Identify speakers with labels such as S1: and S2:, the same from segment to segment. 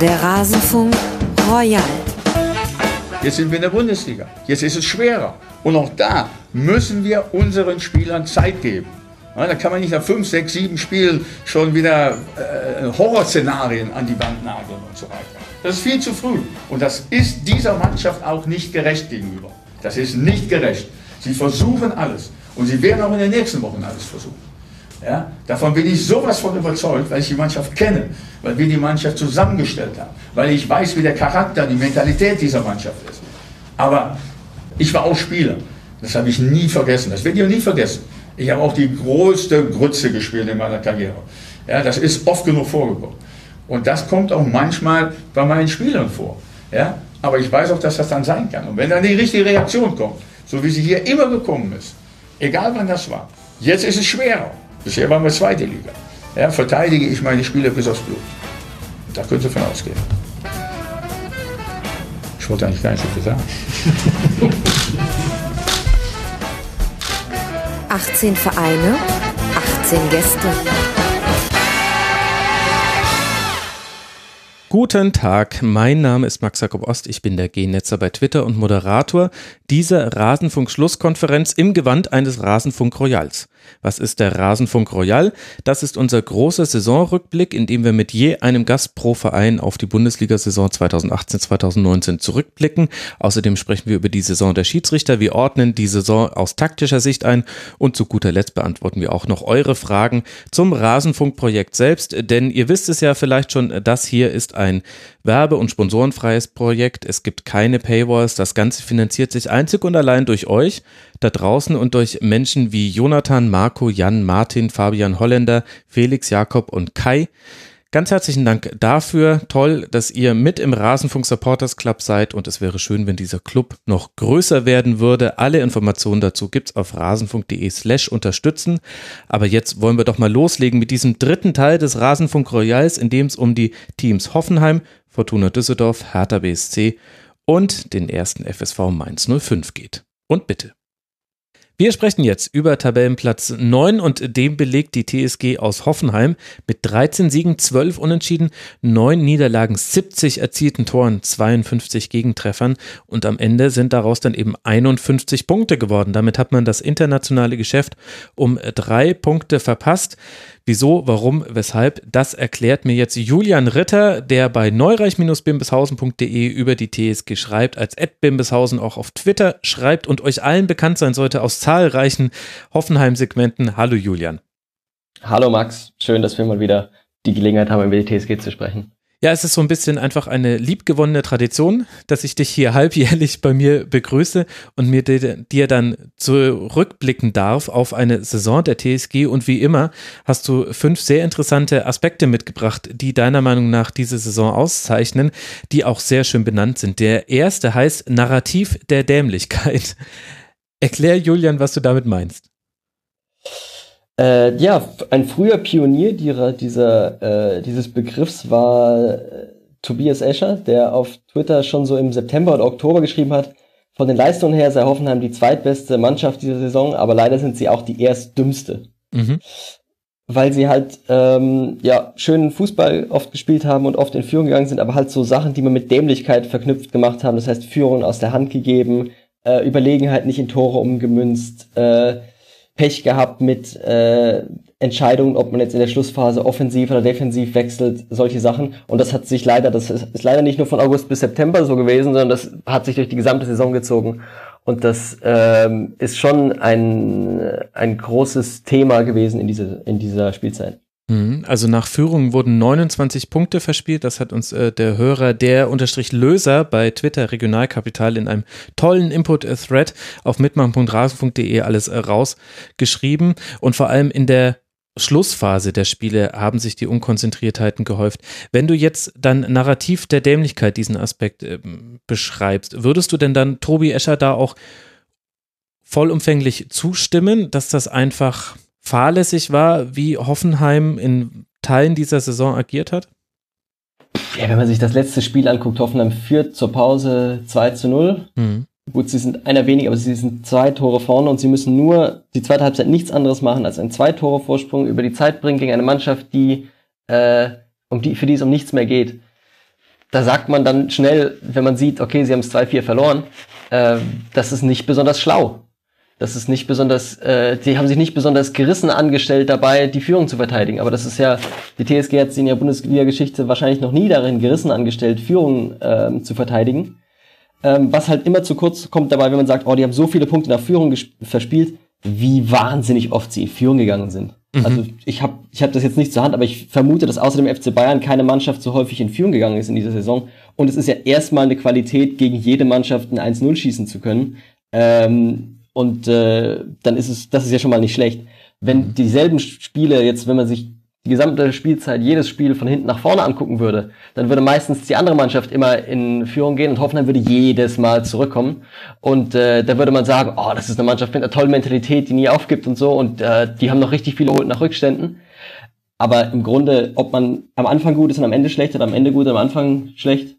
S1: Der Rasenfunk Royal.
S2: Jetzt sind wir in der Bundesliga. Jetzt ist es schwerer. Und auch da müssen wir unseren Spielern Zeit geben. Da kann man nicht nach fünf, sechs, sieben Spielen schon wieder äh, Horrorszenarien an die Wand nageln und so weiter. Das ist viel zu früh. Und das ist dieser Mannschaft auch nicht gerecht gegenüber. Das ist nicht gerecht. Sie versuchen alles. Und sie werden auch in den nächsten Wochen alles versuchen. Ja, davon bin ich sowas von überzeugt, weil ich die Mannschaft kenne, weil wir die Mannschaft zusammengestellt haben, weil ich weiß, wie der Charakter, die Mentalität dieser Mannschaft ist. Aber ich war auch Spieler. Das habe ich nie vergessen. Das werde ich nie vergessen. Ich habe auch die größte Grütze gespielt in meiner Karriere. Ja, das ist oft genug vorgekommen. Und das kommt auch manchmal bei meinen Spielern vor. Ja, aber ich weiß auch, dass das dann sein kann. Und wenn dann die richtige Reaktion kommt, so wie sie hier immer gekommen ist, egal wann das war, jetzt ist es schwerer. Bisher waren wir zweite Liga. Ja, verteidige ich meine Spieler bis aufs Blut. Da können Sie von ausgehen. Ich wollte eigentlich gar nicht so viel sagen.
S1: 18 Vereine, 18 Gäste.
S3: Guten Tag, mein Name ist Max Jakob Ost, ich bin der G-Netzer bei Twitter und Moderator dieser Rasenfunk-Schlusskonferenz im Gewand eines Rasenfunk Royals. Was ist der Rasenfunk Royal? Das ist unser großer Saisonrückblick, in dem wir mit je einem Gast pro Verein auf die Bundesliga-Saison 2018-2019 zurückblicken. Außerdem sprechen wir über die Saison der Schiedsrichter. Wir ordnen die Saison aus taktischer Sicht ein und zu guter Letzt beantworten wir auch noch eure Fragen zum Rasenfunk-Projekt selbst. Denn ihr wisst es ja vielleicht schon, das hier ist ein werbe- und sponsorenfreies Projekt. Es gibt keine Paywalls. Das Ganze finanziert sich einzig und allein durch euch da draußen und durch Menschen wie Jonathan, Marco, Jan, Martin, Fabian Holländer, Felix, Jakob und Kai. Ganz herzlichen Dank dafür. Toll, dass ihr mit im Rasenfunk Supporters Club seid und es wäre schön, wenn dieser Club noch größer werden würde. Alle Informationen dazu gibt's auf rasenfunk.de slash unterstützen. Aber jetzt wollen wir doch mal loslegen mit diesem dritten Teil des Rasenfunk Royals, in dem es um die Teams Hoffenheim, Fortuna Düsseldorf, Hertha BSC und den ersten FSV Mainz 05 geht. Und bitte. Wir sprechen jetzt über Tabellenplatz 9 und dem belegt die TSG aus Hoffenheim mit 13 Siegen, 12 Unentschieden, 9 Niederlagen, 70 erzielten Toren, 52 Gegentreffern und am Ende sind daraus dann eben 51 Punkte geworden. Damit hat man das internationale Geschäft um drei Punkte verpasst. Wieso, warum, weshalb, das erklärt mir jetzt Julian Ritter, der bei neureich-bimbeshausen.de über die TSG schreibt, als Ed Bimbeshausen auch auf Twitter schreibt und euch allen bekannt sein sollte aus zahlreichen Hoffenheim-Segmenten. Hallo Julian.
S4: Hallo Max, schön, dass wir mal wieder die Gelegenheit haben, über die TSG zu sprechen.
S3: Ja, es ist so ein bisschen einfach eine liebgewonnene Tradition, dass ich dich hier halbjährlich bei mir begrüße und mir dir dann zurückblicken darf auf eine Saison der TSG. Und wie immer hast du fünf sehr interessante Aspekte mitgebracht, die deiner Meinung nach diese Saison auszeichnen, die auch sehr schön benannt sind. Der erste heißt Narrativ der Dämlichkeit. Erklär Julian, was du damit meinst.
S4: Äh, ja, ein früher Pionier dieser, dieser, äh, dieses Begriffs war äh, Tobias Escher, der auf Twitter schon so im September oder Oktober geschrieben hat, von den Leistungen her sei Hoffenheim die zweitbeste Mannschaft dieser Saison, aber leider sind sie auch die erstdümmste. Mhm. Weil sie halt ähm, ja schönen Fußball oft gespielt haben und oft in Führung gegangen sind, aber halt so Sachen, die man mit Dämlichkeit verknüpft gemacht haben. Das heißt, Führungen aus der Hand gegeben, äh, Überlegenheit nicht in Tore umgemünzt, äh, Pech gehabt mit äh, Entscheidungen, ob man jetzt in der Schlussphase offensiv oder defensiv wechselt, solche Sachen. Und das hat sich leider, das ist, ist leider nicht nur von August bis September so gewesen, sondern das hat sich durch die gesamte Saison gezogen. Und das ähm, ist schon ein, ein großes Thema gewesen in, diese, in dieser Spielzeit.
S3: Mhm. Also nach Führung wurden 29 Punkte verspielt. Das hat uns äh, der Hörer der unterstrich Löser bei Twitter Regionalkapital in einem tollen Input-Thread auf mitmachen.rasen.de alles äh, rausgeschrieben. Und vor allem in der Schlussphase der Spiele haben sich die Unkonzentriertheiten gehäuft. Wenn du jetzt dann Narrativ der Dämlichkeit diesen Aspekt äh, beschreibst, würdest du denn dann Tobi Escher da auch vollumfänglich zustimmen, dass das einfach fahrlässig war, wie Hoffenheim in Teilen dieser Saison agiert hat?
S4: Ja, wenn man sich das letzte Spiel anguckt, Hoffenheim führt zur Pause 2 zu 0. Mhm. Gut, sie sind einer weniger, aber sie sind zwei Tore vorne und sie müssen nur die zweite Halbzeit nichts anderes machen, als einen zwei Tore Vorsprung über die Zeit bringen gegen eine Mannschaft, die, äh, um die, für die es um nichts mehr geht. da sagt man dann schnell, wenn man sieht, okay, sie haben es 2-4 verloren, äh, das ist nicht besonders schlau. Das ist nicht besonders, äh, die haben sich nicht besonders gerissen angestellt dabei, die Führung zu verteidigen. Aber das ist ja, die TSG hat sich in der Bundesliga-Geschichte wahrscheinlich noch nie darin gerissen angestellt, Führung ähm, zu verteidigen. Ähm, was halt immer zu kurz kommt dabei, wenn man sagt, oh, die haben so viele Punkte nach Führung verspielt, wie wahnsinnig oft sie in Führung gegangen sind. Mhm. Also ich habe ich hab das jetzt nicht zur Hand, aber ich vermute, dass außer dem FC Bayern keine Mannschaft so häufig in Führung gegangen ist in dieser Saison. Und es ist ja erstmal eine Qualität, gegen jede Mannschaft ein 1-0 schießen zu können. Ähm, und äh, dann ist es, das ist ja schon mal nicht schlecht. Wenn dieselben Spiele jetzt, wenn man sich die gesamte Spielzeit jedes Spiel von hinten nach vorne angucken würde, dann würde meistens die andere Mannschaft immer in Führung gehen und Hoffenheim würde jedes Mal zurückkommen. Und äh, da würde man sagen, oh, das ist eine Mannschaft mit einer tollen Mentalität, die nie aufgibt und so. Und äh, die haben noch richtig viele Holt nach Rückständen. Aber im Grunde, ob man am Anfang gut ist und am Ende schlecht oder am Ende gut und am Anfang schlecht,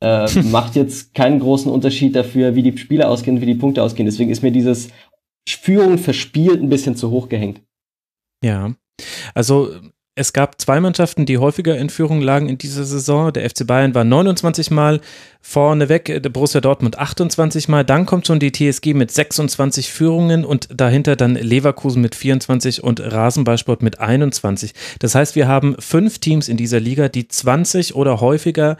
S4: äh, macht jetzt keinen großen Unterschied dafür, wie die Spiele ausgehen, wie die Punkte ausgehen. Deswegen ist mir dieses Führung verspielt ein bisschen zu hoch gehängt.
S3: Ja, also es gab zwei Mannschaften, die häufiger in Führung lagen in dieser Saison. Der FC Bayern war 29 Mal vorneweg, der Borussia Dortmund 28 Mal. Dann kommt schon die TSG mit 26 Führungen und dahinter dann Leverkusen mit 24 und Rasenballsport mit 21. Das heißt, wir haben fünf Teams in dieser Liga, die 20 oder häufiger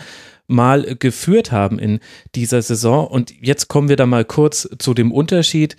S3: mal geführt haben in dieser Saison. Und jetzt kommen wir da mal kurz zu dem Unterschied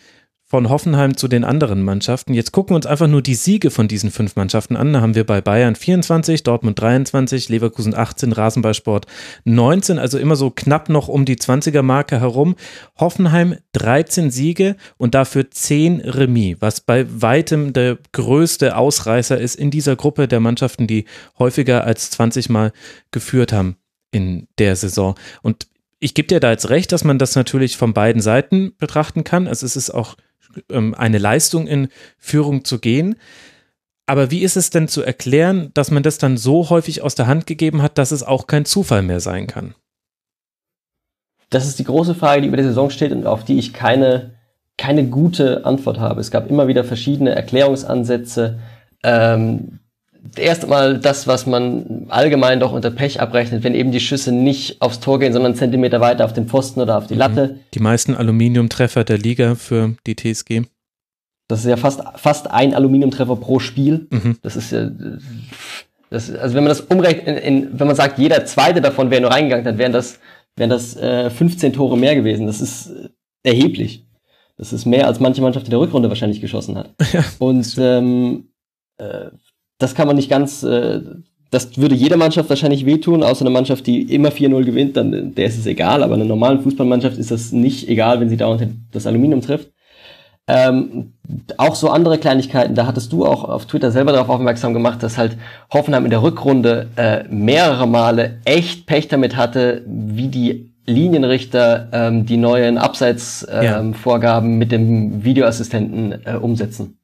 S3: von Hoffenheim zu den anderen Mannschaften. Jetzt gucken wir uns einfach nur die Siege von diesen fünf Mannschaften an. Da haben wir bei Bayern 24, Dortmund 23, Leverkusen 18, Rasenballsport 19, also immer so knapp noch um die 20er Marke herum. Hoffenheim 13 Siege und dafür 10 Remis, was bei weitem der größte Ausreißer ist in dieser Gruppe der Mannschaften, die häufiger als 20 Mal geführt haben in der Saison. Und ich gebe dir da jetzt recht, dass man das natürlich von beiden Seiten betrachten kann. Also es ist auch ähm, eine Leistung in Führung zu gehen. Aber wie ist es denn zu erklären, dass man das dann so häufig aus der Hand gegeben hat, dass es auch kein Zufall mehr sein kann?
S4: Das ist die große Frage, die über die Saison steht und auf die ich keine, keine gute Antwort habe. Es gab immer wieder verschiedene Erklärungsansätze. Ähm, erst mal das, was man allgemein doch unter Pech abrechnet, wenn eben die Schüsse nicht aufs Tor gehen, sondern einen Zentimeter weiter auf den Pfosten oder auf die Latte.
S3: Die meisten Aluminiumtreffer der Liga für die TSG.
S4: Das ist ja fast, fast ein Aluminiumtreffer pro Spiel. Mhm. Das ist ja, das, also wenn man das umrechnet, wenn man sagt, jeder zweite davon wäre nur reingegangen, dann wären das, wären das äh, 15 Tore mehr gewesen. Das ist erheblich. Das ist mehr, als manche Mannschaft in der Rückrunde wahrscheinlich geschossen hat. Ja. Und ähm, äh, das kann man nicht ganz, äh, das würde jeder Mannschaft wahrscheinlich wehtun, außer eine Mannschaft, die immer 4-0 gewinnt, dann der ist es egal, aber einer normalen Fußballmannschaft ist das nicht egal, wenn sie dauernd das Aluminium trifft. Ähm, auch so andere Kleinigkeiten, da hattest du auch auf Twitter selber darauf aufmerksam gemacht, dass halt Hoffenheim in der Rückrunde äh, mehrere Male echt Pech damit hatte, wie die Linienrichter ähm, die neuen Abseitsvorgaben ähm, ja. mit dem Videoassistenten äh, umsetzen.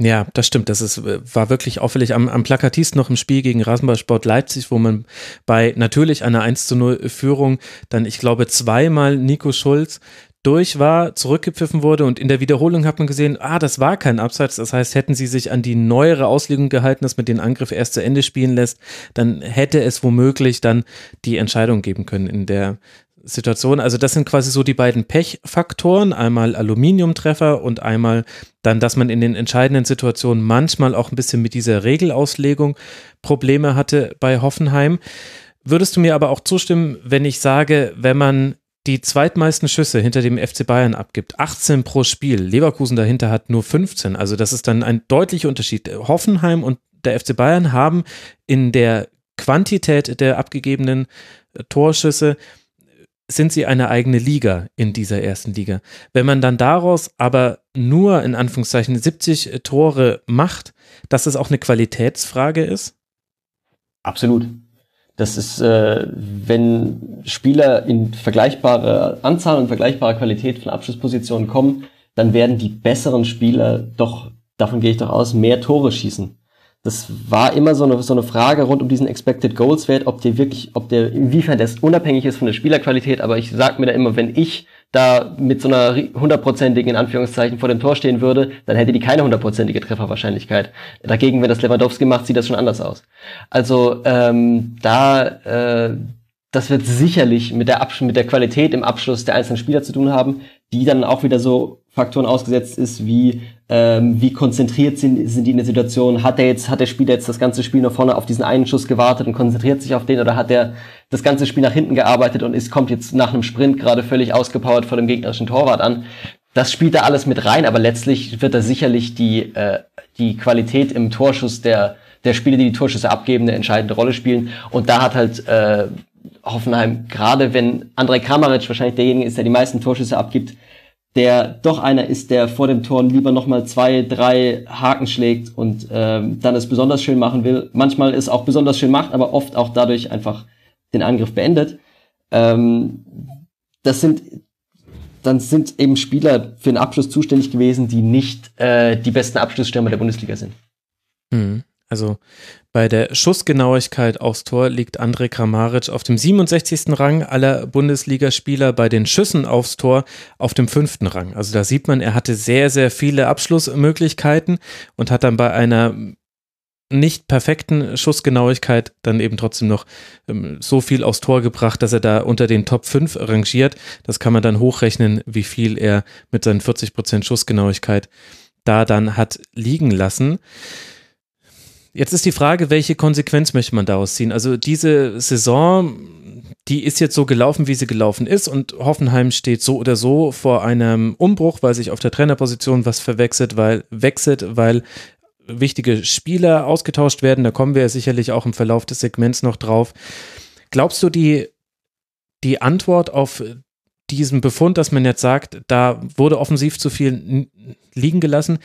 S3: Ja, das stimmt. Das ist, war wirklich auffällig am, am plakativsten noch im Spiel gegen Rasenballsport Leipzig, wo man bei natürlich einer 1 zu 0 Führung dann, ich glaube, zweimal Nico Schulz durch war, zurückgepfiffen wurde und in der Wiederholung hat man gesehen, ah, das war kein Abseits. Das heißt, hätten sie sich an die neuere Auslegung gehalten, dass man den Angriff erst zu Ende spielen lässt, dann hätte es womöglich dann die Entscheidung geben können in der Situation. Also das sind quasi so die beiden Pechfaktoren. Einmal Aluminiumtreffer und einmal dann, dass man in den entscheidenden Situationen manchmal auch ein bisschen mit dieser Regelauslegung Probleme hatte bei Hoffenheim. Würdest du mir aber auch zustimmen, wenn ich sage, wenn man die zweitmeisten Schüsse hinter dem FC Bayern abgibt, 18 pro Spiel, Leverkusen dahinter hat nur 15, also das ist dann ein deutlicher Unterschied. Hoffenheim und der FC Bayern haben in der Quantität der abgegebenen Torschüsse sind sie eine eigene Liga in dieser ersten Liga. Wenn man dann daraus aber nur in Anführungszeichen 70 Tore macht, dass es auch eine Qualitätsfrage ist?
S4: Absolut. Das ist, äh, wenn Spieler in vergleichbare Anzahl und vergleichbare Qualität von Abschlusspositionen kommen, dann werden die besseren Spieler doch, davon gehe ich doch aus, mehr Tore schießen das war immer so eine, so eine Frage rund um diesen Expected Goals Wert, ob der wirklich, ob der, inwiefern das unabhängig ist von der Spielerqualität, aber ich sag mir da immer, wenn ich da mit so einer hundertprozentigen, in Anführungszeichen, vor dem Tor stehen würde, dann hätte die keine hundertprozentige Trefferwahrscheinlichkeit. Dagegen, wenn das Lewandowski macht, sieht das schon anders aus. Also, ähm, da, äh, das wird sicherlich mit der, Absch mit der Qualität im Abschluss der einzelnen Spieler zu tun haben, die dann auch wieder so Faktoren ausgesetzt ist, wie ähm, wie konzentriert sind, sind die in der Situation, hat der jetzt, hat der Spieler jetzt das ganze Spiel nach vorne auf diesen einen Schuss gewartet und konzentriert sich auf den oder hat er das ganze Spiel nach hinten gearbeitet und ist, kommt jetzt nach einem Sprint gerade völlig ausgepowert vor dem gegnerischen Torwart an. Das spielt da alles mit rein, aber letztlich wird da sicherlich die, äh, die Qualität im Torschuss der, der Spieler, die die Torschüsse abgeben, eine entscheidende Rolle spielen. Und da hat halt äh, Hoffenheim, gerade wenn Andrei Kramaric wahrscheinlich derjenige ist, der die meisten Torschüsse abgibt, der doch einer ist, der vor dem Tor lieber nochmal zwei, drei Haken schlägt und ähm, dann es besonders schön machen will. Manchmal es auch besonders schön macht, aber oft auch dadurch einfach den Angriff beendet. Ähm, das sind dann sind eben Spieler für den Abschluss zuständig gewesen, die nicht äh, die besten Abschlussstürmer der Bundesliga sind.
S3: Mhm. Also bei der Schussgenauigkeit aufs Tor liegt Andrej Kramaric auf dem 67. Rang aller Bundesligaspieler, bei den Schüssen aufs Tor auf dem fünften Rang. Also da sieht man, er hatte sehr, sehr viele Abschlussmöglichkeiten und hat dann bei einer nicht perfekten Schussgenauigkeit dann eben trotzdem noch ähm, so viel aufs Tor gebracht, dass er da unter den Top 5 rangiert. Das kann man dann hochrechnen, wie viel er mit seinen 40% Schussgenauigkeit da dann hat liegen lassen. Jetzt ist die Frage, welche Konsequenz möchte man daraus ziehen? Also diese Saison, die ist jetzt so gelaufen, wie sie gelaufen ist und Hoffenheim steht so oder so vor einem Umbruch, weil sich auf der Trainerposition was verwechselt, weil wechselt, weil wichtige Spieler ausgetauscht werden. Da kommen wir ja sicherlich auch im Verlauf des Segments noch drauf. Glaubst du, die, die Antwort auf diesen Befund, dass man jetzt sagt, da wurde offensiv zu viel liegen gelassen,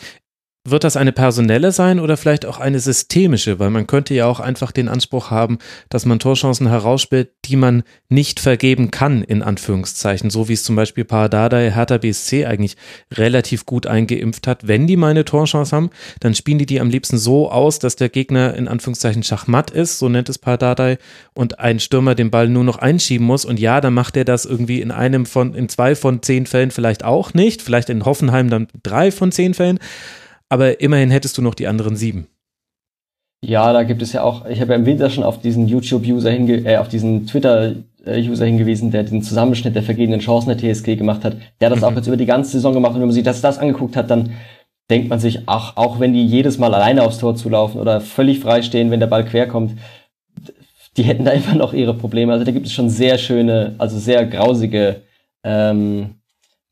S3: wird das eine personelle sein oder vielleicht auch eine systemische? Weil man könnte ja auch einfach den Anspruch haben, dass man Torchancen herausspielt, die man nicht vergeben kann, in Anführungszeichen. So wie es zum Beispiel Paradadei Hertha BSC eigentlich relativ gut eingeimpft hat. Wenn die mal eine Torchance haben, dann spielen die die am liebsten so aus, dass der Gegner in Anführungszeichen Schachmatt ist, so nennt es Paradadei, und ein Stürmer den Ball nur noch einschieben muss. Und ja, dann macht er das irgendwie in einem von, in zwei von zehn Fällen vielleicht auch nicht. Vielleicht in Hoffenheim dann drei von zehn Fällen aber immerhin hättest du noch die anderen sieben.
S4: Ja, da gibt es ja auch, ich habe ja im Winter schon auf diesen YouTube-User hinge, äh, auf diesen Twitter-User hingewiesen, der den Zusammenschnitt der vergebenen Chancen der TSG gemacht hat. Der hat das mhm. auch jetzt über die ganze Saison gemacht und wenn man sich das, das angeguckt hat, dann denkt man sich, ach, auch wenn die jedes Mal alleine aufs Tor zulaufen oder völlig frei stehen, wenn der Ball quer kommt, die hätten da immer noch ihre Probleme. Also da gibt es schon sehr schöne, also sehr grausige ähm,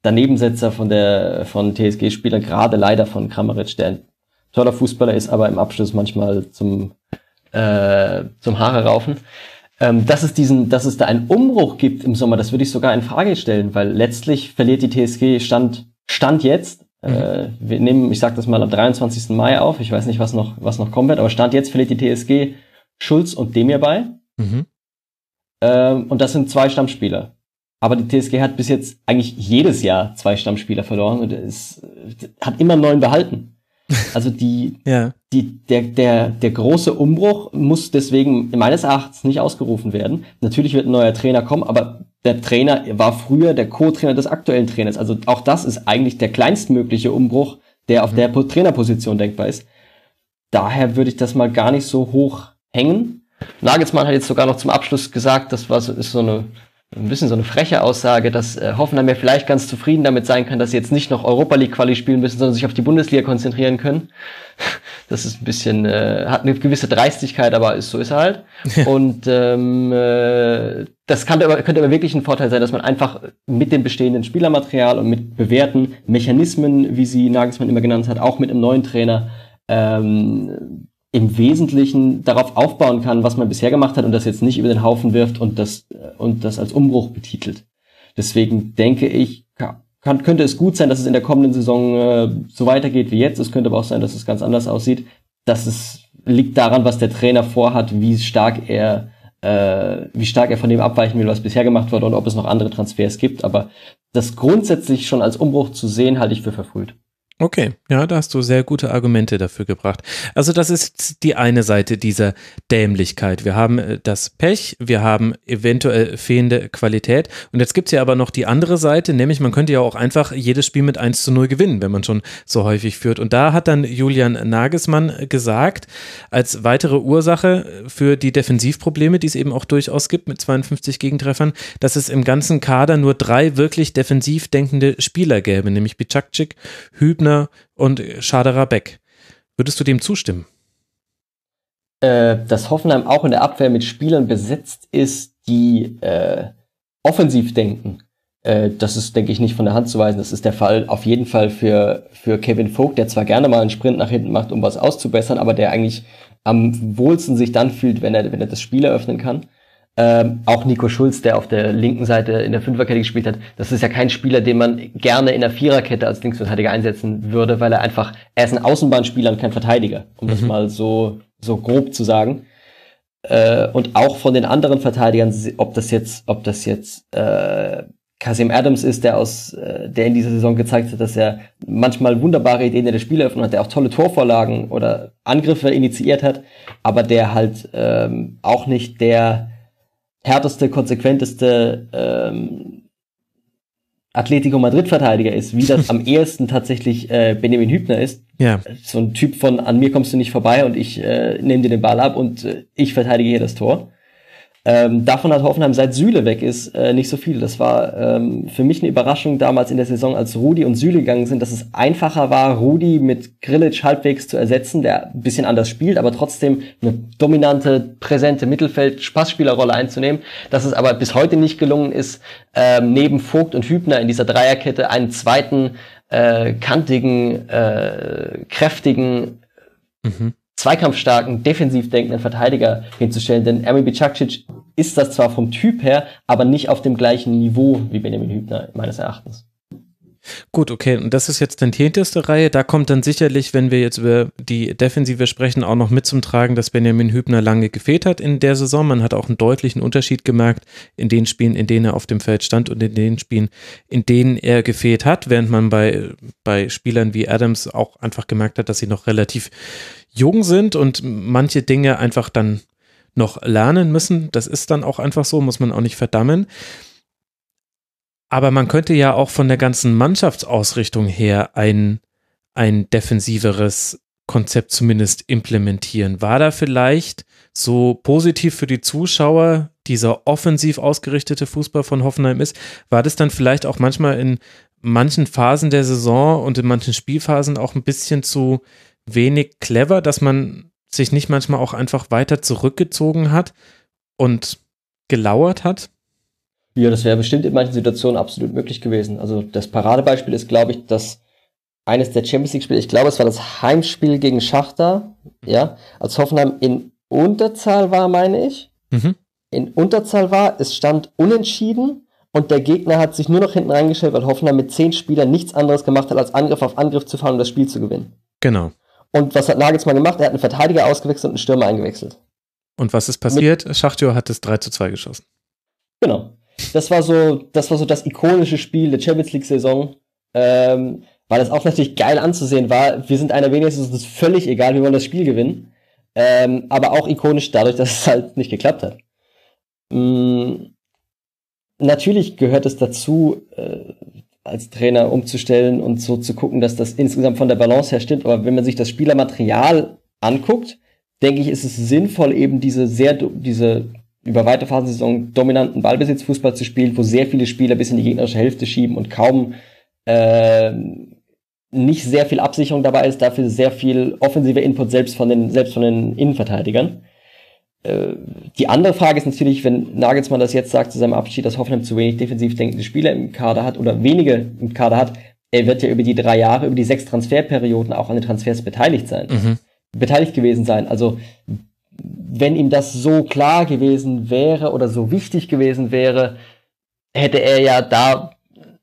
S4: Danebensetzer von der von TSG-Spielern, gerade leider von Kramaric, der ein toller Fußballer ist, aber im Abschluss manchmal zum, äh, zum Haare raufen. Ähm, dass, es diesen, dass es da einen Umbruch gibt im Sommer, das würde ich sogar in Frage stellen, weil letztlich verliert die TSG Stand, Stand jetzt. Mhm. Äh, wir nehmen, ich sag das mal, am 23. Mai auf. Ich weiß nicht, was noch, was noch kommen wird, aber Stand jetzt verliert die TSG Schulz und Demir bei. Mhm. Ähm, und das sind zwei Stammspieler. Aber die TSG hat bis jetzt eigentlich jedes Jahr zwei Stammspieler verloren und es hat immer neun behalten. Also die, ja. die, der, der, der große Umbruch muss deswegen meines Erachtens nicht ausgerufen werden. Natürlich wird ein neuer Trainer kommen, aber der Trainer war früher der Co-Trainer des aktuellen Trainers. Also auch das ist eigentlich der kleinstmögliche Umbruch, der auf mhm. der Trainerposition denkbar ist. Daher würde ich das mal gar nicht so hoch hängen. Nagelsmann hat jetzt sogar noch zum Abschluss gesagt, das war so, ist so eine ein bisschen so eine freche Aussage, dass äh, Hoffenheim ja vielleicht ganz zufrieden damit sein kann, dass sie jetzt nicht noch Europa League Quali spielen müssen, sondern sich auf die Bundesliga konzentrieren können. Das ist ein bisschen, äh, hat eine gewisse Dreistigkeit, aber ist, so ist er halt. Und ähm, äh, das kann aber, könnte aber wirklich ein Vorteil sein, dass man einfach mit dem bestehenden Spielermaterial und mit bewährten Mechanismen, wie sie Nagelsmann immer genannt hat, auch mit einem neuen Trainer, ähm, im Wesentlichen darauf aufbauen kann, was man bisher gemacht hat und das jetzt nicht über den Haufen wirft und das, und das als Umbruch betitelt. Deswegen denke ich, kann, könnte es gut sein, dass es in der kommenden Saison äh, so weitergeht wie jetzt. Es könnte aber auch sein, dass es ganz anders aussieht. Das ist, liegt daran, was der Trainer vorhat, wie stark er äh, wie stark er von dem abweichen will, was bisher gemacht wurde und ob es noch andere Transfers gibt. Aber das grundsätzlich schon als Umbruch zu sehen, halte ich für verfrüht.
S3: Okay, ja, da hast du sehr gute Argumente dafür gebracht. Also das ist die eine Seite dieser Dämlichkeit. Wir haben äh, das Pech, wir haben eventuell fehlende Qualität und jetzt gibt's ja aber noch die andere Seite, nämlich man könnte ja auch einfach jedes Spiel mit 1 zu 0 gewinnen, wenn man schon so häufig führt. Und da hat dann Julian Nagelsmann gesagt, als weitere Ursache für die Defensivprobleme, die es eben auch durchaus gibt mit 52 Gegentreffern, dass es im ganzen Kader nur drei wirklich defensiv denkende Spieler gäbe, nämlich Bicakcik, Hübner Hübner und Schaderer Beck. Würdest du dem zustimmen?
S4: Äh, dass Hoffenheim auch in der Abwehr mit Spielern besetzt ist, die äh, offensiv denken. Äh, das ist, denke ich, nicht von der Hand zu weisen. Das ist der Fall auf jeden Fall für, für Kevin Vogt, der zwar gerne mal einen Sprint nach hinten macht, um was auszubessern, aber der eigentlich am wohlsten sich dann fühlt, wenn er, wenn er das Spiel eröffnen kann. Ähm, auch Nico Schulz, der auf der linken Seite in der Fünferkette gespielt hat, das ist ja kein Spieler, den man gerne in der Viererkette als Linksverteidiger einsetzen würde, weil er einfach, er ist ein Außenbahnspieler und kein Verteidiger, um mhm. das mal so, so grob zu sagen. Äh, und auch von den anderen Verteidigern, ob das jetzt, ob das jetzt äh, Kasim Adams ist, der aus, äh, der in dieser Saison gezeigt hat, dass er manchmal wunderbare Ideen in der Spieleröffnung hat, der auch tolle Torvorlagen oder Angriffe initiiert hat, aber der halt ähm, auch nicht der härteste, konsequenteste ähm, Atletico Madrid-Verteidiger ist, wie das am ehesten tatsächlich äh, Benjamin Hübner ist. Ja. So ein Typ von an mir kommst du nicht vorbei und ich äh, nehme dir den Ball ab und äh, ich verteidige hier das Tor. Ähm, davon hat Hoffenheim seit Süle weg ist äh, nicht so viel. Das war ähm, für mich eine Überraschung damals in der Saison, als Rudi und Süle gegangen sind, dass es einfacher war, Rudi mit Grilic halbwegs zu ersetzen, der ein bisschen anders spielt, aber trotzdem eine dominante, präsente Mittelfeld-Spaßspielerrolle einzunehmen. Dass es aber bis heute nicht gelungen ist, ähm, neben Vogt und Hübner in dieser Dreierkette einen zweiten äh, kantigen, äh, kräftigen mhm zweikampfstarken, defensiv denkenden Verteidiger hinzustellen. Denn Ermin Bicakcic ist das zwar vom Typ her, aber nicht auf dem gleichen Niveau wie Benjamin Hübner, meines Erachtens.
S3: Gut, okay, und das ist jetzt dann die hinterste Reihe. Da kommt dann sicherlich, wenn wir jetzt über die Defensive sprechen, auch noch mit zum Tragen, dass Benjamin Hübner lange gefehlt hat in der Saison. Man hat auch einen deutlichen Unterschied gemerkt in den Spielen, in denen er auf dem Feld stand und in den Spielen, in denen er gefehlt hat, während man bei, bei Spielern wie Adams auch einfach gemerkt hat, dass sie noch relativ jung sind und manche Dinge einfach dann noch lernen müssen. Das ist dann auch einfach so, muss man auch nicht verdammen. Aber man könnte ja auch von der ganzen Mannschaftsausrichtung her ein, ein defensiveres Konzept zumindest implementieren. War da vielleicht so positiv für die Zuschauer dieser offensiv ausgerichtete Fußball von Hoffenheim ist? War das dann vielleicht auch manchmal in manchen Phasen der Saison und in manchen Spielphasen auch ein bisschen zu wenig clever, dass man sich nicht manchmal auch einfach weiter zurückgezogen hat und gelauert hat?
S4: Ja, das wäre bestimmt in manchen Situationen absolut möglich gewesen. Also das Paradebeispiel ist, glaube ich, dass eines der Champions League-Spiele, ich glaube, es war das Heimspiel gegen Schachter, ja, als Hoffenheim in Unterzahl war, meine ich. Mhm. In Unterzahl war, es stand unentschieden und der Gegner hat sich nur noch hinten reingestellt, weil Hoffenheim mit zehn Spielern nichts anderes gemacht hat, als Angriff auf Angriff zu fahren, um das Spiel zu gewinnen.
S3: Genau.
S4: Und was hat Nagelsmann gemacht? Er hat einen Verteidiger ausgewechselt und einen Stürmer eingewechselt.
S3: Und was ist passiert? Mit Schachtjör hat es 3 zu 2 geschossen.
S4: Genau. Das war so, das war so das ikonische Spiel der Champions League-Saison. Ähm, weil es auch natürlich geil anzusehen war. Wir sind einer wenigstens, es ist völlig egal, wir wollen das Spiel gewinnen. Ähm, aber auch ikonisch dadurch, dass es halt nicht geklappt hat. Mhm. Natürlich gehört es dazu, äh, als Trainer umzustellen und so zu gucken, dass das insgesamt von der Balance her stimmt. Aber wenn man sich das Spielermaterial anguckt, denke ich, ist es sinnvoll, eben diese sehr, diese über weite Phasen der Saison dominanten Ballbesitzfußball zu spielen, wo sehr viele Spieler bis in die gegnerische Hälfte schieben und kaum äh, nicht sehr viel Absicherung dabei ist, dafür sehr viel offensiver Input selbst von den, selbst von den Innenverteidigern. Äh, die andere Frage ist natürlich, wenn Nagelsmann das jetzt sagt zu seinem Abschied, dass Hoffenheim zu wenig defensiv denkende Spieler im Kader hat oder wenige im Kader hat, er wird ja über die drei Jahre, über die sechs Transferperioden auch an den Transfers beteiligt sein. Mhm. Beteiligt gewesen sein. Also wenn ihm das so klar gewesen wäre oder so wichtig gewesen wäre, hätte er ja da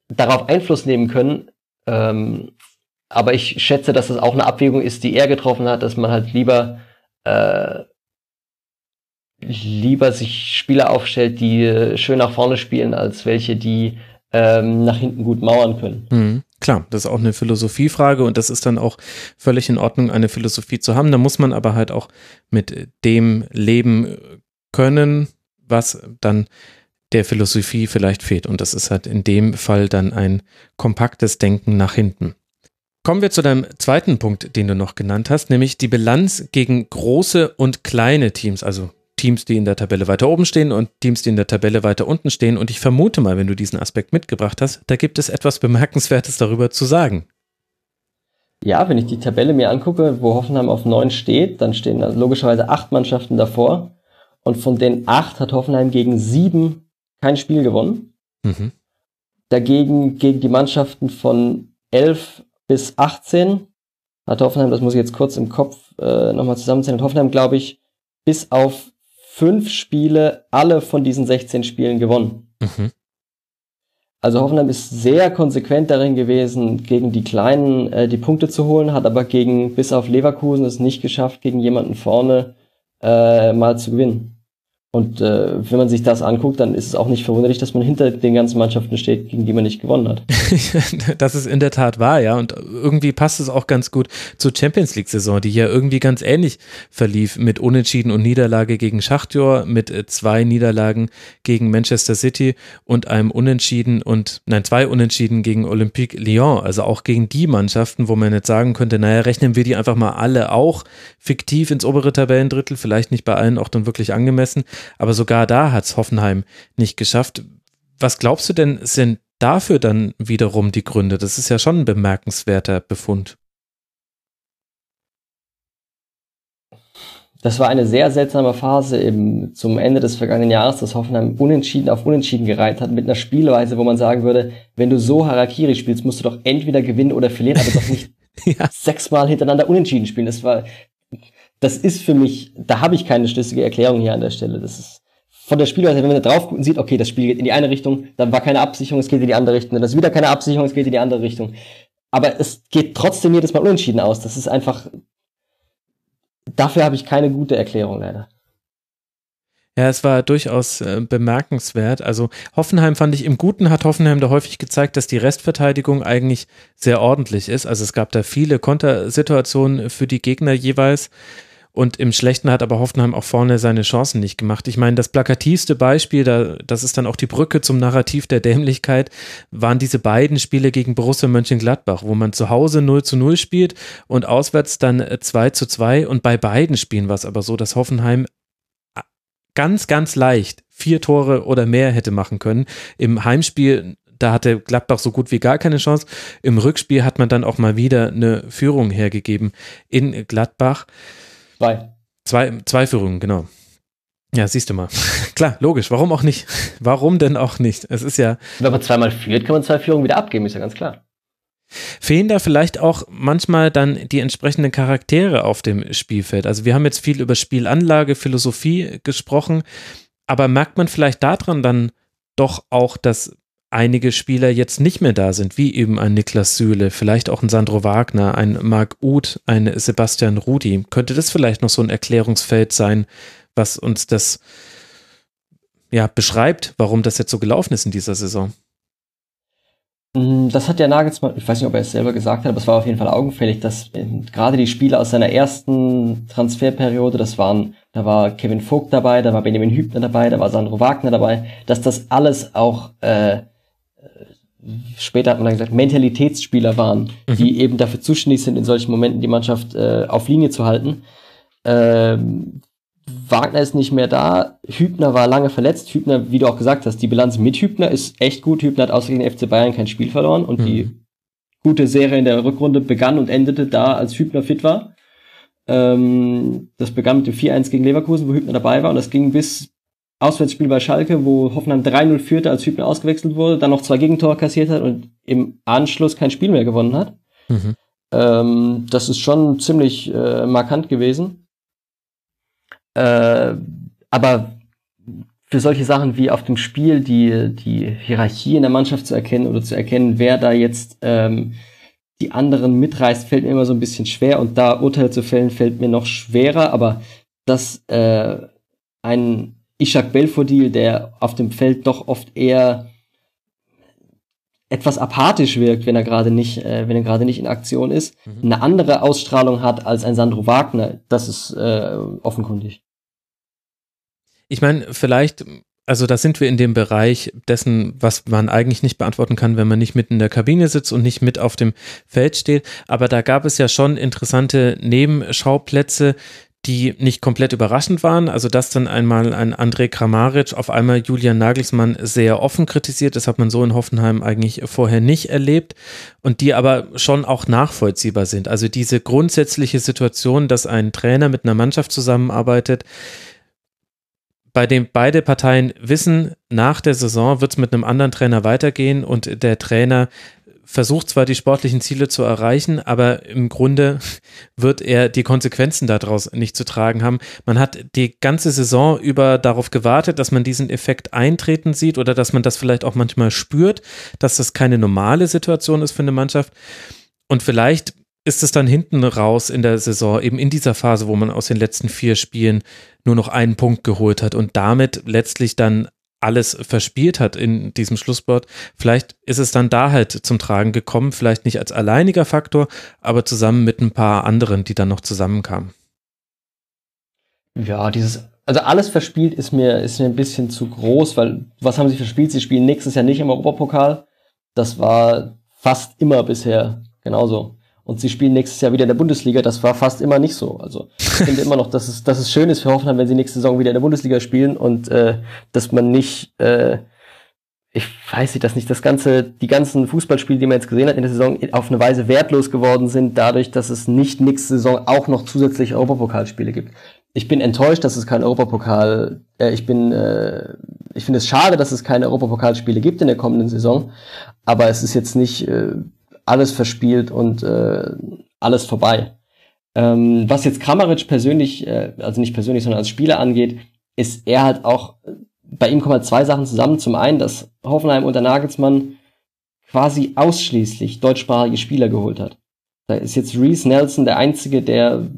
S4: darauf Einfluss nehmen können. Ähm, aber ich schätze, dass das auch eine Abwägung ist, die er getroffen hat, dass man halt lieber äh, lieber sich Spieler aufstellt, die schön nach vorne spielen, als welche, die ähm, nach hinten gut mauern können.
S3: Mhm. Klar, das ist auch eine Philosophiefrage und das ist dann auch völlig in Ordnung, eine Philosophie zu haben. Da muss man aber halt auch mit dem leben können, was dann der Philosophie vielleicht fehlt. Und das ist halt in dem Fall dann ein kompaktes Denken nach hinten. Kommen wir zu deinem zweiten Punkt, den du noch genannt hast, nämlich die Bilanz gegen große und kleine Teams, also Teams, die in der Tabelle weiter oben stehen und Teams, die in der Tabelle weiter unten stehen. Und ich vermute mal, wenn du diesen Aspekt mitgebracht hast, da gibt es etwas Bemerkenswertes darüber zu sagen.
S4: Ja, wenn ich die Tabelle mir angucke, wo Hoffenheim auf neun steht, dann stehen da logischerweise acht Mannschaften davor. Und von den acht hat Hoffenheim gegen sieben kein Spiel gewonnen. Mhm. Dagegen gegen die Mannschaften von elf bis 18 hat Hoffenheim, das muss ich jetzt kurz im Kopf äh, nochmal zusammenzählen, hat Hoffenheim, glaube ich, bis auf fünf Spiele alle von diesen 16 Spielen gewonnen. Mhm. Also Hoffenheim ist sehr konsequent darin gewesen, gegen die Kleinen äh, die Punkte zu holen, hat aber gegen bis auf Leverkusen es nicht geschafft, gegen jemanden vorne äh, mal zu gewinnen. Und äh, wenn man sich das anguckt, dann ist es auch nicht verwunderlich, dass man hinter den ganzen Mannschaften steht, gegen die man nicht gewonnen hat.
S3: das ist in der Tat wahr, ja. Und irgendwie passt es auch ganz gut zur Champions League-Saison, die ja irgendwie ganz ähnlich verlief mit Unentschieden und Niederlage gegen Schachtjor, mit äh, zwei Niederlagen gegen Manchester City und einem Unentschieden und nein, zwei Unentschieden gegen Olympique Lyon. Also auch gegen die Mannschaften, wo man jetzt sagen könnte, naja, rechnen wir die einfach mal alle auch fiktiv ins obere Tabellendrittel, vielleicht nicht bei allen auch dann wirklich angemessen. Aber sogar da hat es Hoffenheim nicht geschafft. Was glaubst du denn, sind dafür dann wiederum die Gründe? Das ist ja schon ein bemerkenswerter Befund.
S4: Das war eine sehr seltsame Phase im, zum Ende des vergangenen Jahres, dass Hoffenheim unentschieden auf unentschieden gereiht hat, mit einer Spielweise, wo man sagen würde, wenn du so Harakiri spielst, musst du doch entweder gewinnen oder verlieren, aber doch nicht ja. sechsmal hintereinander unentschieden spielen. Das war, das ist für mich, da habe ich keine schlüssige Erklärung hier an der Stelle. Das ist von der Spielweise, wenn man da drauf sieht, okay, das Spiel geht in die eine Richtung, dann war keine Absicherung, es geht in die andere Richtung, dann ist wieder keine Absicherung, es geht in die andere Richtung. Aber es geht trotzdem jedes Mal unentschieden aus. Das ist einfach, dafür habe ich keine gute Erklärung leider.
S3: Ja, es war durchaus äh, bemerkenswert. Also Hoffenheim fand ich im Guten hat Hoffenheim da häufig gezeigt, dass die Restverteidigung eigentlich sehr ordentlich ist. Also es gab da viele Kontersituationen für die Gegner jeweils. Und im Schlechten hat aber Hoffenheim auch vorne seine Chancen nicht gemacht. Ich meine, das plakativste Beispiel, da, das ist dann auch die Brücke zum Narrativ der Dämlichkeit, waren diese beiden Spiele gegen Borussia Mönchengladbach, wo man zu Hause 0 zu 0 spielt und auswärts dann 2 zu 2. Und bei beiden Spielen war es aber so, dass Hoffenheim ganz, ganz leicht vier Tore oder mehr hätte machen können. Im Heimspiel da hatte Gladbach so gut wie gar keine Chance. Im Rückspiel hat man dann auch mal wieder eine Führung hergegeben in Gladbach.
S4: Zwei.
S3: Zwei, zwei Führungen, genau. Ja, siehst du mal. Klar, logisch. Warum auch nicht? Warum denn auch nicht? Es ist ja.
S4: Wenn man zweimal führt, kann man zwei Führungen wieder abgeben, ist ja ganz klar.
S3: Fehlen da vielleicht auch manchmal dann die entsprechenden Charaktere auf dem Spielfeld? Also wir haben jetzt viel über Spielanlage, Philosophie gesprochen, aber merkt man vielleicht daran dann doch auch, dass einige Spieler jetzt nicht mehr da sind, wie eben ein Niklas Süle, vielleicht auch ein Sandro Wagner, ein Marc Uth, ein Sebastian Rudi. Könnte das vielleicht noch so ein Erklärungsfeld sein, was uns das ja beschreibt, warum das jetzt so gelaufen ist in dieser Saison?
S4: Mm, das hat der Nagelsmann, ich weiß nicht, ob er es selber gesagt hat, aber es war auf jeden Fall augenfällig, dass äh, gerade die Spieler aus seiner ersten Transferperiode, das waren, da war Kevin Vogt dabei, da war Benjamin Hübner dabei, da war Sandro Wagner dabei, dass das alles auch äh, später hat man dann gesagt, Mentalitätsspieler waren, mhm. die eben dafür zuständig sind, in solchen Momenten die Mannschaft äh, auf Linie zu halten. Ähm, Wagner ist nicht mehr da. Hübner war lange verletzt. Hübner, wie du auch gesagt hast, die Bilanz mit Hübner ist echt gut. Hübner hat außer gegen den FC Bayern kein Spiel verloren und mhm. die gute Serie in der Rückrunde begann und endete da, als Hübner fit war. Ähm, das begann mit dem 4-1 gegen Leverkusen, wo Hübner dabei war und das ging bis Auswärtsspiel bei Schalke, wo Hoffenheim 3-0 führte, als Hübner ausgewechselt wurde, dann noch zwei Gegentore kassiert hat und im Anschluss kein Spiel mehr gewonnen hat. Mhm. Ähm, das ist schon ziemlich äh, markant gewesen. Äh, aber für solche Sachen wie auf dem Spiel die, die Hierarchie in der Mannschaft zu erkennen oder zu erkennen, wer da jetzt ähm, die anderen mitreißt, fällt mir immer so ein bisschen schwer. Und da Urteil zu fällen, fällt mir noch schwerer, aber dass äh, ein Ishak Belfodil, der auf dem Feld doch oft eher etwas apathisch wirkt, wenn er gerade nicht, äh, wenn er gerade nicht in Aktion ist, mhm. eine andere Ausstrahlung hat als ein Sandro Wagner. Das ist äh, offenkundig.
S3: Ich meine, vielleicht also da sind wir in dem Bereich dessen, was man eigentlich nicht beantworten kann, wenn man nicht mit in der Kabine sitzt und nicht mit auf dem Feld steht. Aber da gab es ja schon interessante Nebenschauplätze, die nicht komplett überraschend waren. Also dass dann einmal ein André Kramaric auf einmal Julian Nagelsmann sehr offen kritisiert. Das hat man so in Hoffenheim eigentlich vorher nicht erlebt und die aber schon auch nachvollziehbar sind. Also diese grundsätzliche Situation, dass ein Trainer mit einer Mannschaft zusammenarbeitet, bei dem beide Parteien wissen, nach der Saison wird es mit einem anderen Trainer weitergehen und der Trainer versucht zwar die sportlichen Ziele zu erreichen, aber im Grunde wird er die Konsequenzen daraus nicht zu tragen haben. Man hat die ganze Saison über darauf gewartet, dass man diesen Effekt eintreten sieht oder dass man das vielleicht auch manchmal spürt, dass das keine normale Situation ist für eine Mannschaft. Und vielleicht ist es dann hinten raus in der Saison, eben in dieser Phase, wo man aus den letzten vier Spielen nur noch einen Punkt geholt hat und damit letztlich dann alles verspielt hat in diesem Schlusswort. Vielleicht ist es dann da halt zum Tragen gekommen, vielleicht nicht als alleiniger Faktor, aber zusammen mit ein paar anderen, die dann noch zusammenkamen.
S4: Ja, dieses, also alles verspielt ist mir, ist mir ein bisschen zu groß, weil was haben sie verspielt? Sie spielen nächstes Jahr nicht im Europapokal. Das war fast immer bisher genauso und sie spielen nächstes Jahr wieder in der Bundesliga. Das war fast immer nicht so. Also ich finde immer noch, dass es, dass es schön ist für Hoffenheim, wenn sie nächste Saison wieder in der Bundesliga spielen und äh, dass man nicht, äh, ich weiß nicht, dass nicht das ganze, die ganzen Fußballspiele, die man jetzt gesehen hat in der Saison, auf eine Weise wertlos geworden sind, dadurch, dass es nicht nächste Saison auch noch zusätzliche Europapokalspiele gibt. Ich bin enttäuscht, dass es kein Europapokal, äh, ich bin, äh, ich finde es schade, dass es keine Europapokalspiele gibt in der kommenden Saison, aber es ist jetzt nicht äh, alles verspielt und äh, alles vorbei. Ähm, was jetzt Kramaric persönlich, äh, also nicht persönlich, sondern als Spieler angeht, ist er halt auch, bei ihm kommen halt zwei Sachen zusammen. Zum einen, dass Hoffenheim unter Nagelsmann quasi ausschließlich deutschsprachige Spieler geholt hat. Da ist jetzt Reese Nelson der einzige, der,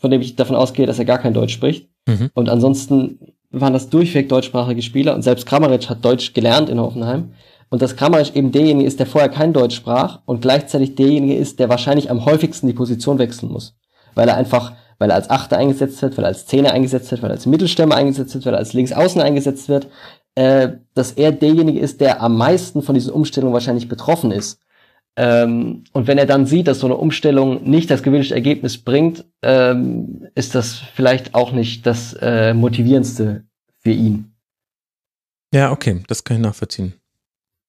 S4: von dem ich davon ausgehe, dass er gar kein Deutsch spricht. Mhm. Und ansonsten waren das durchweg deutschsprachige Spieler und selbst Kramaric hat Deutsch gelernt in Hoffenheim. Und dass Kramaric eben derjenige ist, der vorher kein Deutsch sprach und gleichzeitig derjenige ist, der wahrscheinlich am häufigsten die Position wechseln muss. Weil er einfach, weil er als Achter eingesetzt wird, weil er als Zehner eingesetzt wird, weil er als Mittelstürmer eingesetzt wird, weil er als Linksaußen eingesetzt wird, äh, dass er derjenige ist, der am meisten von diesen Umstellungen wahrscheinlich betroffen ist. Ähm, und wenn er dann sieht, dass so eine Umstellung nicht das gewünschte Ergebnis bringt, ähm, ist das vielleicht auch nicht das äh, motivierendste für ihn.
S3: Ja, okay, das kann ich nachvollziehen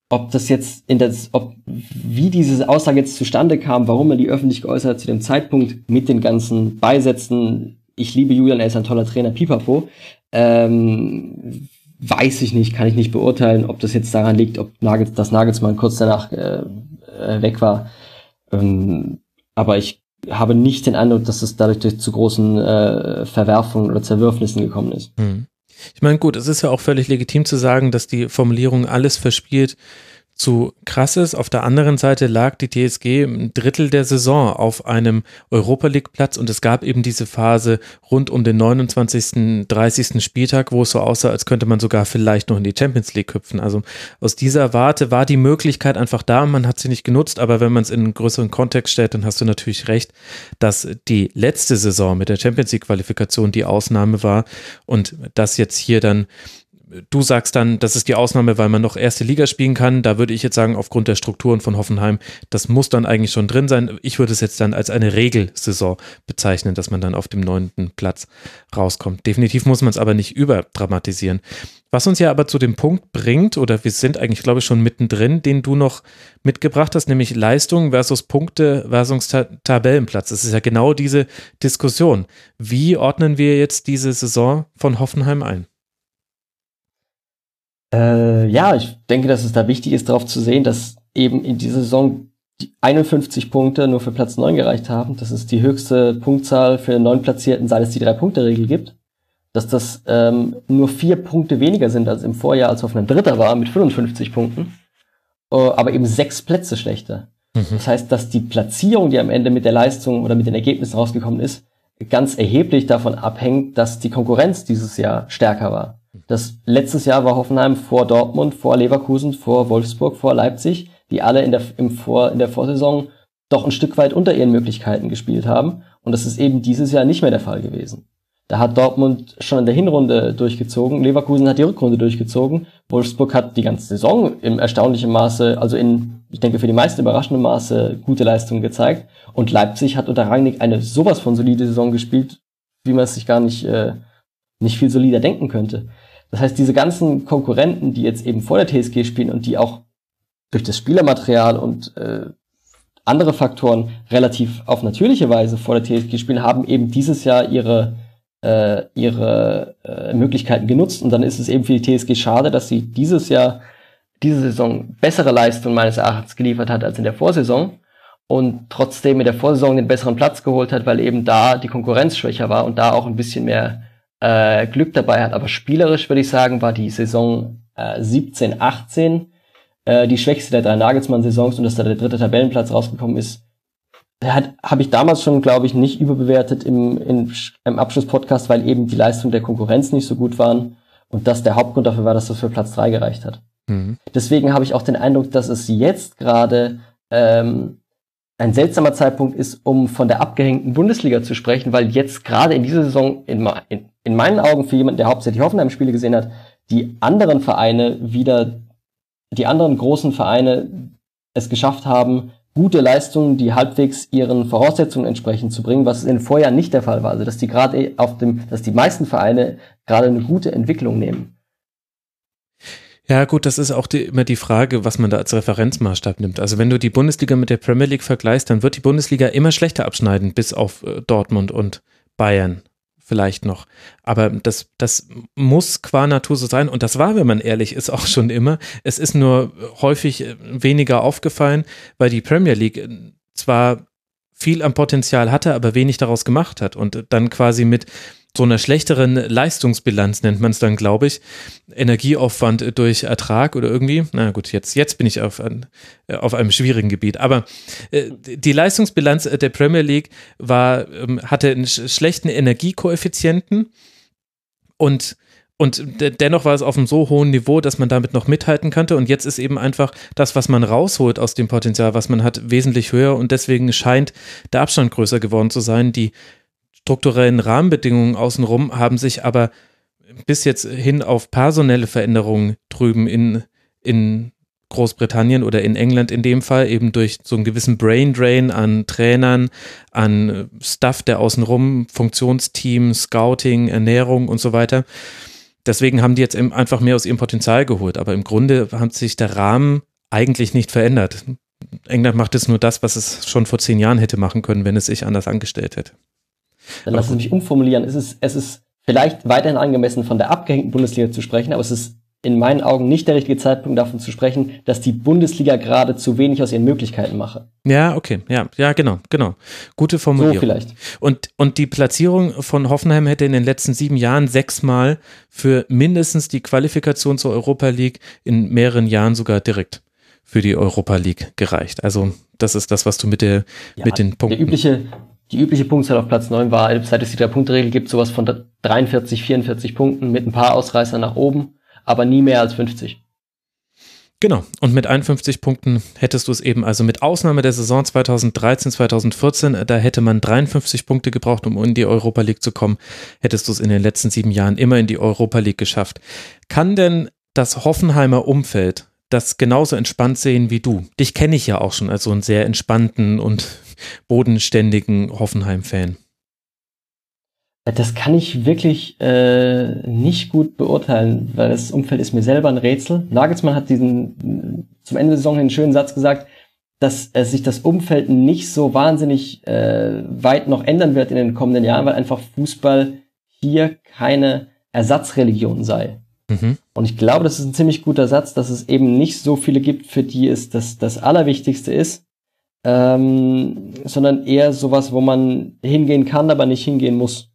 S4: ob das jetzt in das, ob, wie diese Aussage jetzt zustande kam, warum er die öffentlich geäußert hat zu dem Zeitpunkt mit den ganzen Beisätzen, ich liebe Julian, er ist ein toller Trainer, pipapo, ähm, weiß ich nicht, kann ich nicht beurteilen, ob das jetzt daran liegt, ob Nagels, das Nagelsmann kurz danach äh, äh, weg war. Ähm, aber ich habe nicht den Eindruck, dass es dadurch durch zu großen äh, Verwerfungen oder Zerwürfnissen gekommen ist. Hm.
S3: Ich meine, gut, es ist ja auch völlig legitim zu sagen, dass die Formulierung alles verspielt zu krass ist. Auf der anderen Seite lag die TSG ein Drittel der Saison auf einem Europa League Platz und es gab eben diese Phase rund um den 29., 30. Spieltag, wo es so aussah, als könnte man sogar vielleicht noch in die Champions League hüpfen. Also aus dieser Warte war die Möglichkeit einfach da, man hat sie nicht genutzt, aber wenn man es in einen größeren Kontext stellt, dann hast du natürlich recht, dass die letzte Saison mit der Champions League Qualifikation die Ausnahme war und das jetzt hier dann du sagst dann, das ist die Ausnahme, weil man noch erste Liga spielen kann. Da würde ich jetzt sagen, aufgrund der Strukturen von Hoffenheim, das muss dann eigentlich schon drin sein. Ich würde es jetzt dann als eine Regelsaison bezeichnen, dass man dann auf dem neunten Platz rauskommt. Definitiv muss man es aber nicht überdramatisieren. Was uns ja aber zu dem Punkt bringt, oder wir sind eigentlich, glaube ich, schon mittendrin, den du noch mitgebracht hast, nämlich Leistung versus Punkte versus Tabellenplatz. Es ist ja genau diese Diskussion. Wie ordnen wir jetzt diese Saison von Hoffenheim ein?
S4: Äh, ja, ich denke, dass es da wichtig ist, darauf zu sehen, dass eben in dieser Saison die 51 Punkte nur für Platz 9 gereicht haben. Das ist die höchste Punktzahl für neun Platzierten, seit es die Drei-Punkte-Regel gibt. Dass das ähm, nur vier Punkte weniger sind als im Vorjahr, als auf einem Dritter war mit 55 Punkten. Uh, aber eben sechs Plätze schlechter. Mhm. Das heißt, dass die Platzierung, die am Ende mit der Leistung oder mit den Ergebnissen rausgekommen ist, ganz erheblich davon abhängt, dass die Konkurrenz dieses Jahr stärker war. Das letztes Jahr war Hoffenheim vor Dortmund, vor Leverkusen, vor Wolfsburg, vor Leipzig die alle in der, im Vor, in der Vorsaison doch ein Stück weit unter ihren Möglichkeiten gespielt haben. Und das ist eben dieses Jahr nicht mehr der Fall gewesen. Da hat Dortmund schon in der Hinrunde durchgezogen, Leverkusen hat die Rückrunde durchgezogen, Wolfsburg hat die ganze Saison im erstaunlichen Maße, also in, ich denke für die meisten überraschenden Maße, gute Leistungen gezeigt. Und Leipzig hat unter Rangnick eine sowas von solide Saison gespielt, wie man es sich gar nicht, äh, nicht viel solider denken könnte. Das heißt, diese ganzen Konkurrenten, die jetzt eben vor der TSG spielen und die auch durch das Spielermaterial und äh, andere Faktoren relativ auf natürliche Weise vor der TSG spielen, haben eben dieses Jahr ihre, äh, ihre äh, Möglichkeiten genutzt. Und dann ist es eben für die TSG schade, dass sie dieses Jahr, diese Saison bessere Leistung meines Erachtens geliefert hat als in der Vorsaison und trotzdem in der Vorsaison den besseren Platz geholt hat, weil eben da die Konkurrenz schwächer war und da auch ein bisschen mehr äh, Glück dabei hat. Aber spielerisch würde ich sagen, war die Saison äh, 17, 18 äh, die schwächste der drei Nagelsmann-Saisons und dass da der dritte Tabellenplatz rausgekommen ist. Habe ich damals schon, glaube ich, nicht überbewertet im, im, im Abschlusspodcast, weil eben die Leistung der Konkurrenz nicht so gut waren und das der Hauptgrund dafür war, dass das für Platz drei gereicht hat. Mhm. Deswegen habe ich auch den Eindruck, dass es jetzt gerade ähm, ein seltsamer Zeitpunkt ist, um von der abgehängten Bundesliga zu sprechen, weil jetzt gerade in dieser Saison in, in, in meinen Augen für jemanden, der hauptsächlich Hoffenheim-Spiele gesehen hat, die anderen Vereine wieder, die anderen großen Vereine es geschafft haben, gute Leistungen, die halbwegs ihren Voraussetzungen entsprechend zu bringen, was in den Vorjahren nicht der Fall war. Also dass die gerade auf dem, dass die meisten Vereine gerade eine gute Entwicklung nehmen.
S3: Ja, gut, das ist auch die, immer die Frage, was man da als Referenzmaßstab nimmt. Also wenn du die Bundesliga mit der Premier League vergleichst, dann wird die Bundesliga immer schlechter abschneiden, bis auf äh, Dortmund und Bayern vielleicht noch. Aber das, das muss qua Natur so sein. Und das war, wenn man ehrlich ist, auch schon immer. Es ist nur häufig äh, weniger aufgefallen, weil die Premier League äh, zwar viel am Potenzial hatte, aber wenig daraus gemacht hat und dann quasi mit so einer schlechteren Leistungsbilanz nennt man es dann, glaube ich. Energieaufwand durch Ertrag oder irgendwie. Na gut, jetzt, jetzt bin ich auf, ein, äh, auf einem schwierigen Gebiet. Aber äh, die Leistungsbilanz der Premier League war, ähm, hatte einen schlechten Energiekoeffizienten und und dennoch war es auf einem so hohen Niveau, dass man damit noch mithalten könnte. Und jetzt ist eben einfach das, was man rausholt aus dem Potenzial, was man hat, wesentlich höher. Und deswegen scheint der Abstand größer geworden zu sein. Die strukturellen Rahmenbedingungen außenrum haben sich aber bis jetzt hin auf personelle Veränderungen drüben in, in Großbritannien oder in England in dem Fall eben durch so einen gewissen Brain Drain an Trainern, an Stuff der außenrum, Funktionsteam, Scouting, Ernährung und so weiter. Deswegen haben die jetzt einfach mehr aus ihrem Potenzial geholt. Aber im Grunde hat sich der Rahmen eigentlich nicht verändert. England macht jetzt nur das, was es schon vor zehn Jahren hätte machen können, wenn es sich anders angestellt hätte.
S4: Dann lassen Sie mich umformulieren. Es ist, es ist vielleicht weiterhin angemessen, von der abgehängten Bundesliga zu sprechen, aber es ist in meinen Augen nicht der richtige Zeitpunkt davon zu sprechen, dass die Bundesliga gerade zu wenig aus ihren Möglichkeiten mache.
S3: Ja, okay, ja, ja, genau, genau. Gute Formulierung.
S4: So vielleicht.
S3: Und, und die Platzierung von Hoffenheim hätte in den letzten sieben Jahren sechsmal für mindestens die Qualifikation zur Europa League in mehreren Jahren sogar direkt für die Europa League gereicht. Also das ist das, was du mit der ja, mit den Punkten.
S4: Der übliche, die übliche Punktzahl auf Platz 9 war, seit es die Drei-Punkte-Regel gibt, sowas von 43, 44 Punkten mit ein paar Ausreißern nach oben, aber nie mehr als 50.
S3: Genau, und mit 51 Punkten hättest du es eben, also mit Ausnahme der Saison 2013, 2014, da hätte man 53 Punkte gebraucht, um in die Europa League zu kommen, hättest du es in den letzten sieben Jahren immer in die Europa League geschafft. Kann denn das Hoffenheimer Umfeld das genauso entspannt sehen wie du? Dich kenne ich ja auch schon als so einen sehr entspannten und bodenständigen Hoffenheim-Fan?
S4: Das kann ich wirklich äh, nicht gut beurteilen, weil das Umfeld ist mir selber ein Rätsel. Nagelsmann hat diesen zum Ende der Saison einen schönen Satz gesagt, dass äh, sich das Umfeld nicht so wahnsinnig äh, weit noch ändern wird in den kommenden Jahren, weil einfach Fußball hier keine Ersatzreligion sei. Mhm. Und ich glaube, das ist ein ziemlich guter Satz, dass es eben nicht so viele gibt, für die es das, das Allerwichtigste ist ähm, sondern eher sowas, wo man hingehen kann, aber nicht hingehen muss.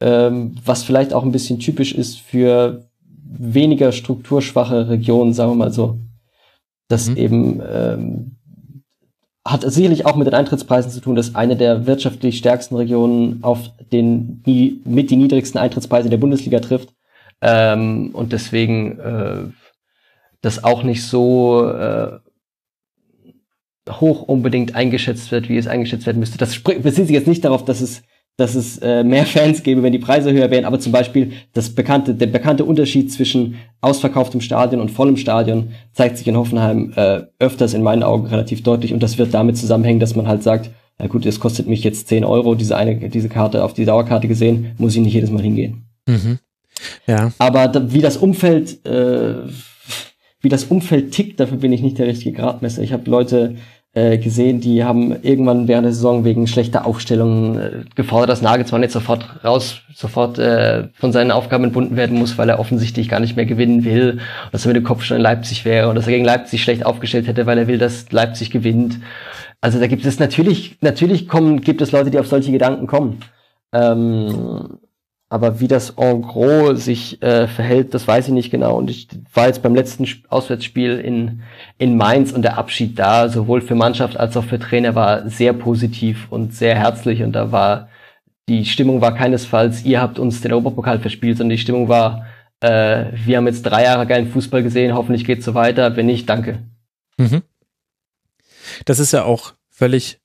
S4: Ähm, was vielleicht auch ein bisschen typisch ist für weniger strukturschwache Regionen, sagen wir mal so. Das mhm. eben ähm, hat sicherlich auch mit den Eintrittspreisen zu tun, dass eine der wirtschaftlich stärksten Regionen auf den mit die niedrigsten Eintrittspreise der Bundesliga trifft. Ähm, und deswegen äh, das auch nicht so äh, hoch unbedingt eingeschätzt wird, wie es eingeschätzt werden müsste. Das bezieht sich jetzt nicht darauf, dass es dass es äh, mehr Fans gäbe, wenn die Preise höher wären, aber zum Beispiel das bekannte, der bekannte Unterschied zwischen ausverkauftem Stadion und vollem Stadion zeigt sich in Hoffenheim äh, öfters in meinen Augen relativ deutlich und das wird damit zusammenhängen, dass man halt sagt, ja gut, es kostet mich jetzt 10 Euro, diese eine, diese Karte auf die Dauerkarte gesehen, muss ich nicht jedes Mal hingehen. Mhm. Ja. Aber da, wie das Umfeld, äh, wie das Umfeld tickt, dafür bin ich nicht der richtige Gradmesser. Ich habe Leute äh, gesehen, die haben irgendwann während der Saison wegen schlechter Aufstellungen äh, gefordert, dass Nagelsmann jetzt sofort raus, sofort äh, von seinen Aufgaben entbunden werden muss, weil er offensichtlich gar nicht mehr gewinnen will, dass er mit dem Kopf schon in Leipzig wäre und dass er gegen Leipzig schlecht aufgestellt hätte, weil er will, dass Leipzig gewinnt. Also da gibt es natürlich, natürlich kommen, gibt es Leute, die auf solche Gedanken kommen. Ähm, aber wie das en gros sich äh, verhält, das weiß ich nicht genau. Und ich war jetzt beim letzten Auswärtsspiel in, in Mainz und der Abschied da, sowohl für Mannschaft als auch für Trainer, war sehr positiv und sehr herzlich. Und da war, die Stimmung war keinesfalls, ihr habt uns den Europapokal verspielt, sondern die Stimmung war, äh, wir haben jetzt drei Jahre geilen Fußball gesehen, hoffentlich geht's so weiter. Wenn nicht, danke. Mhm.
S3: Das ist ja auch völlig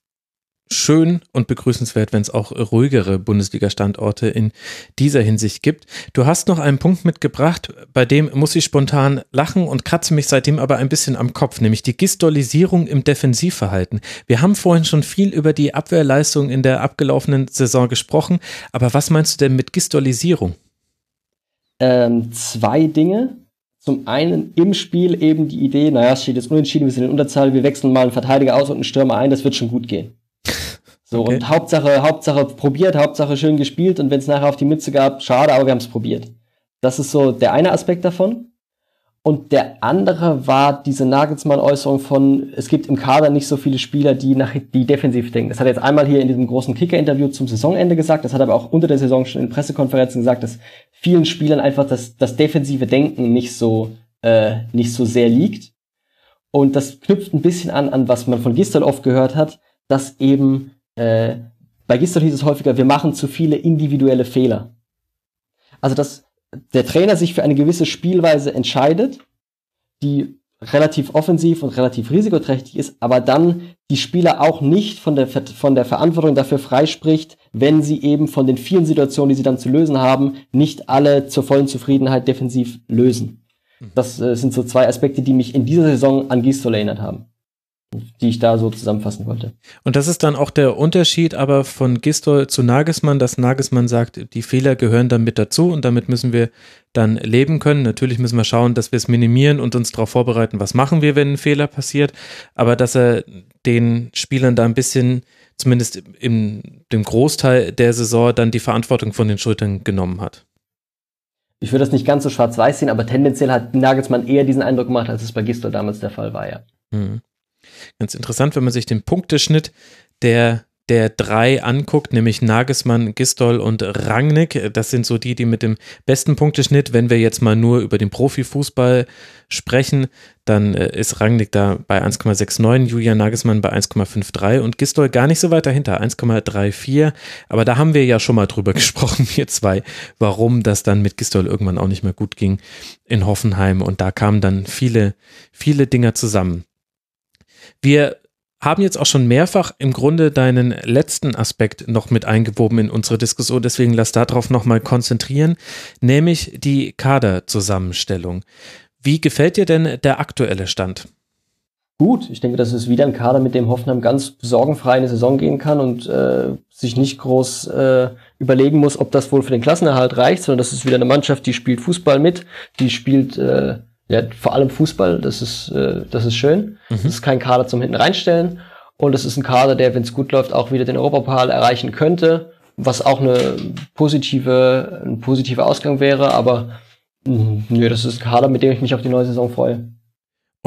S3: schön und begrüßenswert, wenn es auch ruhigere Bundesliga-Standorte in dieser Hinsicht gibt. Du hast noch einen Punkt mitgebracht, bei dem muss ich spontan lachen und kratze mich seitdem aber ein bisschen am Kopf, nämlich die Gistolisierung im Defensivverhalten. Wir haben vorhin schon viel über die Abwehrleistung in der abgelaufenen Saison gesprochen, aber was meinst du denn mit Gistolisierung?
S4: Ähm, zwei Dinge. Zum einen im Spiel eben die Idee, naja, es steht jetzt unentschieden, wir sind in Unterzahl, wir wechseln mal einen Verteidiger aus und einen Stürmer ein, das wird schon gut gehen. So, okay. und Hauptsache, Hauptsache probiert, Hauptsache schön gespielt und wenn es nachher auf die Mütze gab, schade, aber wir haben es probiert. Das ist so der eine Aspekt davon. Und der andere war diese Nagelsmann-Äußerung von, es gibt im Kader nicht so viele Spieler, die, nach, die defensiv denken. Das hat er jetzt einmal hier in diesem großen Kicker-Interview zum Saisonende gesagt, das hat er aber auch unter der Saison schon in Pressekonferenzen gesagt, dass vielen Spielern einfach das, das defensive Denken nicht so, äh, nicht so sehr liegt. Und das knüpft ein bisschen an, an was man von Gistel oft gehört hat, dass eben äh, bei Gistol hieß es häufiger, wir machen zu viele individuelle Fehler. Also, dass der Trainer sich für eine gewisse Spielweise entscheidet, die relativ offensiv und relativ risikoträchtig ist, aber dann die Spieler auch nicht von der, von der Verantwortung dafür freispricht, wenn sie eben von den vielen Situationen, die sie dann zu lösen haben, nicht alle zur vollen Zufriedenheit defensiv lösen. Mhm. Das äh, sind so zwei Aspekte, die mich in dieser Saison an Gistol erinnert haben die ich da so zusammenfassen wollte.
S3: Und das ist dann auch der Unterschied aber von Gistol zu Nagelsmann, dass Nagelsmann sagt, die Fehler gehören dann mit dazu und damit müssen wir dann leben können. Natürlich müssen wir schauen, dass wir es minimieren und uns darauf vorbereiten, was machen wir, wenn ein Fehler passiert, aber dass er den Spielern da ein bisschen, zumindest im dem Großteil der Saison, dann die Verantwortung von den Schultern genommen hat.
S4: Ich würde das nicht ganz so schwarz-weiß sehen, aber tendenziell hat Nagelsmann eher diesen Eindruck gemacht, als es bei Gistol damals der Fall war, ja. Mhm.
S3: Ganz interessant, wenn man sich den Punkteschnitt der der drei anguckt, nämlich Nagelsmann, Gistol und Rangnick. Das sind so die, die mit dem besten Punkteschnitt, wenn wir jetzt mal nur über den Profifußball sprechen, dann äh, ist Rangnick da bei 1,69, Julian Nagelsmann bei 1,53 und Gistol gar nicht so weit dahinter, 1,34. Aber da haben wir ja schon mal drüber gesprochen, wir zwei, warum das dann mit Gistol irgendwann auch nicht mehr gut ging in Hoffenheim. Und da kamen dann viele, viele Dinger zusammen. Wir haben jetzt auch schon mehrfach im Grunde deinen letzten Aspekt noch mit eingewoben in unsere Diskussion, deswegen lass darauf nochmal konzentrieren, nämlich die Kaderzusammenstellung. Wie gefällt dir denn der aktuelle Stand?
S4: Gut, ich denke, das ist wieder ein Kader, mit dem Hoffenheim ganz sorgenfrei eine Saison gehen kann und äh, sich nicht groß äh, überlegen muss, ob das wohl für den Klassenerhalt reicht, sondern das ist wieder eine Mannschaft, die spielt Fußball mit, die spielt äh, ja, vor allem Fußball, das ist, äh, das ist schön. Mhm. Das ist kein Kader zum hinten reinstellen. Und es ist ein Kader, der, wenn es gut läuft, auch wieder den Europapokal erreichen könnte, was auch eine positive, ein positiver Ausgang wäre. Aber mh, nö, das ist ein Kader, mit dem ich mich auf die neue Saison freue.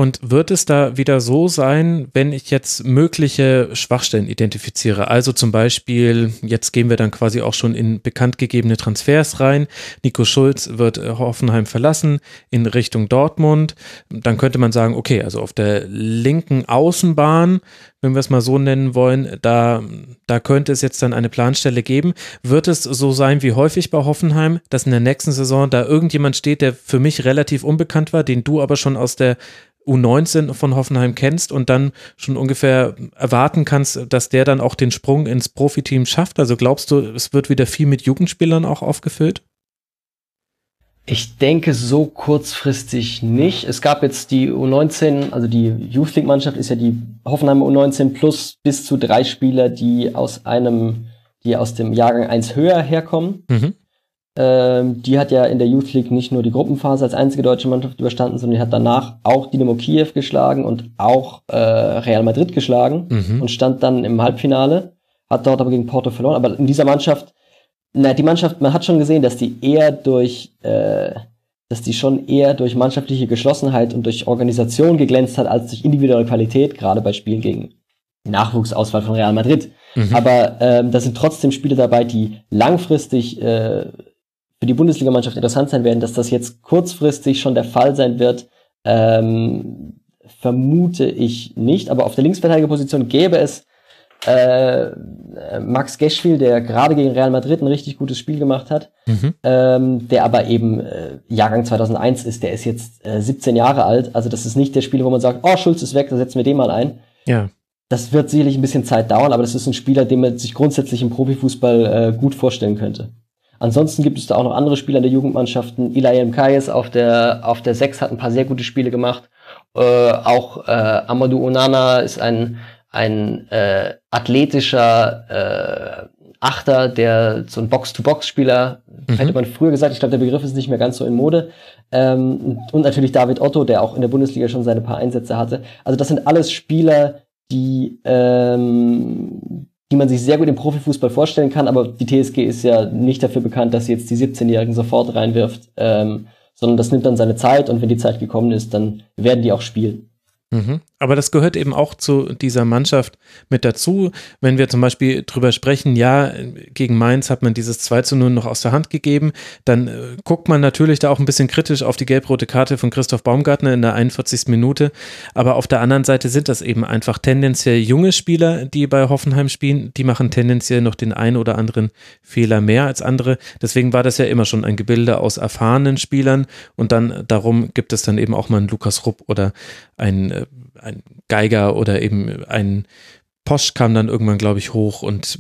S3: Und wird es da wieder so sein, wenn ich jetzt mögliche Schwachstellen identifiziere? Also zum Beispiel, jetzt gehen wir dann quasi auch schon in bekannt gegebene Transfers rein. Nico Schulz wird äh, Hoffenheim verlassen in Richtung Dortmund. Dann könnte man sagen, okay, also auf der linken Außenbahn wenn wir es mal so nennen wollen, da, da könnte es jetzt dann eine Planstelle geben. Wird es so sein wie häufig bei Hoffenheim, dass in der nächsten Saison da irgendjemand steht, der für mich relativ unbekannt war, den du aber schon aus der U19 von Hoffenheim kennst und dann schon ungefähr erwarten kannst, dass der dann auch den Sprung ins Profiteam schafft? Also glaubst du, es wird wieder viel mit Jugendspielern auch aufgefüllt?
S4: Ich denke so kurzfristig nicht. Es gab jetzt die U19, also die Youth League Mannschaft ist ja die Hoffenheimer U19 plus bis zu drei Spieler, die aus einem, die aus dem Jahrgang 1 höher herkommen. Mhm. Ähm, die hat ja in der Youth League nicht nur die Gruppenphase als einzige deutsche Mannschaft überstanden, sondern die hat danach auch Dynamo Kiew geschlagen und auch äh, Real Madrid geschlagen mhm. und stand dann im Halbfinale, hat dort aber gegen Porto verloren. Aber in dieser Mannschaft, na, die Mannschaft, man hat schon gesehen, dass die eher durch, äh, dass die schon eher durch mannschaftliche Geschlossenheit und durch Organisation geglänzt hat, als durch individuelle Qualität, gerade bei Spielen gegen Nachwuchsauswahl von Real Madrid. Mhm. Aber ähm, da sind trotzdem Spiele dabei, die langfristig äh, für die Bundesligamannschaft interessant sein werden, dass das jetzt kurzfristig schon der Fall sein wird, ähm, vermute ich nicht. Aber auf der Linksverteidigerposition gäbe es äh, Max Geschwil, der gerade gegen Real Madrid ein richtig gutes Spiel gemacht hat, mhm. ähm, der aber eben äh, Jahrgang 2001 ist, der ist jetzt äh, 17 Jahre alt. Also das ist nicht der Spieler, wo man sagt, oh, Schulz ist weg, da setzen wir den mal ein.
S3: Ja.
S4: Das wird sicherlich ein bisschen Zeit dauern, aber das ist ein Spieler, den man sich grundsätzlich im Profifußball äh, gut vorstellen könnte. Ansonsten gibt es da auch noch andere Spieler der Jugendmannschaften. Ilayem Kayes auf der, auf der 6 hat ein paar sehr gute Spiele gemacht. Äh, auch äh, Amadou Onana ist ein, ein äh, athletischer äh, Achter, der so ein Box-to-Box-Spieler, mhm. hätte man früher gesagt, ich glaube, der Begriff ist nicht mehr ganz so in Mode. Ähm, und natürlich David Otto, der auch in der Bundesliga schon seine paar Einsätze hatte. Also das sind alles Spieler, die, ähm, die man sich sehr gut im Profifußball vorstellen kann, aber die TSG ist ja nicht dafür bekannt, dass sie jetzt die 17-Jährigen sofort reinwirft, ähm, sondern das nimmt dann seine Zeit und wenn die Zeit gekommen ist, dann werden die auch spielen.
S3: Mhm. Aber das gehört eben auch zu dieser Mannschaft mit dazu. Wenn wir zum Beispiel drüber sprechen, ja, gegen Mainz hat man dieses 2 zu 0 noch aus der Hand gegeben, dann äh, guckt man natürlich da auch ein bisschen kritisch auf die gelb-rote Karte von Christoph Baumgartner in der 41. Minute. Aber auf der anderen Seite sind das eben einfach tendenziell junge Spieler, die bei Hoffenheim spielen. Die machen tendenziell noch den einen oder anderen Fehler mehr als andere. Deswegen war das ja immer schon ein Gebilde aus erfahrenen Spielern. Und dann darum gibt es dann eben auch mal einen Lukas Rupp oder einen äh, ein Geiger oder eben ein Posch kam dann irgendwann, glaube ich, hoch und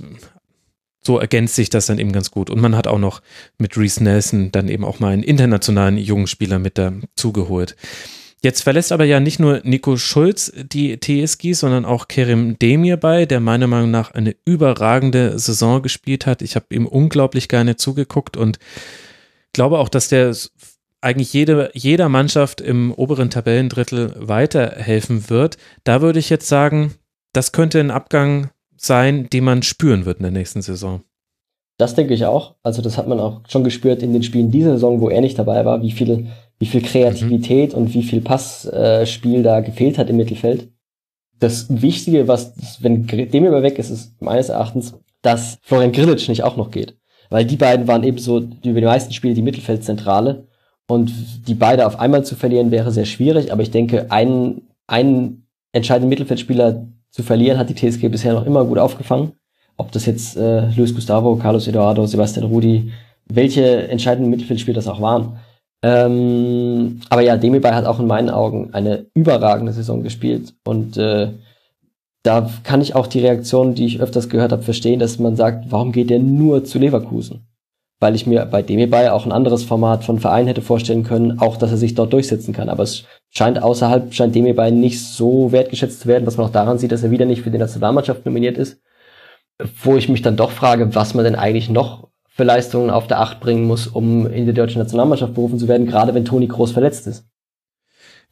S3: so ergänzt sich das dann eben ganz gut. Und man hat auch noch mit Reese Nelson dann eben auch mal einen internationalen jungen Spieler mit dazugeholt. Jetzt verlässt aber ja nicht nur Nico Schulz die TSG, sondern auch Kerim Demir bei, der meiner Meinung nach eine überragende Saison gespielt hat. Ich habe ihm unglaublich gerne zugeguckt und glaube auch, dass der eigentlich jede, jeder Mannschaft im oberen Tabellendrittel weiterhelfen wird. Da würde ich jetzt sagen, das könnte ein Abgang sein, den man spüren wird in der nächsten Saison.
S4: Das denke ich auch. Also das hat man auch schon gespürt in den Spielen dieser Saison, wo er nicht dabei war, wie viel, wie viel Kreativität mhm. und wie viel Passspiel äh, da gefehlt hat im Mittelfeld. Das Wichtige, was, wenn dem über weg ist, ist meines Erachtens, dass Florian Grillitsch nicht auch noch geht. Weil die beiden waren eben so über die meisten Spiele die Mittelfeldzentrale und die beide auf einmal zu verlieren wäre sehr schwierig, aber ich denke, einen, einen entscheidenden Mittelfeldspieler zu verlieren, hat die TSG bisher noch immer gut aufgefangen. Ob das jetzt äh, Luis Gustavo, Carlos Eduardo, Sebastian Rudi, welche entscheidenden Mittelfeldspieler das auch waren. Ähm, aber ja, Demirbay hat auch in meinen Augen eine überragende Saison gespielt und äh, da kann ich auch die Reaktion, die ich öfters gehört habe, verstehen, dass man sagt, warum geht der nur zu Leverkusen? Weil ich mir bei Demirbay auch ein anderes Format von Verein hätte vorstellen können, auch dass er sich dort durchsetzen kann. Aber es scheint außerhalb, scheint Demirbay nicht so wertgeschätzt zu werden, was man auch daran sieht, dass er wieder nicht für die Nationalmannschaft nominiert ist. Wo ich mich dann doch frage, was man denn eigentlich noch für Leistungen auf der Acht bringen muss, um in die deutsche Nationalmannschaft berufen zu werden, gerade wenn Toni Groß verletzt ist.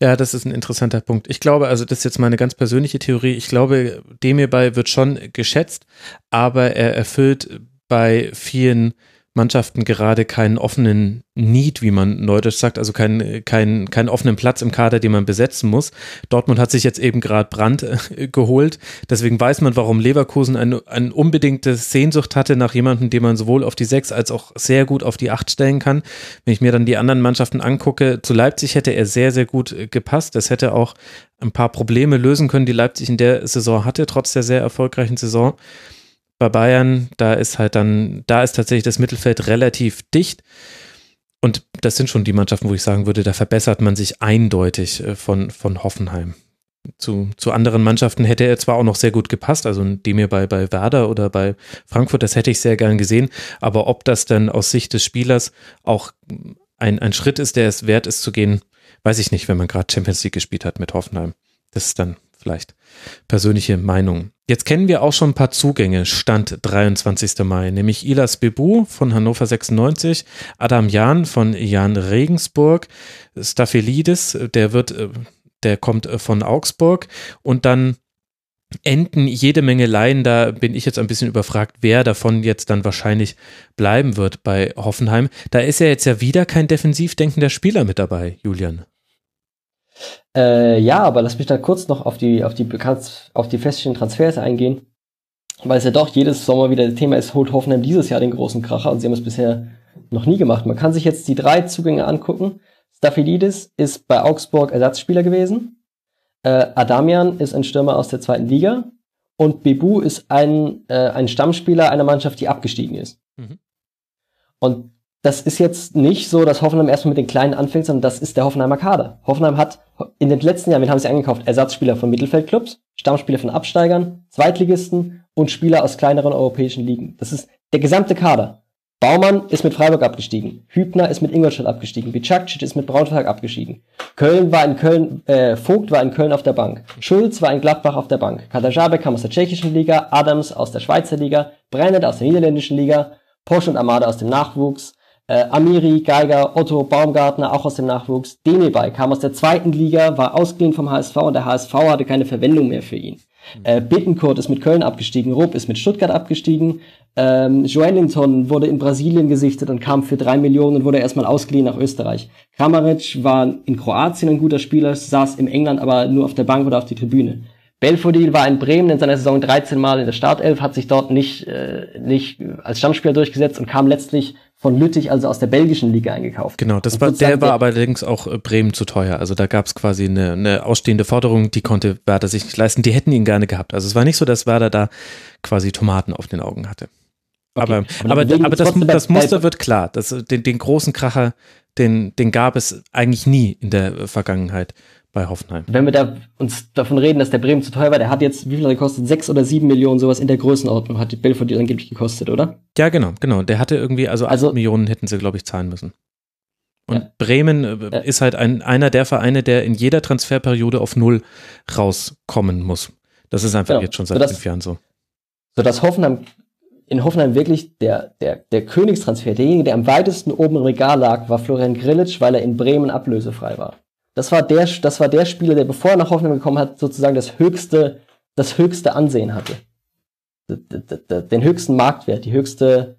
S3: Ja, das ist ein interessanter Punkt. Ich glaube, also das ist jetzt meine ganz persönliche Theorie. Ich glaube, Demirbay wird schon geschätzt, aber er erfüllt bei vielen Mannschaften gerade keinen offenen Need, wie man neudeutsch sagt, also keinen keinen keinen offenen Platz im Kader, den man besetzen muss. Dortmund hat sich jetzt eben gerade Brand äh, geholt. Deswegen weiß man, warum Leverkusen ein, ein unbedingte Sehnsucht hatte nach jemandem, den man sowohl auf die sechs als auch sehr gut auf die acht stellen kann. Wenn ich mir dann die anderen Mannschaften angucke, zu Leipzig hätte er sehr, sehr gut äh, gepasst. Das hätte auch ein paar Probleme lösen können, die Leipzig in der Saison hatte, trotz der sehr erfolgreichen Saison bei Bayern, da ist halt dann, da ist tatsächlich das Mittelfeld relativ dicht. Und das sind schon die Mannschaften, wo ich sagen würde, da verbessert man sich eindeutig äh, von, von Hoffenheim. Zu, zu anderen Mannschaften hätte er zwar auch noch sehr gut gepasst, also die mir bei, bei Werder oder bei Frankfurt, das hätte ich sehr gern gesehen, aber ob das dann aus Sicht des Spielers auch ein, ein Schritt ist, der es wert ist zu gehen, weiß ich nicht, wenn man gerade Champions League gespielt hat mit Hoffenheim. Das ist dann vielleicht persönliche Meinung. Jetzt kennen wir auch schon ein paar Zugänge, Stand 23. Mai, nämlich Ilas Bebu von Hannover 96, Adam Jahn von Jan Regensburg, Staphylides, der wird, äh, der kommt äh, von Augsburg und dann enden jede Menge Laien. Da bin ich jetzt ein bisschen überfragt, wer davon jetzt dann wahrscheinlich bleiben wird bei Hoffenheim. Da ist ja jetzt ja wieder kein defensiv denkender Spieler mit dabei, Julian.
S4: Äh, ja, aber lass mich da kurz noch auf die, auf die, auf die feststehenden Transfers eingehen. Weil es ja doch jedes Sommer wieder das Thema ist, holt Hoffenheim dieses Jahr den großen Kracher und sie haben es bisher noch nie gemacht. Man kann sich jetzt die drei Zugänge angucken. Staphylidis ist bei Augsburg Ersatzspieler gewesen. Äh, Adamian ist ein Stürmer aus der zweiten Liga. Und Bebu ist ein, äh, ein Stammspieler einer Mannschaft, die abgestiegen ist. Mhm. Und das ist jetzt nicht so, dass Hoffenheim erstmal mit den Kleinen anfängt, sondern das ist der Hoffenheimer Kader. Hoffenheim hat in den letzten Jahren, haben sie angekauft, Ersatzspieler von Mittelfeldclubs, Stammspieler von Absteigern, Zweitligisten und Spieler aus kleineren europäischen Ligen. Das ist der gesamte Kader. Baumann ist mit Freiburg abgestiegen. Hübner ist mit Ingolstadt abgestiegen. Bicakcic ist mit Braunschweig abgestiegen. Köln war in Köln, äh, Vogt war in Köln auf der Bank. Schulz war in Gladbach auf der Bank. Katajabek kam aus der tschechischen Liga. Adams aus der Schweizer Liga. Brennett aus der niederländischen Liga. Porsche und Amade aus dem Nachwuchs. Äh, Amiri, Geiger, Otto, Baumgartner, auch aus dem Nachwuchs. Denebay kam aus der zweiten Liga, war ausgeliehen vom HSV und der HSV hatte keine Verwendung mehr für ihn. Mhm. Äh, Bittencourt ist mit Köln abgestiegen, Rupp ist mit Stuttgart abgestiegen, ähm, Joelinton wurde in Brasilien gesichtet und kam für drei Millionen und wurde erstmal ausgeliehen nach Österreich. Kramaric war in Kroatien ein guter Spieler, saß in England aber nur auf der Bank oder auf die Tribüne. Belfodil war in Bremen in seiner Saison 13 Mal in der Startelf, hat sich dort nicht, äh, nicht als Stammspieler durchgesetzt und kam letztlich von Lüttich, also aus der belgischen Liga eingekauft.
S3: Genau, das war, der war allerdings auch äh, Bremen zu teuer. Also da gab es quasi eine, eine ausstehende Forderung, die konnte Werder sich nicht leisten. Die hätten ihn gerne gehabt. Also es war nicht so, dass Werder da quasi Tomaten auf den Augen hatte. Okay. Aber, aber, aber, aber das, das Muster wird klar. Das, den, den großen Kracher, den, den gab es eigentlich nie in der Vergangenheit bei Hoffenheim.
S4: Wenn wir da uns davon reden, dass der Bremen zu teuer war, der hat jetzt, wie viel hat er gekostet? Sechs oder sieben Millionen, sowas in der Größenordnung hat Belfort angeblich gekostet, oder?
S3: Ja, genau, genau. Der hatte irgendwie, also, also acht Millionen hätten sie, glaube ich, zahlen müssen. Und ja. Bremen äh, ja. ist halt ein, einer der Vereine, der in jeder Transferperiode auf Null rauskommen muss. Das ist einfach genau. jetzt schon seit fünf Jahren so.
S4: So dass Hoffenheim, in Hoffenheim wirklich der, der, der Königstransfer, derjenige, der am weitesten oben im Regal lag, war Florian Grillitsch, weil er in Bremen ablösefrei war. Das war der, das war der Spieler, der bevor er nach Hoffenheim gekommen hat, sozusagen das höchste, das höchste Ansehen hatte. Den höchsten Marktwert, die höchste,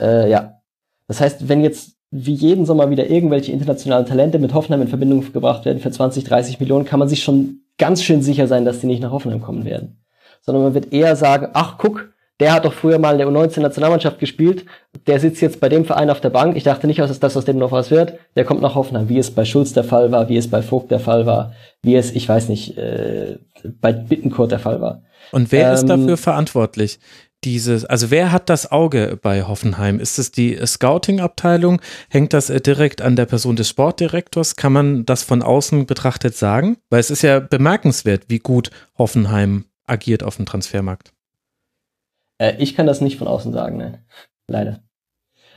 S4: äh, ja. Das heißt, wenn jetzt wie jeden Sommer wieder irgendwelche internationalen Talente mit Hoffenheim in Verbindung gebracht werden für 20, 30 Millionen, kann man sich schon ganz schön sicher sein, dass die nicht nach Hoffenheim kommen werden. Sondern man wird eher sagen, ach guck, der hat doch früher mal in der U19-Nationalmannschaft gespielt, der sitzt jetzt bei dem Verein auf der Bank. Ich dachte nicht, dass das aus dem noch was wird. Der kommt nach Hoffenheim, wie es bei Schulz der Fall war, wie es bei Vogt der Fall war, wie es, ich weiß nicht, äh, bei Bittencourt der Fall war.
S3: Und wer ähm, ist dafür verantwortlich? Dieses, also wer hat das Auge bei Hoffenheim? Ist es die Scouting-Abteilung? Hängt das äh, direkt an der Person des Sportdirektors? Kann man das von außen betrachtet sagen? Weil es ist ja bemerkenswert, wie gut Hoffenheim agiert auf dem Transfermarkt.
S4: Äh, ich kann das nicht von außen sagen, ne? Leider.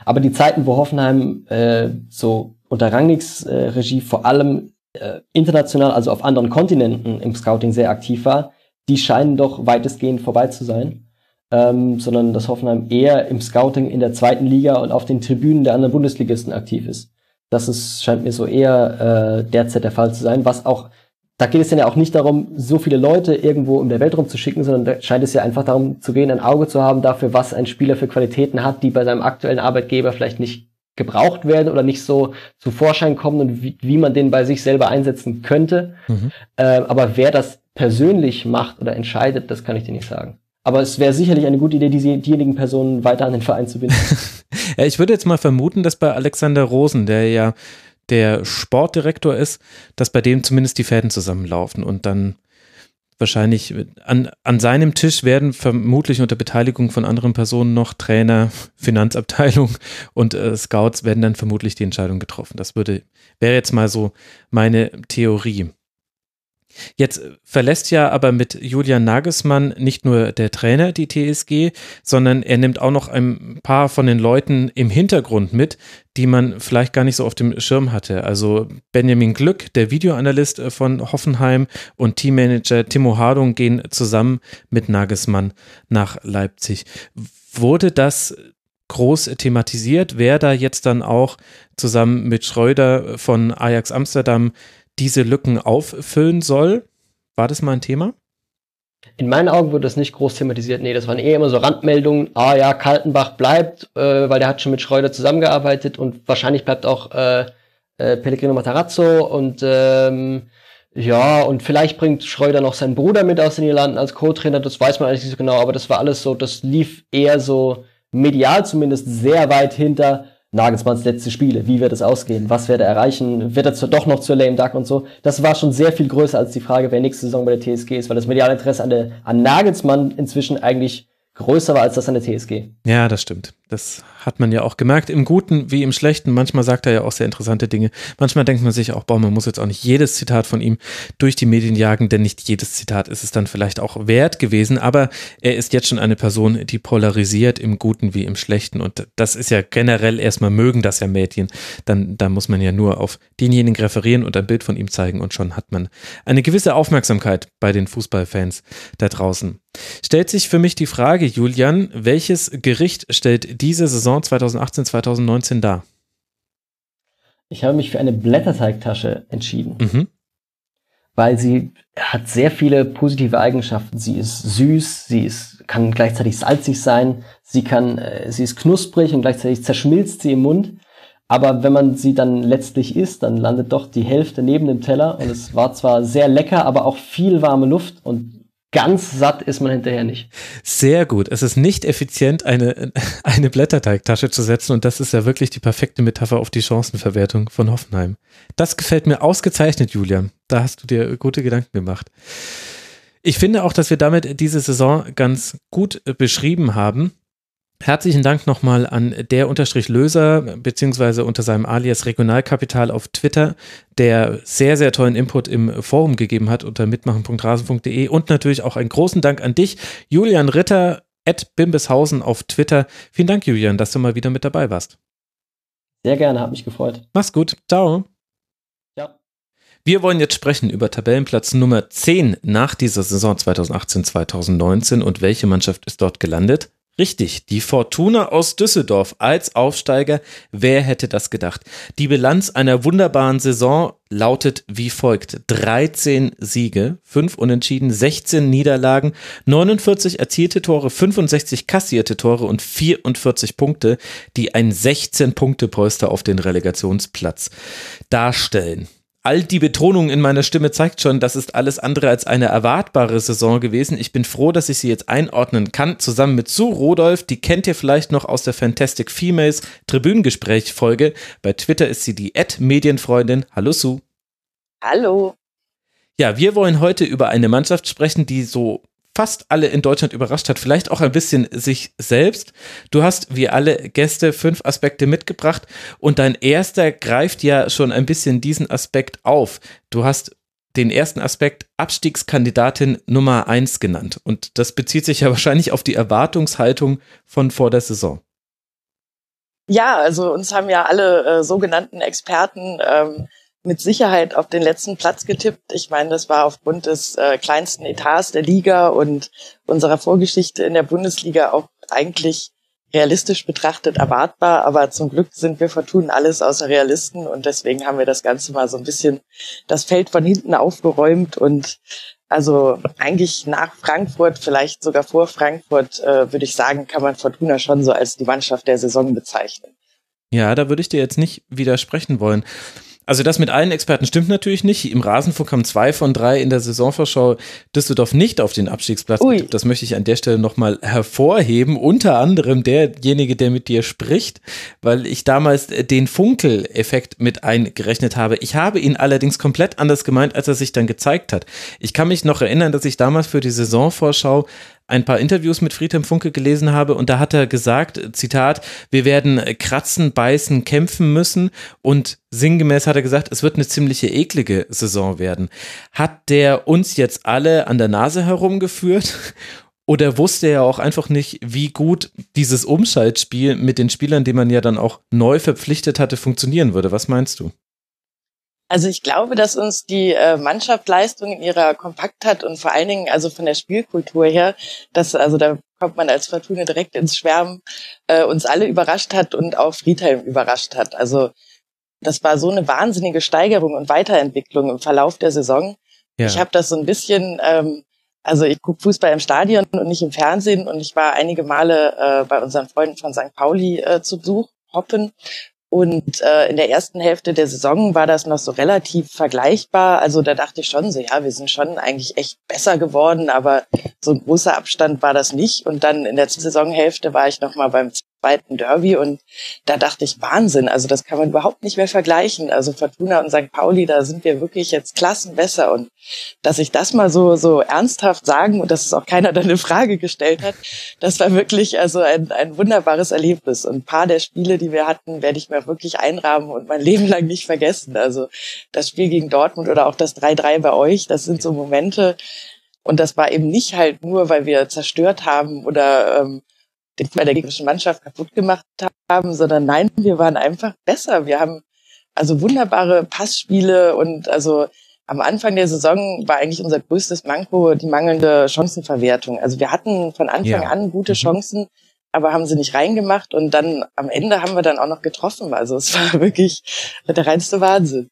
S4: Aber die Zeiten, wo Hoffenheim äh, so unter Rangnicks äh, Regie vor allem äh, international, also auf anderen Kontinenten im Scouting sehr aktiv war, die scheinen doch weitestgehend vorbei zu sein. Ähm, sondern dass Hoffenheim eher im Scouting in der zweiten Liga und auf den Tribünen der anderen Bundesligisten aktiv ist. Das ist, scheint mir so eher äh, derzeit der Fall zu sein, was auch da geht es dann ja auch nicht darum, so viele Leute irgendwo in der Welt rumzuschicken, sondern da scheint es ja einfach darum zu gehen, ein Auge zu haben dafür, was ein Spieler für Qualitäten hat, die bei seinem aktuellen Arbeitgeber vielleicht nicht gebraucht werden oder nicht so zu Vorschein kommen und wie, wie man den bei sich selber einsetzen könnte. Mhm. Äh, aber wer das persönlich macht oder entscheidet, das kann ich dir nicht sagen. Aber es wäre sicherlich eine gute Idee, diese, diejenigen Personen weiter an den Verein zu binden.
S3: ja, ich würde jetzt mal vermuten, dass bei Alexander Rosen, der ja der Sportdirektor ist, dass bei dem zumindest die Fäden zusammenlaufen und dann wahrscheinlich an, an seinem Tisch werden vermutlich unter Beteiligung von anderen Personen noch Trainer, Finanzabteilung und äh, Scouts werden dann vermutlich die Entscheidung getroffen. Das würde, wäre jetzt mal so meine Theorie. Jetzt verlässt ja aber mit Julian Nagelsmann nicht nur der Trainer die TSG, sondern er nimmt auch noch ein paar von den Leuten im Hintergrund mit, die man vielleicht gar nicht so auf dem Schirm hatte. Also Benjamin Glück, der Videoanalyst von Hoffenheim und Teammanager Timo Hardung gehen zusammen mit Nagelsmann nach Leipzig. Wurde das groß thematisiert, wer da jetzt dann auch zusammen mit Schreuder von Ajax Amsterdam diese Lücken auffüllen soll. War das mal ein Thema?
S4: In meinen Augen wurde das nicht groß thematisiert. Nee, das waren eher immer so Randmeldungen. Ah ja, Kaltenbach bleibt, äh, weil der hat schon mit Schreuder zusammengearbeitet und wahrscheinlich bleibt auch äh, äh, Pellegrino Matarazzo und ähm, ja, und vielleicht bringt Schreuder noch seinen Bruder mit aus den Niederlanden als Co-Trainer, das weiß man eigentlich nicht so genau, aber das war alles so, das lief eher so medial zumindest sehr weit hinter Nagelsmanns letzte Spiele, wie wird es ausgehen, was wird er erreichen, wird er doch noch zur Lame Duck und so. Das war schon sehr viel größer als die Frage, wer nächste Saison bei der TSG ist, weil das mediale Interesse an, der, an Nagelsmann inzwischen eigentlich größer war als das an der TSG.
S3: Ja, das stimmt. Das hat man ja auch gemerkt, im Guten wie im Schlechten. Manchmal sagt er ja auch sehr interessante Dinge. Manchmal denkt man sich auch, boah, man muss jetzt auch nicht jedes Zitat von ihm durch die Medien jagen, denn nicht jedes Zitat ist es dann vielleicht auch wert gewesen. Aber er ist jetzt schon eine Person, die polarisiert im Guten wie im Schlechten. Und das ist ja generell erstmal mögen das ja Medien. Dann, da muss man ja nur auf denjenigen referieren und ein Bild von ihm zeigen und schon hat man eine gewisse Aufmerksamkeit bei den Fußballfans da draußen. Stellt sich für mich die Frage, Julian, welches Gericht stellt diese Saison 2018, 2019 dar?
S4: Ich habe mich für eine Blätterteigtasche entschieden. Mhm. Weil sie hat sehr viele positive Eigenschaften. Sie ist süß, sie ist, kann gleichzeitig salzig sein, sie kann, äh, sie ist knusprig und gleichzeitig zerschmilzt sie im Mund. Aber wenn man sie dann letztlich isst, dann landet doch die Hälfte neben dem Teller und es war zwar sehr lecker, aber auch viel warme Luft und ganz satt ist man hinterher nicht.
S3: Sehr gut. Es ist nicht effizient, eine, eine Blätterteigtasche zu setzen und das ist ja wirklich die perfekte Metapher auf die Chancenverwertung von Hoffenheim. Das gefällt mir ausgezeichnet, Julian. Da hast du dir gute Gedanken gemacht. Ich finde auch, dass wir damit diese Saison ganz gut beschrieben haben. Herzlichen Dank nochmal an der Unterstrich Löser, beziehungsweise unter seinem Alias Regionalkapital auf Twitter, der sehr, sehr tollen Input im Forum gegeben hat unter mitmachen.rasen.de und natürlich auch einen großen Dank an dich, Julian Ritter, at Bimbeshausen auf Twitter. Vielen Dank, Julian, dass du mal wieder mit dabei warst.
S4: Sehr gerne, hat mich gefreut.
S3: Mach's gut. Ciao. Ja. Wir wollen jetzt sprechen über Tabellenplatz Nummer 10 nach dieser Saison 2018-2019 und welche Mannschaft ist dort gelandet? Richtig, die Fortuna aus Düsseldorf als Aufsteiger. Wer hätte das gedacht? Die Bilanz einer wunderbaren Saison lautet wie folgt. 13 Siege, 5 Unentschieden, 16 Niederlagen, 49 erzielte Tore, 65 kassierte Tore und 44 Punkte, die ein 16-Punkte-Polster auf den Relegationsplatz darstellen all die Betonung in meiner Stimme zeigt schon, das ist alles andere als eine erwartbare Saison gewesen. Ich bin froh, dass ich sie jetzt einordnen kann, zusammen mit Sue Rodolf. Die kennt ihr vielleicht noch aus der Fantastic Females Tribünengespräch-Folge. Bei Twitter ist sie die Ad-Medienfreundin. Hallo Sue.
S5: Hallo.
S3: Ja, wir wollen heute über eine Mannschaft sprechen, die so fast alle in Deutschland überrascht hat, vielleicht auch ein bisschen sich selbst. Du hast wie alle Gäste fünf Aspekte mitgebracht und dein erster greift ja schon ein bisschen diesen Aspekt auf. Du hast den ersten Aspekt Abstiegskandidatin Nummer eins genannt und das bezieht sich ja wahrscheinlich auf die Erwartungshaltung von vor der Saison.
S5: Ja, also uns haben ja alle äh, sogenannten Experten ähm, mit Sicherheit auf den letzten Platz getippt. Ich meine, das war aufgrund des äh, kleinsten Etats der Liga und unserer Vorgeschichte in der Bundesliga auch eigentlich realistisch betrachtet erwartbar. Aber zum Glück sind wir Fortuna alles außer Realisten und deswegen haben wir das Ganze mal so ein bisschen das Feld von hinten aufgeräumt und also eigentlich nach Frankfurt, vielleicht sogar vor Frankfurt, äh, würde ich sagen, kann man Fortuna schon so als die Mannschaft der Saison bezeichnen.
S3: Ja, da würde ich dir jetzt nicht widersprechen wollen. Also das mit allen Experten stimmt natürlich nicht. Im Rasenfunk haben zwei von drei in der Saisonvorschau Düsseldorf nicht auf den Abstiegsplatz
S5: Ui.
S3: Das möchte ich an der Stelle nochmal hervorheben. Unter anderem derjenige, der mit dir spricht, weil ich damals den Funkel-Effekt mit eingerechnet habe. Ich habe ihn allerdings komplett anders gemeint, als er sich dann gezeigt hat. Ich kann mich noch erinnern, dass ich damals für die Saisonvorschau ein paar Interviews mit Friedhelm Funke gelesen habe und da hat er gesagt, Zitat, wir werden kratzen, beißen, kämpfen müssen und sinngemäß hat er gesagt, es wird eine ziemliche eklige Saison werden. Hat der uns jetzt alle an der Nase herumgeführt oder wusste er auch einfach nicht, wie gut dieses Umschaltspiel mit den Spielern, die man ja dann auch neu verpflichtet hatte, funktionieren würde? Was meinst du?
S5: Also ich glaube, dass uns die äh, Mannschaftsleistung in ihrer Kompaktheit und vor allen Dingen also von der Spielkultur her, dass also da kommt man als Fortuna direkt ins Schwärmen, äh, uns alle überrascht hat und auch Friedhelm überrascht hat. Also das war so eine wahnsinnige Steigerung und Weiterentwicklung im Verlauf der Saison.
S3: Ja.
S5: Ich habe das so ein bisschen, ähm, also ich gucke Fußball im Stadion und nicht im Fernsehen und ich war einige Male äh, bei unseren Freunden von St. Pauli äh, zu Besuch, hoppen und äh, in der ersten Hälfte der Saison war das noch so relativ vergleichbar. Also da dachte ich schon so, ja, wir sind schon eigentlich echt besser geworden, aber so ein großer Abstand war das nicht. Und dann in der Saisonhälfte war ich noch mal beim zweiten Derby und da dachte ich Wahnsinn. Also das kann man überhaupt nicht mehr vergleichen. Also Fortuna und St. Pauli, da sind wir wirklich jetzt Klassen besser und dass ich das mal so so ernsthaft sagen und dass es auch keiner dann in Frage gestellt hat, das war wirklich also ein, ein wunderbares Erlebnis. Und ein paar der Spiele, die wir hatten, werde ich mir wirklich einrahmen und mein Leben lang nicht vergessen. Also das Spiel gegen Dortmund oder auch das 3-3 bei euch, das sind so Momente. Und das war eben nicht halt nur, weil wir zerstört haben oder ähm, den bei der gegnerischen Mannschaft kaputt gemacht haben, sondern nein, wir waren einfach besser. Wir haben also wunderbare Passspiele und also am Anfang der Saison war eigentlich unser größtes Manko die mangelnde Chancenverwertung. Also wir hatten von Anfang
S3: Ja.
S5: an gute
S3: Mhm.
S5: Chancen, aber haben sie nicht reingemacht und dann am Ende haben wir dann auch noch getroffen. Also es war wirklich der reinste Wahnsinn.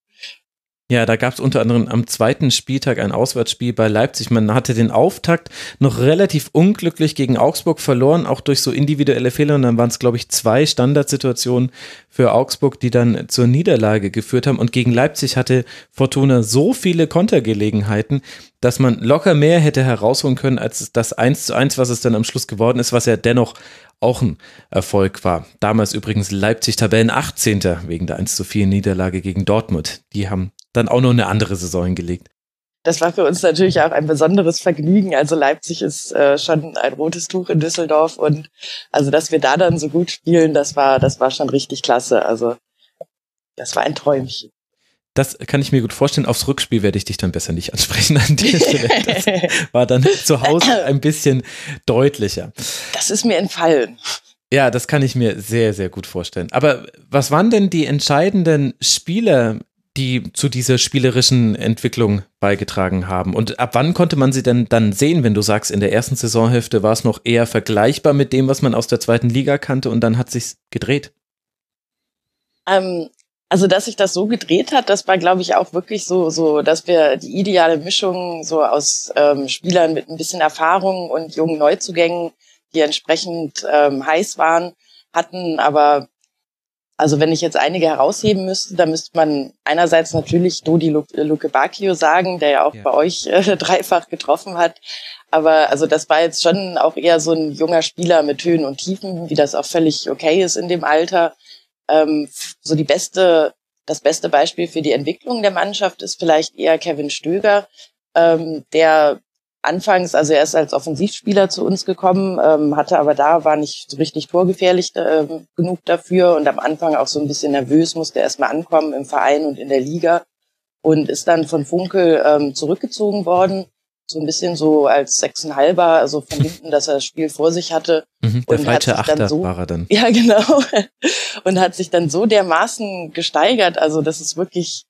S3: Ja, da gab es unter anderem am zweiten Spieltag ein Auswärtsspiel bei Leipzig. Man hatte den Auftakt noch relativ unglücklich gegen Augsburg verloren, auch durch so individuelle Fehler. Und dann waren es, glaube ich, zwei Standardsituationen für Augsburg, die dann zur Niederlage geführt haben. Und gegen Leipzig hatte Fortuna so viele Kontergelegenheiten, dass man locker mehr hätte herausholen können als das 1 zu 1, was es dann am Schluss geworden ist, was ja dennoch auch ein Erfolg war. Damals übrigens Leipzig Tabellen 18. wegen der 1 zu 4 Niederlage gegen Dortmund. Die haben dann auch noch eine andere Saison hingelegt.
S5: Das war für uns natürlich auch ein besonderes Vergnügen. Also Leipzig ist äh, schon ein rotes Tuch in Düsseldorf und also dass wir da dann so gut spielen, das war das war schon richtig klasse. Also das war ein Träumchen.
S3: Das kann ich mir gut vorstellen. Aufs Rückspiel werde ich dich dann besser nicht ansprechen an Stelle. Das war dann zu Hause ein bisschen deutlicher.
S5: Das ist mir entfallen.
S3: Ja, das kann ich mir sehr, sehr gut vorstellen. Aber was waren denn die entscheidenden Spieler, die zu dieser spielerischen Entwicklung beigetragen haben? Und ab wann konnte man sie denn dann sehen, wenn du sagst, in der ersten Saisonhälfte war es noch eher vergleichbar mit dem, was man aus der zweiten Liga kannte und dann hat sich's gedreht?
S5: Ähm, also dass sich das so gedreht hat, das war, glaube ich, auch wirklich so, so, dass wir die ideale Mischung so aus ähm, Spielern mit ein bisschen Erfahrung und jungen Neuzugängen, die entsprechend ähm, heiß waren, hatten. Aber also wenn ich jetzt einige herausheben müsste, dann müsste man einerseits natürlich Dodi Lu- Luke Bacchio sagen, der ja auch
S3: Ja.
S5: bei euch äh, dreifach getroffen hat. Aber also das war jetzt schon auch eher so ein junger Spieler mit Höhen und Tiefen, wie das auch völlig okay ist in dem Alter. Ähm, so die beste, das beste Beispiel für die Entwicklung der Mannschaft ist vielleicht eher Kevin Stöger, ähm, der anfangs, also er ist als Offensivspieler zu uns gekommen, ähm, hatte aber da, war nicht so richtig torgefährlich ähm, genug dafür und am Anfang auch so ein bisschen nervös, musste erstmal ankommen im Verein und in der Liga und ist dann von Funkel ähm, zurückgezogen worden, so ein bisschen so als Sechsenhalber, also von hinten, dass er das Spiel vor sich hatte
S3: Mhm, der
S5: Und hat sich dann
S3: Achter
S5: so-
S3: war er dann.
S5: ja, genau. Und hat sich dann so dermaßen gesteigert. Also das ist wirklich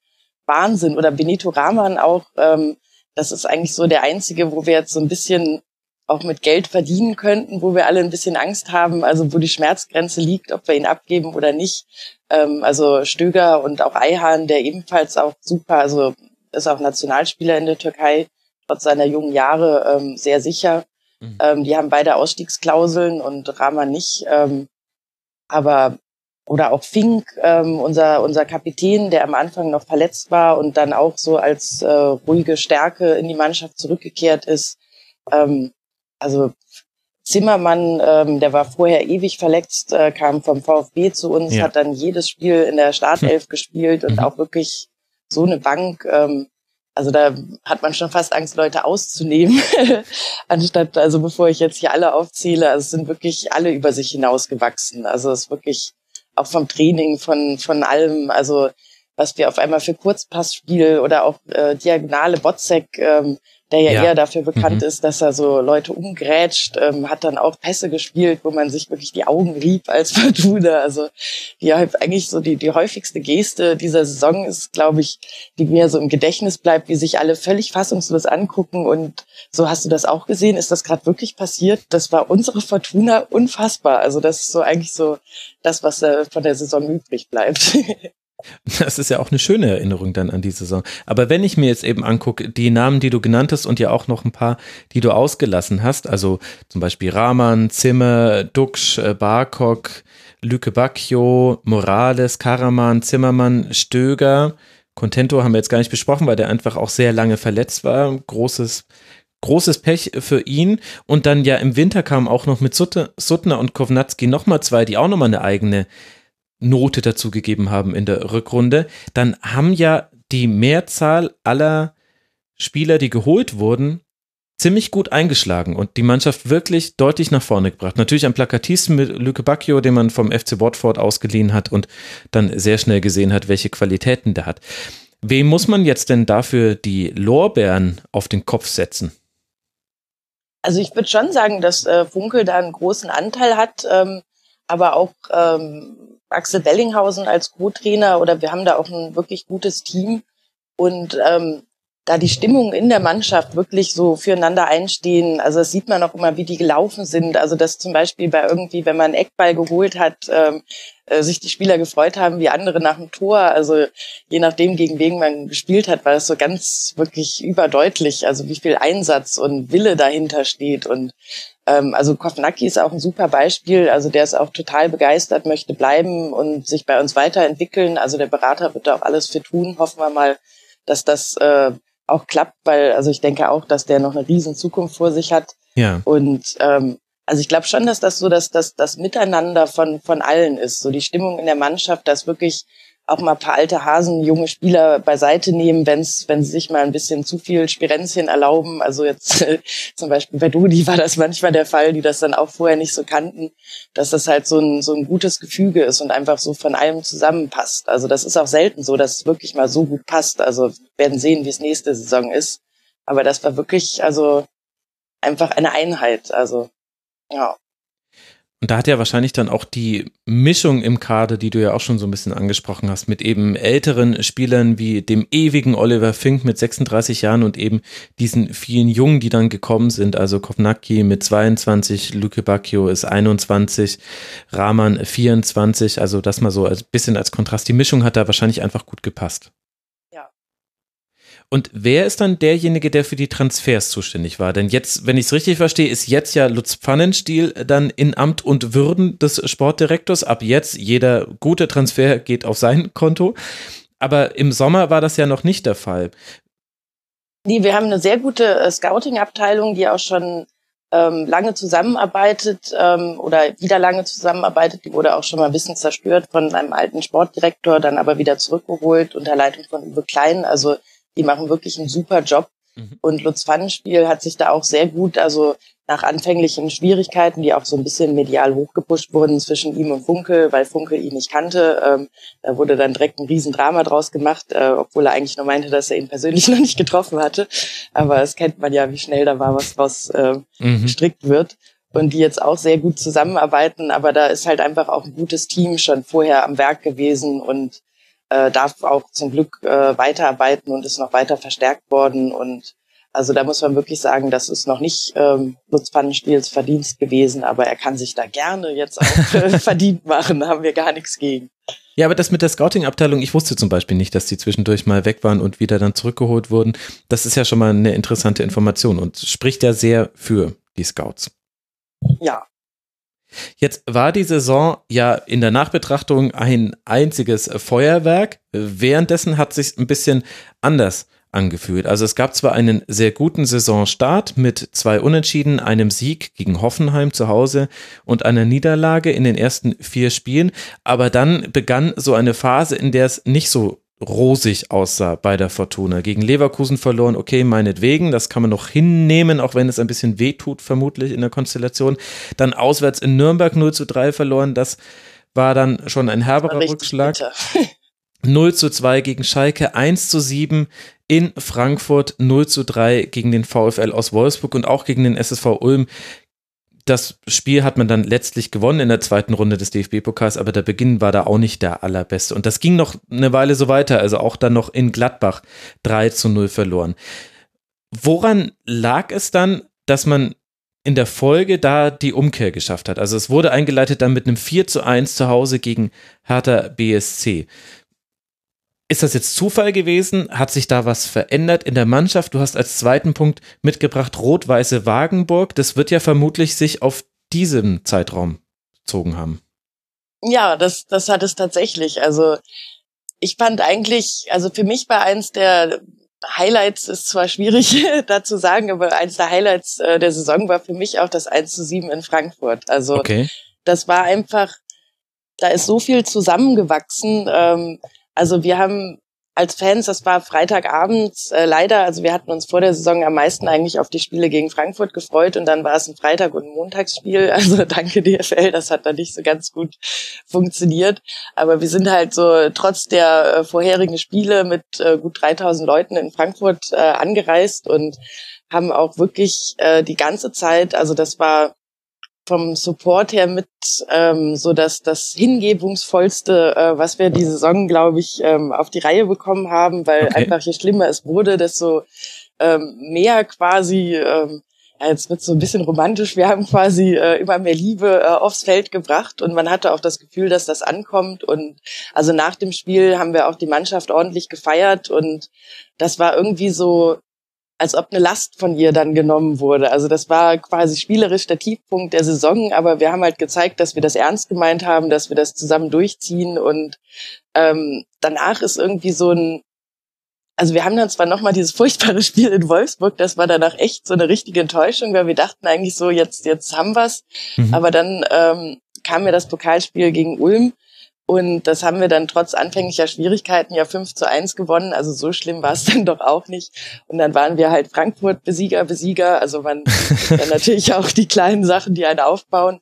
S5: Wahnsinn. Oder Benito Rahman auch. Ähm, das ist eigentlich so der einzige, wo wir jetzt so ein bisschen auch mit Geld verdienen könnten, wo wir alle ein bisschen Angst haben, also wo die Schmerzgrenze liegt, ob wir ihn abgeben oder nicht. Ähm, also Stöger und auch Eihan, der ebenfalls auch super, also ist auch Nationalspieler in der Türkei, trotz seiner jungen Jahre ähm, sehr sicher.
S3: Mhm.
S5: Ähm, die haben beide Ausstiegsklauseln und Rahman nicht. Ähm, aber oder auch Fink, ähm, unser, unser Kapitän, der am Anfang noch verletzt war und dann auch so als äh, ruhige Stärke in die Mannschaft zurückgekehrt ist. Ähm, also Zimmermann, ähm, der war vorher ewig verletzt, äh, kam vom VfB zu uns, ja. hat dann jedes Spiel in der Startelf gespielt und mhm. auch wirklich so eine Bank. Ähm, also da hat man schon fast Angst, Leute auszunehmen, anstatt, also bevor ich jetzt hier alle aufzähle, also es sind wirklich alle über sich hinausgewachsen. Also es ist wirklich auch vom Training, von, von allem, also was wir auf einmal für Kurzpassspiel oder auch äh, diagonale Botzek, ähm, der ja, ja, eher dafür bekannt mhm. ist, dass er so Leute umgrätscht, ähm, hat dann auch Pässe gespielt, wo man sich wirklich die Augen rieb als Fortuna. Also die eigentlich so die, die häufigste Geste dieser Saison ist, glaube ich, die mir so im Gedächtnis bleibt, wie sich alle völlig fassungslos angucken. Und so hast du das auch gesehen. Ist das gerade wirklich passiert? Das war unsere Fortuna unfassbar. Also das ist so eigentlich so das, was äh, von der Saison übrig bleibt.
S3: Das ist ja auch eine schöne Erinnerung dann an die Saison. Aber wenn ich mir jetzt eben angucke, die Namen, die du genannt hast und ja auch noch ein paar, die du ausgelassen hast, also zum Beispiel Rahman, Zimmer, Duxch, äh, Barkok, Lüke Bacchio, Morales, Karaman, Zimmermann, Stöger, Contento haben wir jetzt gar nicht besprochen, weil der einfach auch sehr lange verletzt war. Großes, großes Pech für ihn. Und dann ja im Winter kamen auch noch mit Suttner und Kovnatski nochmal zwei, die auch nochmal eine eigene Note dazu gegeben haben in der Rückrunde, dann haben ja die Mehrzahl aller Spieler, die geholt wurden, ziemlich gut eingeschlagen und die Mannschaft wirklich deutlich nach vorne gebracht. Natürlich am plakativsten mit Lüke Bacchio, den man vom FC Watford ausgeliehen hat und dann sehr schnell gesehen hat, welche Qualitäten der hat. Wem muss man jetzt denn dafür die Lorbeeren auf den Kopf setzen?
S5: Also ich würde schon sagen, dass äh, Funkel da einen großen Anteil hat, ähm, aber auch ähm, Axel Bellinghausen als Co-Trainer oder wir haben da auch ein wirklich gutes Team und ähm, da die Stimmung in der Mannschaft wirklich so füreinander einstehen. Also das sieht man auch immer, wie die gelaufen sind. Also dass zum Beispiel bei irgendwie, wenn man einen Eckball geholt hat, ähm, äh, sich die Spieler gefreut haben wie andere nach dem Tor. Also je nachdem, gegen wen man gespielt hat, war es so ganz wirklich überdeutlich. Also wie viel Einsatz und Wille dahinter steht und ähm, also Kovnacki ist auch ein super Beispiel. Also der ist auch total begeistert, möchte bleiben und sich bei uns weiterentwickeln. Also der Berater wird da auch alles für tun. Hoffen wir mal, dass das äh, auch klappt, weil also ich denke auch, dass der noch eine riesen Zukunft vor sich hat.
S3: Ja.
S5: Und ähm, also ich glaube schon, dass das so dass das, das Miteinander von, von allen ist. So die Stimmung in der Mannschaft, dass wirklich auch mal ein paar alte Hasen, junge Spieler beiseite nehmen, wenn's, wenn sie sich mal ein bisschen zu viel Spirenzchen erlauben. Also jetzt äh, zum Beispiel bei Dudi war das manchmal der Fall, die das dann auch vorher nicht so kannten, dass das halt so ein, so ein gutes Gefüge ist und einfach so von allem zusammenpasst. Also das ist auch selten so, dass es wirklich mal so gut passt. Also werden sehen, wie es nächste Saison ist. Aber das war wirklich, also einfach eine Einheit. Also ja.
S3: Und da hat ja wahrscheinlich dann auch die Mischung im Kader, die du ja auch schon so ein bisschen angesprochen hast, mit eben älteren Spielern wie dem ewigen Oliver Fink mit 36 Jahren und eben diesen vielen Jungen, die dann gekommen sind. Also Kovnacki mit 22, Luke Bacchio ist 21, Rahman 24. Also das mal so ein bisschen als Kontrast. Die Mischung hat da wahrscheinlich einfach gut gepasst. Und wer ist dann derjenige, der für die Transfers zuständig war? Denn jetzt, wenn ich es richtig verstehe, ist jetzt ja Lutz Pfannenstiel dann in Amt und Würden des Sportdirektors. Ab jetzt, jeder gute Transfer geht auf sein Konto. Aber im Sommer war das ja noch nicht der Fall.
S5: Nee, wir haben eine sehr gute äh, Scouting-Abteilung, die auch schon ähm, lange zusammenarbeitet ähm, oder wieder lange zusammenarbeitet. Die wurde auch schon mal ein bisschen zerstört von einem alten Sportdirektor, dann aber wieder zurückgeholt unter Leitung von Uwe Klein. Also die machen wirklich einen super Job. Mhm. Und Lutz Pfannenspiel hat sich da auch sehr gut, also nach anfänglichen Schwierigkeiten, die auch so ein bisschen medial hochgepusht wurden zwischen ihm und Funkel, weil Funkel ihn nicht kannte, ähm, da wurde dann direkt ein Riesendrama draus gemacht, äh, obwohl er eigentlich nur meinte, dass er ihn persönlich noch nicht getroffen hatte. Aber es kennt man ja, wie schnell da war, was draus äh, mhm. gestrickt wird. Und die jetzt auch sehr gut zusammenarbeiten, aber da ist halt einfach auch ein gutes Team schon vorher am Werk gewesen und äh, darf auch zum Glück äh, weiterarbeiten und ist noch weiter verstärkt worden. Und also da muss man wirklich sagen, das ist noch nicht ähm, Lutz Verdienst gewesen, aber er kann sich da gerne jetzt auch äh, verdient machen, da haben wir gar nichts gegen.
S3: Ja, aber das mit der Scouting-Abteilung, ich wusste zum Beispiel nicht, dass die zwischendurch mal weg waren und wieder dann zurückgeholt wurden. Das ist ja schon mal eine interessante Information und spricht ja sehr für die Scouts.
S5: Ja,
S3: Jetzt war die Saison ja in der Nachbetrachtung ein einziges Feuerwerk. Währenddessen hat sich ein bisschen anders angefühlt. Also es gab zwar einen sehr guten Saisonstart mit zwei Unentschieden, einem Sieg gegen Hoffenheim zu Hause und einer Niederlage in den ersten vier Spielen, aber dann begann so eine Phase, in der es nicht so rosig aussah bei der Fortuna. Gegen Leverkusen verloren, okay, meinetwegen, das kann man noch hinnehmen, auch wenn es ein bisschen wehtut, vermutlich in der Konstellation. Dann auswärts in Nürnberg 0 zu 3 verloren, das war dann schon ein herberer Rückschlag. 0 zu 2 gegen Schalke, 1 zu 7 in Frankfurt, 0 zu 3 gegen den VfL aus Wolfsburg und auch gegen den SSV Ulm das Spiel hat man dann letztlich gewonnen in der zweiten Runde des DFB-Pokals, aber der Beginn war da auch nicht der allerbeste. Und das ging noch eine Weile so weiter, also auch dann noch in Gladbach 3 zu 0 verloren. Woran lag es dann, dass man in der Folge da die Umkehr geschafft hat? Also es wurde eingeleitet dann mit einem 4 zu 1 zu Hause gegen Hertha BSC. Ist das jetzt Zufall gewesen? Hat sich da was verändert in der Mannschaft? Du hast als zweiten Punkt mitgebracht Rot-Weiße Wagenburg. Das wird ja vermutlich sich auf diesem Zeitraum gezogen haben.
S5: Ja, das, das hat es tatsächlich. Also ich fand eigentlich, also für mich war eins der Highlights, ist zwar schwierig da zu sagen, aber eins der Highlights äh, der Saison war für mich auch das 1 zu 7 in Frankfurt. Also okay. das war einfach, da ist so viel zusammengewachsen. Ähm, also wir haben als Fans, das war Freitagabend, äh, leider, also wir hatten uns vor der Saison am meisten eigentlich auf die Spiele gegen Frankfurt gefreut und dann war es ein Freitag- und ein Montagsspiel. Also danke DFL, das hat dann nicht so ganz gut funktioniert. Aber wir sind halt so trotz der äh, vorherigen Spiele mit äh, gut 3000 Leuten in Frankfurt äh, angereist und haben auch wirklich äh, die ganze Zeit, also das war vom Support her mit ähm, so dass das hingebungsvollste, äh, was wir die Saison, glaube ich, ähm, auf die Reihe bekommen haben, weil okay. einfach je schlimmer es wurde, desto ähm, mehr quasi, ähm, ja, jetzt wird so ein bisschen romantisch, wir haben quasi äh, immer mehr Liebe äh, aufs Feld gebracht und man hatte auch das Gefühl, dass das ankommt und also nach dem Spiel haben wir auch die Mannschaft ordentlich gefeiert und das war irgendwie so als ob eine Last von ihr dann genommen wurde. Also das war quasi spielerisch der Tiefpunkt der Saison, aber wir haben halt gezeigt, dass wir das ernst gemeint haben, dass wir das zusammen durchziehen und ähm, danach ist irgendwie so ein also wir haben dann zwar nochmal dieses furchtbare Spiel in Wolfsburg, das war danach echt so eine richtige Enttäuschung, weil wir dachten eigentlich so, jetzt, jetzt haben wir's. Mhm. Aber dann ähm, kam mir das Pokalspiel gegen Ulm und das haben wir dann trotz anfänglicher Schwierigkeiten ja 5 zu 1 gewonnen. Also so schlimm war es dann doch auch nicht. Und dann waren wir halt Frankfurt Besieger, Besieger. Also man dann natürlich auch die kleinen Sachen, die einen aufbauen.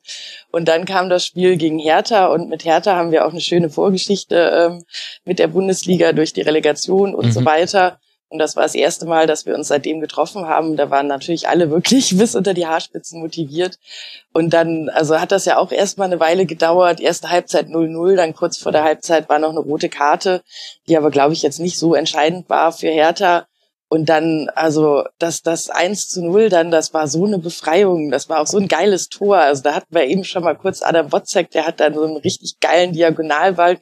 S5: Und dann kam das Spiel gegen Hertha. Und mit Hertha haben wir auch eine schöne Vorgeschichte ähm, mit der Bundesliga durch die Relegation und mhm. so weiter. Und das war das erste Mal, dass wir uns seitdem getroffen haben. Da waren natürlich alle wirklich bis unter die Haarspitzen motiviert. Und dann, also hat das ja auch erstmal eine Weile gedauert. Erste Halbzeit 0-0, dann kurz vor der Halbzeit war noch eine rote Karte, die aber, glaube ich, jetzt nicht so entscheidend war für Hertha. Und dann, also das, das 1 zu 0, dann, das war so eine Befreiung, das war auch so ein geiles Tor. Also da hatten wir eben schon mal kurz Adam Wozzeck, der hat dann so einen richtig geilen Diagonalball.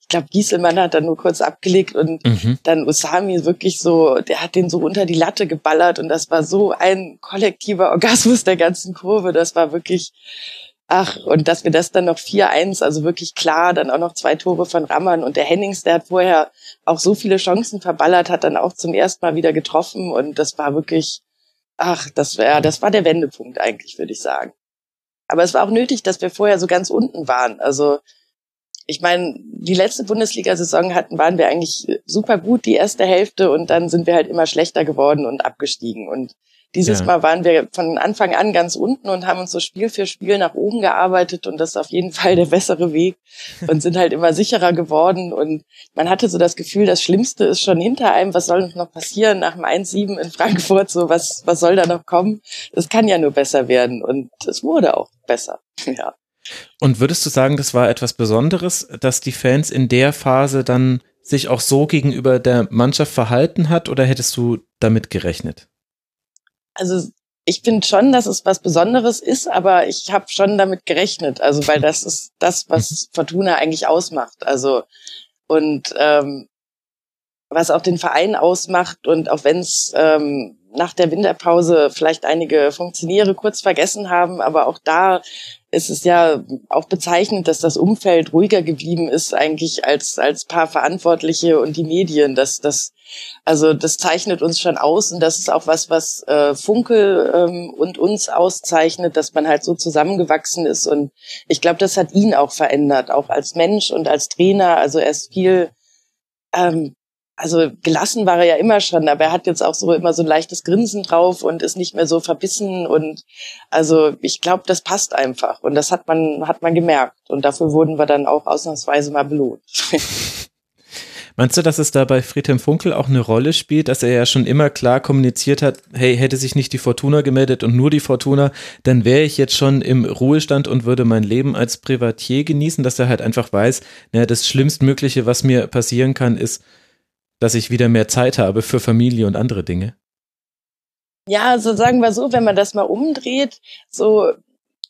S5: Ich glaube, Gieselmann hat dann nur kurz abgelegt und mhm. dann Usami wirklich so, der hat den so unter die Latte geballert und das war so ein kollektiver Orgasmus der ganzen Kurve. Das war wirklich, Ach, und dass wir das dann noch 4-1, also wirklich klar, dann auch noch zwei Tore von Rammern und der Hennings, der hat vorher auch so viele Chancen verballert, hat dann auch zum ersten Mal wieder getroffen und das war wirklich, ach, das war, das war der Wendepunkt eigentlich, würde ich sagen. Aber es war auch nötig, dass wir vorher so ganz unten waren. Also, ich meine, die letzte Bundesliga-Saison hatten, waren wir eigentlich super gut, die erste Hälfte, und dann sind wir halt immer schlechter geworden und abgestiegen. Und dieses ja. Mal waren wir von Anfang an ganz unten und haben uns so Spiel für Spiel nach oben gearbeitet und das ist auf jeden Fall der bessere Weg und sind halt immer sicherer geworden und man hatte so das Gefühl, das Schlimmste ist schon hinter einem, was soll noch passieren nach dem 1-7 in Frankfurt, so was, was soll da noch kommen? Das kann ja nur besser werden und es wurde auch besser, ja.
S3: Und würdest du sagen, das war etwas Besonderes, dass die Fans in der Phase dann sich auch so gegenüber der Mannschaft verhalten hat oder hättest du damit gerechnet?
S5: Also ich finde schon, dass es was Besonderes ist, aber ich habe schon damit gerechnet. Also weil das ist das, was mhm. Fortuna eigentlich ausmacht. Also und ähm, was auch den Verein ausmacht und auch wenn es ähm, nach der Winterpause vielleicht einige Funktionäre kurz vergessen haben, aber auch da es ist ja auch bezeichnend, dass das Umfeld ruhiger geblieben ist eigentlich als als paar Verantwortliche und die Medien. Das das also das zeichnet uns schon aus und das ist auch was, was äh, Funkel ähm, und uns auszeichnet, dass man halt so zusammengewachsen ist und ich glaube, das hat ihn auch verändert, auch als Mensch und als Trainer. Also er ist viel ähm, also gelassen war er ja immer schon, aber er hat jetzt auch so immer so ein leichtes Grinsen drauf und ist nicht mehr so verbissen und also ich glaube, das passt einfach und das hat man hat man gemerkt und dafür wurden wir dann auch ausnahmsweise mal belohnt.
S3: Meinst du, dass es da bei Friedhelm Funkel auch eine Rolle spielt, dass er ja schon immer klar kommuniziert hat, hey, hätte sich nicht die Fortuna gemeldet und nur die Fortuna, dann wäre ich jetzt schon im Ruhestand und würde mein Leben als Privatier genießen, dass er halt einfach weiß, naja, das Schlimmstmögliche, was mir passieren kann, ist, dass ich wieder mehr Zeit habe für Familie und andere Dinge?
S5: Ja, also sagen wir so, wenn man das mal umdreht, so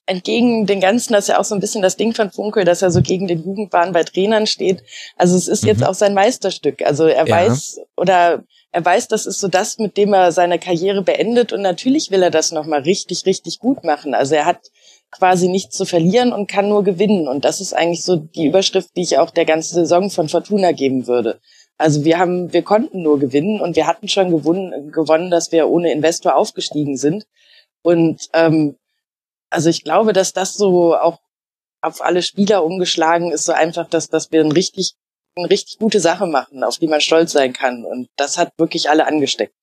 S5: entgegen den Ganzen, das ist ja auch so ein bisschen das Ding von Funkel, dass er so gegen den Jugendwahn bei Trainern steht. Also es ist mhm. jetzt auch sein Meisterstück. Also er ja. weiß oder er weiß, das ist so das, mit dem er seine Karriere beendet und natürlich will er das nochmal richtig, richtig gut machen. Also er hat quasi nichts zu verlieren und kann nur gewinnen. Und das ist eigentlich so die Überschrift, die ich auch der ganzen Saison von Fortuna geben würde. Also wir haben, wir konnten nur gewinnen und wir hatten schon gewonnen, gewonnen, dass wir ohne Investor aufgestiegen sind. Und ähm, also ich glaube, dass das so auch auf alle Spieler umgeschlagen ist, so einfach, dass, dass wir ein richtig, eine richtig gute Sache machen, auf die man stolz sein kann. Und das hat wirklich alle angesteckt.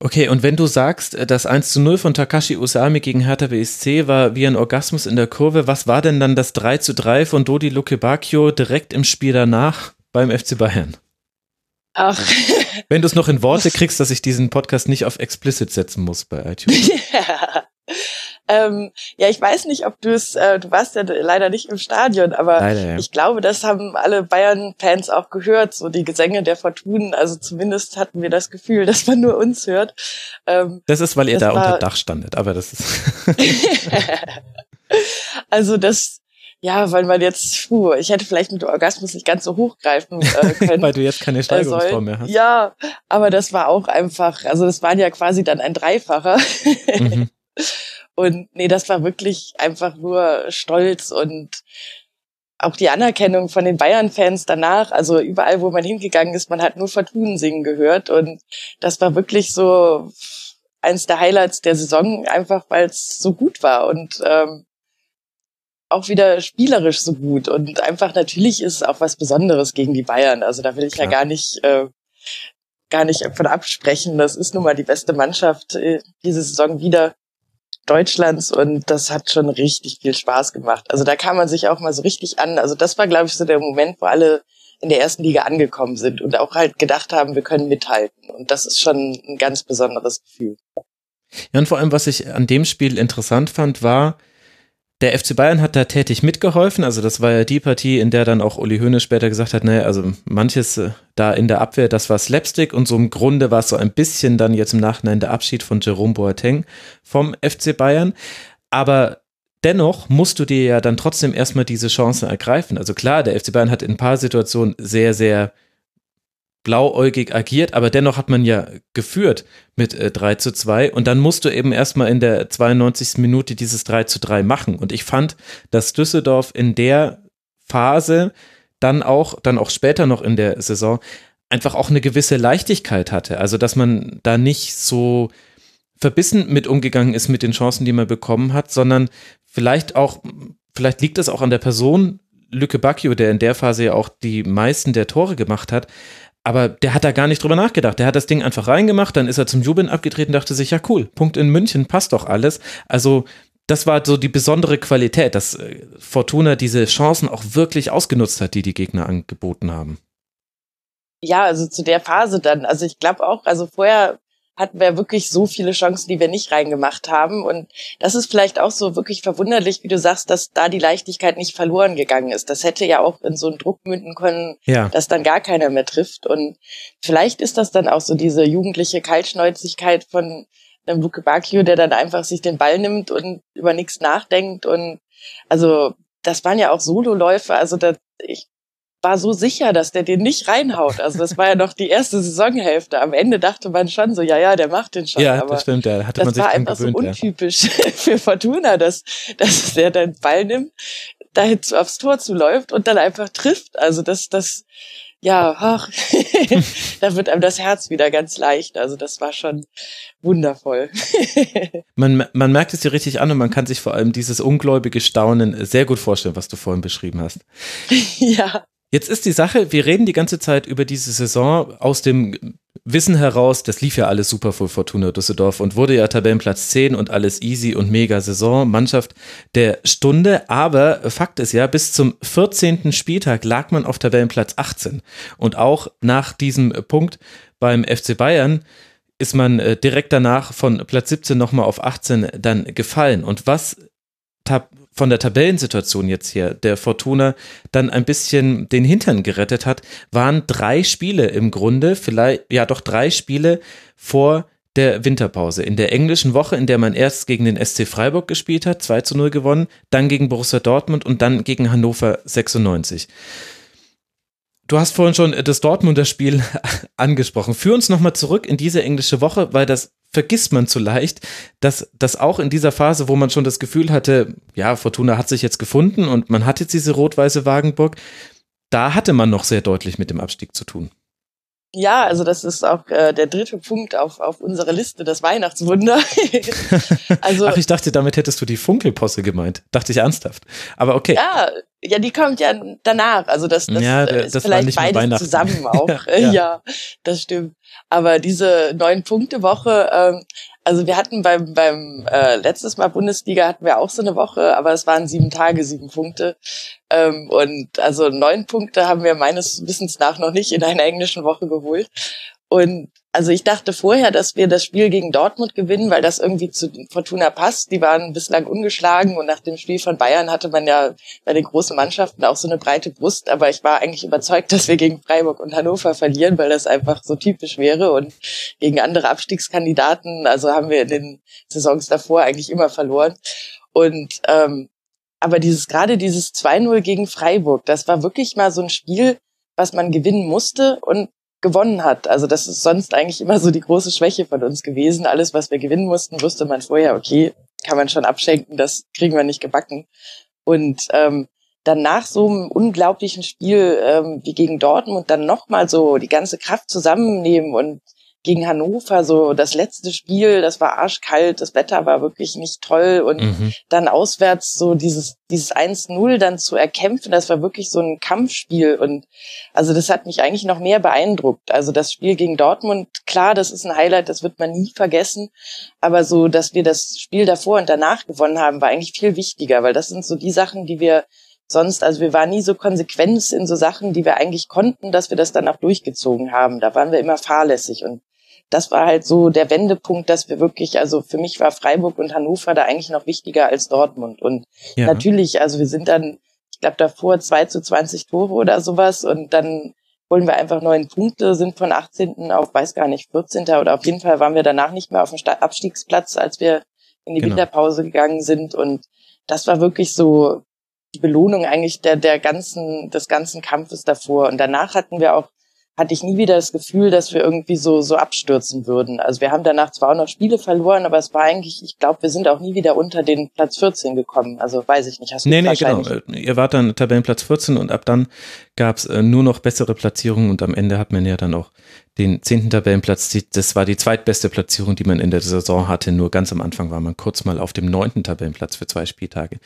S3: Okay, und wenn du sagst, das 1 zu 0 von Takashi Usami gegen Hertha BSC war wie ein Orgasmus in der Kurve, was war denn dann das 3 zu 3 von Dodi Lukebakio direkt im Spiel danach? beim FC Bayern?
S5: Ach.
S3: Wenn du es noch in Worte kriegst, dass ich diesen Podcast nicht auf explicit setzen muss bei iTunes.
S5: ja. Ähm, ja, ich weiß nicht, ob du es, äh, du warst ja leider nicht im Stadion, aber leider, ja. ich glaube, das haben alle Bayern-Fans auch gehört, so die Gesänge der Fortunen. Also zumindest hatten wir das Gefühl, dass man nur uns hört.
S3: Ähm, das ist, weil ihr da unter Dach standet, aber das ist.
S5: also das, ja, weil man jetzt, puh, ich hätte vielleicht mit dem Orgasmus nicht ganz so hochgreifen äh, können.
S3: weil du jetzt keine Steigerungsform mehr hast.
S5: Ja, aber das war auch einfach, also das waren ja quasi dann ein Dreifacher. mhm. Und nee, das war wirklich einfach nur Stolz und auch die Anerkennung von den Bayern-Fans danach, also überall, wo man hingegangen ist, man hat nur Fortunen singen gehört und das war wirklich so eins der Highlights der Saison, einfach weil es so gut war und ähm, auch wieder spielerisch so gut und einfach natürlich ist auch was Besonderes gegen die Bayern. Also da will ich Klar. ja gar nicht äh, gar nicht von absprechen. Das ist nun mal die beste Mannschaft äh, diese Saison wieder Deutschlands und das hat schon richtig viel Spaß gemacht. Also da kam man sich auch mal so richtig an. Also das war, glaube ich, so der Moment, wo alle in der ersten Liga angekommen sind und auch halt gedacht haben, wir können mithalten. Und das ist schon ein ganz besonderes Gefühl.
S3: Ja, und vor allem, was ich an dem Spiel interessant fand, war, der FC Bayern hat da tätig mitgeholfen. Also das war ja die Partie, in der dann auch Uli Hoeneß später gesagt hat, naja, also manches äh, da in der Abwehr, das war Slapstick und so im Grunde war es so ein bisschen dann jetzt im Nachhinein der Abschied von Jerome Boateng vom FC Bayern. Aber dennoch musst du dir ja dann trotzdem erstmal diese Chancen ergreifen. Also klar, der FC Bayern hat in ein paar Situationen sehr, sehr blauäugig agiert, aber dennoch hat man ja geführt mit äh, 3 zu 2 und dann musst du eben erstmal in der 92. Minute dieses 3 zu 3 machen. Und ich fand, dass Düsseldorf in der Phase dann auch, dann auch später noch in der Saison einfach auch eine gewisse Leichtigkeit hatte, also dass man da nicht so verbissen mit umgegangen ist mit den Chancen, die man bekommen hat, sondern vielleicht auch, vielleicht liegt das auch an der Person Lücke Bacchio, der in der Phase ja auch die meisten der Tore gemacht hat, aber der hat da gar nicht drüber nachgedacht. Der hat das Ding einfach reingemacht, dann ist er zum Jubeln abgetreten, dachte sich, ja cool, Punkt in München, passt doch alles. Also das war so die besondere Qualität, dass äh, Fortuna diese Chancen auch wirklich ausgenutzt hat, die die Gegner angeboten haben.
S5: Ja, also zu der Phase dann. Also ich glaube auch, also vorher hatten wir wirklich so viele Chancen, die wir nicht reingemacht haben. Und das ist vielleicht auch so wirklich verwunderlich, wie du sagst, dass da die Leichtigkeit nicht verloren gegangen ist. Das hätte ja auch in so einen Druck münden können, ja. dass dann gar keiner mehr trifft. Und vielleicht ist das dann auch so diese jugendliche Kaltschnäuzigkeit von einem Luke Bacchio, der dann einfach sich den Ball nimmt und über nichts nachdenkt. Und also das waren ja auch Sololäufe. Also da, ich war so sicher, dass der den nicht reinhaut. Also das war ja noch die erste Saisonhälfte. Am Ende dachte man schon so, ja, ja, der macht den schon.
S3: Ja,
S5: aber
S3: das stimmt, da hatte
S5: das
S3: man sich
S5: war einfach
S3: gewöhnt.
S5: so
S3: ja.
S5: untypisch für Fortuna, dass, dass der den Ball nimmt, dahin aufs Tor zuläuft und dann einfach trifft. Also das, das, ja, ach, da wird einem das Herz wieder ganz leicht. Also das war schon wundervoll.
S3: Man, man merkt es dir richtig an und man kann sich vor allem dieses ungläubige Staunen sehr gut vorstellen, was du vorhin beschrieben hast.
S5: ja.
S3: Jetzt ist die Sache, wir reden die ganze Zeit über diese Saison aus dem Wissen heraus, das lief ja alles super für Fortuna Düsseldorf und wurde ja Tabellenplatz 10 und alles easy und mega Saison, Mannschaft der Stunde. Aber Fakt ist ja, bis zum 14. Spieltag lag man auf Tabellenplatz 18. Und auch nach diesem Punkt beim FC Bayern ist man äh, direkt danach von Platz 17 nochmal auf 18 dann gefallen. Und was von der Tabellensituation jetzt hier der Fortuna dann ein bisschen den Hintern gerettet hat, waren drei Spiele im Grunde, vielleicht, ja doch drei Spiele vor der Winterpause. In der englischen Woche, in der man erst gegen den SC Freiburg gespielt hat, 2 zu 0 gewonnen, dann gegen Borussia Dortmund und dann gegen Hannover 96. Du hast vorhin schon das Dortmunder Spiel angesprochen. Führ uns nochmal zurück in diese englische Woche, weil das vergisst man zu leicht, dass das auch in dieser Phase, wo man schon das Gefühl hatte, ja, Fortuna hat sich jetzt gefunden und man hat jetzt diese rot-weiße Wagenburg, da hatte man noch sehr deutlich mit dem Abstieg zu tun.
S5: Ja, also das ist auch äh, der dritte Punkt auf, auf unserer Liste, das Weihnachtswunder. also
S3: Ach, ich dachte, damit hättest du die Funkelposse gemeint. Dachte ich ernsthaft. Aber okay.
S5: ja, ja, die kommt ja danach. Also das, das,
S3: Ja, das
S5: ist
S3: war
S5: vielleicht beides zusammen auch.
S3: Ja, ja.
S5: ja. das stimmt. Aber diese neun Punkte Woche, ähm, also wir hatten beim beim äh, letztes Mal Bundesliga hatten wir auch so eine Woche, aber es waren sieben Tage, sieben Punkte. Ähm, und also neun Punkte haben wir meines Wissens nach noch nicht in einer englischen Woche geholt. Und also ich dachte vorher, dass wir das Spiel gegen Dortmund gewinnen, weil das irgendwie zu Fortuna passt. Die waren bislang ungeschlagen und nach dem Spiel von Bayern hatte man ja bei den großen Mannschaften auch so eine breite Brust. Aber ich war eigentlich überzeugt, dass wir gegen Freiburg und Hannover verlieren, weil das einfach so typisch wäre. Und gegen andere Abstiegskandidaten, also haben wir in den Saisons davor eigentlich immer verloren. Und ähm, aber dieses gerade dieses 2-0 gegen Freiburg, das war wirklich mal so ein Spiel, was man gewinnen musste und gewonnen hat. Also das ist sonst eigentlich immer so die große Schwäche von uns gewesen. Alles, was wir gewinnen mussten, wusste man vorher, okay, kann man schon abschenken, das kriegen wir nicht gebacken. Und ähm, dann nach so einem unglaublichen Spiel ähm, wie gegen Dortmund dann nochmal so die ganze Kraft zusammennehmen und gegen Hannover so das letzte Spiel, das war arschkalt, das Wetter war wirklich nicht toll und
S3: Mhm.
S5: dann auswärts so dieses, dieses 1-0 dann zu erkämpfen, das war wirklich so ein Kampfspiel und also das hat mich eigentlich noch mehr beeindruckt. Also das Spiel gegen Dortmund, klar, das ist ein Highlight, das wird man nie vergessen, aber so, dass wir das Spiel davor und danach gewonnen haben, war eigentlich viel wichtiger, weil das sind so die Sachen, die wir sonst, also wir waren nie so konsequent in so Sachen, die wir eigentlich konnten, dass wir das dann auch durchgezogen haben. Da waren wir immer fahrlässig und das war halt so der Wendepunkt, dass wir wirklich, also für mich war Freiburg und Hannover da eigentlich noch wichtiger als Dortmund. Und
S3: Ja.
S5: natürlich, also wir sind dann, ich glaube, davor 2 zu 20 Tore oder sowas und dann holen wir einfach neun Punkte, sind von 18. auf, weiß gar nicht, 14. oder auf jeden Fall waren wir danach nicht mehr auf dem Abstiegsplatz, als wir in die
S3: Genau.
S5: Winterpause gegangen sind und das war wirklich so die Belohnung eigentlich der, der ganzen, des ganzen Kampfes davor. Und danach hatten wir auch hatte ich nie wieder das Gefühl, dass wir irgendwie so, so abstürzen würden. Also wir haben danach zwar auch noch Spiele verloren, aber es war eigentlich, ich glaube, wir sind auch nie wieder unter den Platz 14 gekommen. Also weiß ich nicht. Hast du
S3: Nee, nee, genau. Ihr wart dann Tabellenplatz 14 und ab dann gab's äh, nur noch bessere Platzierungen und am Ende hat man ja dann auch den zehnten Tabellenplatz. Die- Das war die zweitbeste Platzierung, die man in der Saison hatte. Nur ganz am Anfang war man kurz mal auf dem neunten Tabellenplatz für zwei Spieltage.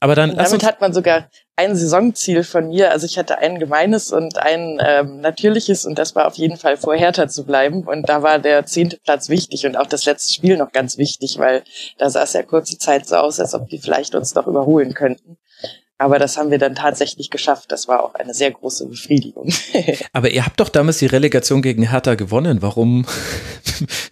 S3: Aber dann
S5: Und damit hat man sogar ein Saisonziel von mir. Also ich hatte ein gemeines und ein ähm, natürliches und das war auf jeden Fall vor Hertha zu bleiben. Und da war der zehnte Platz wichtig und auch das letzte Spiel noch ganz wichtig, weil da sah es ja kurze Zeit so aus, als ob die vielleicht uns noch überholen könnten. Aber das haben wir dann tatsächlich geschafft. Das war auch eine sehr große Befriedigung.
S3: aber ihr habt doch damals die Relegation gegen Hertha gewonnen. Warum?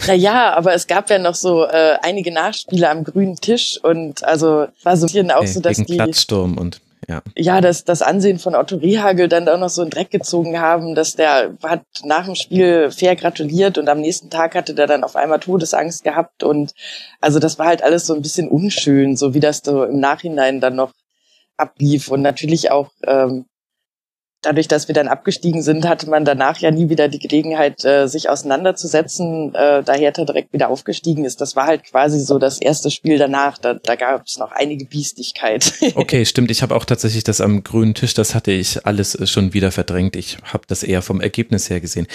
S5: Naja, aber es gab ja noch so äh, einige Nachspiele am grünen Tisch und also war so ein bisschen auch so, dass
S3: gegen
S5: die
S3: Platzsturm und ja.
S5: ja, das, das Ansehen von Otto Rehagel dann auch noch so in Dreck gezogen haben, dass der hat nach dem Spiel fair gratuliert und am nächsten Tag hatte der dann auf einmal Todesangst gehabt und also das war halt alles so ein bisschen unschön, so wie das so im Nachhinein dann noch ablief und natürlich auch ähm, dadurch, dass wir dann abgestiegen sind, hatte man danach ja nie wieder die Gelegenheit, äh, sich auseinanderzusetzen, äh, da Hertha direkt wieder aufgestiegen ist. Das war halt quasi so das erste Spiel danach. Da, da gab es noch einige Biestigkeit.
S3: Okay, stimmt. Ich habe auch tatsächlich das am grünen Tisch, das hatte ich alles äh, schon wieder verdrängt. Ich habe das eher vom Ergebnis her gesehen.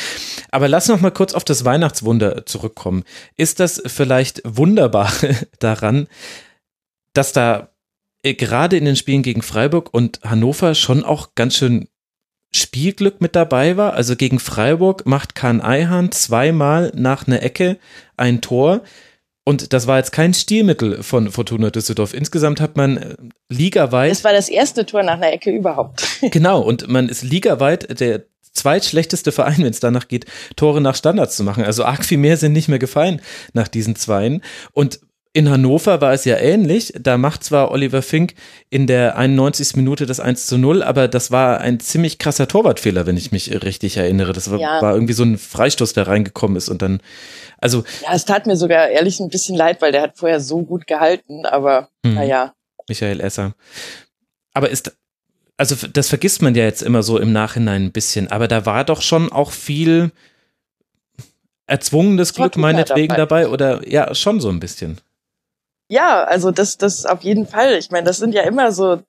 S3: Aber lass noch mal kurz auf das Weihnachtswunder zurückkommen. Ist das vielleicht wunderbar daran, dass da gerade in den Spielen gegen Freiburg und Hannover schon auch ganz schön Spielglück mit dabei war. Also gegen Freiburg macht Kahn Eihan zweimal nach einer Ecke ein Tor. Und das war jetzt kein Stilmittel von Fortuna Düsseldorf. Insgesamt hat man äh, ligaweit.
S5: Das war das erste Tor nach einer Ecke überhaupt.
S3: genau, und man ist ligaweit der zweitschlechteste Verein, wenn es danach geht, Tore nach Standards zu machen. Also arg viel mehr sind nicht mehr gefallen nach diesen Zweien. Und in Hannover war es ja ähnlich. Da macht zwar Oliver Fink in der 91. Minute das 1 zu 0, aber das war ein ziemlich krasser Torwartfehler, wenn ich mich richtig erinnere. Das war, ja. war irgendwie so ein Freistoß, der reingekommen ist und dann, also.
S5: Ja, es tat mir sogar ehrlich ein bisschen leid, weil der hat vorher so gut gehalten, aber hm. naja.
S3: Michael Esser. Aber ist, also das vergisst man ja jetzt immer so im Nachhinein ein bisschen, aber da war doch schon auch viel erzwungenes Glück meinetwegen dabei. dabei oder ja, schon so ein bisschen.
S5: Ja, also das, das auf jeden Fall. Ich meine, das sind ja immer so,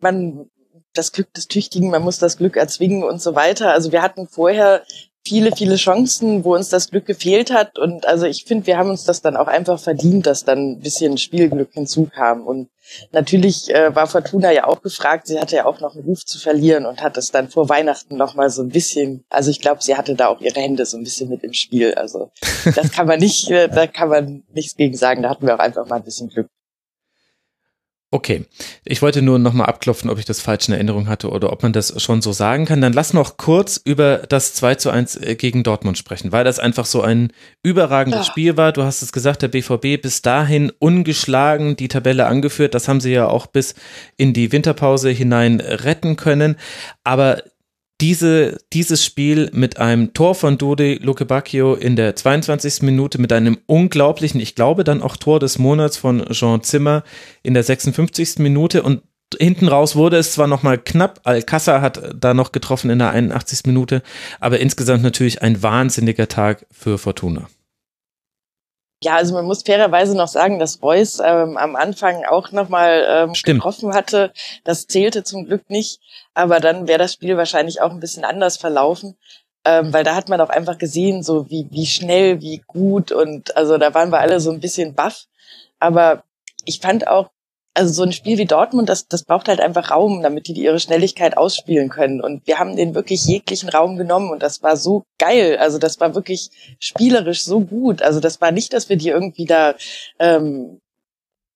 S5: man, das Glück des Tüchtigen, man muss das Glück erzwingen und so weiter. Also wir hatten vorher viele, viele Chancen, wo uns das Glück gefehlt hat. Und also ich finde, wir haben uns das dann auch einfach verdient, dass dann ein bisschen Spielglück hinzukam. Und natürlich äh, war Fortuna ja auch gefragt, sie hatte ja auch noch einen Ruf zu verlieren und hat es dann vor Weihnachten noch mal so ein bisschen, also ich glaube, sie hatte da auch ihre Hände so ein bisschen mit im Spiel. Also das kann man nicht, äh, da kann man nichts gegen sagen. Da hatten wir auch einfach mal ein bisschen Glück.
S3: Okay, ich wollte nur nochmal abklopfen, ob ich das falsch in Erinnerung hatte oder ob man das schon so sagen kann. Dann lass noch kurz über das 2 zu 1 äh, gegen Dortmund sprechen, weil das einfach so ein überragendes ja. Spiel war. Du hast es gesagt, der BVB bis dahin ungeschlagen die Tabelle angeführt. Das haben sie ja auch bis in die Winterpause hinein retten können. Aber diese, dieses Spiel mit einem Tor von Dodi Luke Bacchio in der 22. Minute, mit einem unglaublichen, ich glaube dann auch Tor des Monats von Jean Zimmer in der 56. Minute und hinten raus wurde es zwar nochmal knapp, Alcázar hat da noch getroffen in der 81. Minute, aber insgesamt natürlich ein wahnsinniger Tag für Fortuna.
S5: Ja, also man muss fairerweise noch sagen, dass Reus ähm, am Anfang auch nochmal ähm, getroffen hatte. Das zählte zum Glück nicht, aber dann wäre das Spiel wahrscheinlich auch ein bisschen anders verlaufen. Ähm, weil da hat man auch einfach gesehen, so wie, wie schnell, wie gut und also da waren wir alle so ein bisschen baff. Aber ich fand auch, also so ein Spiel wie Dortmund, das, das braucht halt einfach Raum, damit die ihre Schnelligkeit ausspielen können. Und wir haben den wirklich jeglichen Raum genommen und das war so geil. Also das war wirklich spielerisch so gut. Also das war nicht, dass wir die irgendwie da ähm,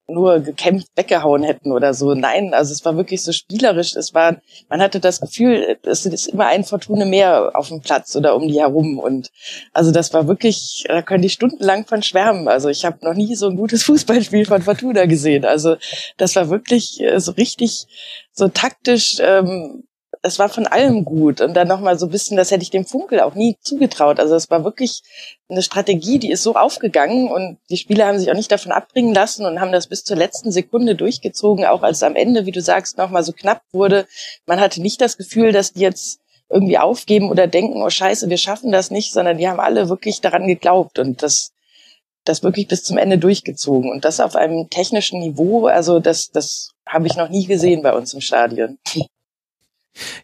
S5: nur gekämpft weggehauen hätten oder so. Nein, also es war wirklich so spielerisch. Es war, man hatte das Gefühl, es ist immer ein Fortune mehr auf dem Platz oder um die herum. Und also das war wirklich, da können die stundenlang von schwärmen. Also ich habe noch nie so ein gutes Fußballspiel von Fortuna gesehen. Also das war wirklich äh, so richtig so taktisch ähm, es war von allem gut. Und dann nochmal so ein bisschen, das hätte ich dem Funkel auch nie zugetraut. Also es war wirklich eine Strategie, die ist so aufgegangen und die Spieler haben sich auch nicht davon abbringen lassen und haben das bis zur letzten Sekunde durchgezogen, auch als es am Ende, wie du sagst, nochmal so knapp wurde. Man hatte nicht das Gefühl, dass die jetzt irgendwie aufgeben oder denken, oh scheiße, wir schaffen das nicht, sondern die haben alle wirklich daran geglaubt und das, das wirklich bis zum Ende durchgezogen. Und das auf einem technischen Niveau, also das, das habe ich noch nie gesehen bei uns im Stadion.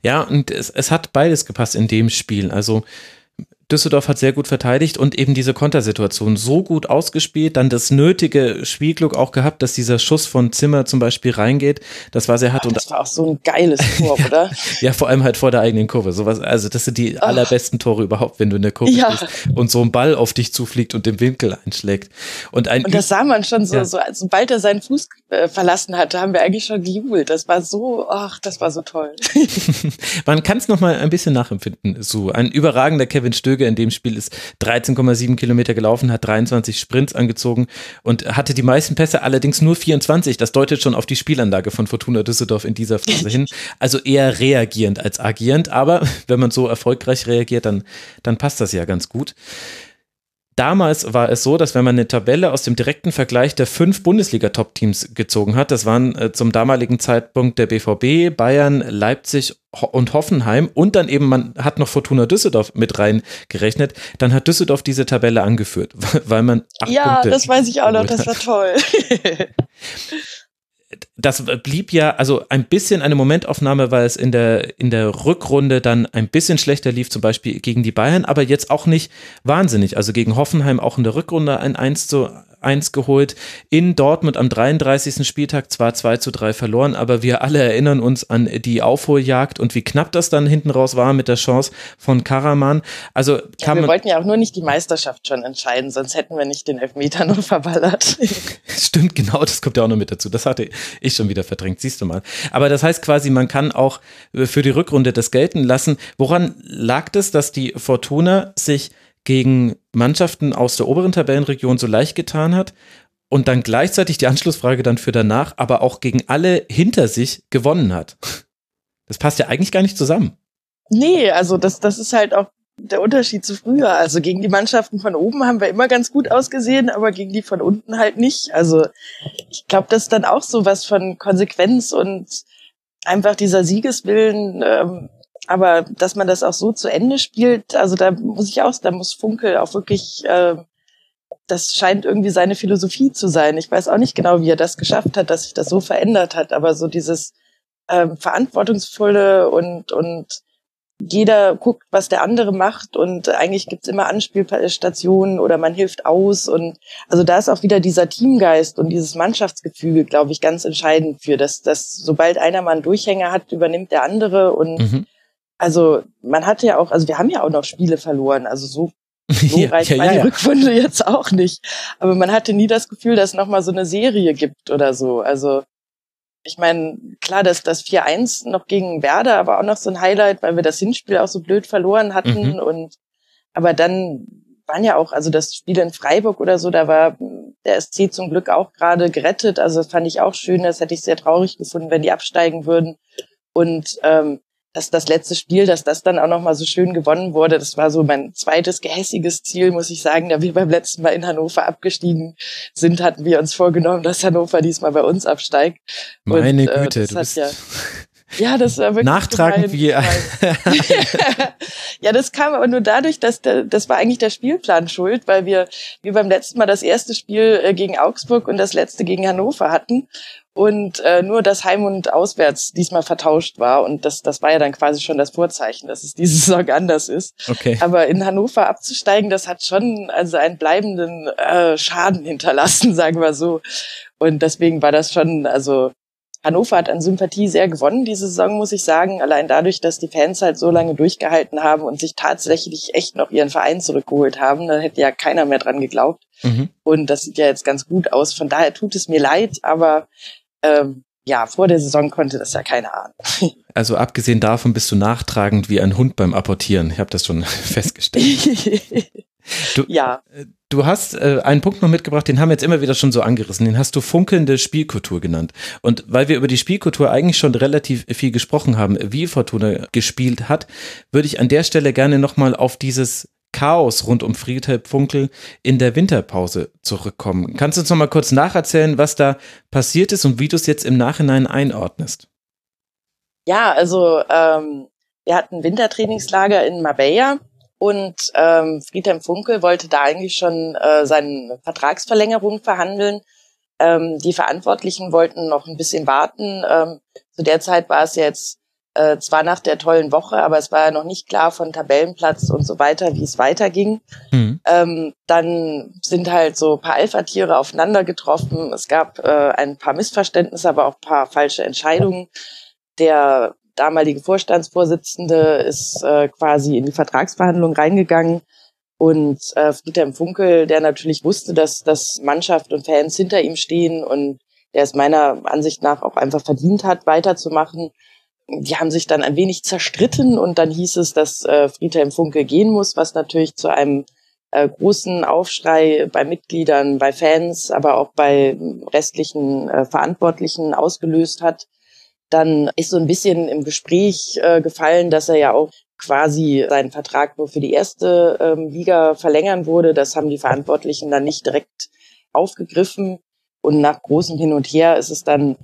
S3: Ja, und es, es hat beides gepasst in dem Spiel. Also Düsseldorf hat sehr gut verteidigt und eben diese Kontersituation so gut ausgespielt, dann das nötige Spielglück auch gehabt, dass dieser Schuss von Zimmer zum Beispiel reingeht. Das war sehr hart.
S5: Ach, das war auch so ein geiles Tor, oder?
S3: Ja, vor allem halt vor der eigenen Kurve. Sowas, also das sind die Ach. allerbesten Tore überhaupt, wenn du in der Kurve ja. stehst und so ein Ball auf dich zufliegt und den Winkel einschlägt. Und, ein
S5: und das sah man schon so, ja. so, sobald er seinen Fuß äh, verlassen hatte, haben wir eigentlich schon gejubelt. Das war so, ach, das war so toll.
S3: man kann es nochmal ein bisschen nachempfinden. So ein überragender Kevin Stöger Stöger in dem Spiel ist 13,7 Kilometer gelaufen, hat 23 Sprints angezogen und hatte die meisten Pässe, allerdings nur 24. Das deutet schon auf die Spielanlage von Fortuna Düsseldorf in dieser Phase hin. Also eher reagierend als agierend, aber wenn man so erfolgreich reagiert, dann, dann passt das ja ganz gut. Damals war es so, dass wenn man eine Tabelle aus dem direkten Vergleich der fünf Bundesliga-Top-Teams gezogen hat, das waren äh, zum damaligen Zeitpunkt der BVB, Bayern, Leipzig und Hoffenheim und dann eben, man hat noch Fortuna Düsseldorf mit reingerechnet, dann hat Düsseldorf diese Tabelle angeführt, weil man
S5: Ja, Punkte das weiß ich auch noch, das war toll.
S3: das blieb ja also ein bisschen eine Momentaufnahme, weil es in der, in der Rückrunde dann ein bisschen schlechter lief, zum Beispiel gegen die Bayern, aber jetzt auch nicht wahnsinnig. Also gegen Hoffenheim auch in der Rückrunde ein 1 zu 1 geholt. In Dortmund am 33. Spieltag zwar 2 zu 3 verloren, aber wir alle erinnern uns an die Aufholjagd und wie knapp das dann hinten raus war mit der Chance von Karaman. Also
S5: ja, wir wollten ja auch nur nicht die Meisterschaft schon entscheiden, sonst hätten wir nicht den Elfmeter noch verballert.
S3: Stimmt, genau, das kommt ja auch noch mit dazu. Das hatte ich schon wieder verdrängt, siehst du mal. Aber das heißt quasi, man kann auch für die Rückrunde das gelten lassen. Woran lag das, dass die Fortuna sich gegen Mannschaften aus der oberen Tabellenregion so leicht getan hat und dann gleichzeitig die Anschlussfrage dann für danach, aber auch gegen alle hinter sich gewonnen hat. Das passt ja eigentlich gar nicht zusammen.
S5: Nee, also das, das ist halt auch der Unterschied zu früher. Also gegen die Mannschaften von oben haben wir immer ganz gut ausgesehen, aber gegen die von unten halt nicht. Also ich glaube, das ist dann auch so was von Konsequenz und einfach dieser Siegeswillen, ähm, aber dass man das auch so zu Ende spielt, also da muss ich auch, da muss Funkel auch wirklich, äh, das scheint irgendwie seine Philosophie zu sein. Ich weiß auch nicht genau, wie er das geschafft hat, dass sich das so verändert hat, aber so dieses ähm, verantwortungsvolle und und jeder guckt, was der andere macht und eigentlich gibt's immer Anspielstationen oder man hilft aus und also da ist auch wieder dieser Teamgeist und dieses Mannschaftsgefüge, glaube ich, ganz entscheidend für, dass, dass sobald einer mal einen Durchhänger hat, übernimmt der andere und mhm also man hatte ja auch, also wir haben ja auch noch Spiele verloren, also so, so ja, reicht ja, meine ja, Rückrunde jetzt auch nicht. Aber man hatte nie das Gefühl, dass es nochmal so eine Serie gibt oder so. Also ich meine, klar, dass das 4-1 noch gegen Werder war auch noch so ein Highlight, weil wir das Hinspiel auch so blöd verloren hatten. Mhm. Und aber dann waren ja auch, also das Spiel in Freiburg oder so, da war der SC zum Glück auch gerade gerettet. Also das fand ich auch schön. Das hätte ich sehr traurig gefunden, wenn die absteigen würden. Und ähm, dass das letzte Spiel, dass das dann auch nochmal so schön gewonnen wurde. Das war so mein zweites gehässiges Ziel, muss ich sagen. Da wir beim letzten Mal in Hannover abgestiegen sind, hatten wir uns vorgenommen, dass Hannover diesmal bei uns absteigt.
S3: Meine Und, äh, Güte, du bist
S5: ja, ja, das war wirklich
S3: nachtragend wie
S5: ja, das kam aber nur dadurch, dass der, das war eigentlich der Spielplan schuld, weil wir wie beim letzten Mal das erste Spiel äh, gegen Augsburg und das letzte gegen Hannover hatten und äh, nur das Heim und Auswärts diesmal vertauscht war und das das war ja dann quasi schon das Vorzeichen, dass es diese Saison anders ist.
S3: Okay.
S5: Aber in Hannover abzusteigen, das hat schon also einen bleibenden äh, Schaden hinterlassen, sagen wir so. Und deswegen war das schon also Hannover hat an Sympathie sehr gewonnen diese Saison, muss ich sagen. Allein dadurch, dass die Fans halt so lange durchgehalten haben und sich tatsächlich echt noch ihren Verein zurückgeholt haben. Da hätte ja keiner mehr dran geglaubt. Mhm. Und das sieht ja jetzt ganz gut aus. Von daher tut es mir leid, aber ähm, ja, vor der Saison konnte das ja keiner ahnen.
S3: Also abgesehen davon bist du nachtragend wie ein Hund beim Apportieren. Ich habe das schon festgestellt. Du, ja. Äh, du hast äh, einen Punkt noch mitgebracht, den haben wir jetzt immer wieder schon so angerissen. Den hast du funkelnde Spielkultur genannt. Und weil wir über die Spielkultur eigentlich schon relativ viel gesprochen haben, wie Fortuna gespielt hat, würde ich an der Stelle gerne nochmal auf dieses Chaos rund um Friedhelm Funkel in der Winterpause zurückkommen. Kannst du uns noch mal kurz nacherzählen, was da passiert ist und wie du es jetzt im Nachhinein einordnest?
S5: Ja, also ähm, wir hatten Wintertrainingslager in Marbella und ähm, Friedhelm Funkel wollte da eigentlich schon äh, seine Vertragsverlängerung verhandeln. Ähm, die Verantwortlichen wollten noch ein bisschen warten. Ähm, zu der Zeit war es jetzt äh, zwar nach der tollen Woche, aber es war ja noch nicht klar von Tabellenplatz und so weiter, wie es weiterging. Mhm. Ähm, dann sind halt so paar Alpha-Tiere aufeinander getroffen. Es gab äh, ein paar Missverständnisse, aber auch paar falsche Entscheidungen. Der damalige Vorstandsvorsitzende ist äh, quasi in die Vertragsverhandlung reingegangen und äh, Friedhelm Funkel, der natürlich wusste, dass, dass Mannschaft und Fans hinter ihm stehen und der es meiner Ansicht nach auch einfach verdient hat, weiterzumachen, die haben sich dann ein wenig zerstritten und dann hieß es, dass äh, Friedhelm Funke gehen muss, was natürlich zu einem äh, großen Aufschrei bei Mitgliedern, bei Fans, aber auch bei restlichen äh, Verantwortlichen ausgelöst hat. Dann ist so ein bisschen im Gespräch äh, gefallen, dass er ja auch quasi sein Vertrag nur für die erste ähm, Liga verlängern wurde. Das haben die Verantwortlichen dann nicht direkt aufgegriffen. Und nach großem Hin und Her ist es dann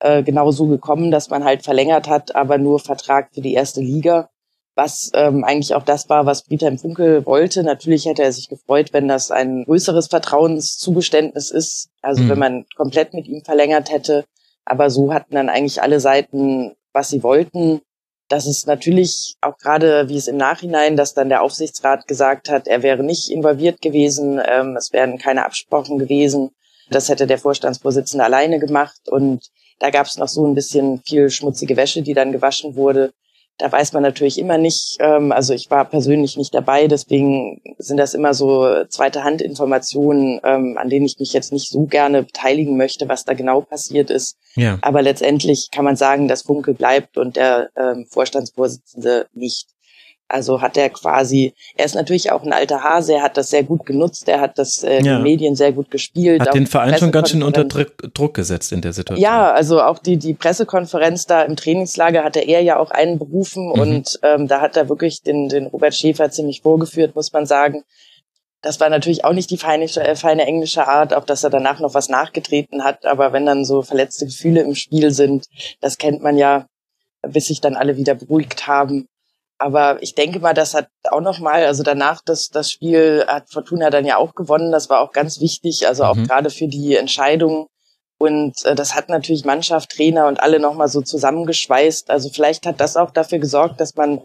S5: äh, genau so gekommen, dass man halt verlängert hat, aber nur Vertrag für die erste Liga, was ähm, eigentlich auch das war, was Friedhelm Funkel wollte. Natürlich hätte er sich gefreut, wenn das ein größeres Vertrauenszugeständnis ist, also mhm. wenn man komplett mit ihm verlängert hätte. Aber so hatten dann eigentlich alle Seiten, was sie wollten. Das ist natürlich auch gerade, wie es im Nachhinein, dass dann der Aufsichtsrat gesagt hat, er wäre nicht involviert gewesen, ähm, es wären keine Absprachen gewesen. Das hätte der Vorstandsvorsitzende alleine gemacht und da gab es noch so ein bisschen viel schmutzige Wäsche, die dann gewaschen wurde. Da weiß man natürlich immer nicht, ähm, also ich war persönlich nicht dabei, deswegen sind das immer so zweite Hand Informationen, ähm, an denen ich mich jetzt nicht so gerne beteiligen möchte, was da genau passiert ist. Ja. Aber letztendlich kann man sagen, dass Funke bleibt und der ähm, Vorstandsvorsitzende nicht. Also hat er quasi, er ist natürlich auch ein alter Hase, er hat das sehr gut genutzt, er hat das äh, ja. die Medien sehr gut gespielt.
S3: Hat den Verein schon ganz schön unter Druck gesetzt in der Situation.
S5: Ja, also auch die, die Pressekonferenz da im Trainingslager hatte er ja auch einen berufen mhm. und ähm, da hat er wirklich den, den Robert Schäfer ziemlich vorgeführt, muss man sagen. Das war natürlich auch nicht die feine, äh, feine englische Art, auch dass er danach noch was nachgetreten hat, aber wenn dann so verletzte Gefühle im Spiel sind, das kennt man ja, bis sich dann alle wieder beruhigt haben aber ich denke mal, das hat auch noch mal, also danach das, das Spiel hat Fortuna dann ja auch gewonnen. Das war auch ganz wichtig, also auch mhm. gerade für die Entscheidung. Und äh, das hat natürlich Mannschaft, Trainer und alle noch mal so zusammengeschweißt. Also vielleicht hat das auch dafür gesorgt, dass man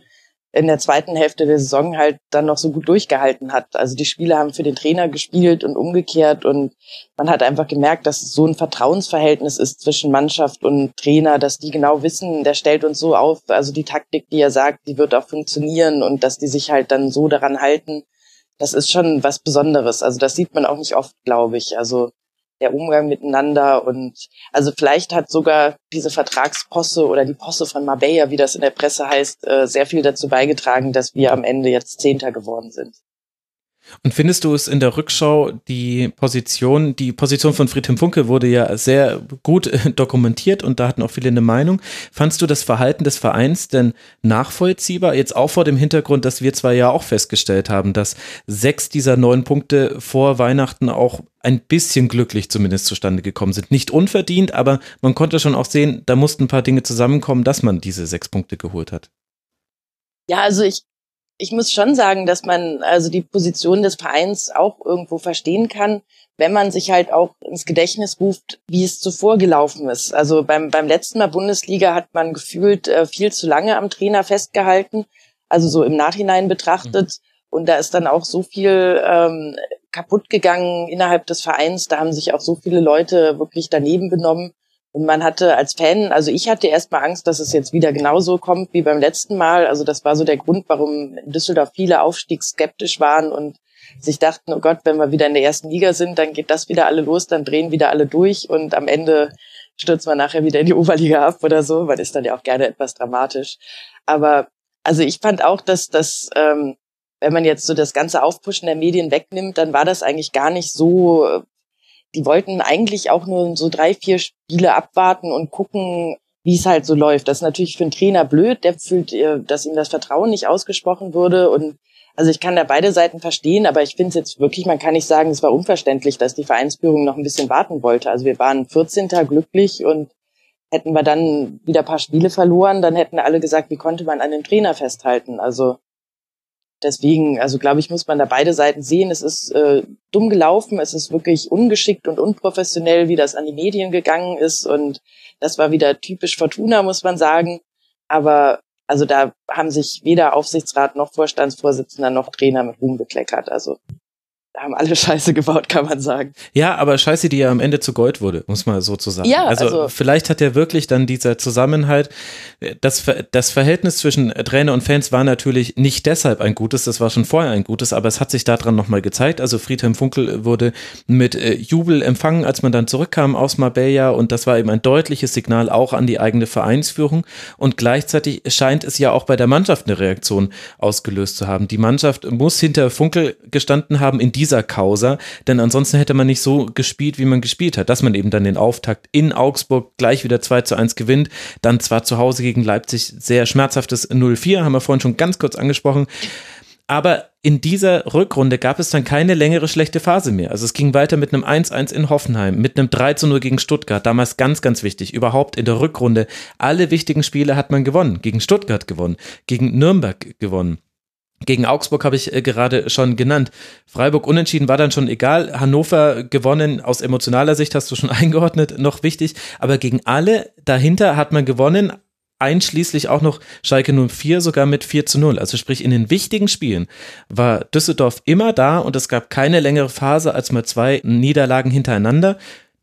S5: in der zweiten Hälfte der Saison halt dann noch so gut durchgehalten hat. Also die Spieler haben für den Trainer gespielt und umgekehrt und man hat einfach gemerkt, dass es so ein Vertrauensverhältnis ist zwischen Mannschaft und Trainer, dass die genau wissen, der stellt uns so auf, also die Taktik, die er sagt, die wird auch funktionieren und dass die sich halt dann so daran halten. Das ist schon was Besonderes. Also das sieht man auch nicht oft, glaube ich. Also der Umgang miteinander und also vielleicht hat sogar diese Vertragsposse oder die Posse von Marbella, wie das in der Presse heißt, äh, sehr viel dazu beigetragen, dass wir am Ende jetzt Zehnter geworden sind.
S3: Und findest du es in der Rückschau die Position, die Position von Friedhelm Funke wurde ja sehr gut äh, dokumentiert und da hatten auch viele eine Meinung. Fandst du das Verhalten des Vereins denn nachvollziehbar? Jetzt auch vor dem Hintergrund, dass wir zwar ja auch festgestellt haben, dass sechs dieser neun Punkte vor Weihnachten auch ein bisschen glücklich zumindest zustande gekommen sind. Nicht unverdient, aber man konnte schon auch sehen, da mussten ein paar Dinge zusammenkommen, dass man diese sechs Punkte geholt hat.
S5: Ja, also ich ich muss schon sagen, dass man also die Position des Vereins auch irgendwo verstehen kann, wenn man sich halt auch ins Gedächtnis ruft, wie es zuvor gelaufen ist. Also beim, beim letzten Mal Bundesliga hat man gefühlt äh, viel zu lange am Trainer festgehalten, also so im Nachhinein betrachtet. Mhm. Und da ist dann auch so viel ähm, kaputt gegangen innerhalb des Vereins. Da haben sich auch so viele Leute wirklich daneben benommen. Und man hatte als Fan, also ich hatte erstmal Angst, dass es jetzt wieder genauso kommt wie beim letzten Mal. Also das war so der Grund, warum in Düsseldorf viele aufstiegsskeptisch waren und sich dachten, oh Gott, wenn wir wieder in der ersten Liga sind, dann geht das wieder alle los, dann drehen wieder alle durch und am Ende stürzt man nachher wieder in die Oberliga ab oder so, weil ist dann ja auch gerne etwas dramatisch. Aber also ich fand auch, dass das, ähm, wenn man jetzt so das ganze Aufpushen der Medien wegnimmt, dann war das eigentlich gar nicht so die wollten eigentlich auch nur so drei, vier Spiele abwarten und gucken, wie es halt so läuft. Das ist natürlich für einen Trainer blöd, der fühlt, äh, dass ihm das Vertrauen nicht ausgesprochen würde und also ich kann da beide Seiten verstehen, aber ich finde es jetzt wirklich, man kann nicht sagen, es war unverständlich, dass die Vereinsführung noch ein bisschen warten wollte. Also wir waren 14. glücklich und hätten wir dann wieder ein paar Spiele verloren, dann hätten alle gesagt, wie konnte man an dem Trainer festhalten? Also Deswegen, also glaube ich, muss man da beide Seiten sehen. Es ist äh, dumm gelaufen, es ist wirklich ungeschickt und unprofessionell, wie das an die Medien gegangen ist. Und das war wieder typisch Fortuna, muss man sagen. Aber also da haben sich weder Aufsichtsrat noch Vorstandsvorsitzender noch Trainer mit Ruhm bekleckert. Also haben alle Scheiße gebaut, kann man sagen.
S3: Ja, aber Scheiße, die ja am Ende zu Gold wurde, muss man so zu sagen. Ja, also, also vielleicht hat ja wirklich dann dieser Zusammenhalt, das, das Verhältnis zwischen Trainer und Fans war natürlich nicht deshalb ein gutes, das war schon vorher ein gutes, aber es hat sich daran nochmal gezeigt. Also Friedhelm Funkel wurde mit äh, Jubel empfangen, als man dann zurückkam aus Marbella und das war eben ein deutliches Signal auch an die eigene Vereinsführung und gleichzeitig scheint es ja auch bei der Mannschaft eine Reaktion ausgelöst zu haben. Die Mannschaft muss hinter Funkel gestanden haben in dieser Causa, denn ansonsten hätte man nicht so gespielt, wie man gespielt hat, dass man eben dann den Auftakt in Augsburg gleich wieder 2 zu 1 gewinnt, dann zwar zu Hause gegen Leipzig sehr schmerzhaftes 0-4, haben wir vorhin schon ganz kurz angesprochen, aber in dieser Rückrunde gab es dann keine längere schlechte Phase mehr. Also es ging weiter mit einem 1-1 in Hoffenheim, mit einem 3 0 gegen Stuttgart, damals ganz, ganz wichtig. Überhaupt in der Rückrunde. Alle wichtigen Spiele hat man gewonnen. Gegen Stuttgart gewonnen, gegen Nürnberg gewonnen. Gegen Augsburg habe ich äh, gerade schon genannt. Freiburg unentschieden war dann schon egal. Hannover gewonnen, aus emotionaler Sicht hast du schon eingeordnet, noch wichtig. Aber gegen alle dahinter hat man gewonnen einschließlich auch noch Schalke 04 sogar mit 4 zu 0. Also sprich, in den wichtigen Spielen war Düsseldorf immer da und es gab keine längere Phase als mal zwei Niederlagen hintereinander.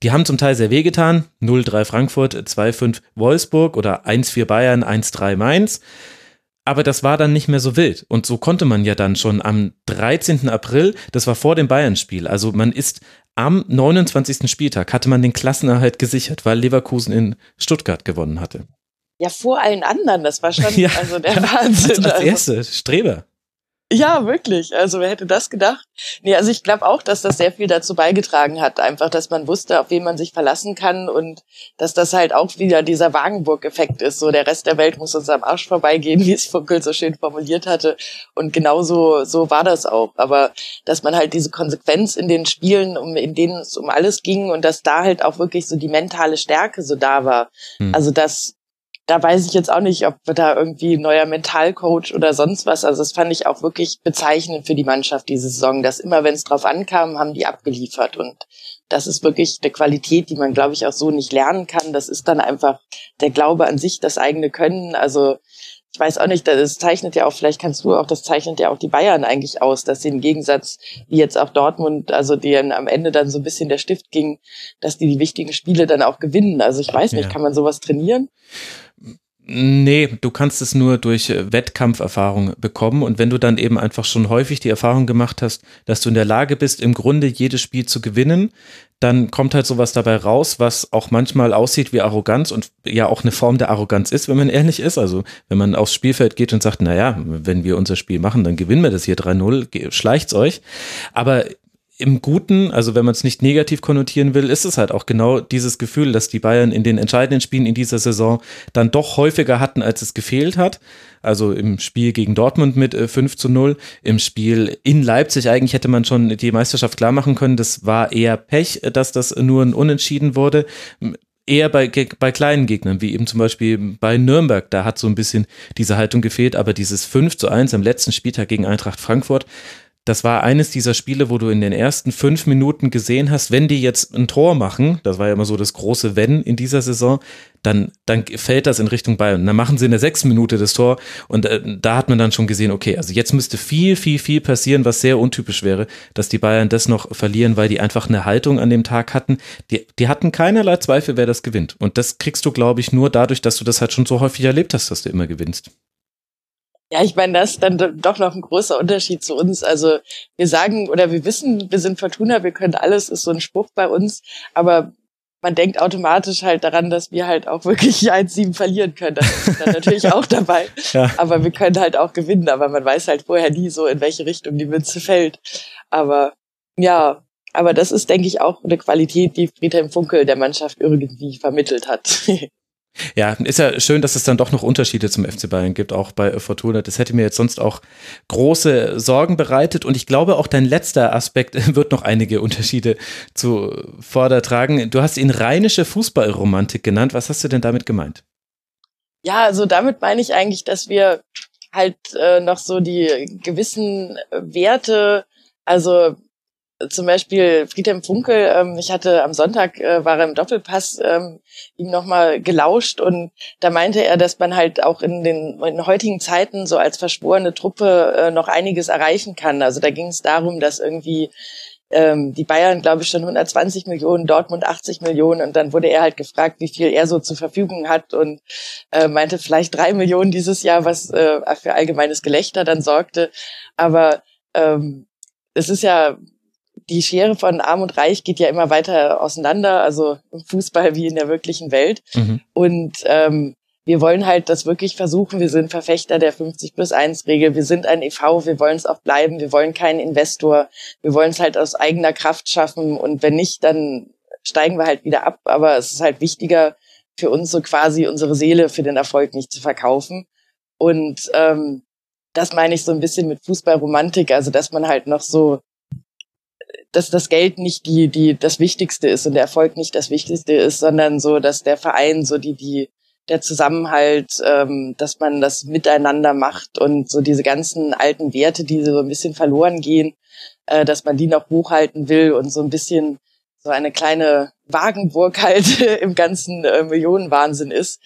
S3: Die haben zum Teil sehr wehgetan. 0-3 Frankfurt, 2-5 Wolfsburg oder 1-4 Bayern, 1-3 Mainz. Aber das war dann nicht mehr so wild. Und so konnte man ja dann schon am 13. April, das war vor dem Bayern-Spiel, also man ist am 29. Spieltag, hatte man den Klassenerhalt gesichert, weil Leverkusen in Stuttgart gewonnen hatte.
S5: Ja, vor allen anderen, das war schon ja, also der Wahnsinn.
S3: Als, als erste, Streber.
S5: Ja, wirklich. Also wer hätte das gedacht? Nee, also ich glaube auch, dass das sehr viel dazu beigetragen hat, einfach, dass man wusste, auf wen man sich verlassen kann und dass das halt auch wieder dieser Wagenburg-Effekt ist. So der Rest der Welt muss uns am Arsch vorbeigehen, wie es Funkel so schön formuliert hatte. Und genauso so war das auch. Aber dass man halt diese Konsequenz in den Spielen, um, in denen es um alles ging und dass da halt auch wirklich so die mentale Stärke so da war. Hm. Also dass da weiß ich jetzt auch nicht, ob da irgendwie ein neuer Mentalcoach oder sonst was. Also das fand ich auch wirklich bezeichnend für die Mannschaft diese Saison, dass immer, wenn es drauf ankam, haben die abgeliefert. Und das ist wirklich eine Qualität, die man, glaube ich, auch so nicht lernen kann. Das ist dann einfach der Glaube an sich, das eigene Können. Also ich weiß auch nicht, das zeichnet ja auch, vielleicht kannst du auch, das zeichnet ja auch die Bayern eigentlich aus, dass sie im Gegensatz, wie jetzt auch Dortmund, also denen am Ende dann so ein bisschen der Stift ging, dass die die wichtigen Spiele dann auch gewinnen. Also ich weiß nicht, ja. kann man sowas trainieren?
S3: Nee, du kannst es nur durch äh, Wettkampferfahrung bekommen. Und wenn du dann eben einfach schon häufig die Erfahrung gemacht hast, dass du in der Lage bist, im Grunde jedes Spiel zu gewinnen, dann kommt halt sowas dabei raus, was auch manchmal aussieht wie Arroganz und ja auch eine Form der Arroganz ist, wenn man ehrlich ist. Also wenn man aufs Spielfeld geht und sagt, naja, wenn wir unser Spiel machen, dann gewinnen wir das hier 3-0, schleicht's euch. Aber im Guten, also wenn man es nicht negativ konnotieren will, ist es halt auch genau dieses Gefühl, dass die Bayern in den entscheidenden Spielen in dieser Saison dann doch häufiger hatten, als es gefehlt hat. Also im Spiel gegen Dortmund mit 5 äh, zu 0, im Spiel in Leipzig eigentlich hätte man schon die Meisterschaft klar machen können. Das war eher Pech, dass das nur ein Unentschieden wurde eher bei, bei kleinen Gegnern, wie eben zum Beispiel bei Nürnberg, da hat so ein bisschen diese Haltung gefehlt, aber dieses 5 zu 1 am letzten Spieltag gegen Eintracht Frankfurt, das war eines dieser Spiele, wo du in den ersten fünf Minuten gesehen hast, wenn die jetzt ein Tor machen, das war ja immer so das große Wenn in dieser Saison, dann, dann fällt das in Richtung Bayern. Dann machen sie in der sechsten Minute das Tor und äh, da hat man dann schon gesehen, okay, also jetzt müsste viel, viel, viel passieren, was sehr untypisch wäre, dass die Bayern das noch verlieren, weil die einfach eine Haltung an dem Tag hatten. Die, die hatten keinerlei Zweifel, wer das gewinnt. Und das kriegst du, glaube ich, nur dadurch, dass du das halt schon so häufig erlebt hast, dass du immer gewinnst.
S5: Ja, ich meine, das ist dann doch noch ein großer Unterschied zu uns. Also wir sagen oder wir wissen, wir sind Fortuna, wir können alles, ist so ein Spruch bei uns, aber man denkt automatisch halt daran, dass wir halt auch wirklich 1-7 verlieren können. Das ist dann natürlich auch dabei. Ja. Aber wir können halt auch gewinnen, aber man weiß halt vorher nie so, in welche Richtung die Münze fällt. Aber ja, aber das ist, denke ich, auch eine Qualität, die Friedhelm Funkel der Mannschaft irgendwie vermittelt hat.
S3: Ja, ist ja schön, dass es dann doch noch Unterschiede zum FC Bayern gibt, auch bei Fortuna. Das hätte mir jetzt sonst auch große Sorgen bereitet. Und ich glaube, auch dein letzter Aspekt wird noch einige Unterschiede zu Vorder tragen. Du hast ihn rheinische Fußballromantik genannt. Was hast du denn damit gemeint?
S5: Ja, also damit meine ich eigentlich, dass wir halt äh, noch so die gewissen Werte, also zum Beispiel Friedhelm Funkel, ähm, ich hatte am Sonntag, äh, war er im Doppelpass, ähm, ihm nochmal gelauscht und da meinte er, dass man halt auch in den, in heutigen Zeiten so als verschworene Truppe äh, noch einiges erreichen kann. Also da ging es darum, dass irgendwie ähm, die Bayern, glaube ich, schon 120 Millionen, Dortmund 80 Millionen und dann wurde er halt gefragt, wie viel er so zur Verfügung hat und äh, meinte vielleicht drei Millionen dieses Jahr, was äh, für allgemeines Gelächter dann sorgte. Aber ähm, es ist ja die Schere von Arm und Reich geht ja immer weiter auseinander, also im Fußball wie in der wirklichen Welt. Mhm. Und ähm, wir wollen halt das wirklich versuchen. Wir sind Verfechter der 50 plus 1 Regel. Wir sind ein EV. Wir wollen es auch bleiben. Wir wollen keinen Investor. Wir wollen es halt aus eigener Kraft schaffen. Und wenn nicht, dann steigen wir halt wieder ab. Aber es ist halt wichtiger für uns so quasi unsere Seele für den Erfolg nicht zu verkaufen. Und ähm, das meine ich so ein bisschen mit Fußballromantik. Also dass man halt noch so dass das Geld nicht die, die das Wichtigste ist und der Erfolg nicht das Wichtigste ist, sondern so, dass der Verein so die, die der Zusammenhalt, ähm, dass man das miteinander macht und so diese ganzen alten Werte, die so ein bisschen verloren gehen, äh, dass man die noch hochhalten will und so ein bisschen so eine kleine Wagenburg halt im ganzen äh, Millionenwahnsinn ist.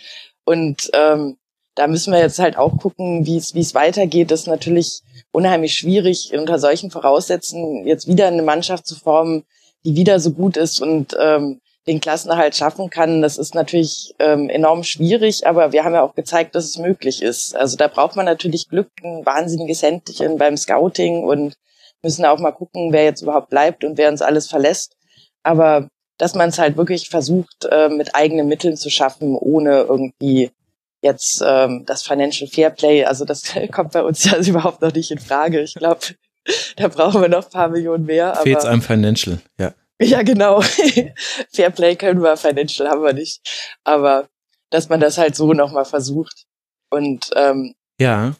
S5: Und ähm, da müssen wir jetzt halt auch gucken, wie es wie es weitergeht. Das ist natürlich unheimlich schwierig, unter solchen Voraussetzungen jetzt wieder eine Mannschaft zu formen, die wieder so gut ist und ähm, den Klassenerhalt schaffen kann. Das ist natürlich ähm, enorm schwierig, aber wir haben ja auch gezeigt, dass es möglich ist. Also da braucht man natürlich Glück, ein wahnsinniges Händchen beim Scouting und müssen auch mal gucken, wer jetzt überhaupt bleibt und wer uns alles verlässt. Aber dass man es halt wirklich versucht, äh, mit eigenen Mitteln zu schaffen, ohne irgendwie jetzt ähm, das Financial Fairplay, also das kommt bei uns ja überhaupt noch nicht in Frage. Ich glaube, da brauchen wir noch ein paar Millionen mehr.
S3: Fehlt einem Financial, ja.
S5: Ja, genau. Fairplay können wir, Financial haben wir nicht. Aber dass man das halt so nochmal versucht. Und ähm,
S3: ja,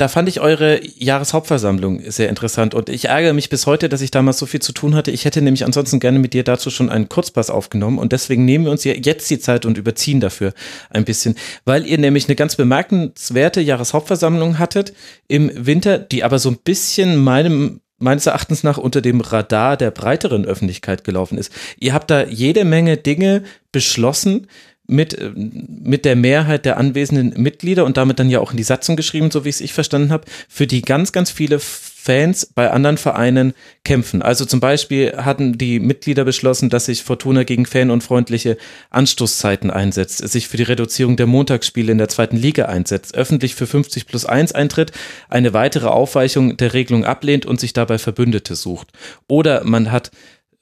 S3: da fand ich eure Jahreshauptversammlung sehr interessant und ich ärgere mich bis heute, dass ich damals so viel zu tun hatte. Ich hätte nämlich ansonsten gerne mit dir dazu schon einen Kurzpass aufgenommen und deswegen nehmen wir uns jetzt die Zeit und überziehen dafür ein bisschen, weil ihr nämlich eine ganz bemerkenswerte Jahreshauptversammlung hattet im Winter, die aber so ein bisschen meinem meines Erachtens nach unter dem Radar der breiteren Öffentlichkeit gelaufen ist. Ihr habt da jede Menge Dinge beschlossen mit, mit der Mehrheit der anwesenden Mitglieder und damit dann ja auch in die Satzung geschrieben, so wie es ich verstanden habe, für die ganz, ganz viele Fans bei anderen Vereinen kämpfen. Also zum Beispiel hatten die Mitglieder beschlossen, dass sich Fortuna gegen fanunfreundliche Anstoßzeiten einsetzt, sich für die Reduzierung der Montagsspiele in der zweiten Liga einsetzt, öffentlich für 50 plus 1 eintritt, eine weitere Aufweichung der Regelung ablehnt und sich dabei Verbündete sucht. Oder man hat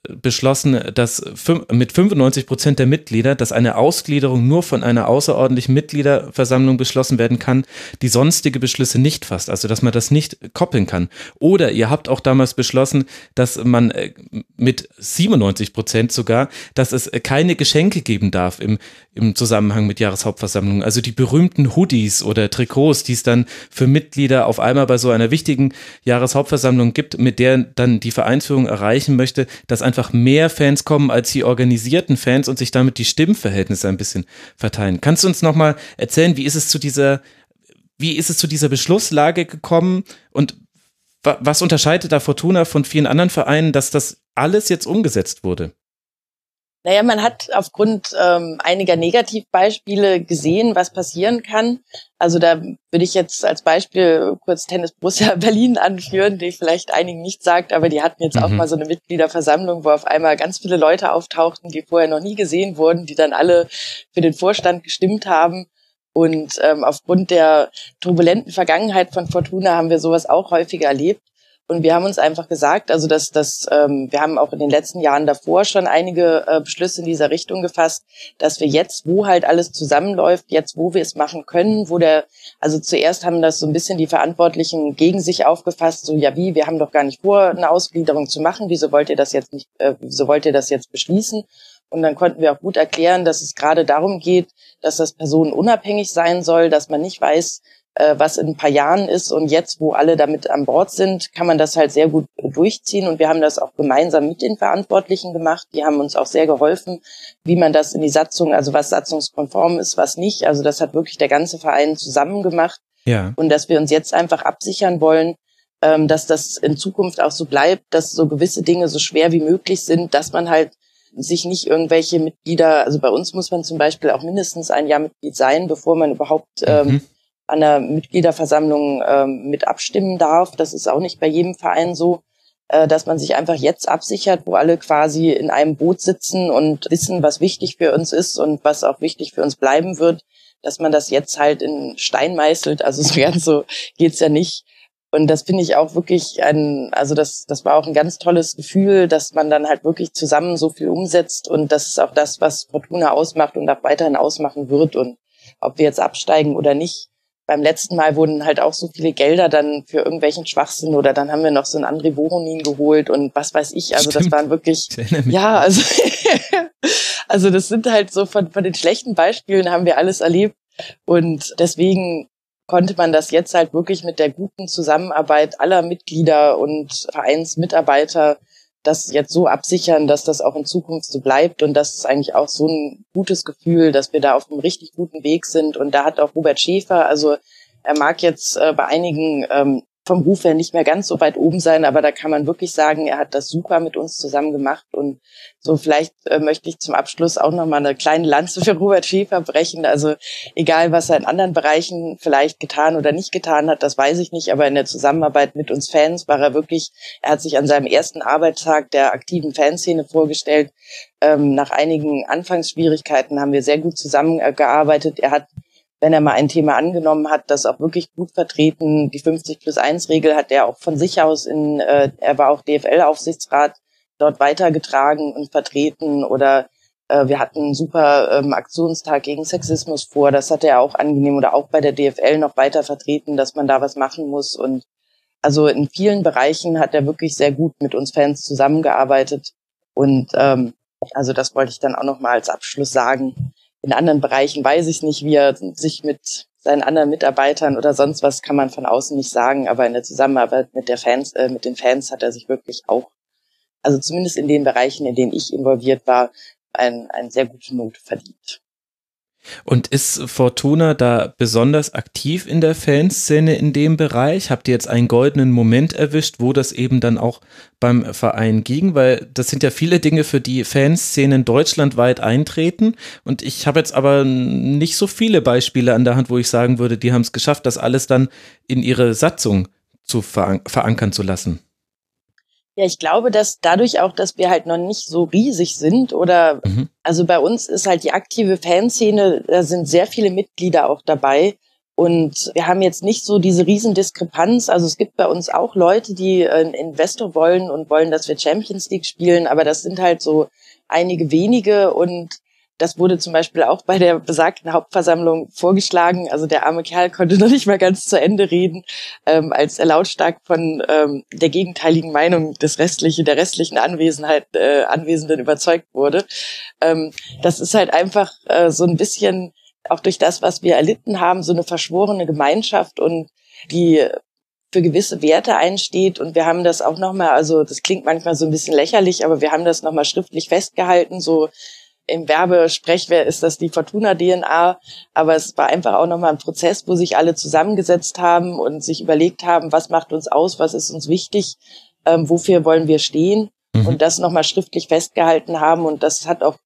S3: beschlossen, dass mit 95 Prozent der Mitglieder, dass eine Ausgliederung nur von einer außerordentlichen Mitgliederversammlung beschlossen werden kann, die sonstige Beschlüsse nicht fasst, also dass man das nicht koppeln kann. Oder ihr habt auch damals beschlossen, dass man äh, mit 97 Prozent sogar, dass es keine Geschenke geben darf im, im Zusammenhang mit Jahreshauptversammlungen. Also die berühmten Hoodies oder Trikots, die es dann für Mitglieder auf einmal bei so einer wichtigen Jahreshauptversammlung gibt, mit der dann die Vereinsführung erreichen möchte, dass einfach mehr Fans kommen als die organisierten Fans und sich damit die Stimmverhältnisse ein bisschen verteilen. Kannst du uns nochmal erzählen, wie ist es zu dieser, wie ist es zu dieser Beschlusslage gekommen und was unterscheidet da Fortuna von vielen anderen Vereinen, dass das alles jetzt umgesetzt wurde?
S5: Naja, man hat aufgrund ähm, einiger Negativbeispiele gesehen, was passieren kann. Also da würde ich jetzt als Beispiel kurz Tennis Borussia Berlin anführen, die vielleicht einigen nicht sagt, aber die hatten jetzt mhm. auch mal so eine Mitgliederversammlung, wo auf einmal ganz viele Leute auftauchten, die vorher noch nie gesehen wurden, die dann alle für den Vorstand gestimmt haben. Und ähm, aufgrund der turbulenten Vergangenheit von Fortuna haben wir sowas auch häufiger erlebt. Und wir haben uns einfach gesagt, also dass das, ähm, wir haben auch in den letzten Jahren davor schon einige äh, Beschlüsse in dieser Richtung gefasst, dass wir jetzt, wo halt alles zusammenläuft, jetzt, wo wir es machen können, wo der, also zuerst haben das so ein bisschen die Verantwortlichen gegen sich aufgefasst, so ja wie, wir haben doch gar nicht vor, eine Ausgliederung zu machen, wieso wollt ihr das jetzt nicht, äh, wieso wollt ihr das jetzt beschließen? Und dann konnten wir auch gut erklären, dass es gerade darum geht, dass das personenunabhängig sein soll, dass man nicht weiß, was in ein paar Jahren ist. Und jetzt, wo alle damit an Bord sind, kann man das halt sehr gut durchziehen. Und wir haben das auch gemeinsam mit den Verantwortlichen gemacht. Die haben uns auch sehr geholfen, wie man das in die Satzung, also was satzungskonform ist, was nicht. Also das hat wirklich der ganze Verein zusammen gemacht. Ja. Und dass wir uns jetzt einfach absichern wollen, ähm, dass das in Zukunft auch so bleibt, dass so gewisse Dinge so schwer wie möglich sind, dass man halt sich nicht irgendwelche Mitglieder, also bei uns muss man zum Beispiel auch mindestens ein Jahr Mitglied sein, bevor man überhaupt ähm, mhm an der Mitgliederversammlung ähm, mit abstimmen darf. Das ist auch nicht bei jedem Verein so, äh, dass man sich einfach jetzt absichert, wo alle quasi in einem Boot sitzen und wissen, was wichtig für uns ist und was auch wichtig für uns bleiben wird, dass man das jetzt halt in Stein meißelt. Also so ganz so geht's ja nicht. Und das finde ich auch wirklich ein, also das, das war auch ein ganz tolles Gefühl, dass man dann halt wirklich zusammen so viel umsetzt und das ist auch das, was Fortuna ausmacht und auch weiterhin ausmachen wird. Und ob wir jetzt absteigen oder nicht. Beim letzten Mal wurden halt auch so viele Gelder dann für irgendwelchen Schwachsinn oder dann haben wir noch so einen André Voronin geholt und was weiß ich. Also Stimmt. das waren wirklich, ja, also, also das sind halt so von, von den schlechten Beispielen haben wir alles erlebt und deswegen konnte man das jetzt halt wirklich mit der guten Zusammenarbeit aller Mitglieder und Vereinsmitarbeiter das jetzt so absichern, dass das auch in Zukunft so bleibt. Und das ist eigentlich auch so ein gutes Gefühl, dass wir da auf einem richtig guten Weg sind. Und da hat auch Robert Schäfer, also er mag jetzt äh, bei einigen ähm, vom Ruf her nicht mehr ganz so weit oben sein, aber da kann man wirklich sagen, er hat das super mit uns zusammen gemacht und so vielleicht äh, möchte ich zum Abschluss auch noch mal eine kleine Lanze für Robert Schäfer brechen. Also egal, was er in anderen Bereichen vielleicht getan oder nicht getan hat, das weiß ich nicht, aber in der Zusammenarbeit mit uns Fans war er wirklich, er hat sich an seinem ersten Arbeitstag der aktiven Fanszene vorgestellt. Ähm, nach einigen Anfangsschwierigkeiten haben wir sehr gut zusammengearbeitet. Er hat wenn er mal ein Thema angenommen hat, das auch wirklich gut vertreten. Die 50 plus 1 Regel hat er auch von sich aus in, äh, er war auch DFL-Aufsichtsrat dort weitergetragen und vertreten oder äh, wir hatten einen super ähm, Aktionstag gegen Sexismus vor. Das hat er auch angenehm oder auch bei der DFL noch weiter vertreten, dass man da was machen muss und also in vielen Bereichen hat er wirklich sehr gut mit uns Fans zusammengearbeitet und ähm, also das wollte ich dann auch noch mal als Abschluss sagen in anderen Bereichen weiß ich nicht, wie er sich mit seinen anderen Mitarbeitern oder sonst was kann man von außen nicht sagen, aber in der Zusammenarbeit mit der Fans, äh, mit den Fans hat er sich wirklich auch, also zumindest in den Bereichen, in denen ich involviert war, ein, ein sehr gute Note verdient.
S3: Und ist Fortuna da besonders aktiv in der Fanszene in dem Bereich? Habt ihr jetzt einen goldenen Moment erwischt, wo das eben dann auch beim Verein ging? Weil das sind ja viele Dinge, für die Fanszenen deutschlandweit eintreten. Und ich habe jetzt aber nicht so viele Beispiele an der Hand, wo ich sagen würde, die haben es geschafft, das alles dann in ihre Satzung zu verankern zu lassen.
S5: Ja, ich glaube, dass dadurch auch, dass wir halt noch nicht so riesig sind oder mhm. also bei uns ist halt die aktive Fanszene, da sind sehr viele Mitglieder auch dabei. Und wir haben jetzt nicht so diese Riesendiskrepanz. Also es gibt bei uns auch Leute, die einen Investor wollen und wollen, dass wir Champions League spielen, aber das sind halt so einige wenige und das wurde zum Beispiel auch bei der besagten Hauptversammlung vorgeschlagen. Also der arme Kerl konnte noch nicht mal ganz zu Ende reden, ähm, als er lautstark von ähm, der gegenteiligen Meinung des restlichen, der restlichen Anwesenheit, äh, Anwesenden überzeugt wurde. Ähm, das ist halt einfach äh, so ein bisschen auch durch das, was wir erlitten haben, so eine verschworene Gemeinschaft und die für gewisse Werte einsteht. Und wir haben das auch nochmal, also das klingt manchmal so ein bisschen lächerlich, aber wir haben das nochmal schriftlich festgehalten, so im Werbesprechwert ist das die Fortuna-DNA, aber es war einfach auch nochmal ein Prozess, wo sich alle zusammengesetzt haben und sich überlegt haben, was macht uns aus, was ist uns wichtig, ähm, wofür wollen wir stehen mhm. und das nochmal schriftlich festgehalten haben. Und das hat auch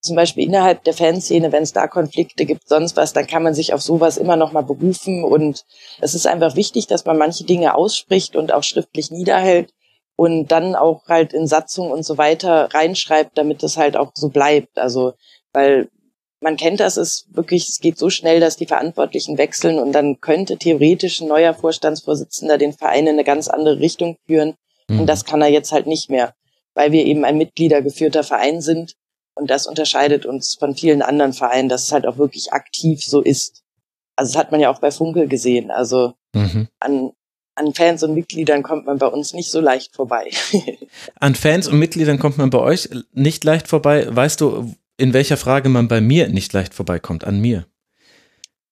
S5: zum Beispiel innerhalb der Fanszene, wenn es da Konflikte gibt, sonst was, dann kann man sich auf sowas immer nochmal berufen. Und es ist einfach wichtig, dass man manche Dinge ausspricht und auch schriftlich niederhält und dann auch halt in Satzung und so weiter reinschreibt, damit es halt auch so bleibt. Also, weil man kennt das, ist wirklich, es geht so schnell, dass die Verantwortlichen wechseln und dann könnte theoretisch ein neuer Vorstandsvorsitzender den Verein in eine ganz andere Richtung führen. Mhm. Und das kann er jetzt halt nicht mehr, weil wir eben ein mitgliedergeführter Verein sind. Und das unterscheidet uns von vielen anderen Vereinen, dass es halt auch wirklich aktiv so ist. Also das hat man ja auch bei Funkel gesehen. Also mhm. an an Fans und Mitgliedern kommt man bei uns nicht so leicht vorbei.
S3: an Fans und Mitgliedern kommt man bei euch nicht leicht vorbei. Weißt du, in welcher Frage man bei mir nicht leicht vorbeikommt? An mir?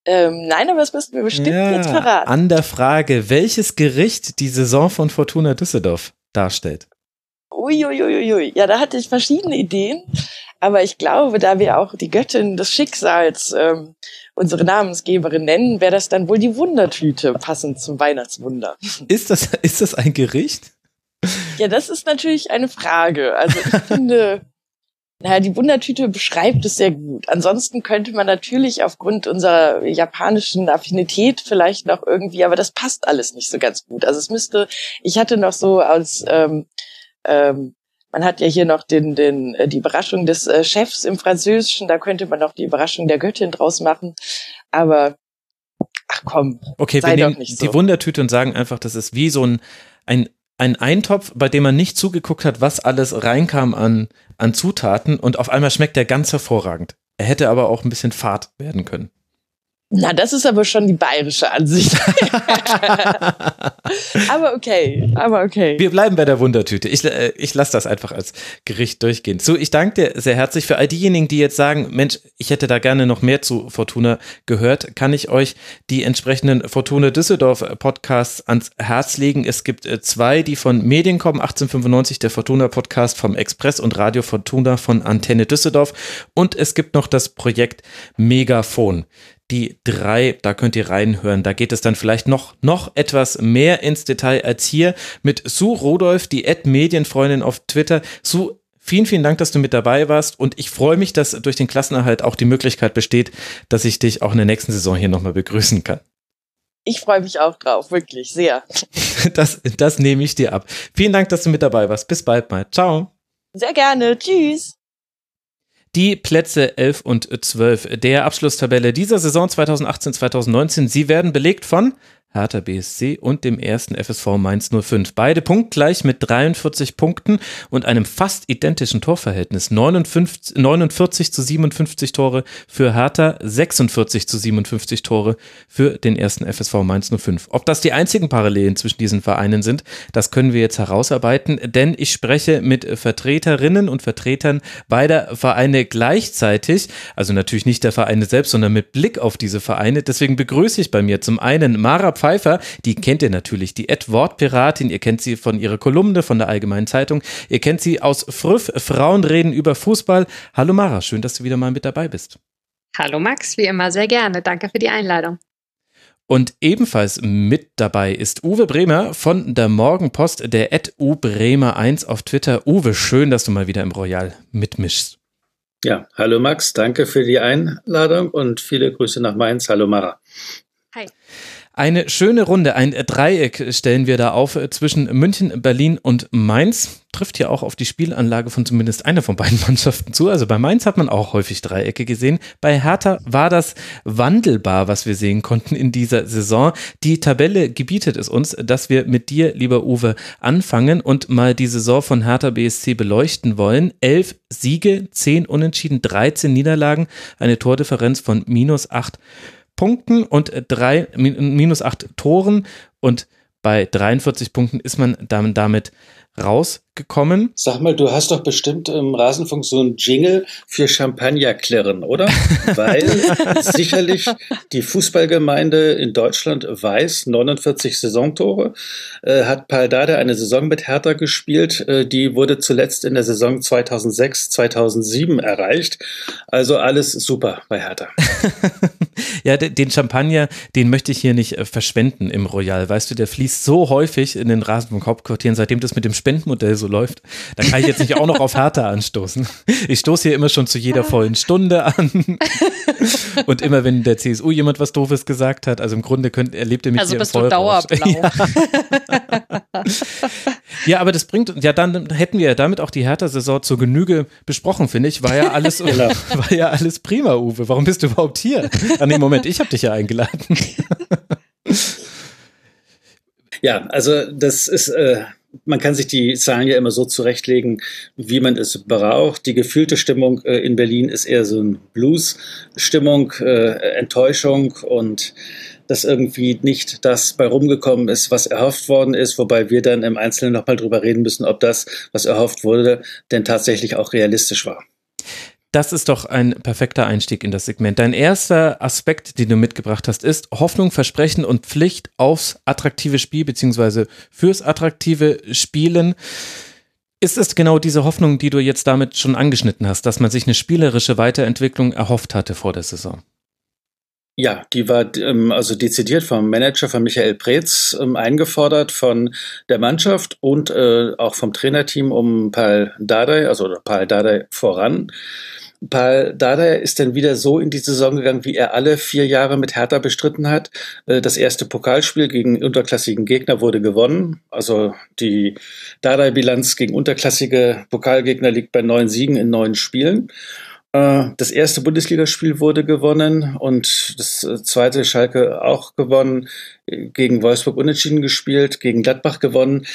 S5: Ähm, nein, aber das müssten wir bestimmt ja, jetzt verraten.
S3: An der Frage, welches Gericht die Saison von Fortuna Düsseldorf darstellt.
S5: Uiuiuiui. Ui. Ja, da hatte ich verschiedene Ideen. Aber ich glaube, da wir auch die Göttin des Schicksals ähm, unsere Namensgeberin nennen, wäre das dann wohl die Wundertüte, passend zum Weihnachtswunder.
S3: Ist das, ist das ein Gericht?
S5: Ja, das ist natürlich eine Frage. Also ich finde, naja, die Wundertüte beschreibt es sehr gut. Ansonsten könnte man natürlich aufgrund unserer japanischen Affinität vielleicht noch irgendwie, aber das passt alles nicht so ganz gut. Also es müsste, ich hatte noch so als ähm, ähm, man hat ja hier noch den, den, äh, die Überraschung des äh, Chefs im Französischen, da könnte man noch die Überraschung der Göttin draus machen. Aber ach komm,
S3: okay, sei wir nehmen so. die Wundertüte und sagen einfach, das ist wie so ein, ein, ein Eintopf, bei dem man nicht zugeguckt hat, was alles reinkam an, an Zutaten und auf einmal schmeckt der ganz hervorragend. Er hätte aber auch ein bisschen fad werden können.
S5: Na, das ist aber schon die bayerische Ansicht. aber okay, aber okay.
S3: Wir bleiben bei der Wundertüte. Ich, äh, ich lasse das einfach als Gericht durchgehen. So, ich danke dir sehr herzlich für all diejenigen, die jetzt sagen, Mensch, ich hätte da gerne noch mehr zu Fortuna gehört. Kann ich euch die entsprechenden Fortuna Düsseldorf Podcasts ans Herz legen? Es gibt äh, zwei, die von Medien kommen. 1895 der Fortuna Podcast vom Express und Radio Fortuna von Antenne Düsseldorf. Und es gibt noch das Projekt Megafon die drei, da könnt ihr reinhören. Da geht es dann vielleicht noch, noch etwas mehr ins Detail als hier mit Sue Rudolph, die Ad-Medienfreundin auf Twitter. Sue, vielen, vielen Dank, dass du mit dabei warst und ich freue mich, dass durch den Klassenerhalt auch die Möglichkeit besteht, dass ich dich auch in der nächsten Saison hier nochmal begrüßen kann.
S5: Ich freue mich auch drauf, wirklich, sehr.
S3: Das, das nehme ich dir ab. Vielen Dank, dass du mit dabei warst. Bis bald mal. Ciao.
S5: Sehr gerne. Tschüss.
S3: Die Plätze 11 und 12 der Abschlusstabelle dieser Saison 2018-2019, sie werden belegt von Hertha BSC und dem ersten FSV Mainz 05. Beide punktgleich mit 43 Punkten und einem fast identischen Torverhältnis. 59, 49 zu 57 Tore für Hertha, 46 zu 57 Tore für den ersten FSV Mainz 05. Ob das die einzigen Parallelen zwischen diesen Vereinen sind, das können wir jetzt herausarbeiten, denn ich spreche mit Vertreterinnen und Vertretern beider Vereine gleichzeitig, also natürlich nicht der Vereine selbst, sondern mit Blick auf diese Vereine. Deswegen begrüße ich bei mir zum einen Mara Pfeiffer, Pfeiffer, die kennt ihr natürlich, die Ed-Wortpiratin, ihr kennt sie von ihrer Kolumne von der Allgemeinen Zeitung, ihr kennt sie aus Früff, Frauen reden über Fußball. Hallo Mara, schön, dass du wieder mal mit dabei bist.
S6: Hallo Max, wie immer sehr gerne. Danke für die Einladung.
S3: Und ebenfalls mit dabei ist Uwe Bremer von der Morgenpost, der Ed U Bremer 1 auf Twitter. Uwe, schön, dass du mal wieder im Royal mitmischst.
S7: Ja, hallo Max, danke für die Einladung und viele Grüße nach Mainz. Hallo Mara.
S6: Hi.
S3: Eine schöne Runde, ein Dreieck stellen wir da auf zwischen München, Berlin und Mainz. Trifft ja auch auf die Spielanlage von zumindest einer von beiden Mannschaften zu. Also bei Mainz hat man auch häufig Dreiecke gesehen. Bei Hertha war das wandelbar, was wir sehen konnten in dieser Saison. Die Tabelle gebietet es uns, dass wir mit dir, lieber Uwe, anfangen und mal die Saison von Hertha BSC beleuchten wollen. Elf Siege, zehn Unentschieden, 13 Niederlagen, eine Tordifferenz von minus acht Punkten und drei, minus acht Toren. Und bei 43 Punkten ist man damit rausgekommen.
S7: Sag mal, du hast doch bestimmt im Rasenfunk so ein Jingle für Champagnerklirren, oder? Weil sicherlich die Fußballgemeinde in Deutschland weiß, 49 Saisontore, äh, hat Paldada eine Saison mit Hertha gespielt, äh, die wurde zuletzt in der Saison 2006, 2007 erreicht. Also alles super bei Hertha.
S3: ja, den Champagner, den möchte ich hier nicht äh, verschwenden im Royal. Weißt du, der fließt so häufig in den Rasenfunk-Hauptquartieren, seitdem das mit dem Spendenmodell so läuft. Da kann ich jetzt nicht auch noch auf Hertha anstoßen. Ich stoße hier immer schon zu jeder vollen Stunde an. Und immer, wenn der CSU jemand was Doofes gesagt hat, also im Grunde könnt, erlebt ihr mich
S6: also
S3: hier
S6: bist du dauerblau.
S3: Ja. ja, aber das bringt, ja, dann hätten wir ja damit auch die Hertha-Saison zur Genüge besprochen, finde ich. War ja alles,
S7: Genau.
S3: war ja alles prima, Uwe. Warum bist du überhaupt hier? An dem Moment, ich habe dich ja eingeladen.
S7: Ja, also das ist, äh, man kann sich die Zahlen ja immer so zurechtlegen, wie man es braucht. Die gefühlte Stimmung äh, in Berlin ist eher so ein Blues-Stimmung, äh, Enttäuschung und dass irgendwie nicht das bei rumgekommen ist, was erhofft worden ist, wobei wir dann im Einzelnen nochmal drüber reden müssen, ob das, was erhofft wurde, denn tatsächlich auch realistisch war.
S3: Das ist doch ein perfekter Einstieg in das Segment. Dein erster Aspekt, den du mitgebracht hast, ist Hoffnung, Versprechen und Pflicht aufs attraktive Spiel beziehungsweise fürs attraktive Spielen. Ist es genau diese Hoffnung, die du jetzt damit schon angeschnitten hast, dass man sich eine spielerische Weiterentwicklung erhofft hatte vor der Saison?
S7: Ja, die war ähm, also dezidiert vom Manager von Michael Preetz ähm, eingefordert von der Mannschaft und äh, auch vom Trainerteam um Paul Dardai, also Paul Dardai voran. Paul Dardai ist dann wieder so in die Saison gegangen, wie er alle vier Jahre mit Hertha bestritten hat. Äh, Das erste Pokalspiel gegen unterklassigen Gegner wurde gewonnen. Also die Dardai-Bilanz gegen unterklassige Pokalgegner liegt bei neun Siegen in neun Spielen. Äh, Das erste Bundesligaspiel wurde gewonnen und das äh, zweite Schalke auch gewonnen, gegen Wolfsburg unentschieden gespielt, gegen Gladbach gewonnen.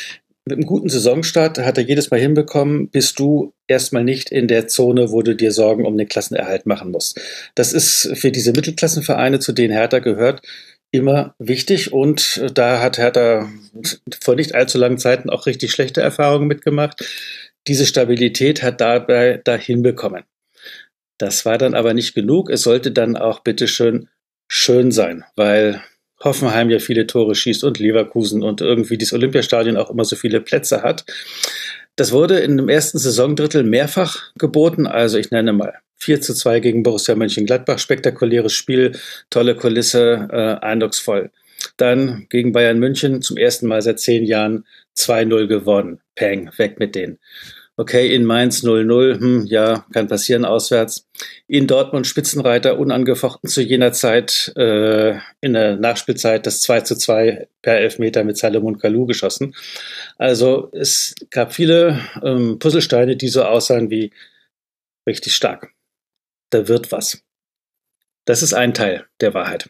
S7: Mit einem guten Saisonstart hat er jedes Mal hinbekommen, bist du erstmal nicht in der Zone, wo du dir Sorgen um den Klassenerhalt machen musst. Das ist für diese Mittelklassenvereine, zu denen Hertha gehört, immer wichtig und da hat Hertha vor nicht allzu langen Zeiten auch richtig schlechte Erfahrungen mitgemacht. Diese Stabilität hat dabei da hinbekommen. Das war dann aber nicht genug. Es sollte dann auch bitteschön schön sein, weil Hoffenheim ja viele Tore schießt und Leverkusen und irgendwie das Olympiastadion auch immer so viele Plätze hat. Das wurde in dem ersten Saisondrittel mehrfach geboten. Also ich nenne mal 4 zu 2 gegen Borussia Mönchengladbach. Spektakuläres Spiel, tolle Kulisse, äh, eindrucksvoll. Dann gegen Bayern München zum ersten Mal seit zehn Jahren 2-0 gewonnen. Peng, weg mit denen. Okay, in Mainz 0-0, hm, ja, kann passieren auswärts. In Dortmund Spitzenreiter unangefochten zu jener Zeit äh, in der Nachspielzeit das 2 zu 2 per Elfmeter mit Salomon Kalou geschossen. Also es gab viele ähm, Puzzlesteine, die so aussahen wie richtig stark. Da wird was. Das ist ein Teil der Wahrheit.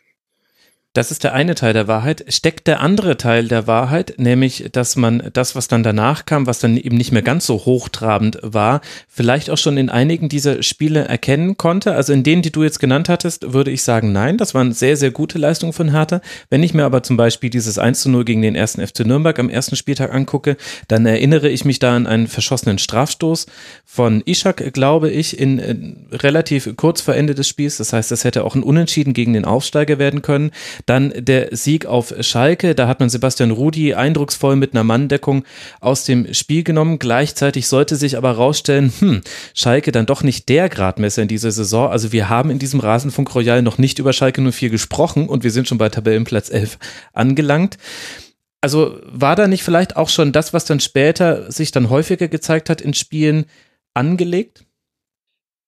S3: Das ist der eine Teil der Wahrheit. Steckt der andere Teil der Wahrheit, nämlich, dass man das, was dann danach kam, was dann eben nicht mehr ganz so hochtrabend war, vielleicht auch schon in einigen dieser Spiele erkennen konnte? Also in denen, die du jetzt genannt hattest, würde ich sagen, nein, das waren sehr, sehr gute Leistungen von Hertha. Wenn ich mir aber zum Beispiel dieses 1 zu 0 gegen den ersten FC Nürnberg am ersten Spieltag angucke, dann erinnere ich mich da an einen verschossenen Strafstoß von Ishak, glaube ich, in, in relativ kurz vor Ende des Spiels. Das heißt, das hätte auch ein Unentschieden gegen den Aufsteiger werden können. Dann der Sieg auf Schalke, da hat man Sebastian Rudi eindrucksvoll mit einer Manndeckung aus dem Spiel genommen. Gleichzeitig sollte sich aber herausstellen, hm, Schalke dann doch nicht der Gradmesser in dieser Saison. Also wir haben in diesem Rasenfunk Royal noch nicht über Schalke 04 gesprochen und wir sind schon bei Tabellenplatz 11 angelangt. Also war da nicht vielleicht auch schon das, was dann später sich dann häufiger gezeigt hat in Spielen, angelegt?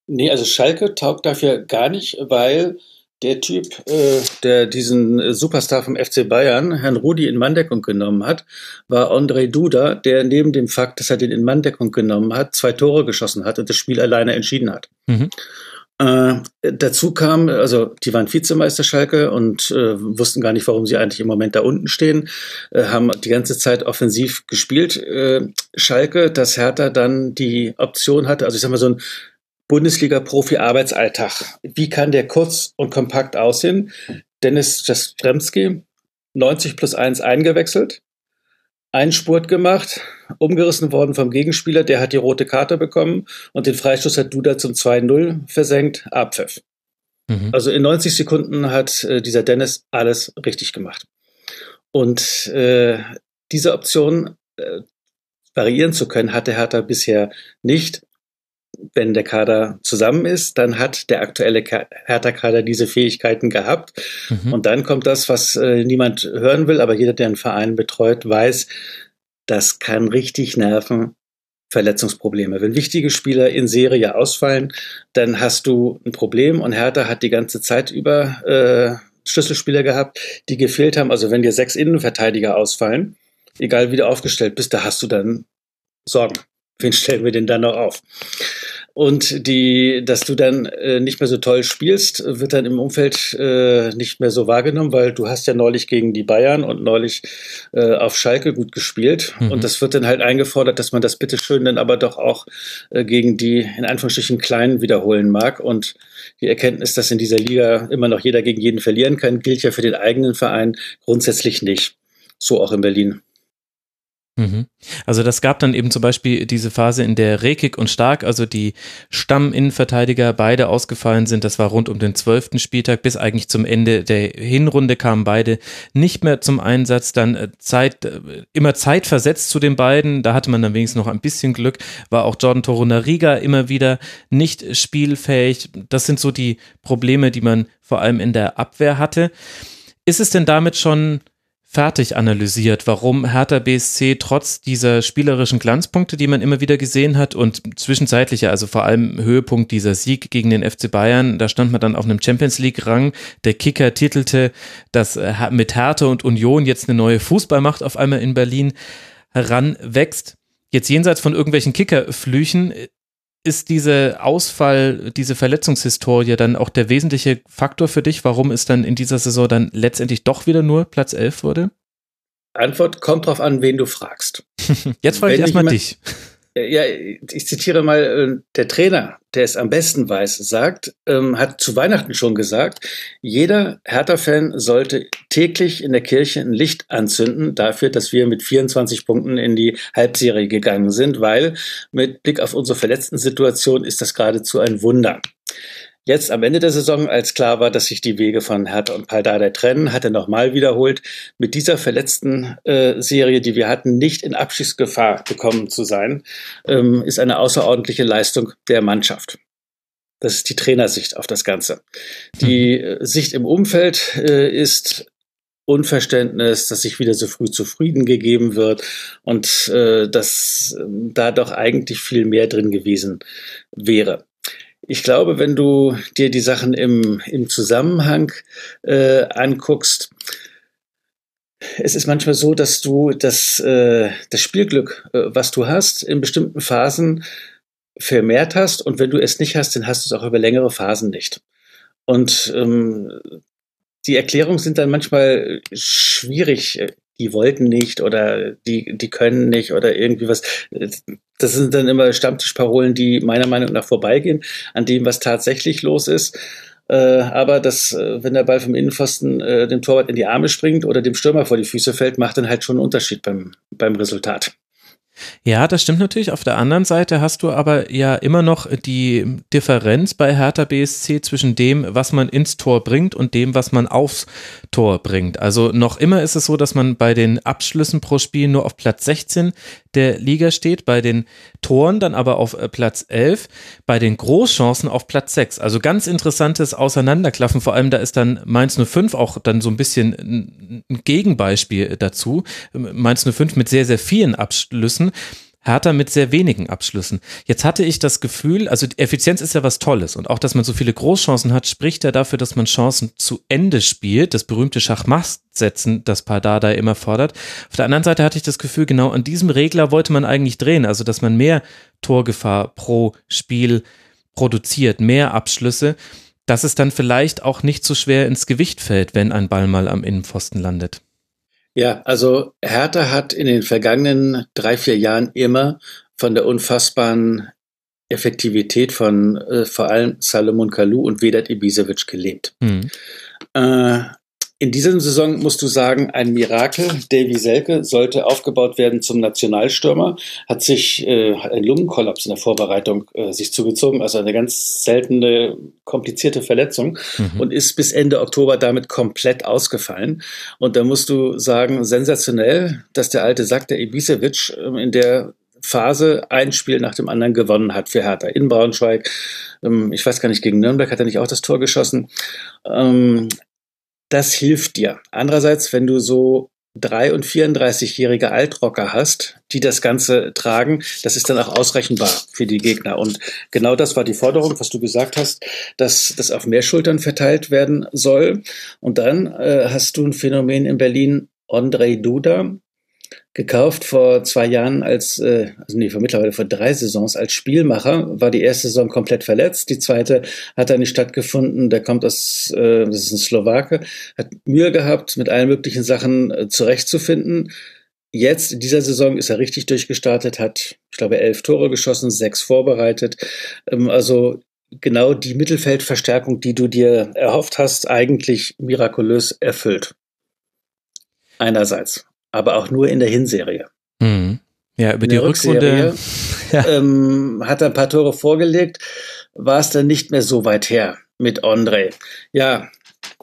S7: Nee, also Schalke taugt dafür gar nicht, weil der Typ, äh, der diesen Superstar vom FC Bayern, Herrn Rudi, in Manndeckung genommen hat, war André Duda, der neben dem Fakt, dass er den in Manndeckung genommen hat, zwei Tore geschossen hat und das Spiel alleine entschieden hat. Mhm. Äh, dazu kam, also die waren Vizemeister Schalke und äh, wussten gar nicht, warum sie eigentlich im Moment da unten stehen, äh, haben die ganze Zeit offensiv gespielt. Äh, Schalke, dass Hertha dann die Option hatte, also ich sag mal so ein Bundesliga-Profi-Arbeitsalltag. Wie kann der kurz und kompakt aussehen? Dennis Jastrzemski, 90 plus 1 eingewechselt, einen Spurt gemacht, umgerissen worden vom Gegenspieler, der hat die rote Karte bekommen und den Freistoß hat Duda zum 2-0 versenkt, Abpfiff. Mhm. Also in 90 Sekunden hat äh, dieser Dennis alles richtig gemacht. Und äh, diese Option äh, variieren zu können, hatte Hertha bisher nicht wenn der Kader zusammen ist, dann hat der aktuelle Hertha-Kader diese Fähigkeiten gehabt. Mhm. Und dann kommt das, was äh, niemand hören will, aber jeder, der einen Verein betreut, weiß, das kann richtig nerven. Verletzungsprobleme. Wenn wichtige Spieler in Serie ausfallen, dann hast du ein Problem und Hertha hat die ganze Zeit über äh, Schlüsselspieler gehabt, die gefehlt haben. Also wenn dir sechs Innenverteidiger ausfallen, egal wie du aufgestellt bist, da hast du dann Sorgen wen stellen wir denn dann noch auf? Und die, dass du dann äh, nicht mehr so toll spielst, wird dann im Umfeld äh, nicht mehr so wahrgenommen, weil du hast ja neulich gegen die Bayern und neulich äh, auf Schalke gut gespielt. Mhm. Und das wird dann halt eingefordert, dass man das bitteschön dann aber doch auch äh, gegen die in Anführungsstrichen Kleinen wiederholen mag. Und die Erkenntnis, dass in dieser Liga immer noch jeder gegen jeden verlieren kann, gilt ja für den eigenen Verein grundsätzlich nicht. So auch in Berlin.
S3: Mhm. Also das gab dann eben zum Beispiel diese Phase, in der Rekik und Stark, also die Stamminnenverteidiger, beide ausgefallen sind. Das war rund um den zwölften Spieltag bis eigentlich zum Ende der Hinrunde kamen beide nicht mehr zum Einsatz. Dann äh, Zeit, äh, immer Zeit versetzt zu den beiden. Da hatte man dann wenigstens noch ein bisschen Glück. War auch Jordan Torunariga immer wieder nicht spielfähig. Das sind so die Probleme, die man vor allem in der Abwehr hatte. Ist es denn damit schon fertig analysiert, warum Hertha BSC trotz dieser spielerischen Glanzpunkte, die man immer wieder gesehen hat und zwischenzeitlich, also vor allem Höhepunkt dieser Sieg gegen den FC Bayern, da stand man dann auf einem Champions League Rang. Der Kicker titelte, dass äh, mit Hertha und Union jetzt eine neue Fußballmacht auf einmal in Berlin heranwächst. Jetzt jenseits von irgendwelchen Kickerflüchen ist diese Ausfall, diese Verletzungshistorie dann auch der wesentliche Faktor für dich, warum es dann in dieser Saison dann letztendlich doch wieder nur Platz 11 wurde?
S7: Antwort kommt drauf an, wen du fragst.
S3: Jetzt frage ich erstmal dich.
S7: Ja, ich zitiere mal, äh, der Trainer, der es am besten weiß, sagt, ähm, hat zu Weihnachten schon gesagt, jeder Hertha-Fan sollte täglich in der Kirche ein Licht anzünden dafür, dass wir mit 24 Punkten in die Halbserie gegangen sind, weil mit Blick auf unsere verletzten Situation ist das geradezu ein Wunder. Jetzt am Ende der Saison, als klar war, dass sich die Wege von Hertha und Paldada trennen, hat er nochmal wiederholt, mit dieser verletzten äh, Serie, die wir hatten, nicht in Abschiedsgefahr gekommen zu sein, ähm, ist eine außerordentliche Leistung der Mannschaft. Das ist die Trainersicht auf das Ganze. Die mhm. äh, Sicht im Umfeld äh, ist Unverständnis, dass sich wieder so früh zufrieden gegeben wird und äh, dass äh, da doch eigentlich viel mehr drin gewesen wäre. Ich glaube, wenn du dir die Sachen im, im Zusammenhang äh, anguckst, es ist manchmal so, dass du das, äh, das Spielglück, äh, was du hast, in bestimmten Phasen vermehrt hast und wenn du es nicht hast, dann hast du es auch über längere Phasen nicht. Und ähm, die Erklärungen sind dann manchmal schwierig die wollten nicht oder die, die können nicht oder irgendwie was. Das sind dann immer Stammtischparolen, die meiner Meinung nach vorbeigehen an dem, was tatsächlich los ist. Äh, aber das, äh, wenn der Ball vom Innenpfosten äh, dem Torwart in die Arme springt oder dem Stürmer vor die Füße fällt, macht dann halt schon einen Unterschied beim, beim Resultat.
S3: Ja, das stimmt natürlich. Auf der anderen Seite hast du aber ja immer noch die Differenz bei Hertha BSC zwischen dem, was man ins Tor bringt und dem, was man aufs Tor bringt. Also noch immer ist es so, dass man bei den Abschlüssen pro Spiel nur auf Platz 16 der Liga steht, bei den Toren dann aber auf äh, Platz 11, bei den Großchancen auf Platz 6. Also ganz interessantes Auseinanderklaffen. Vor allem da ist dann Mainz 05 auch dann so ein bisschen ein Gegenbeispiel dazu. Mainz 05 mit sehr, sehr vielen Abschlüssen. Hertha mit sehr wenigen Abschlüssen. Jetzt hatte ich das Gefühl, also Effizienz ist ja was Tolles und auch, dass man so viele Großchancen hat, spricht ja dafür, dass man Chancen zu Ende spielt. Das berühmte Schachmatt-Setzen, das Pardada immer fordert. Auf der anderen Seite hatte ich das Gefühl, genau an diesem Regler wollte man eigentlich drehen, also dass man mehr Torgefahr pro Spiel produziert, mehr Abschlüsse, dass es dann vielleicht auch nicht so schwer ins Gewicht fällt, wenn ein Ball mal am Innenpfosten landet.
S7: Ja, also Hertha hat in den vergangenen drei, vier Jahren immer von der unfassbaren Effektivität von äh, vor allem Salomon Kalou und Vedat Ibisevic gelebt. Mhm. Äh, in dieser Saison musst du sagen, ein Mirakel. Davy Selke sollte aufgebaut werden zum Nationalstürmer, hat sich äh, ein Lungenkollaps in der Vorbereitung äh, sich zugezogen, also eine ganz seltene, komplizierte Verletzung mhm. und ist bis Ende Oktober damit komplett ausgefallen. Und da musst du sagen, sensationell, dass der alte Sack, der Ibisevic, äh, in der Phase ein Spiel nach dem anderen gewonnen hat für Hertha. In Braunschweig, ähm, ich weiß gar nicht, gegen Nürnberg hat er nicht auch das Tor geschossen. Das hilft dir. Andererseits, wenn du so drei- und 34-jährige Altrocker hast, die das Ganze tragen, das ist dann auch ausrechenbar für die Gegner. Und genau das war die Forderung, was du gesagt hast, dass das auf mehr Schultern verteilt werden soll. Und dann äh, hast du ein Phänomen in Berlin, Andrei Duda, gekauft vor zwei Jahren als, äh, also nee, vor mittlerweile vor drei Saisons als Spielmacher, war die erste Saison komplett verletzt, die zweite hat da nicht stattgefunden, der kommt aus, äh, das ist ein Slowake, hat Mühe gehabt, mit allen möglichen Sachen äh, zurechtzufinden. Jetzt, in dieser Saison, ist er richtig durchgestartet, hat, ich glaube, elf Tore geschossen, sechs vorbereitet. Ähm, also genau die Mittelfeldverstärkung, die du dir erhofft hast, eigentlich mirakulös erfüllt. Einerseits aber auch nur in der Hinserie.
S3: Mhm. Ja, über die Rückrunde
S7: ja. ähm, hat er ein paar Tore vorgelegt, war es dann nicht mehr so weit her mit Andre. Ja,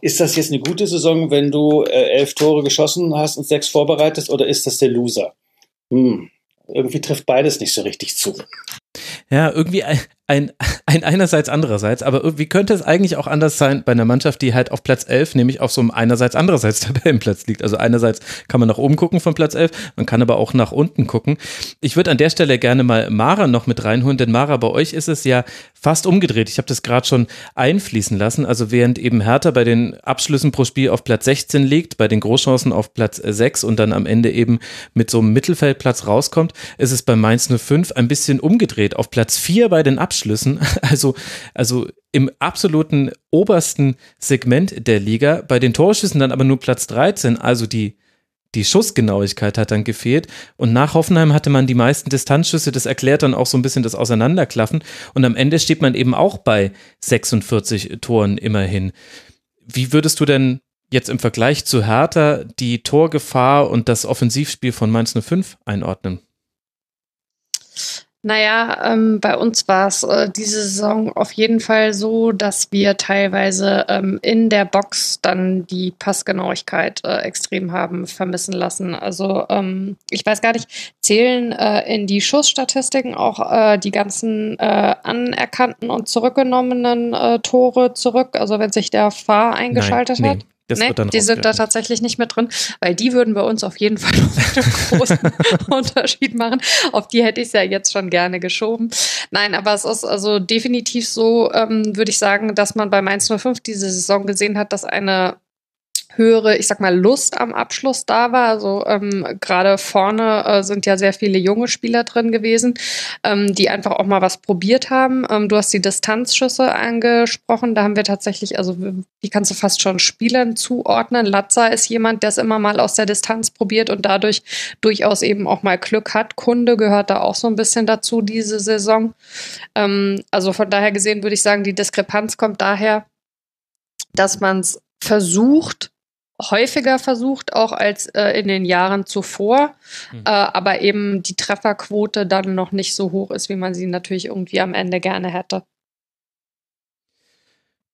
S7: ist das jetzt eine gute Saison, wenn du äh, elf Tore geschossen hast und sechs vorbereitest, oder ist das der Loser? Hm, irgendwie trifft beides nicht so richtig zu.
S3: Ja, irgendwie ein, ein, ein einerseits andererseits, aber irgendwie könnte es eigentlich auch anders sein bei einer Mannschaft, die halt auf Platz 11, nämlich auf so einem einerseits andererseits Tabellenplatz liegt. Also einerseits kann man nach oben gucken von Platz 11, man kann aber auch nach unten gucken. Ich würde an der Stelle gerne mal Mara noch mit reinholen, denn Mara, bei euch ist es ja fast umgedreht. Ich habe das gerade schon einfließen lassen. Also während eben Hertha bei den Abschlüssen pro Spiel auf Platz 16 liegt, bei den Großchancen auf Platz 6 und dann am Ende eben mit so einem Mittelfeldplatz rauskommt, ist es bei Mainz 05 ein bisschen umgedreht. Auf Platz 4 bei den Abschlüssen, also, also im absoluten obersten Segment der Liga, bei den Torschüssen dann aber nur Platz 13, also die die Schussgenauigkeit hat dann gefehlt. Und nach Hoffenheim hatte man die meisten Distanzschüsse. Das erklärt dann auch so ein bisschen das Auseinanderklaffen. Und am Ende steht man eben auch bei 46 Toren immerhin. Wie würdest du denn jetzt im Vergleich zu Hertha die Torgefahr und das Offensivspiel von Mainz 05 einordnen?
S6: Naja, ähm, bei uns war es äh, diese Saison auf jeden Fall so, dass wir teilweise ähm, in der Box dann die Passgenauigkeit äh, extrem haben vermissen lassen. Also ähm, ich weiß gar nicht, zählen äh, in die Schussstatistiken auch äh, die ganzen äh, anerkannten und zurückgenommenen äh, Tore zurück? Also wenn sich der Fahr eingeschaltet
S3: Nein,
S6: hat?
S3: Das
S6: nee, die sind da tatsächlich nicht mit drin, weil die würden bei uns auf jeden Fall noch einen großen Unterschied machen. Auf die hätte ich es ja jetzt schon gerne geschoben. Nein, aber es ist also definitiv so, ähm, würde ich sagen, dass man bei Mainz 05 diese Saison gesehen hat, dass eine höhere, ich sag mal, Lust am Abschluss da war. Also ähm, gerade vorne äh, sind ja sehr viele junge Spieler drin gewesen, ähm, die einfach auch mal was probiert haben. Ähm, du hast die Distanzschüsse angesprochen. Da haben wir tatsächlich, also die kannst du fast schon Spielern zuordnen. Latza ist jemand, der es immer mal aus der Distanz probiert und dadurch durchaus eben auch mal Glück hat. Kunde gehört da auch so ein bisschen dazu diese Saison. Ähm, also von daher gesehen würde ich sagen, die Diskrepanz kommt daher, dass man es versucht, häufiger versucht, auch als äh, in den Jahren zuvor,
S3: Hm.
S6: äh, aber eben die Trefferquote dann noch nicht so hoch ist, wie man sie natürlich irgendwie am Ende gerne hätte.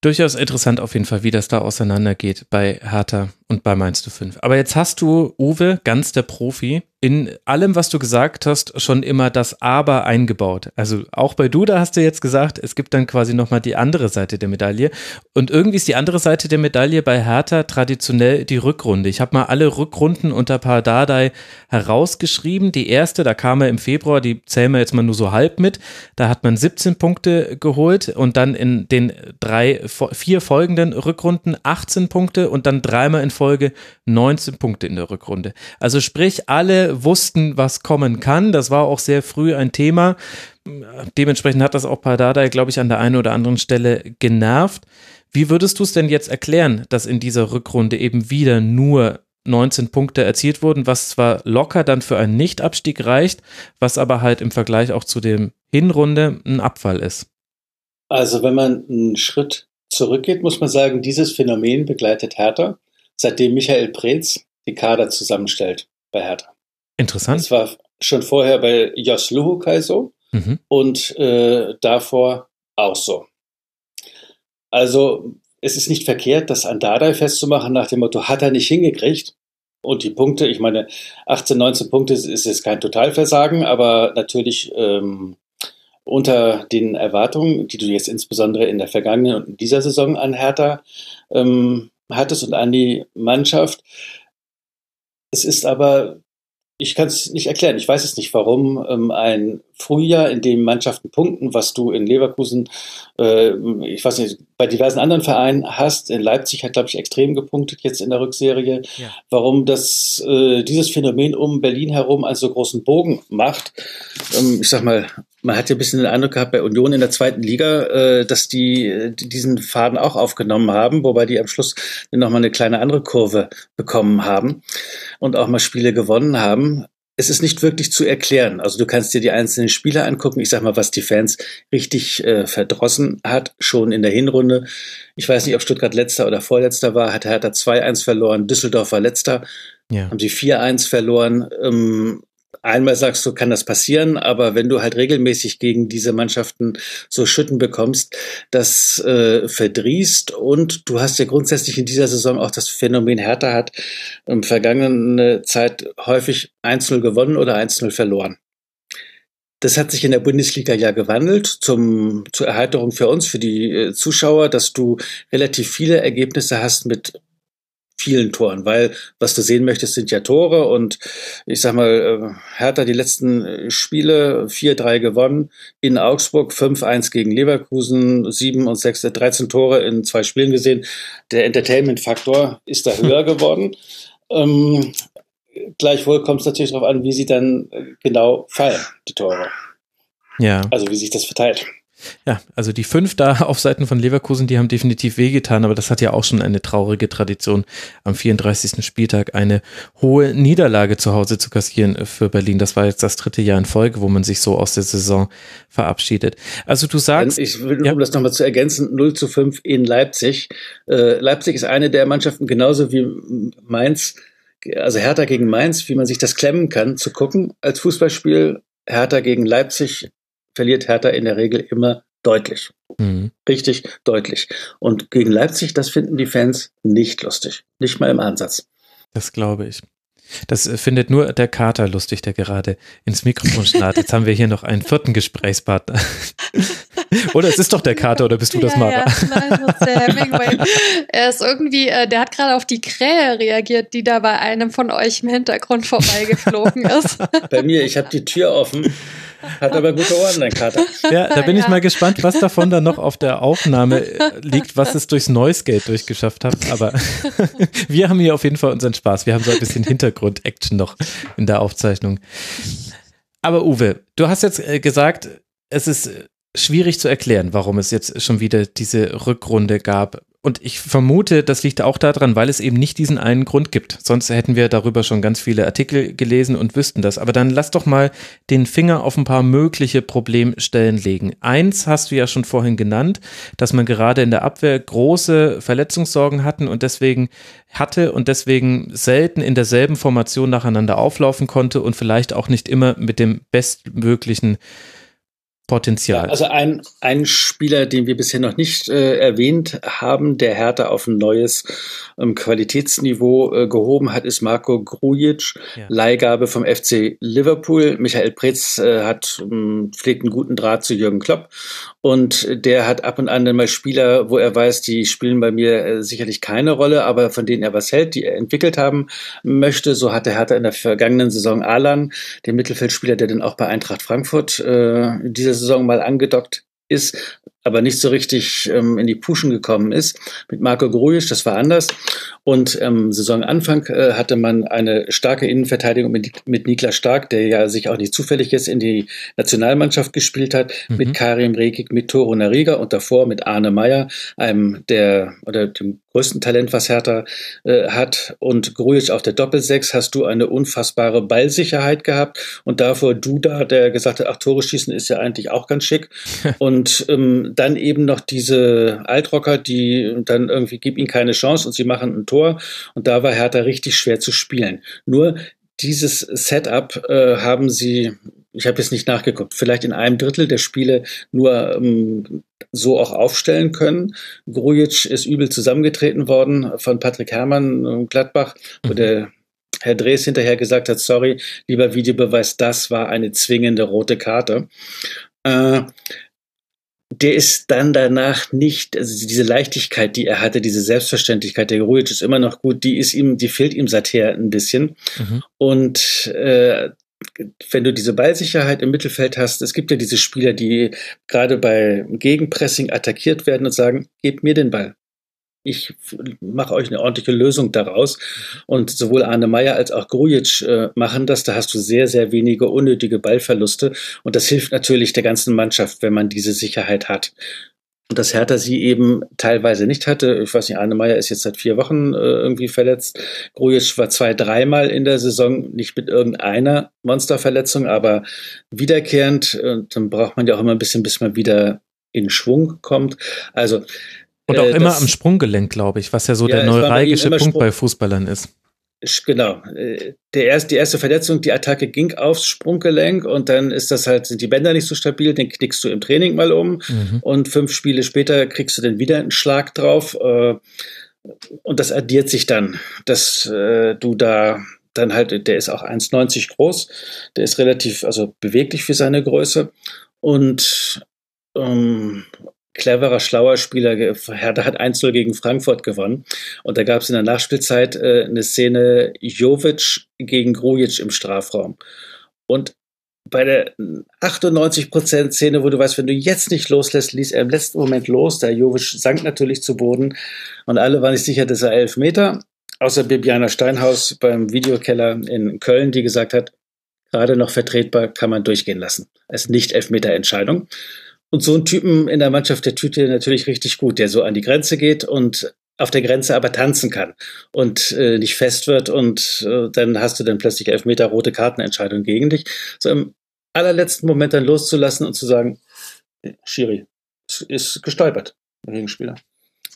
S3: Durchaus interessant auf jeden Fall, wie das da auseinandergeht bei Hertha und bei Mainz 05. Aber jetzt hast du, Uwe, ganz der Profi, in allem, was du gesagt hast, schon immer das Aber eingebaut. Also auch bei Duda hast du jetzt gesagt, es gibt dann quasi nochmal die andere Seite der Medaille. Und irgendwie ist die andere Seite der Medaille bei Hertha traditionell die Rückrunde. Ich habe mal alle Rückrunden unter Pardadei herausgeschrieben. Die erste, da kam er im Februar, die zählen wir jetzt mal nur so halb mit. Da hat man 17 Punkte geholt und dann in den drei, vier folgenden Rückrunden 18 Punkte und dann dreimal in Folge 19 Punkte in der Rückrunde. Also sprich, alle wussten, was kommen kann. Das war auch sehr früh ein Thema. Dementsprechend hat das auch Pardadei, glaube ich, an der einen oder anderen Stelle genervt. Wie würdest du es denn jetzt erklären, dass in dieser Rückrunde eben wieder nur 19 Punkte erzielt wurden, was zwar locker dann für einen Nichtabstieg reicht, was aber halt im Vergleich auch zu dem Hinrunde ein Abfall ist?
S7: Also wenn man einen Schritt zurückgeht, muss man sagen, dieses Phänomen begleitet Hertha, seitdem Michael Preetz die Kader zusammenstellt bei Hertha.
S3: Interessant.
S7: Das war schon vorher bei Jos Luhukai so
S3: Mhm.
S7: und äh, davor auch so. Also es ist nicht verkehrt, das an Dardai festzumachen nach dem Motto, hat er nicht hingekriegt. Und die Punkte, ich meine, 18, 19 Punkte ist ist jetzt kein Totalversagen, aber natürlich ähm, unter den Erwartungen, die du jetzt insbesondere in der vergangenen und in dieser Saison an Hertha ähm, hattest und an die Mannschaft. Es ist aber, ich kann es nicht erklären, ich weiß es nicht, warum ähm, ein Frühjahr, in dem Mannschaften punkten, was du in Leverkusen, äh, ich weiß nicht, bei diversen anderen Vereinen hast. In Leipzig hat, glaube ich, extrem gepunktet jetzt in der Rückserie.
S3: Ja.
S7: Warum das, äh, dieses Phänomen um Berlin herum einen so großen Bogen macht. Ähm, ich sag mal, man hat ja ein bisschen den Eindruck gehabt bei Union in der zweiten Liga, äh, dass die, äh, die diesen Faden auch aufgenommen haben, wobei die am Schluss nochmal eine kleine andere Kurve bekommen haben und auch mal Spiele gewonnen haben. Es ist nicht wirklich zu erklären. Also du kannst dir die einzelnen Spieler angucken. Ich sag mal, was die Fans richtig äh, verdrossen hat, schon in der Hinrunde. Ich weiß nicht, ob Stuttgart letzter oder vorletzter war, hat Hertha 2-1 verloren, Düsseldorf war letzter,
S3: Ja.
S7: haben sie 4-1 verloren. Ähm, einmal sagst du, kann das passieren, aber wenn du halt regelmäßig gegen diese Mannschaften so Schütten bekommst, das äh, verdrießt und du hast ja grundsätzlich in dieser Saison auch das Phänomen Hertha hat ähm, vergangene Zeit häufig 1-0 gewonnen oder 1-0 verloren. Das hat sich in der Bundesliga ja gewandelt zum, zur Erheiterung für uns, für die äh, Zuschauer, dass du relativ viele Ergebnisse hast mit vielen Toren, weil was du sehen möchtest, sind ja Tore und ich sag mal, äh, Hertha die letzten äh, Spiele 4-3 gewonnen, in Augsburg 5-1 gegen Leverkusen, 7 und 6, 13 Tore in zwei Spielen gesehen. Der Entertainment-Faktor ist da höher geworden. Ähm, gleichwohl kommt es natürlich darauf an, wie sie dann äh, genau fallen, die Tore.
S3: Ja.
S7: Also wie sich das verteilt.
S3: Ja, also die fünf da auf Seiten von Leverkusen, die haben definitiv wehgetan, aber das hat ja auch schon eine traurige Tradition, am 34. Spieltag eine hohe Niederlage zu Hause zu kassieren für Berlin. Das war jetzt das dritte Jahr in Folge, wo man sich so aus der Saison verabschiedet. Also du sagst.
S7: Ich will, um ja. das nochmal zu ergänzen, 0 zu 5 in Leipzig. Äh, Leipzig ist eine der Mannschaften, genauso wie Mainz, also Hertha gegen Mainz, wie man sich das klemmen kann, zu gucken als Fußballspiel. Hertha gegen Leipzig verliert Hertha in der Regel immer deutlich. Mhm. Richtig deutlich. Und gegen Leipzig, das finden die Fans nicht lustig. Nicht mal im Ansatz.
S3: Das glaube ich. Das äh, findet nur der Kater lustig, der gerade ins Mikrofon schnarrt. Jetzt haben wir hier noch einen vierten Gesprächspartner. oder es ist doch der Kater, oder bist du das, Mara? Ja, nein, das ist der
S6: Hemingway. Er ist irgendwie, äh, der hat gerade auf die Krähe reagiert, die da bei einem von euch im Hintergrund vorbeigeflogen ist.
S7: Bei mir, ich habe die Tür offen hat aber gute Ohren, dein Kater.
S3: Ja, da bin ja. ich mal gespannt, was davon dann noch auf der Aufnahme äh, liegt, was es durchs Noise Gate durchgeschafft hat. Aber wir haben hier auf jeden Fall unseren Spaß. Wir haben so ein bisschen Hintergrund-Action noch in der Aufzeichnung. Aber Uwe, du hast jetzt äh, gesagt, es ist schwierig zu erklären, warum es jetzt schon wieder diese Rückrunde gab. Und ich vermute, das liegt auch daran, weil es eben nicht diesen einen Grund gibt. Sonst hätten wir darüber schon ganz viele Artikel gelesen und wüssten das. Aber dann lass doch mal den Finger auf ein paar mögliche Problemstellen legen. Eins hast du ja schon vorhin genannt, dass man gerade in der Abwehr große Verletzungssorgen hatten und deswegen hatte und deswegen selten in derselben Formation nacheinander auflaufen konnte und vielleicht auch nicht immer mit dem bestmöglichen Potenzial.
S7: Also ein, ein Spieler, den wir bisher noch nicht äh, erwähnt haben, der Hertha auf ein neues ähm, Qualitätsniveau äh, gehoben hat, ist Marco Grujic, ja. Leihgabe vom FC Liverpool. Michael Preetz äh, hat ähm, pflegt einen guten Draht zu Jürgen Klopp und der hat ab und an dann mal Spieler, wo er weiß, die spielen bei mir äh, sicherlich keine Rolle, aber von denen er was hält, die er entwickelt haben möchte. So hatte Hertha in der vergangenen Saison Alan, den Mittelfeldspieler, der dann auch bei Eintracht Frankfurt äh, diese Saison mal angedockt ist, aber nicht so richtig ähm, in die Puschen gekommen ist. Mit Marco Grujic, das war anders. Und ähm, Saisonanfang äh, hatte man eine starke Innenverteidigung mit, mit Niklas Stark, der ja sich auch nicht zufällig jetzt in die Nationalmannschaft gespielt hat, mhm. mit Karim Rekik, mit Toro Nariga und davor mit Arne Meyer, einem der oder dem größten Talent, was Hertha äh, hat. Und Grujic auf der Doppelsechs hast du eine unfassbare Ballsicherheit gehabt. Und davor Duda, der gesagt hat, ach, Tore schießen ist ja eigentlich auch ganz schick. und ähm, dann eben noch diese Altrocker, die dann irgendwie gib ihnen keine Chance und sie machen ein Tor. Und da war Hertha richtig schwer zu spielen. Nur dieses Setup äh, haben sie, ich habe jetzt nicht nachgeguckt, vielleicht in einem Drittel der Spiele nur ähm, so auch aufstellen können. Grujic ist übel zusammengetreten worden von Patrick Herrmann äh, Gladbach, wo mhm. der Herr Drees hinterher gesagt hat, sorry, lieber Videobeweis, das war eine zwingende rote Karte. Äh, der ist dann danach nicht, also diese Leichtigkeit, die er hatte, diese Selbstverständlichkeit, der Grujic ist immer noch gut, die ist ihm, die fehlt ihm seither ein bisschen. Mhm. Und äh, wenn du diese Ballsicherheit im Mittelfeld hast, es gibt ja diese Spieler, die gerade bei Gegenpressing attackiert werden und sagen, gebt mir den Ball ich mache euch eine ordentliche Lösung daraus. Und sowohl Arne Meyer als auch Grujic äh, machen das. Da hast du sehr, sehr wenige unnötige Ballverluste. Und das hilft natürlich der ganzen Mannschaft, wenn man diese Sicherheit hat. Und dass Hertha sie eben teilweise nicht hatte. Ich weiß nicht, Arne Meyer ist jetzt seit vier Wochen äh, irgendwie verletzt. Grujic war zwei, dreimal in der Saison, nicht mit irgendeiner Monsterverletzung, aber wiederkehrend. Und dann braucht man ja auch immer ein bisschen, bis man wieder in Schwung kommt. Also
S3: und auch äh, immer am Sprunggelenk, glaube ich, was ja so ja, der neuralgische Punkt Sprung bei Fußballern ist.
S7: Genau. Äh, der erste, die erste Verletzung, die Attacke ging aufs Sprunggelenk und dann ist das halt, sind die Bänder nicht so stabil, den knickst du im Training mal um mhm. und fünf Spiele später kriegst du dann wieder einen Schlag drauf. Äh, und das addiert sich dann, dass du da dann halt, der ist auch 1,90 groß, der ist relativ, also beweglich für seine Größe und ähm, cleverer, schlauer Spieler. Hertha hat 1-0 gegen Frankfurt gewonnen. Und da gab es in der Nachspielzeit äh, eine Szene Jovic gegen Grujic im Strafraum. Und bei der 98% Szene, wo du weißt, wenn du jetzt nicht loslässt, ließ er im letzten Moment los. Der Jovic sank natürlich zu Boden und alle waren sich sicher, dass er elf Meter. Außer Bibiana Steinhaus beim Videokeller in Köln, die gesagt hat, gerade noch vertretbar, kann man durchgehen lassen. Es ist nicht Elfmeter-Entscheidung. Und so ein Typen in der Mannschaft, der tut dir natürlich richtig gut, der so an die Grenze geht und auf der Grenze aber tanzen kann und äh, nicht fest wird und äh, dann hast du dann plötzlich elf Meter rote Kartenentscheidung gegen dich. So im allerletzten Moment dann loszulassen und zu sagen, Schiri ist gestolpert, der Gegenspieler.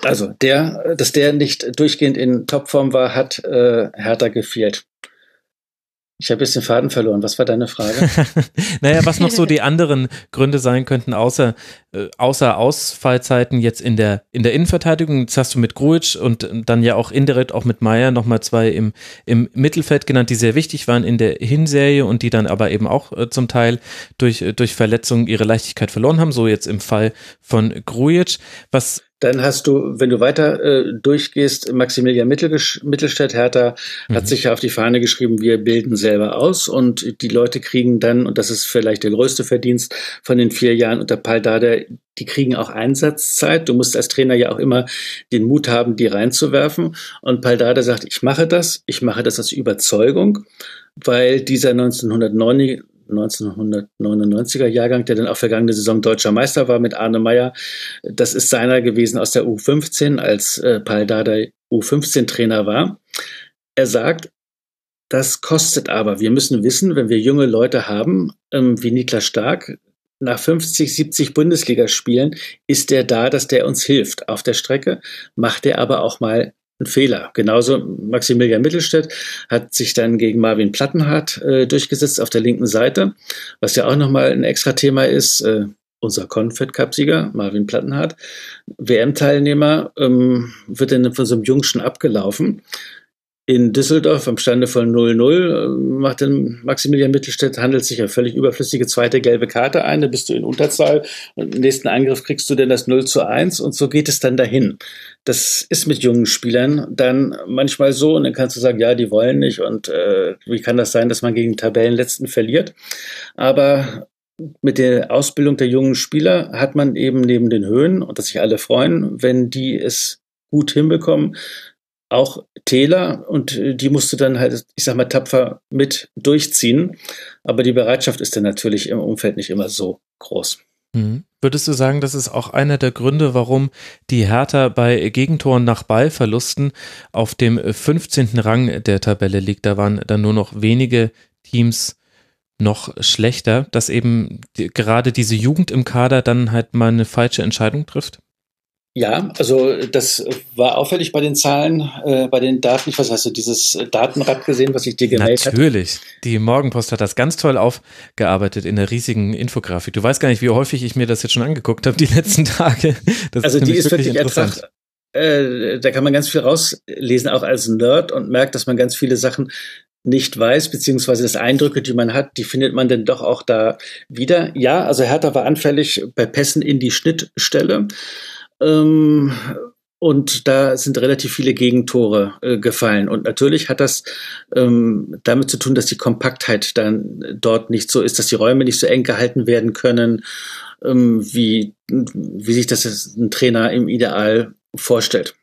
S7: Also der, dass der nicht durchgehend in Topform war, hat äh, Hertha gefehlt. Ich habe jetzt den Faden verloren. Was war deine Frage?
S3: naja, was noch so die anderen Gründe sein könnten, außer, äh, außer Ausfallzeiten jetzt in der, in der Innenverteidigung. Jetzt hast du mit Gruitsch und dann ja auch indirekt auch mit Meier nochmal zwei im, im Mittelfeld genannt, die sehr wichtig waren in der Hinserie und die dann aber eben auch äh, zum Teil durch, äh, durch Verletzungen ihre Leichtigkeit verloren haben. So jetzt im Fall von Gruitsch. Was
S7: dann hast du, wenn du weiter äh, durchgehst, Maximilian Mittelstädt, Hertha mhm. hat sich ja auf die Fahne geschrieben, wir bilden selber aus und die Leute kriegen dann, und das ist vielleicht der größte Verdienst von den vier Jahren unter Paul Dada, die kriegen auch Einsatzzeit. Du musst als Trainer ja auch immer den Mut haben, die reinzuwerfen. Und Paul Dada sagt, ich mache das, ich mache das aus Überzeugung, weil dieser 1990 1999er Jahrgang, der dann auch vergangene Saison deutscher Meister war mit Arne Meyer. Das ist seiner gewesen aus der U15, als äh, Paul Dardai U15-Trainer war. Er sagt, das kostet aber. Wir müssen wissen, wenn wir junge Leute haben, ähm, wie Niklas Stark, nach 50, 70 Bundesligaspielen ist der da, dass der uns hilft. Auf der Strecke macht er aber auch mal ein Fehler. Genauso Maximilian Mittelstädt hat sich dann gegen Marvin Plattenhardt äh, durchgesetzt auf der linken Seite, was ja auch nochmal ein extra Thema ist. Äh, unser Confed-Cup-Sieger, Marvin Plattenhardt, WM-Teilnehmer, ähm, wird dann von so einem Jungschen abgelaufen in Düsseldorf am Stande von 0-0 äh, macht dann Maximilian Mittelstädt, handelt sich ja völlig überflüssige zweite gelbe Karte ein, da bist du in Unterzahl und im nächsten Angriff kriegst du dann das 0 zu 1 und so geht es dann dahin. Das ist mit jungen Spielern dann manchmal so und dann kannst du sagen, ja, die wollen nicht und äh, wie kann das sein, dass man gegen Tabellenletzten verliert? Aber mit der Ausbildung der jungen Spieler hat man eben neben den Höhen und dass sich alle freuen, wenn die es gut hinbekommen, auch Täler und äh, die musst du dann halt, ich sag mal, tapfer mit durchziehen. Aber die Bereitschaft ist dann natürlich im Umfeld nicht immer so groß.
S3: Mhm. Würdest du sagen, das ist auch einer der Gründe, warum die Hertha bei Gegentoren nach Ballverlusten auf dem 15. Rang der Tabelle liegt? Da waren dann nur noch wenige Teams noch schlechter, dass eben die, gerade diese Jugend im Kader dann halt mal eine falsche Entscheidung trifft?
S7: Ja, also das war auffällig bei den Zahlen, äh, bei den Daten. Ich weiß, hast du dieses Datenrad gesehen, was ich dir gemeldet
S3: habe? Natürlich. Die Morgenpost hat das ganz toll aufgearbeitet in der riesigen Infografik. Du weißt gar nicht, wie häufig ich mir das jetzt schon angeguckt habe die letzten Tage.
S7: Das also ist die ist wirklich, wirklich interessant. Äh, da kann man ganz viel rauslesen, auch als Nerd und merkt, dass man ganz viele Sachen nicht weiß, beziehungsweise das Eindrücke, die man hat, die findet man denn doch auch da wieder. Ja, also Hertha war anfällig bei Pässen in die Schnittstelle. Ähm, und da sind relativ viele Gegentore äh, gefallen. Und natürlich hat das ähm, damit zu tun, dass die Kompaktheit dann dort nicht so ist, dass die Räume nicht so eng gehalten werden können, ähm, wie, wie sich das ein Trainer im Ideal vorstellt.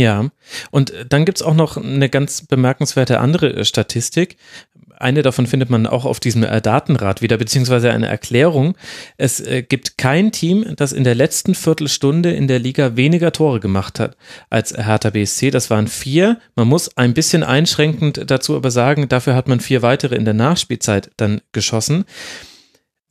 S3: Ja, und dann gibt's auch noch eine ganz bemerkenswerte andere Statistik eine davon findet man auch auf diesem äh, Datenrad wieder, beziehungsweise eine Erklärung. Es äh, gibt kein Team, das in der letzten Viertelstunde in der Liga weniger Tore gemacht hat als Hertha BSC. Das waren vier. Man muss ein bisschen einschränkend dazu aber sagen, dafür hat man vier weitere in der Nachspielzeit dann geschossen.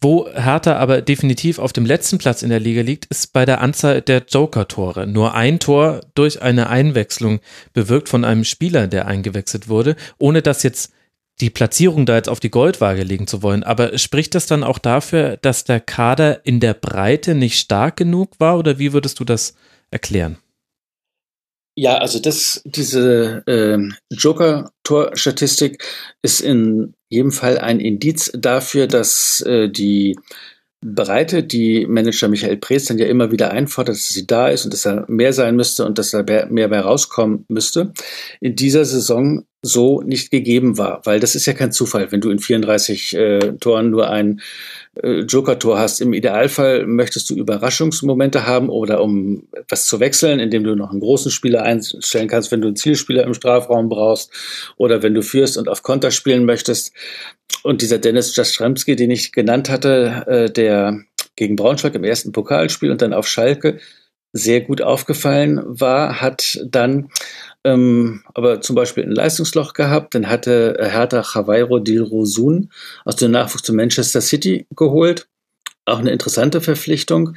S3: Wo Hertha aber definitiv auf dem letzten Platz in der Liga liegt, ist bei der Anzahl der Joker-Tore. Nur ein Tor durch eine Einwechslung bewirkt von einem Spieler, der eingewechselt wurde, ohne dass jetzt die Platzierung da jetzt auf die Goldwaage legen zu wollen. Aber spricht das dann auch dafür, dass der Kader in der Breite nicht stark genug war oder wie würdest du das erklären?
S7: Ja, also das, diese äh, Joker-Tor-Statistik ist in jedem Fall ein Indiz dafür, dass äh, die Breite, die Manager Michael Preetz dann ja immer wieder einfordert, dass sie da ist und dass er mehr sein müsste und dass er mehr bei rauskommen müsste, in dieser Saison so nicht gegeben war. Weil das ist ja kein Zufall, wenn du in 34 äh, Toren nur ein Joker-Tor hast. Im Idealfall möchtest du Überraschungsmomente haben oder um was zu wechseln, indem du noch einen großen Spieler einstellen kannst, wenn du einen Zielspieler im Strafraum brauchst oder wenn du führst und auf Konter spielen möchtest. Und dieser Dennis Jastremski, den ich genannt hatte, äh, der gegen Braunschweig im ersten Pokalspiel und dann auf Schalke sehr gut aufgefallen war, hat dann ähm, aber zum Beispiel ein Leistungsloch gehabt. Dann hatte Hertha Javeiro Dilrosun aus dem Nachwuchs zu Manchester City geholt. Auch eine interessante Verpflichtung.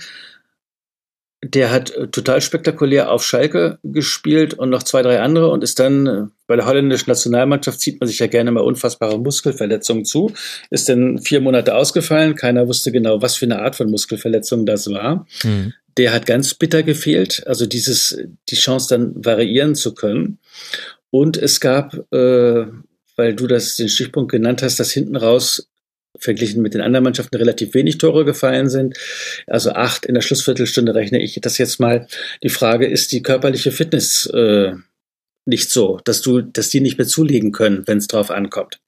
S7: Der hat äh, total spektakulär auf Schalke gespielt und noch zwei, drei andere und ist dann äh, bei der holländischen Nationalmannschaft zieht man sich ja gerne mal unfassbare Muskelverletzungen zu. Ist dann vier Monate ausgefallen. Keiner wusste genau, was für eine Art von Muskelverletzung das war. Mhm. Der hat ganz bitter gefehlt. Also dieses, die Chance dann variieren zu können. Und es gab, äh, weil du das den Stichpunkt genannt hast, dass hinten raus verglichen mit den anderen Mannschaften relativ wenig Tore gefallen sind. Also acht in der Schlussviertelstunde rechne ich das jetzt mal. Die Frage ist die körperliche Fitness äh, nicht so, dass du, dass die nicht mehr zulegen können, wenn es drauf ankommt.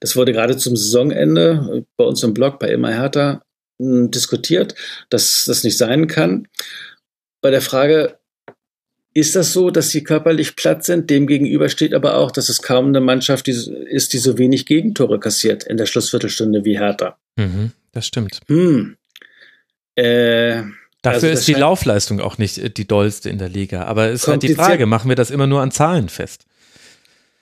S7: Das wurde gerade zum Saisonende bei uns im Blog bei Immer Hertha diskutiert, dass das nicht sein kann. Bei der Frage, ist das so, dass sie körperlich platt sind? Demgegenüber steht aber auch, dass es kaum eine Mannschaft ist, die so wenig Gegentore kassiert in der Schlussviertelstunde wie Hertha.
S3: Mhm, das stimmt.
S7: Hm.
S3: Äh, Dafür also ist die Laufleistung auch nicht äh, die dollste in der Liga. Aber es ist halt die Frage, machen wir das immer nur an Zahlen fest?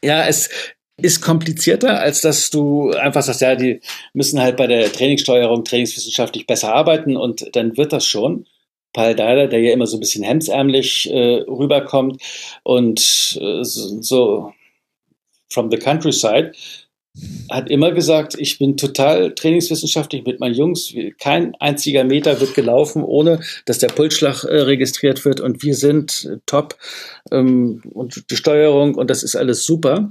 S7: Ja, es ist komplizierter, als dass du einfach sagst, ja, die müssen halt bei der Trainingssteuerung trainingswissenschaftlich besser arbeiten und dann wird das schon. Paul Deiler, der ja immer so ein bisschen hemdsärmlich äh, rüberkommt und äh, so, so from the countryside, hat immer gesagt, ich bin total trainingswissenschaftlich mit meinen Jungs. Kein einziger Meter wird gelaufen, ohne dass der Pulsschlag äh, registriert wird und wir sind äh, top ähm, und die Steuerung und das ist alles super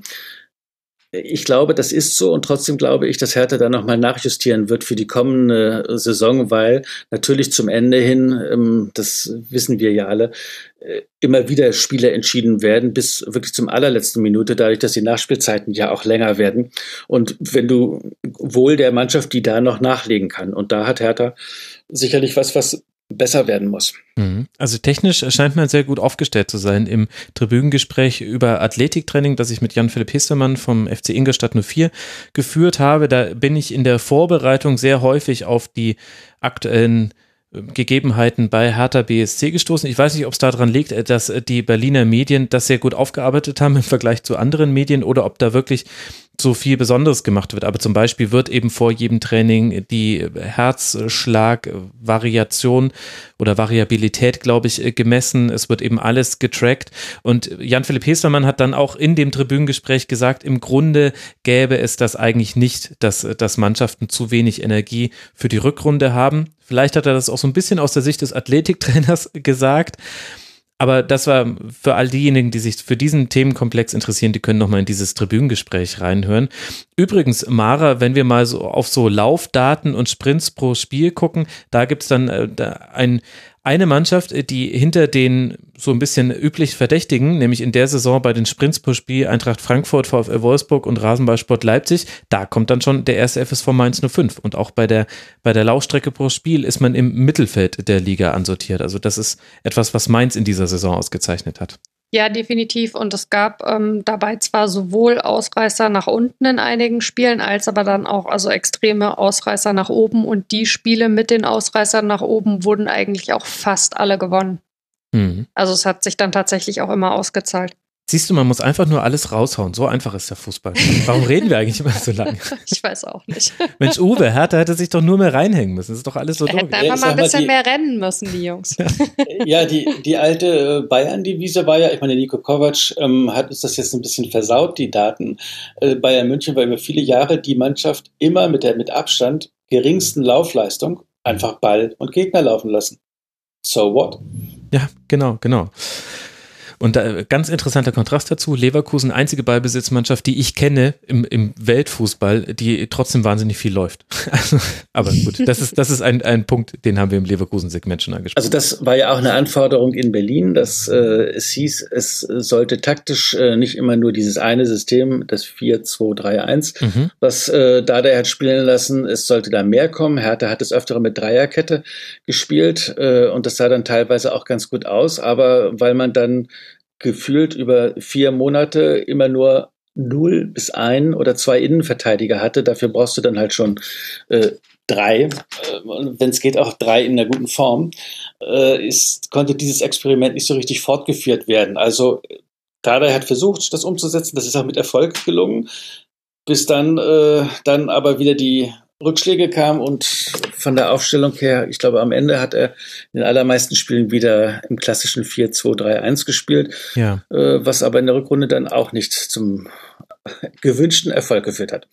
S7: ich glaube, das ist so und trotzdem glaube ich, dass Hertha da nochmal nachjustieren wird für die kommende Saison, weil natürlich zum Ende hin, ähm, das wissen wir ja alle, äh, immer wieder Spiele entschieden werden, bis wirklich zum allerletzten Minute, dadurch, dass die Nachspielzeiten ja auch länger werden. Und wenn du wohl der Mannschaft, die da noch nachlegen kann. Und da hat Hertha sicherlich was, was besser werden muss.
S3: Mhm. Also technisch scheint man sehr gut aufgestellt zu sein. Im Tribünengespräch über Athletiktraining, das ich mit Jan-Philipp Hestermann vom FC Ingolstadt 04 geführt habe, da bin ich in der Vorbereitung sehr häufig auf die aktuellen Gegebenheiten bei Hertha BSC gestoßen. Ich weiß nicht, ob es daran liegt, äh, dass äh, die Berliner Medien das sehr gut aufgearbeitet haben im Vergleich zu anderen Medien oder ob da wirklich so viel Besonderes gemacht wird. Aber zum Beispiel wird eben vor jedem Training die Herzschlagvariation oder Variabilität, glaube ich, äh, gemessen. Es wird eben alles getrackt. Und Jan-Philipp Hestermann hat dann auch in dem Tribünengespräch gesagt, im Grunde gäbe es das eigentlich nicht, dass, dass Mannschaften zu wenig Energie für die Rückrunde haben. Vielleicht hat er das auch so ein bisschen aus der Sicht des Athletiktrainers gesagt. Aber das war für all diejenigen, die sich für diesen Themenkomplex interessieren, die können nochmal in dieses Tribünengespräch reinhören. Übrigens, Mara, wenn wir mal so auf so Laufdaten und Sprints pro Spiel gucken, da gibt's dann äh, ein eine Mannschaft, äh, die hinter den so ein bisschen üblich Verdächtigen, nämlich in der Saison bei den Sprints pro Spiel Eintracht Frankfurt, VfL Wolfsburg und Rasenballsport Leipzig, da kommt dann schon der erste FSV Mainz 05. Und auch bei der, bei der Laufstrecke pro Spiel ist man im Mittelfeld der Liga ansortiert. Also das ist etwas, was Mainz in dieser Saison ausgezeichnet hat.
S6: Ja, definitiv. Und es gab ähm, dabei zwar sowohl Ausreißer nach unten in einigen Spielen, als aber dann auch also extreme Ausreißer nach oben. Und die Spiele mit den Ausreißern nach oben wurden eigentlich auch fast alle gewonnen. Mhm. Also es hat sich dann tatsächlich auch immer ausgezahlt.
S3: Siehst du, man muss einfach nur alles raushauen. So einfach ist der Fußball. Warum reden wir eigentlich immer so lange?
S6: Ich weiß auch nicht.
S3: Mensch, Uwe, Hertha hätte sich doch nur mehr reinhängen müssen. Das ist doch alles so
S6: dumm. Hätten einfach mal ein bisschen die, mehr rennen müssen, die Jungs.
S7: Ja, die, die alte äh, Bayern-Devise war ja, ich meine, Nico Kovac ähm, hat uns das jetzt ein bisschen versaut, die Daten. Äh, Bayern München war über viele Jahre die Mannschaft immer mit der mit Abstand geringsten Laufleistung einfach Ball und Gegner laufen lassen. So what?
S3: Ja, genau, genau. Und da, ganz interessanter Kontrast dazu, Leverkusen, einzige Ballbesitzmannschaft, die ich kenne im, im Weltfußball, die trotzdem wahnsinnig viel läuft. Also, aber gut, das ist, das ist ein, ein Punkt, den haben wir im Leverkusen-Segment schon angesprochen.
S7: Also das war ja auch eine Anforderung in Berlin, dass äh, es hieß, es sollte taktisch äh, nicht immer nur dieses eine System, das 4-2-3-1, mhm. was äh, Dada hat spielen lassen, es sollte da mehr kommen. Hertha hat es öfter mit Dreierkette gespielt äh, und das sah dann teilweise auch ganz gut aus, aber weil man dann gefühlt über vier Monate immer nur null bis ein oder zwei Innenverteidiger hatte. Dafür brauchst du dann halt schon äh, drei, äh, wenn es geht auch drei in einer guten Form, äh, ist, konnte dieses Experiment nicht so richtig fortgeführt werden. Also Dardai hat versucht, das umzusetzen, das ist auch mit Erfolg gelungen, bis dann, äh, dann aber wieder die Rückschläge kamen und von der Aufstellung her, ich glaube, am Ende hat er in den allermeisten Spielen wieder im klassischen 4-2-3-1 gespielt, ja. äh, was aber in der Rückrunde dann auch nicht zum gewünschten Erfolg geführt hat.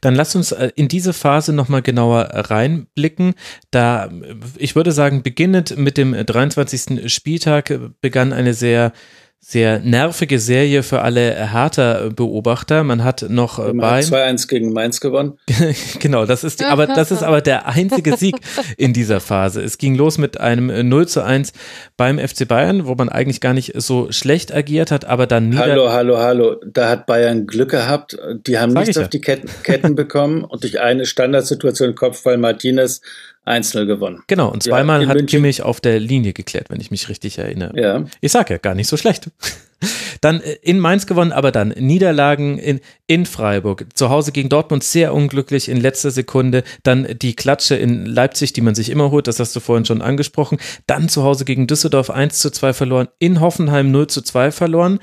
S3: Dann lass uns äh, in diese Phase nochmal genauer reinblicken. Da, ich würde sagen, beginnend mit dem 23. Spieltag begann eine sehr sehr nervige Serie für alle Hertha-Beobachter. Man hat noch
S7: Man bei 2-1 gegen Mainz gewonnen.
S3: genau, das ist, aber das ist aber der einzige Sieg in dieser Phase. Es ging los mit einem 0 zu 1 beim FC Bayern, wo man eigentlich gar nicht so schlecht agiert hat, aber dann
S7: nieder. Hallo, hallo, hallo. Da hat Bayern Glück gehabt. Die haben nichts auf ja. die Ketten, Ketten bekommen und durch eine Standardsituation Kopfball Martinez 1-0 gewonnen.
S3: Genau, und zweimal ja, hat München. Kimmich auf der Linie geklärt, wenn ich mich richtig erinnere. Ja. Ich sag ja, gar nicht so schlecht. Dann äh, in Mainz gewonnen, aber dann Niederlagen in, in Freiburg. Zu Hause gegen Dortmund sehr unglücklich in letzter Sekunde. Dann die Klatsche in Leipzig, die man sich immer holt, das hast du vorhin schon angesprochen. Dann zu Hause gegen Düsseldorf 1 zu 2 verloren. In Hoffenheim 0 zu 2 verloren.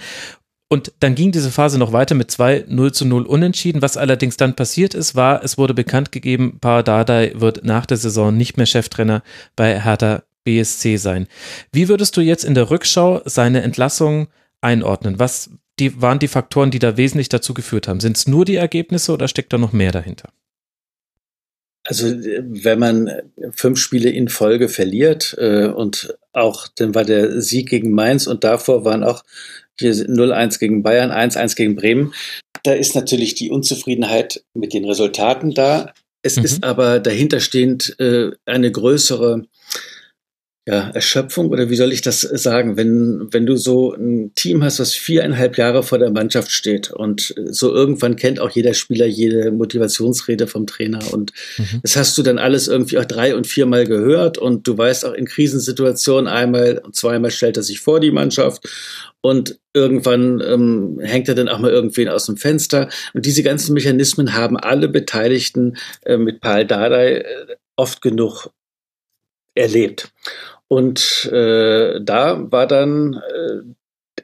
S3: Und dann ging diese Phase noch weiter mit zwei 0 zu 0 Unentschieden. Was allerdings dann passiert ist, war, es wurde bekannt gegeben, Paradadei wird nach der Saison nicht mehr Cheftrainer bei Hertha BSC sein. Wie würdest du jetzt in der Rückschau seine Entlassung einordnen? Was die, waren die Faktoren, die da wesentlich dazu geführt haben? Sind es nur die Ergebnisse oder steckt da noch mehr dahinter?
S7: Also wenn man fünf Spiele in Folge verliert äh, und auch dann war der Sieg gegen Mainz und davor waren auch hier 0-1 gegen Bayern, 1-1 gegen Bremen. Da ist natürlich die Unzufriedenheit mit den Resultaten da. Es mhm. ist aber dahinterstehend äh, eine größere ja, Erschöpfung oder wie soll ich das sagen, wenn, wenn du so ein Team hast, was viereinhalb Jahre vor der Mannschaft steht und so irgendwann kennt auch jeder Spieler jede Motivationsrede vom Trainer und mhm. das hast du dann alles irgendwie auch drei und viermal gehört und du weißt auch in Krisensituationen einmal und zweimal stellt er sich vor die Mannschaft und irgendwann ähm, hängt er dann auch mal irgendwen aus dem Fenster und diese ganzen Mechanismen haben alle Beteiligten äh, mit Paul Dardai äh, oft genug erlebt. Und äh, da war dann, äh,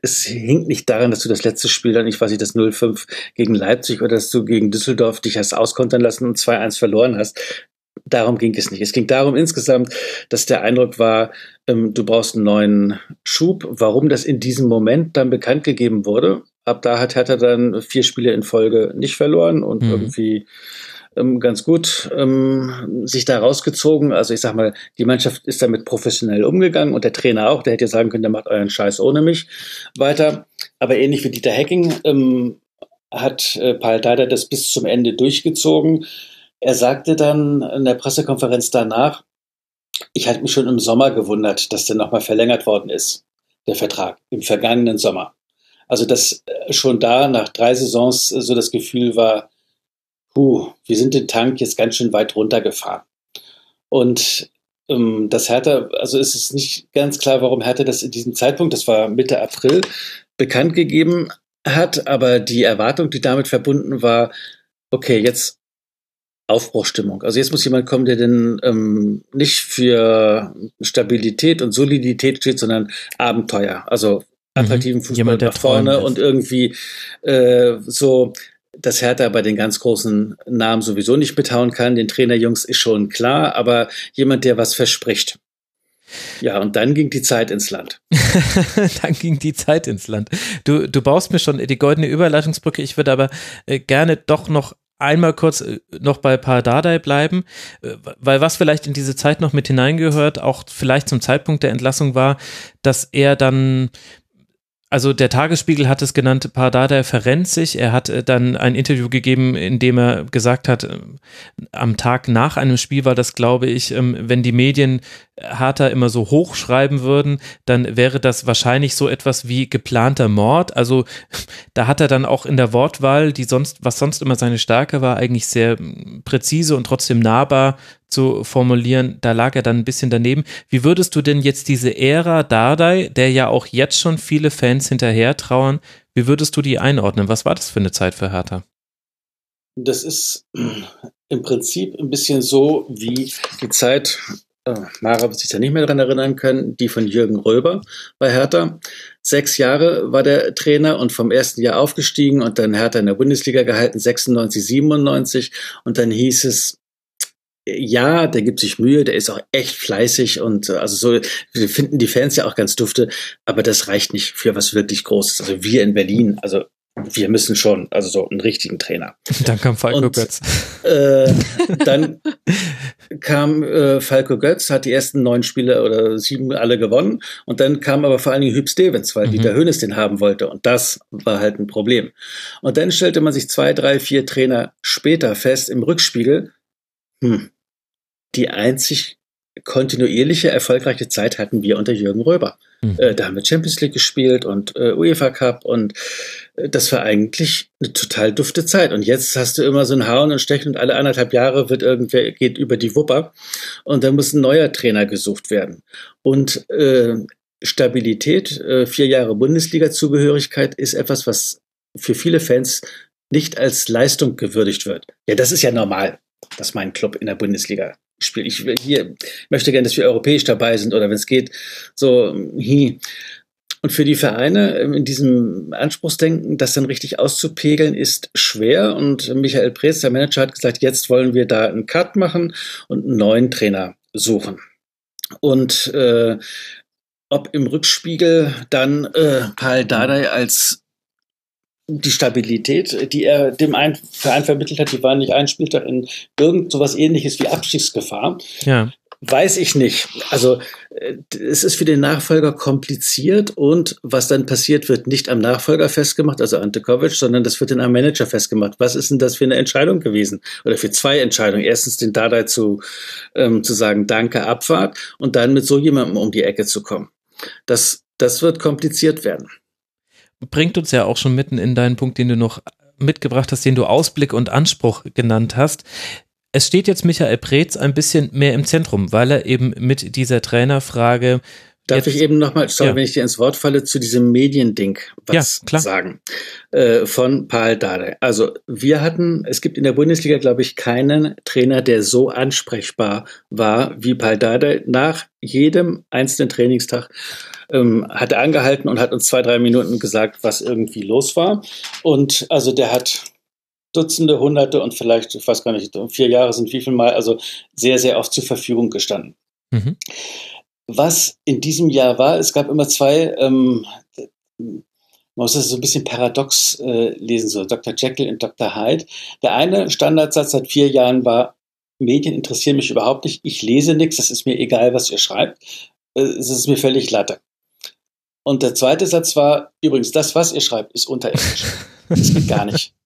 S7: es hing nicht daran, dass du das letzte Spiel dann, ich weiß nicht, das 0-5 gegen Leipzig oder dass du gegen Düsseldorf dich hast auskontern lassen und 2-1 verloren hast. Darum ging es nicht. Es ging darum insgesamt, dass der Eindruck war, ähm, du brauchst einen neuen Schub. Warum das in diesem Moment dann bekannt gegeben wurde, ab da hat Hertha dann vier Spiele in Folge nicht verloren und mhm. irgendwie ähm, ganz gut ähm, sich da rausgezogen. Also ich sag mal, die Mannschaft ist damit professionell umgegangen und der Trainer auch. Der hätte sagen können, der macht euren Scheiß ohne mich weiter. Aber ähnlich wie Dieter Hecking ähm, hat äh, Paul Deider das bis zum Ende durchgezogen. Er sagte dann in der Pressekonferenz danach, ich hatte mich schon im Sommer gewundert, dass der nochmal verlängert worden ist, der Vertrag, im vergangenen Sommer. Also dass äh, schon da nach drei Saisons so das Gefühl war, puh, wir sind den Tank jetzt ganz schön weit runtergefahren. Und ähm, das Hertha, also ist es nicht ganz klar, warum Hertha das in diesem Zeitpunkt, das war Mitte April, bekannt gegeben hat, aber die Erwartung, die damit verbunden war, okay, jetzt Aufbruchstimmung. Also jetzt muss jemand kommen, der denn ähm, nicht für Stabilität und Solidität steht, sondern Abenteuer. Also mhm. attraktiven Fußball jemand, nach vorne und irgendwie äh, so dass Hertha bei den ganz großen Namen sowieso nicht mithauen kann. Den Trainerjungs ist schon klar, aber jemand, der was verspricht. Ja, und dann ging die Zeit ins Land.
S3: dann ging die Zeit ins Land. Du, du baust mir schon die goldene Überleitungsbrücke. Ich würde aber äh, gerne doch noch einmal kurz äh, noch bei Pardadei bleiben, äh, weil was vielleicht in diese Zeit noch mit hineingehört, auch vielleicht zum Zeitpunkt der Entlassung war, dass er dann also der Tagesspiegel hat es genannt, Pardada verrennt sich. Er hat äh, dann ein Interview gegeben, in dem er gesagt hat, äh, am Tag nach einem Spiel war das, glaube ich, ähm, wenn die Medien Harter immer so hochschreiben würden, dann wäre das wahrscheinlich so etwas wie geplanter Mord. Also da hat er dann auch in der Wortwahl, die sonst, was sonst immer seine Stärke war, eigentlich sehr präzise und trotzdem nahbar zu formulieren, da lag er dann ein bisschen daneben. Wie würdest du denn jetzt diese Ära Dardai, der ja auch jetzt schon viele Fans hinterher trauern, wie würdest du die einordnen? Was war das für eine Zeit für Hertha?
S7: das ist im Prinzip ein bisschen so wie die Zeit, äh, Mara wird sich da nicht mehr dran erinnern können, die von Jürgen Röber bei Hertha. Sechs Jahre war der Trainer und vom ersten Jahr aufgestiegen und dann Hertha in der Bundesliga gehalten, 96, 97 und dann hieß es, ja, der gibt sich Mühe, der ist auch echt fleißig und äh, also so, wir finden die Fans ja auch ganz dufte, aber das reicht nicht für was wirklich Großes. Also wir in Berlin, also wir müssen schon, also so einen richtigen Trainer.
S3: Dann kam Falco und, Götz.
S7: Äh, dann kam äh, Falco Götz, hat die ersten neun Spiele oder sieben alle gewonnen und dann kam aber vor allen Dingen Hüb Stevens, weil mhm. Dieter Hönes den haben wollte und das war halt ein Problem. Und dann stellte man sich zwei, drei, vier Trainer später fest im Rückspiegel, hm, die einzig kontinuierliche, erfolgreiche Zeit hatten wir unter Jürgen Röber. Mhm. Äh, da haben wir Champions League gespielt und äh, UEFA Cup und äh, das war eigentlich eine total dufte Zeit. Und jetzt hast du immer so ein Hauen und Stechen und alle anderthalb Jahre wird irgendwer, geht über die Wupper und dann muss ein neuer Trainer gesucht werden. Und äh, Stabilität, äh, vier Jahre Bundesliga-Zugehörigkeit ist etwas, was für viele Fans nicht als Leistung gewürdigt wird. Ja, das ist ja normal, dass mein Club in der Bundesliga spielt. Ich will hier möchte gerne, dass wir europäisch dabei sind oder wenn es geht, so hi. Und für die Vereine ähm, in diesem Anspruchsdenken, das dann richtig auszupegeln, ist schwer. Und Michael Preetz, der Manager, hat gesagt, jetzt wollen wir da einen Cut machen und einen neuen Trainer suchen. Und äh, ob im Rückspiegel dann äh, Paul Dardai als die Stabilität, die er dem Verein vermittelt hat, die war nicht ein Spieltag in irgend sowas ähnliches wie Abstiegsgefahr.
S3: Ja.
S7: Weiß ich nicht. Also äh, es ist für den Nachfolger kompliziert und was dann passiert, wird nicht am Nachfolger festgemacht, also Ante Kovic, sondern das wird dann am Manager festgemacht. Was ist denn das für eine Entscheidung gewesen? Oder für zwei Entscheidungen. Erstens den Dada zu, ähm, zu sagen, danke, Abfahrt und dann mit so jemandem um die Ecke zu kommen. Das, das wird kompliziert werden
S3: bringt uns ja auch schon mitten in deinen Punkt, den du noch mitgebracht hast, den du Ausblick und Anspruch genannt hast. Es steht jetzt Michael Preetz ein bisschen mehr im Zentrum, weil er eben mit dieser Trainerfrage
S7: Darf Jetzt, ich eben nochmal, sorry, ja. wenn ich dir ins Wort falle, zu diesem Mediending was ja, sagen äh, von Paul Dade. Also wir hatten, es gibt in der Bundesliga, glaube ich, keinen Trainer, der so ansprechbar war wie Paul Dade. Nach jedem einzelnen Trainingstag ähm, hat er angehalten und hat uns zwei, drei Minuten gesagt, was irgendwie los war. Und also der hat Dutzende, Hunderte und vielleicht, ich weiß gar nicht, vier Jahre sind wie viel Mal, also sehr, sehr oft zur Verfügung gestanden. Mhm was in diesem Jahr war. Es gab immer zwei, ähm, man muss das so ein bisschen paradox äh, lesen, so Dr. Jekyll und Dr. Hyde. Der eine Standardsatz seit vier Jahren war, Medien interessieren mich überhaupt nicht, ich lese nichts, es ist mir egal, was ihr schreibt, äh, es ist mir völlig latte. Und der zweite Satz war, übrigens, das, was ihr schreibt, ist unterirdisch. Das geht gar nicht.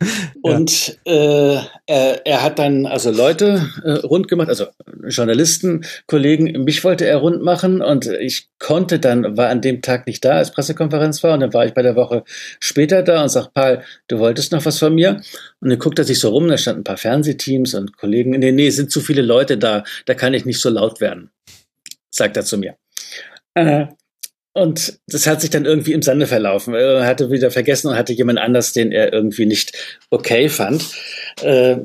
S7: Und äh, er, er hat dann also Leute äh, rund gemacht, also Journalisten, Kollegen, mich wollte er rund machen und ich konnte dann, war an dem Tag nicht da, als Pressekonferenz war und dann war ich bei der Woche später da und sag, Paul, du wolltest noch was von mir? Und dann guckt er sich so rum, da standen ein paar Fernsehteams und Kollegen, nee, nee, sind zu viele Leute da, da kann ich nicht so laut werden, sagt er zu mir. Äh, und das hat sich dann irgendwie im Sande verlaufen. Er hatte wieder vergessen und hatte jemand anders, den er irgendwie nicht okay fand. Äh,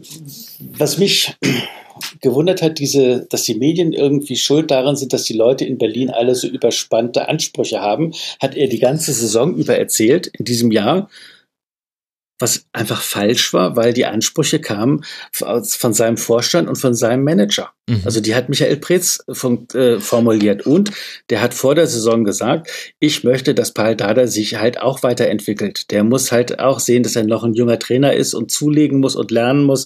S7: was mich gewundert hat, diese, dass die Medien irgendwie schuld daran sind, dass die Leute in Berlin alle so überspannte Ansprüche haben, hat er die ganze Saison über erzählt in diesem Jahr was einfach falsch war, weil die Ansprüche kamen von seinem Vorstand und von seinem Manager. Mhm. Also die hat Michael Preetz von, äh, formuliert und der hat vor der Saison gesagt, ich möchte, dass Paul Dada sich halt auch weiterentwickelt. Der muss halt auch sehen, dass er noch ein junger Trainer ist und zulegen muss und lernen muss.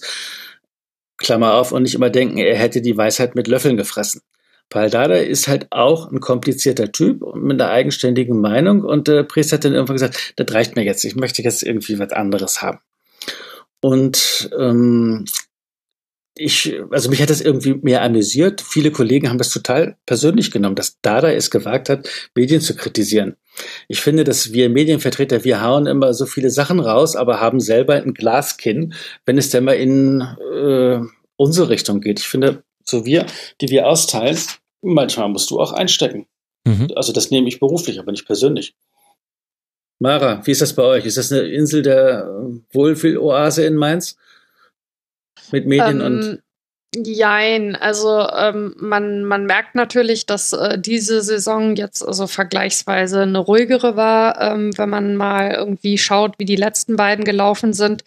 S7: Klammer auf und nicht immer denken, er hätte die Weisheit mit Löffeln gefressen. Paul Dada ist halt auch ein komplizierter Typ mit einer eigenständigen Meinung und der Priester hat dann irgendwann gesagt, das reicht mir jetzt, ich möchte jetzt irgendwie was anderes haben. Und ähm, ich, also mich hat das irgendwie mehr amüsiert. Viele Kollegen haben das total persönlich genommen, dass Dada es gewagt hat, Medien zu kritisieren. Ich finde, dass wir Medienvertreter, wir hauen immer so viele Sachen raus, aber haben selber ein Glaskinn, wenn es denn mal in äh, unsere Richtung geht. Ich finde, so wir, die wir austeilen, manchmal musst du auch einstecken. Mhm. Also das nehme ich beruflich, aber nicht persönlich. Mara, wie ist das bei euch? Ist das eine Insel der Wohlfühloase in Mainz? mit Medien ähm, und
S6: Jein, also ähm, man, man merkt natürlich, dass äh, diese Saison jetzt also vergleichsweise eine ruhigere war, ähm, wenn man mal irgendwie schaut, wie die letzten beiden gelaufen sind.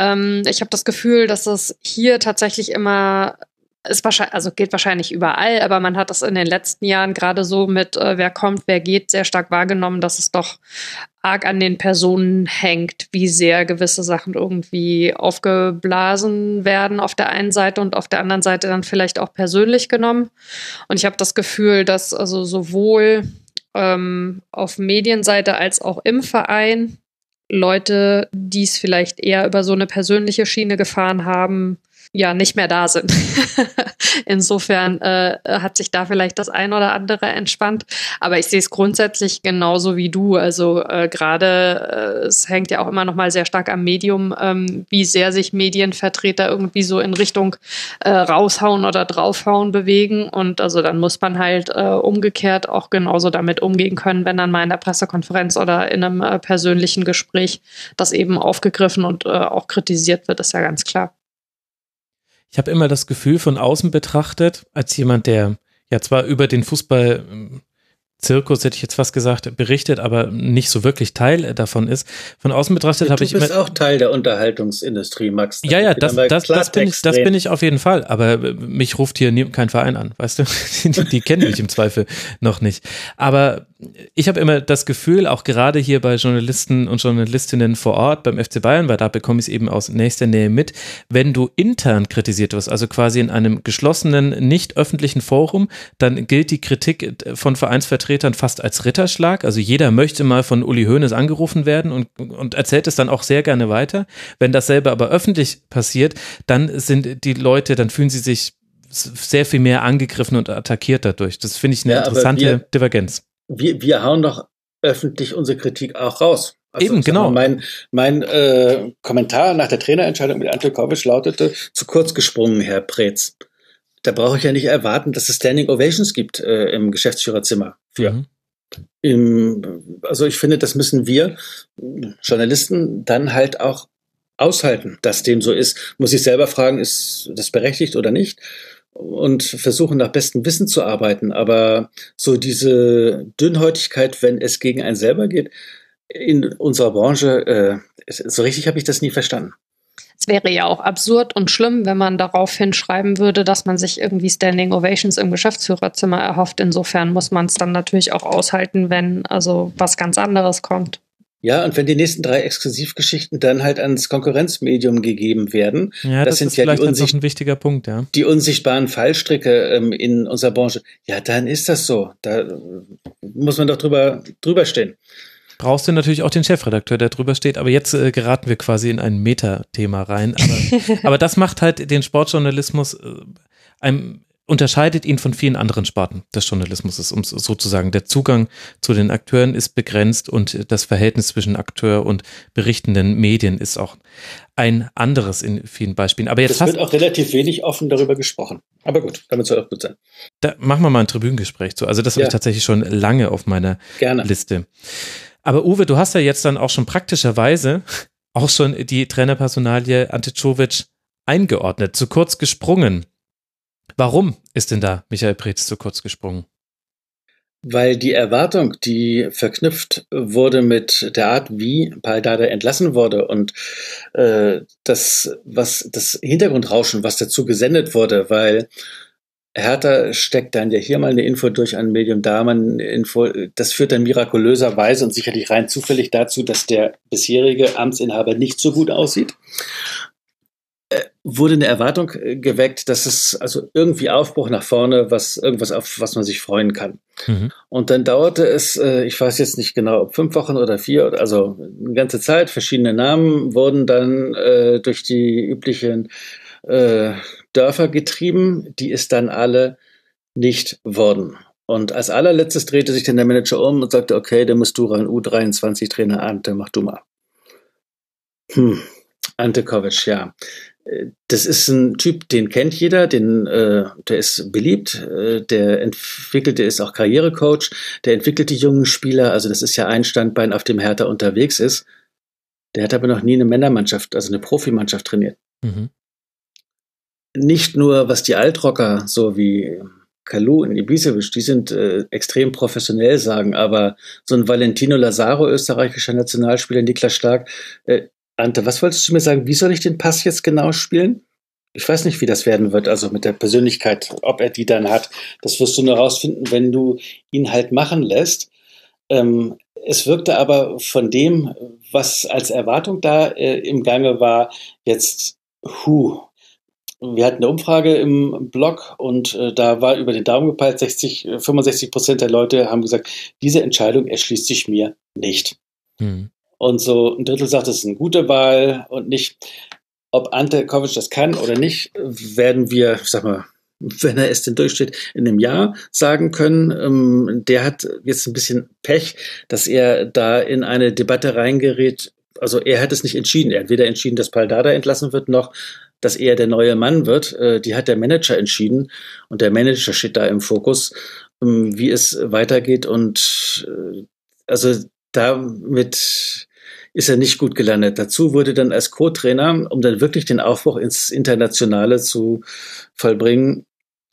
S6: Ähm, ich habe das Gefühl, dass es hier tatsächlich immer ist wahrscheinlich, also geht wahrscheinlich überall, aber man hat das in den letzten Jahren gerade so mit äh, wer kommt, wer geht, sehr stark wahrgenommen, dass es doch arg an den Personen hängt, wie sehr gewisse Sachen irgendwie aufgeblasen werden auf der einen Seite und auf der anderen Seite dann vielleicht auch persönlich genommen. Und ich habe das Gefühl, dass also sowohl ähm, auf Medienseite als auch im Verein Leute, die es vielleicht eher über so eine persönliche Schiene gefahren haben, ja nicht mehr da sind. Insofern äh, hat sich da vielleicht das ein oder andere entspannt. Aber ich sehe es grundsätzlich genauso wie du. Also äh, gerade äh, es hängt ja auch immer noch mal sehr stark am Medium, ähm, wie sehr sich Medienvertreter irgendwie so in Richtung äh, raushauen oder draufhauen bewegen. Und also dann muss man halt äh, umgekehrt auch genauso damit umgehen können, wenn dann mal in der Pressekonferenz oder in einem äh, persönlichen Gespräch das eben aufgegriffen und äh, auch kritisiert wird, ist ja ganz klar.
S3: Ich habe immer das Gefühl von außen betrachtet, als jemand, der ja zwar über den Fußball ähm, Zirkus, hätte ich jetzt fast gesagt, berichtet, aber nicht so wirklich Teil davon ist. Von außen betrachtet habe ich
S7: immer. Du bist auch Teil der Unterhaltungsindustrie, Max.
S3: Ja, ja, das, das, das, bin ich, das bin ich auf jeden Fall. Aber mich ruft hier nie, kein Verein an, weißt du? die, die kennen mich im Zweifel noch nicht. Aber ich habe immer das Gefühl, auch gerade hier bei Journalisten und Journalistinnen vor Ort beim FC Bayern, weil da bekomme ich es eben aus nächster Nähe mit, wenn du intern kritisiert wirst, also quasi in einem geschlossenen, nicht öffentlichen Forum, dann gilt die Kritik von Vereinsvertretern Vertretern fast als Ritterschlag. Also jeder möchte mal von Uli Hoeneß angerufen werden und, und erzählt es dann auch sehr gerne weiter. Wenn dasselbe aber öffentlich passiert, dann sind die Leute, dann fühlen sie sich sehr viel mehr angegriffen und attackiert dadurch. Das finde ich eine ja, interessante wir, Divergenz.
S7: Wir, wir hauen doch öffentlich unsere Kritik auch raus.
S3: Also, Eben, genau.
S7: Mein, mein äh, Kommentar nach der Trainerentscheidung mit Ante Kovic lautete, zu kurz gesprungen, Herr Preetz da brauche ich ja nicht erwarten, dass es Standing Ovations gibt äh, im Geschäftsführerzimmer für. Mhm. Im, also ich finde, das müssen wir Journalisten dann halt auch aushalten, dass dem so ist. Muss ich selber fragen, ist das berechtigt oder nicht? Und versuchen nach bestem Wissen zu arbeiten. Aber so diese Dünnhäutigkeit, wenn es gegen einen selber geht, in unserer Branche, äh, so richtig habe ich das nie verstanden.
S6: Es wäre ja auch absurd und schlimm, wenn man darauf hinschreiben würde, dass man sich irgendwie Standing Ovations im Geschäftsführerzimmer erhofft. Insofern muss man es dann natürlich auch aushalten, wenn also was ganz anderes kommt.
S7: Ja, und wenn die nächsten drei Exklusivgeschichten dann halt ans Konkurrenzmedium gegeben werden,
S3: ja, das, das sind ist ja vielleicht die, Unsicht ein wichtiger Punkt, ja.
S7: die unsichtbaren Fallstricke ähm, in unserer Branche. Ja, dann ist das so. Da muss man doch drüber, drüber stehen
S3: brauchst du natürlich auch den Chefredakteur, der drüber steht. Aber jetzt äh, geraten wir quasi in ein Meta-Thema rein. Aber, aber, das macht halt den Sportjournalismus, äh, einem, unterscheidet ihn von vielen anderen Sparten des Journalismus, um sozusagen der Zugang zu den Akteuren ist begrenzt und das Verhältnis zwischen Akteur und berichtenden Medien ist auch ein anderes in vielen Beispielen. Aber jetzt
S7: es wird auch relativ wenig offen darüber gesprochen. Aber gut, damit soll auch gut sein.
S3: Da machen wir mal ein Tribünengespräch zu. Also das ja. habe ich tatsächlich schon lange auf meiner Gerne. Liste. Aber Uwe, du hast ja jetzt dann auch schon praktischerweise auch schon die Trainerpersonalie Ante Czovic eingeordnet, zu kurz gesprungen. Warum ist denn da Michael Preetz zu kurz gesprungen?
S7: Weil die Erwartung, die verknüpft wurde mit der Art, wie Paul Dada entlassen wurde und äh, das, was das Hintergrundrauschen, was dazu gesendet wurde, weil Hertha steckt dann ja hier mal eine Info durch ein Medium, da man Info. Das führt dann mirakulöserweise und sicherlich rein zufällig dazu, dass der bisherige Amtsinhaber nicht so gut aussieht. Äh, wurde eine Erwartung äh, geweckt, dass es also irgendwie Aufbruch nach vorne, was irgendwas auf was man sich freuen kann. Mhm. Und dann dauerte es, äh, ich weiß jetzt nicht genau, ob fünf Wochen oder vier, also eine ganze Zeit. Verschiedene Namen wurden dann äh, durch die üblichen äh, Dörfer getrieben, die es dann alle nicht wurden. Und als allerletztes drehte sich dann der Manager um und sagte, okay, der musst du rein, U23-Trainer Ante, mach du mal. Hm, Ante Kovic, ja. Das ist ein Typ, den kennt jeder, den, äh, der ist beliebt, äh, der entwickelt, der ist auch Karrierecoach, der entwickelt die jungen Spieler, also das ist ja ein Standbein, auf dem Hertha unterwegs ist. Der hat aber noch nie eine Männermannschaft, also eine Profimannschaft trainiert. Mhm. nicht nur was die Altrocker, so wie Kalu und Ibisevic, die sind äh, extrem professionell sagen, aber so ein Valentino Lazaro, österreichischer Nationalspieler, Niklas Stark, äh, Ante, was wolltest du mir sagen? Wie soll ich den Pass jetzt genau spielen? Ich weiß nicht, wie das werden wird, also mit der Persönlichkeit, ob er die dann hat. Das wirst du nur rausfinden, wenn du ihn halt machen lässt. Ähm, es wirkte aber von dem, was als Erwartung da äh, im Gange war, jetzt, hu, wir hatten eine Umfrage im Blog und äh, da war über den Daumen gepeilt, 60, 65 Prozent der Leute haben gesagt, diese Entscheidung erschließt sich mir nicht. Hm. Und so ein Drittel sagt, es ist eine gute Wahl und nicht. Ob Ante Kovic das kann oder nicht, werden wir, ich sag mal, wenn er es denn durchsteht, in einem Jahr sagen können. Ähm, der hat jetzt ein bisschen Pech, dass er da in eine Debatte reingerät. Also er hat es nicht entschieden. Er hat weder entschieden, dass Paul Dada entlassen wird, noch dass er der neue Mann wird. Äh, die hat der Manager entschieden und der Manager steht da im Fokus, ähm, wie es weitergeht. Und äh, also damit ist er nicht gut gelandet. Dazu wurde dann als Co-Trainer, um dann wirklich den Aufbruch ins Internationale zu vollbringen,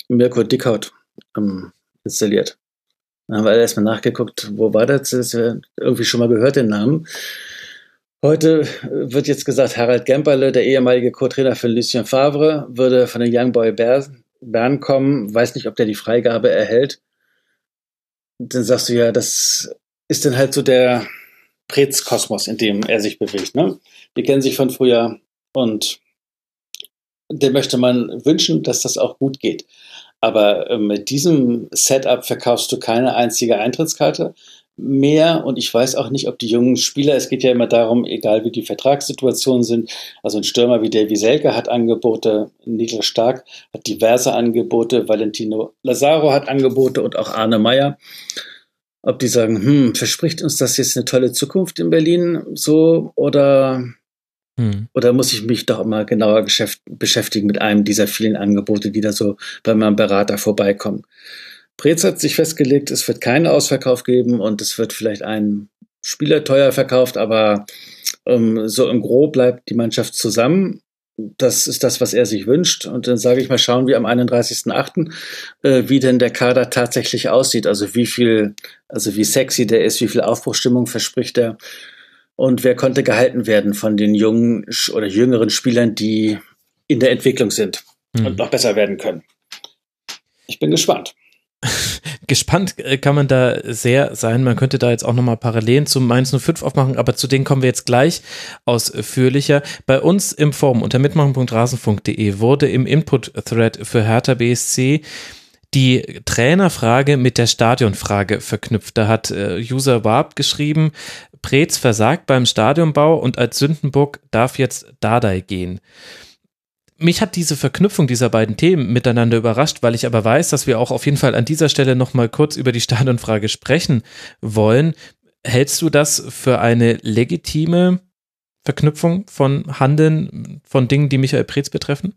S7: Mirko Dickhaut ähm, installiert. Dann haben wir erstmal nachgeguckt, wo war das? das irgendwie schon mal gehört, den Namen. Heute wird jetzt gesagt, Harald Gemperle, der ehemalige Co-Trainer für Lucien Favre, würde von den Young Boy Bern kommen. Weiß nicht, ob der die Freigabe erhält. Dann sagst du ja, das ist dann halt so der Prez-Kosmos, in dem er sich bewegt. Ne? Die kennen sich von früher und dem möchte man wünschen, dass das auch gut geht. Aber äh, mit diesem Setup verkaufst du keine einzige Eintrittskarte mehr und ich weiß auch nicht, ob die jungen Spieler, es geht ja immer darum, egal wie die Vertragssituationen sind, also ein Stürmer wie Davy Selke hat Angebote, Niklas Stark hat diverse Angebote, Valentino Lazaro hat Angebote und auch Arne Meyer ob die sagen, hm, verspricht uns das jetzt eine tolle Zukunft in Berlin so oder hm. oder muss ich mich doch mal genauer beschäftigen mit einem dieser vielen Angebote, die da so bei meinem Berater vorbeikommen. Prez hat sich festgelegt, es wird keinen Ausverkauf geben und es wird vielleicht ein Spieler teuer verkauft, aber ähm, so im Gro bleibt die Mannschaft zusammen das ist das, was er sich wünscht. Und dann sage ich mal, schauen wir am 31.8., äh, wie denn der Kader tatsächlich aussieht. Also wie viel, also wie sexy der ist, wie viel Aufbruchstimmung verspricht er. Und wer konnte gehalten werden von den jungen oder jüngeren Spielern, die in der Entwicklung sind mhm. und noch besser werden können. Ich bin gespannt.
S3: Gespannt äh, kann man da sehr sein. Man könnte da jetzt auch nochmal Parallelen zum Mainz 05 aufmachen, aber zu denen kommen wir jetzt gleich ausführlicher. Bei uns im Forum unter mitmachen.rasenfunk.de wurde im Input-Thread für Hertha BSC die Trainerfrage mit der Stadionfrage verknüpft. Da hat äh, User Warp geschrieben, Preetz versagt beim Stadionbau und als Sündenbock darf jetzt Dardai gehen mich hat diese Verknüpfung dieser beiden Themen miteinander überrascht, weil ich aber weiß, dass wir auch auf jeden Fall an dieser Stelle nochmal kurz über die Stadionfrage sprechen wollen. Hältst du das für eine legitime Verknüpfung von Handeln, von Dingen, die Michael Preetz betreffen?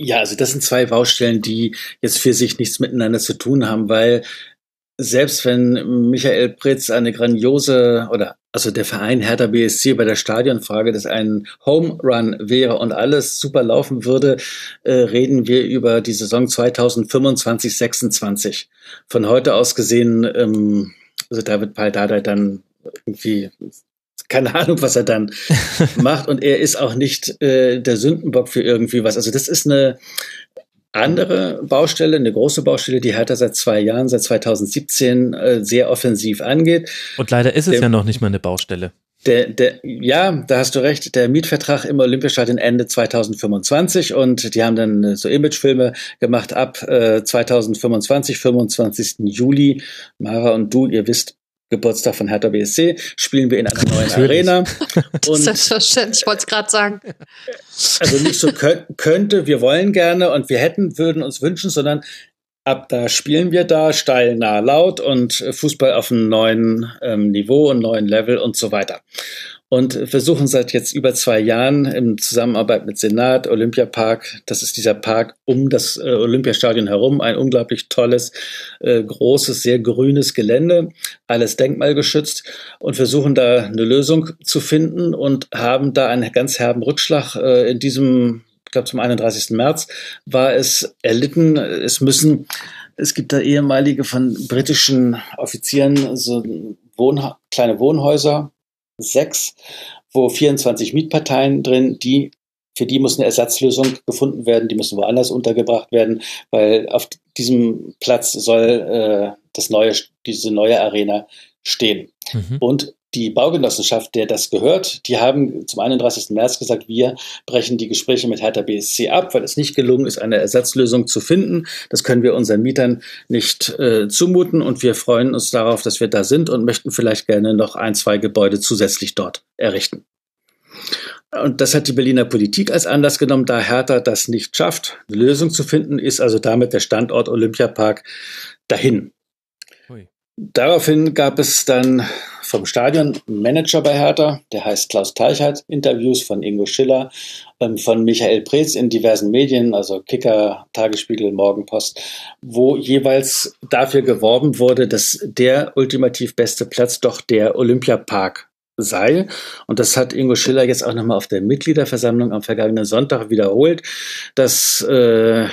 S7: Ja, also das sind zwei Baustellen, die jetzt für sich nichts miteinander zu tun haben, weil selbst wenn Michael Pritz eine grandiose oder also der Verein Hertha BSC bei der Stadionfrage, dass ein Home Run wäre und alles super laufen würde, äh, reden wir über die Saison 2025, 26. Von heute aus gesehen, ähm, also David Paldada dann irgendwie keine Ahnung, was er dann macht. Und er ist auch nicht äh, der Sündenbock für irgendwie was. Also das ist eine andere Baustelle, eine große Baustelle, die Hertha seit zwei Jahren, seit 2017 äh, sehr offensiv angeht.
S3: Und leider ist es der, ja noch nicht mal eine Baustelle.
S7: Der, der, ja, da hast du recht. Der Mietvertrag im Olympiastadion Ende 2025 und die haben dann äh, so Imagefilme gemacht ab äh, 2025, 25. Juli. Mara und du, ihr wisst, Geburtstag von Hertha BSC, spielen wir in einer neuen Arena.
S6: Und Selbstverständlich, ich wollte es gerade sagen.
S7: Also nicht so könnte, wir wollen gerne und wir hätten, würden uns wünschen, sondern ab da spielen wir da steil, nah, laut und Fußball auf einem neuen ähm, Niveau, einem neuen Level und so weiter und versuchen seit jetzt über zwei Jahren in Zusammenarbeit mit Senat, Olympiapark, das ist dieser Park um das äh, Olympiastadion herum, ein unglaublich tolles, äh, großes, sehr grünes Gelände, alles denkmalgeschützt und versuchen da eine Lösung zu finden und haben da einen ganz herben Rückschlag äh, in diesem ich glaube zum 31. März war es erlitten. Es müssen, es gibt da ehemalige von britischen Offizieren so Wohn kleine Wohnhäuser, sechs, wo 24 Mietparteien drin, die für die muss eine Ersatzlösung gefunden werden, die müssen woanders untergebracht werden, weil auf diesem Platz soll äh, das neue, diese neue Arena stehen. Mhm. Und die Baugenossenschaft, der das gehört, die haben zum 31. März gesagt, wir brechen die Gespräche mit Hertha BSC ab, weil es nicht gelungen ist, eine Ersatzlösung zu finden. Das können wir unseren Mietern nicht äh, zumuten und wir freuen uns darauf, dass wir da sind und möchten vielleicht gerne noch ein, zwei Gebäude zusätzlich dort errichten. Und das hat die Berliner Politik als Anlass genommen, da Hertha das nicht schafft, eine Lösung zu finden, ist also damit der Standort Olympiapark dahin. Daraufhin gab es dann vom Stadionmanager bei Hertha, der heißt Klaus Teichert, Interviews von Ingo Schiller, ähm, von Michael Preetz in diversen Medien, also Kicker, Tagesspiegel, Morgenpost, wo jeweils dafür geworben wurde, dass der ultimativ beste Platz doch der Olympiapark sei. Und das hat Ingo Schiller jetzt auch nochmal auf der Mitgliederversammlung am vergangenen Sonntag wiederholt, dass äh,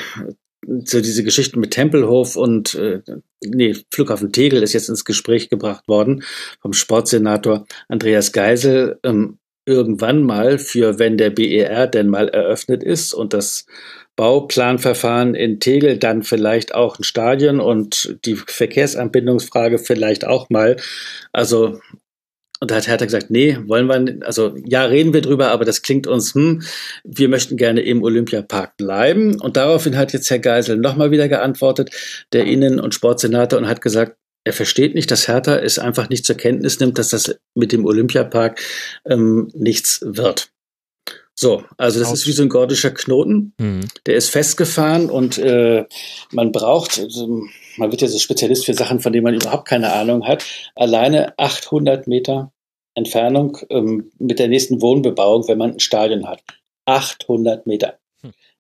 S7: so diese Geschichten mit Tempelhof und äh, nee, Flughafen Tegel ist jetzt ins Gespräch gebracht worden vom Sportsenator Andreas Geisel ähm, irgendwann mal für wenn der BER denn mal eröffnet ist und das Bauplanverfahren in Tegel dann vielleicht auch ein Stadion und die Verkehrsanbindungsfrage vielleicht auch mal. Also und da hat Hertha gesagt, nee, wollen wir, also ja, reden wir drüber, aber das klingt uns, hm, wir möchten gerne im Olympiapark bleiben. Und daraufhin hat jetzt Herr Geisel nochmal wieder geantwortet, der Innen- und Sportsenator, und hat gesagt, er versteht nicht, dass Hertha es einfach nicht zur Kenntnis nimmt, dass das mit dem Olympiapark ähm, nichts wird. So, also das ist wie so ein gordischer Knoten. Mhm. Der ist festgefahren und äh, man braucht, also, man wird ja so Spezialist für Sachen, von denen man überhaupt keine Ahnung hat, alleine 800 Meter Entfernung ähm, mit der nächsten Wohnbebauung, wenn man ein Stadion hat. 800 Meter.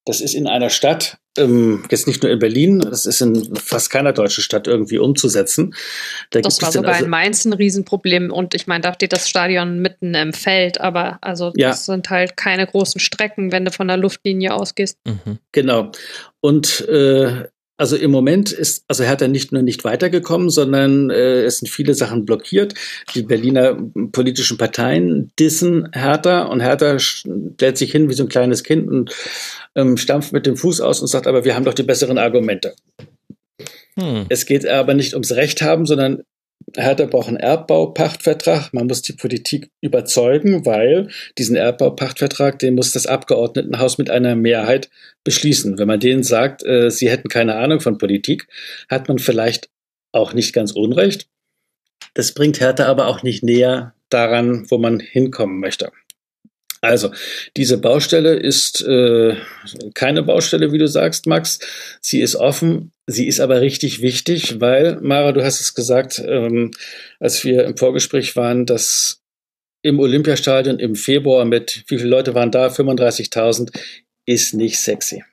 S7: Das ist in einer Stadt, ähm, jetzt nicht nur in Berlin, das ist in fast keiner deutschen Stadt irgendwie umzusetzen.
S6: Da das war sogar also, in Mainz ein Riesenproblem und ich meine, da steht das Stadion mitten im Feld, aber also das ja. sind halt keine großen Strecken, wenn du von der Luftlinie ausgehst.
S7: Mhm. Genau. Und äh, also im Moment ist, also Hertha nicht nur nicht weitergekommen, sondern äh, es sind viele Sachen blockiert. Die Berliner politischen Parteien dissen Hertha und Hertha stellt sich hin wie so ein kleines Kind und ähm, stampft mit dem Fuß aus und sagt, aber wir haben doch die besseren Argumente. Hm. Es geht aber nicht ums Recht haben, sondern Hertha braucht einen Erbbaupachtvertrag. Man muss die Politik überzeugen, weil diesen Erbbaupachtvertrag, den muss das Abgeordnetenhaus mit einer Mehrheit beschließen. Wenn man denen sagt, äh, sie hätten keine Ahnung von Politik, hat man vielleicht auch nicht ganz Unrecht. Das bringt Hertha aber auch nicht näher daran, wo man hinkommen möchte. Also, diese Baustelle ist äh, keine Baustelle, wie du sagst, Max. Sie ist offen, sie ist aber richtig wichtig, weil, Mara, du hast es gesagt, ähm, als wir im Vorgespräch waren, dass im Olympiastadion im Februar mit, wie viele Leute waren da? 35.000, ist nicht sexy.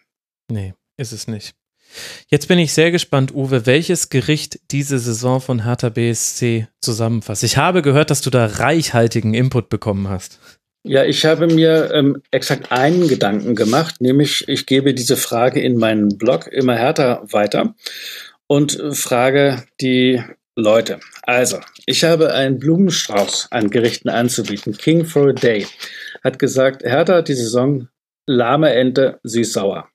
S3: Nee, ist es nicht. Jetzt bin ich sehr gespannt, Uwe, welches Gericht diese Saison von Hertha BSC zusammenfasst. Ich habe gehört, dass du da reichhaltigen Input bekommen hast.
S7: Ja, ich habe mir ähm, exakt einen Gedanken gemacht, nämlich ich gebe diese Frage in meinen Blog immer härter weiter und frage die Leute. Also, ich habe einen Blumenstrauß an Gerichten anzubieten. King for a Day hat gesagt, Hertha hat die Saison lahme Ente, süß-sauer.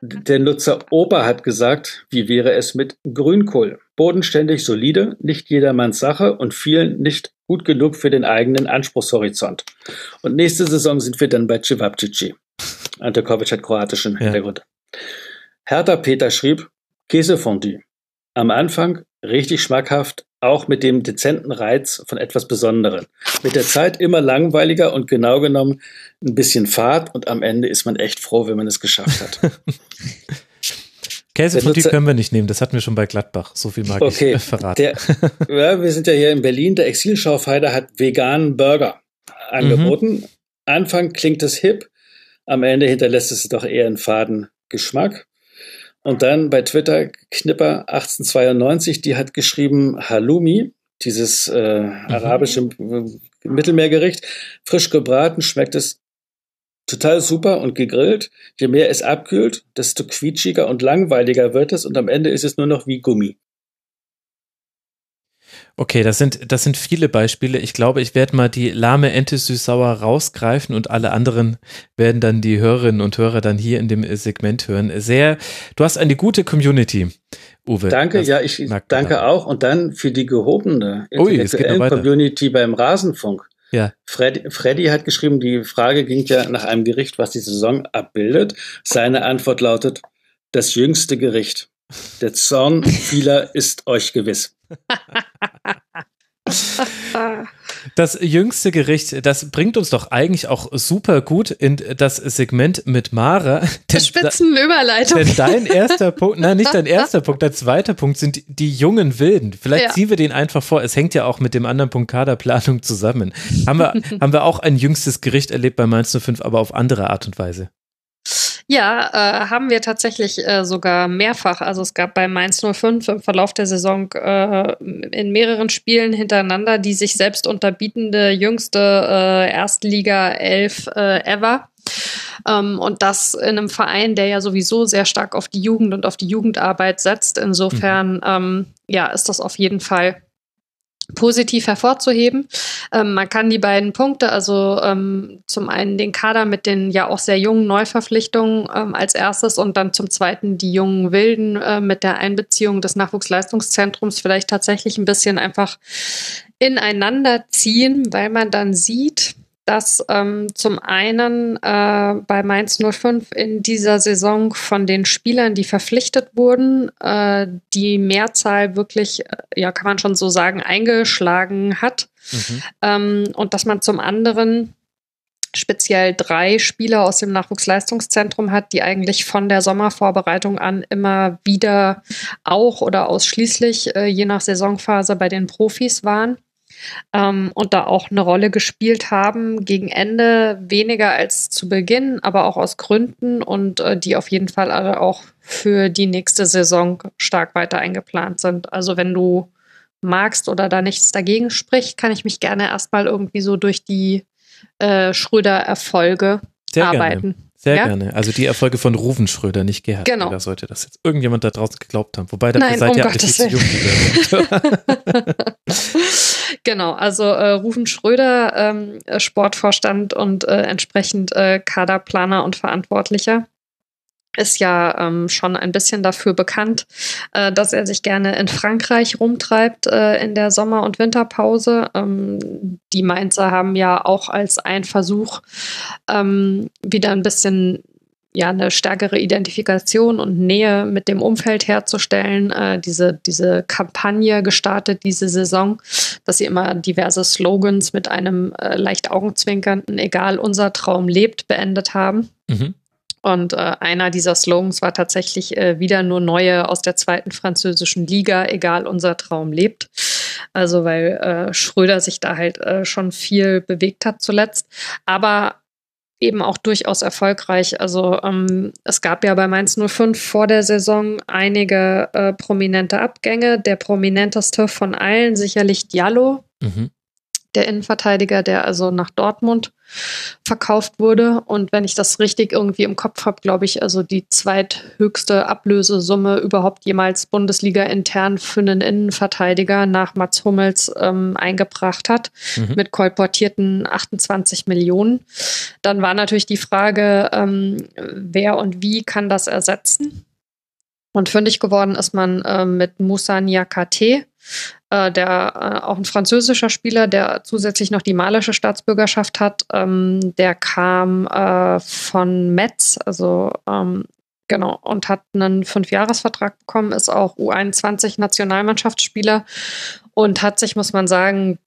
S7: Der Nutzer Opa hat gesagt, wie wäre es mit Grünkohl? Bodenständig, solide, nicht jedermanns Sache und vielen nicht gut genug für den eigenen Anspruchshorizont. Und nächste Saison sind wir dann bei Cevapcici. Ante Kovic hat kroatischen ja. Hintergrund. Hertha Peter schrieb, Käsefondue. Am Anfang richtig schmackhaft, auch mit dem dezenten Reiz von etwas Besonderem. Mit der Zeit immer langweiliger und genau genommen ein bisschen Fahrt und am Ende ist man echt froh, wenn man es geschafft hat.
S3: Käsefondue können wir nicht nehmen, das hatten wir schon bei Gladbach. So viel mag okay. ich verraten.
S7: Der, ja, wir sind ja hier in Berlin. Der Exilschaufeider hat veganen Burger angeboten. Mhm. Anfang klingt es hip, am Ende hinterlässt es doch eher einen faden Geschmack. Und dann bei Twitter Knipper 1892, die hat geschrieben Halloumi, dieses äh, mhm. arabische Mittelmeergericht. Frisch gebraten schmeckt es total super und gegrillt. Je mehr es abkühlt, desto quietschiger und langweiliger wird es und am Ende ist es nur noch wie Gummi.
S3: Okay, das sind, das sind viele Beispiele. Ich glaube, ich werde mal die lahme Ente süß-sauer rausgreifen und alle anderen werden dann die Hörerinnen und Hörer dann hier in dem Segment hören. Sehr, du hast eine gute Community, Uwe.
S7: Danke, ja, ich danke auch. Und dann für die gehobene
S3: intellektuellen
S7: Community beim Rasenfunk.
S3: Ja.
S7: Freddy, Freddy hat geschrieben, die Frage ging ja nach einem Gericht, was die Saison abbildet. Seine Antwort lautet, das jüngste Gericht. Der Zorn vieler ist euch gewiss.
S3: Das jüngste Gericht, das bringt uns doch eigentlich auch super gut in das Segment mit Mara.
S6: Spitzenüberleitung.
S3: Denn dein erster Punkt, nein, nicht dein erster Punkt, dein zweiter Punkt sind die jungen Wilden. Vielleicht ja. ziehen wir den einfach vor. Es hängt ja auch mit dem anderen Punkt Kaderplanung zusammen. Haben wir, haben wir auch ein jüngstes Gericht erlebt bei Mainz 05, aber auf andere Art und Weise?
S6: Ja, äh, haben wir tatsächlich äh, sogar mehrfach. Also es gab bei Mainz 05 im Verlauf der Saison äh, in mehreren Spielen hintereinander die sich selbst unterbietende jüngste äh, Erstliga 11 äh, ever. Ähm, und das in einem Verein, der ja sowieso sehr stark auf die Jugend und auf die Jugendarbeit setzt. Insofern, mhm. ähm, ja, ist das auf jeden Fall positiv hervorzuheben. Ähm, man kann die beiden Punkte, also ähm, zum einen den Kader mit den ja auch sehr jungen Neuverpflichtungen ähm, als erstes und dann zum zweiten die jungen Wilden äh, mit der Einbeziehung des Nachwuchsleistungszentrums vielleicht tatsächlich ein bisschen einfach ineinander ziehen, weil man dann sieht, dass ähm, zum einen äh, bei Mainz 05 in dieser Saison von den Spielern, die verpflichtet wurden, äh, die Mehrzahl wirklich, äh, ja, kann man schon so sagen, eingeschlagen hat. Mhm. Ähm, und dass man zum anderen speziell drei Spieler aus dem Nachwuchsleistungszentrum hat, die eigentlich von der Sommervorbereitung an immer wieder auch oder ausschließlich äh, je nach Saisonphase bei den Profis waren ähm, und da auch eine Rolle gespielt haben. Gegen Ende weniger als zu Beginn, aber auch aus Gründen und äh, die auf jeden Fall alle auch für die nächste Saison stark weiter eingeplant sind. Also wenn du magst oder da nichts dagegen spricht, kann ich mich gerne erstmal irgendwie so durch die äh, Schröder-Erfolge arbeiten.
S3: Gerne. Sehr ja? gerne. Also die Erfolge von Ruven Schröder, nicht Gerhard
S6: genau.
S3: Da sollte das jetzt irgendjemand da draußen geglaubt haben. Wobei,
S6: Nein,
S3: seid
S6: um
S3: ihr alle viel zu jung.
S6: genau, also äh, Ruven Schröder, ähm, Sportvorstand und äh, entsprechend äh, Kaderplaner und Verantwortlicher ist ja ähm, schon ein bisschen dafür bekannt, äh, dass er sich gerne in Frankreich rumtreibt äh, in der Sommer- und Winterpause. Ähm, die Mainzer haben ja auch als ein Versuch, ähm, wieder ein bisschen ja eine stärkere Identifikation und Nähe mit dem Umfeld herzustellen, äh, diese, diese Kampagne gestartet, diese Saison, dass sie immer diverse Slogans mit einem äh, leicht augenzwinkernden, egal unser Traum lebt, beendet haben. Mhm. Und äh, einer dieser Slogans war tatsächlich äh, wieder nur neue aus der zweiten französischen Liga, egal unser Traum lebt. Also weil äh, Schröder sich da halt äh, schon viel bewegt hat zuletzt. Aber eben auch durchaus erfolgreich. Also ähm, es gab ja bei Mainz 05 vor der Saison einige äh, prominente Abgänge. Der prominenteste von allen sicherlich Diallo. Mhm der Innenverteidiger, der also nach Dortmund verkauft wurde. Und wenn ich das richtig irgendwie im Kopf habe, glaube ich, also die zweithöchste Ablösesumme überhaupt jemals Bundesliga intern für einen Innenverteidiger nach Mats Hummels ähm, eingebracht hat, mhm. mit kolportierten 28 Millionen. Dann war natürlich die Frage, ähm, wer und wie kann das ersetzen? Und fündig geworden ist man äh, mit Moussa Niakate, der äh, auch ein französischer Spieler, der zusätzlich noch die malische Staatsbürgerschaft hat. Ähm, der kam äh, von Metz, also ähm, genau, und hat einen Fünfjahresvertrag bekommen, ist auch U21-Nationalmannschaftsspieler und hat sich, muss man sagen,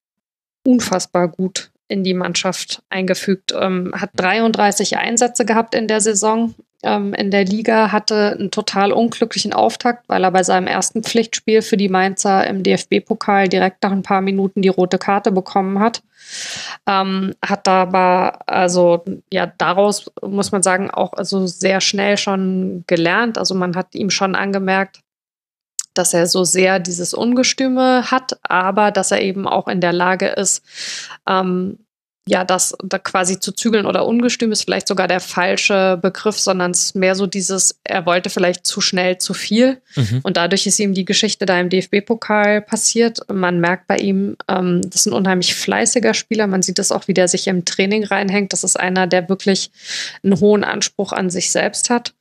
S6: unfassbar gut in die Mannschaft eingefügt. Ähm, hat 33 Einsätze gehabt in der Saison, ähm, in der Liga, hatte einen total unglücklichen Auftakt, weil er bei seinem ersten Pflichtspiel für die Mainzer im DFB-Pokal direkt nach ein paar Minuten die rote Karte bekommen hat. Ähm, hat aber also ja daraus muss man sagen auch also sehr schnell schon gelernt. Also man hat ihm schon angemerkt, dass er so sehr dieses Ungestüme hat, aber dass er eben auch in der Lage ist, ähm, ja, das da quasi zu zügeln oder ungestüm ist vielleicht sogar der falsche Begriff, sondern es ist mehr so dieses, er wollte vielleicht zu schnell zu viel. Mhm. Und dadurch ist ihm die Geschichte da im DFB-Pokal passiert. Man merkt bei ihm, ähm, das ist ein unheimlich fleißiger Spieler. Man sieht das auch, wie der sich im Training reinhängt. Das ist einer, der wirklich einen hohen Anspruch an sich selbst hat.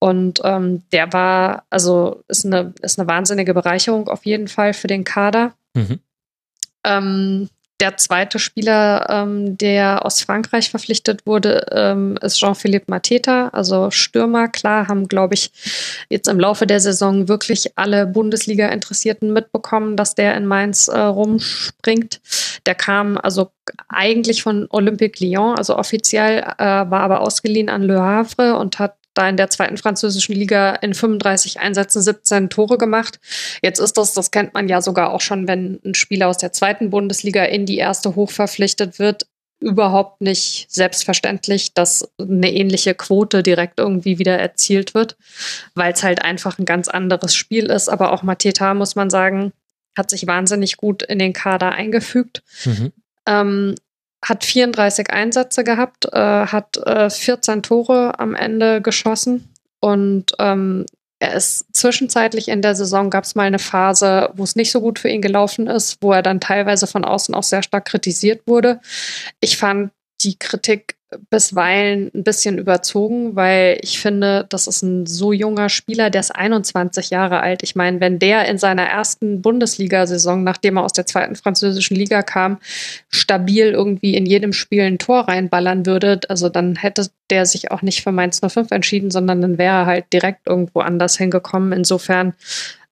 S6: Und ähm, der war, also ist eine, ist eine wahnsinnige Bereicherung auf jeden Fall für den Kader. Mhm. Ähm, der zweite Spieler, ähm, der aus Frankreich verpflichtet wurde, ähm, ist Jean-Philippe Mateta, also Stürmer. Klar, haben, glaube ich, jetzt im Laufe der Saison wirklich alle Bundesliga-Interessierten mitbekommen, dass der in Mainz äh, rumspringt. Der kam also eigentlich von Olympique Lyon, also offiziell, äh, war aber ausgeliehen an Le Havre und hat da in der zweiten französischen Liga in 35 Einsätzen 17 Tore gemacht. Jetzt ist das, das kennt man ja sogar auch schon, wenn ein Spieler aus der zweiten Bundesliga in die erste hoch verpflichtet wird, überhaupt nicht selbstverständlich, dass eine ähnliche Quote direkt irgendwie wieder erzielt wird, weil es halt einfach ein ganz anderes Spiel ist. Aber auch Mateta, muss man sagen, hat sich wahnsinnig gut in den Kader eingefügt. Mhm. Ähm, hat 34 Einsätze gehabt, äh, hat äh, 14 Tore am Ende geschossen und ähm, er ist zwischenzeitlich in der Saison gab es mal eine Phase, wo es nicht so gut für ihn gelaufen ist, wo er dann teilweise von außen auch sehr stark kritisiert wurde. Ich fand die Kritik bisweilen ein bisschen überzogen, weil ich finde, das ist ein so junger Spieler, der ist 21 Jahre alt. Ich meine, wenn der in seiner ersten Bundesliga-Saison, nachdem er aus der zweiten französischen Liga kam, stabil irgendwie in jedem Spiel ein Tor reinballern würde, also dann hätte der sich auch nicht für Mainz 05 entschieden, sondern dann wäre er halt direkt irgendwo anders hingekommen. Insofern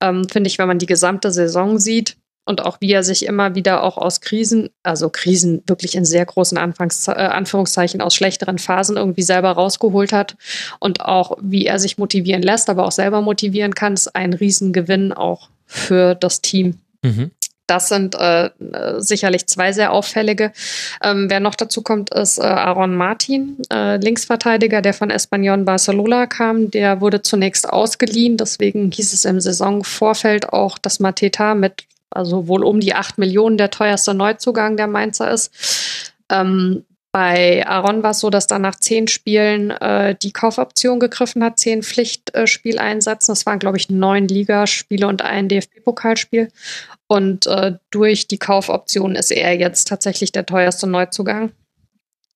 S6: ähm, finde ich, wenn man die gesamte Saison sieht, und auch wie er sich immer wieder auch aus Krisen, also Krisen wirklich in sehr großen Anfangs äh, Anführungszeichen aus schlechteren Phasen irgendwie selber rausgeholt hat und auch wie er sich motivieren lässt, aber auch selber motivieren kann, ist ein Riesengewinn auch für das Team. Mhm. Das sind äh, sicherlich zwei sehr auffällige. Ähm, wer noch dazu kommt, ist äh, Aaron Martin, äh, Linksverteidiger, der von Espanyol Barcelona kam. Der wurde zunächst ausgeliehen. Deswegen hieß es im Saisonvorfeld auch, dass Mateta mit also wohl um die 8 Millionen der teuerste Neuzugang der Mainzer ist. Ähm, bei Aaron war es so, dass dann nach zehn Spielen äh, die Kaufoption gegriffen hat, zehn Pflichtspieleinsätzen. das waren, glaube ich, neun Ligaspiele und ein DFB-Pokalspiel. Und äh, durch die Kaufoption ist er jetzt tatsächlich der teuerste Neuzugang.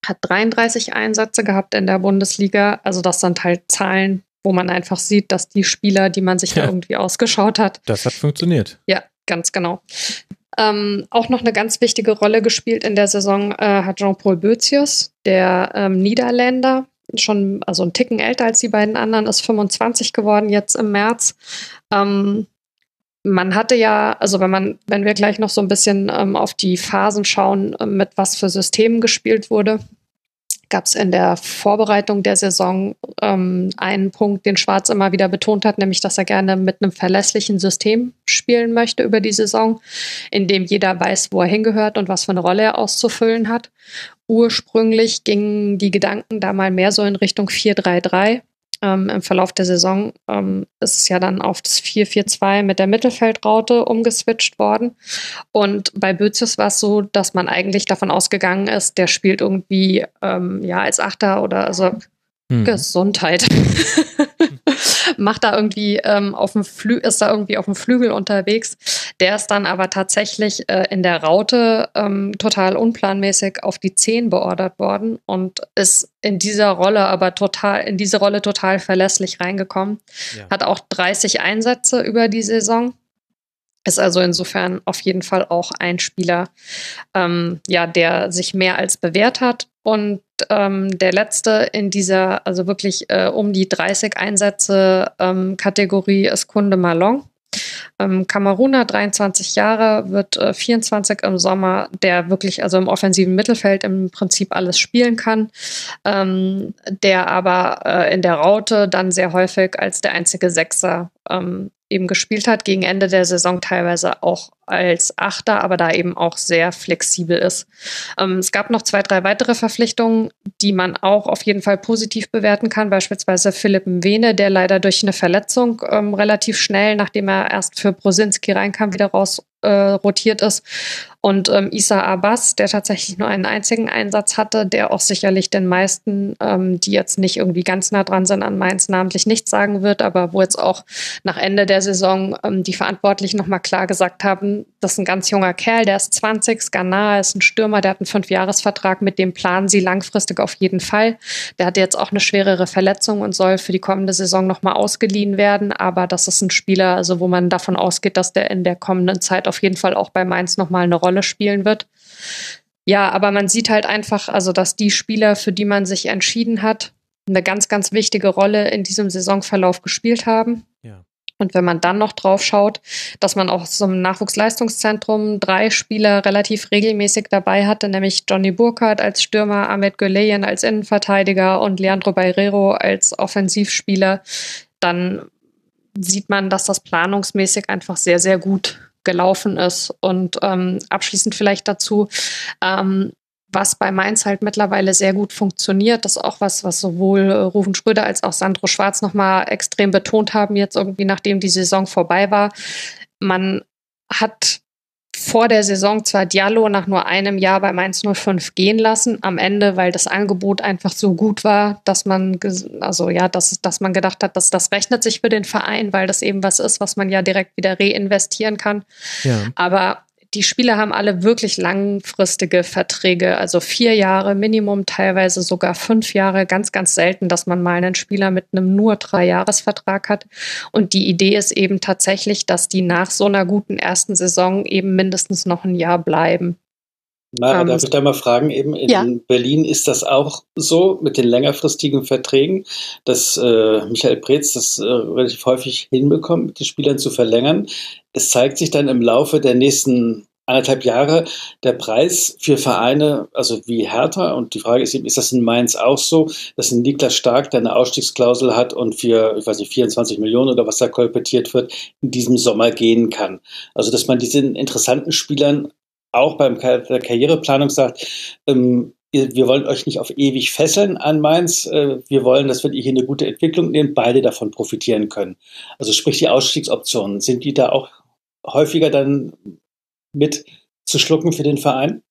S6: Hat 33 Einsätze gehabt in der Bundesliga. Also das sind halt Zahlen, wo man einfach sieht, dass die Spieler, die man sich ja. da irgendwie ausgeschaut hat.
S3: Das hat funktioniert.
S6: Ja, Ganz genau. Ähm, auch noch eine ganz wichtige Rolle gespielt in der Saison äh, hat Jean-Paul Boetius, der ähm, Niederländer, schon also ein Ticken älter als die beiden anderen, ist 25 geworden jetzt im März. Ähm, man hatte ja, also wenn man, wenn wir gleich noch so ein bisschen ähm, auf die Phasen schauen, äh, mit was für Systemen gespielt wurde, gab es in der Vorbereitung der Saison ähm, einen Punkt, den Schwarz immer wieder betont hat, nämlich dass er gerne mit einem verlässlichen System spielen möchte über die Saison, in dem jeder weiß, wo er hingehört und was für eine Rolle er auszufüllen hat. Ursprünglich gingen die Gedanken da mal mehr so in Richtung 4-3-3 ähm, Im Verlauf der Saison ähm, ist es ja dann auf das 4-4-2 mit der Mittelfeldraute umgeswitcht worden. Und bei Bözius war es so, dass man eigentlich davon ausgegangen ist, der spielt irgendwie ähm, ja als Achter oder also hm. Gesundheit. Macht da irgendwie ähm, auf dem Flü ist da irgendwie auf dem Flügel unterwegs. Der ist dann aber tatsächlich äh, in der Raute ähm, total unplanmäßig auf die 10 beordert worden und ist in dieser Rolle aber total, in diese Rolle total verlässlich reingekommen. Ja. Hat auch 30 Einsätze über die Saison. Ist also insofern auf jeden Fall auch ein Spieler, ähm, ja, der sich mehr als bewährt hat und ähm, der letzte in dieser, also wirklich äh, um die 30 Einsätze ähm, Kategorie ist Kunde Malong. Ähm, Kameruner, 23 Jahre, wird äh, 24 im Sommer, der wirklich also im offensiven Mittelfeld im Prinzip alles spielen kann, ähm, der aber äh, in der Raute dann sehr häufig als der einzige Sechser ähm, eben gespielt hat, gegen Ende der Saison teilweise auch als Achter, aber da eben auch sehr flexibel ist. Ähm, es gab noch zwei, drei weitere Verpflichtungen, die man auch auf jeden Fall positiv bewerten kann, beispielsweise Philipp Mwene, der leider durch eine Verletzung ähm, relativ schnell, nachdem er erst für Brosinski reinkam, wieder raus äh, rotiert ist. Und ähm, Isa Abbas, der tatsächlich nur einen einzigen Einsatz hatte, der auch sicherlich den meisten, ähm, die jetzt nicht irgendwie ganz nah dran sind an Mainz, namentlich nichts sagen wird, aber wo jetzt auch nach Ende der Saison ähm, die Verantwortlichen nochmal klar gesagt haben, das ist ein ganz junger Kerl, der ist 20, Skanar ist ein Stürmer, der hat einen Fünfjahresvertrag, mit dem planen sie langfristig auf jeden Fall. Der hatte jetzt auch eine schwerere Verletzung und soll für die kommende Saison nochmal ausgeliehen werden, aber das ist ein Spieler, also wo man davon ausgeht, dass der in der kommenden Zeit auf jeden Fall auch bei Mainz nochmal eine Rolle spielen wird. Ja, aber man sieht halt einfach, also dass die Spieler, für die man sich entschieden hat, eine ganz, ganz wichtige Rolle in diesem Saisonverlauf gespielt haben. Ja. Und wenn man dann noch drauf schaut, dass man auch so im Nachwuchsleistungszentrum drei Spieler relativ regelmäßig dabei hatte, nämlich Johnny Burkhardt als Stürmer, Ahmed Güleyen als Innenverteidiger und Leandro Beirero als Offensivspieler, dann sieht man, dass das planungsmäßig einfach sehr, sehr gut gelaufen ist. Und ähm, abschließend vielleicht dazu, ähm, was bei Mainz halt mittlerweile sehr gut funktioniert, das ist auch was, was sowohl äh, Rufen Schröder als auch Sandro Schwarz nochmal extrem betont haben, jetzt irgendwie nachdem die Saison vorbei war. Man hat vor der Saison zwar Diallo nach nur einem Jahr beim 105 gehen lassen, am Ende, weil das Angebot einfach so gut war, dass man, also ja, dass, dass man gedacht hat, dass das rechnet sich für den Verein, weil das eben was ist, was man ja direkt wieder reinvestieren kann. Ja. Aber die Spieler haben alle wirklich langfristige Verträge, also vier Jahre Minimum, teilweise sogar fünf Jahre. Ganz, ganz selten, dass man mal einen Spieler mit einem nur Drei-Jahres-Vertrag hat. Und die Idee ist eben tatsächlich, dass die nach so einer guten ersten Saison eben mindestens noch ein Jahr bleiben.
S7: Mara, um, darf ich da mal fragen, eben in ja. Berlin ist das auch so mit den längerfristigen Verträgen, dass äh, Michael Preetz das äh, relativ häufig hinbekommt, mit den Spielern zu verlängern. Es zeigt sich dann im Laufe der nächsten anderthalb Jahre der Preis für Vereine, also wie Hertha, und die Frage ist eben, ist das in Mainz auch so, dass ein Niklas Stark, der eine Ausstiegsklausel hat und für, ich weiß nicht, 24 Millionen oder was da kolportiert wird, in diesem Sommer gehen kann. Also, dass man diesen interessanten Spielern auch beim der Karriereplanung sagt, ähm, wir wollen euch nicht auf ewig fesseln an Mainz. Äh, wir wollen, dass wir hier eine gute Entwicklung nehmen, beide davon profitieren können. Also sprich die Ausstiegsoptionen, sind die da auch häufiger dann mit zu schlucken für den Verein?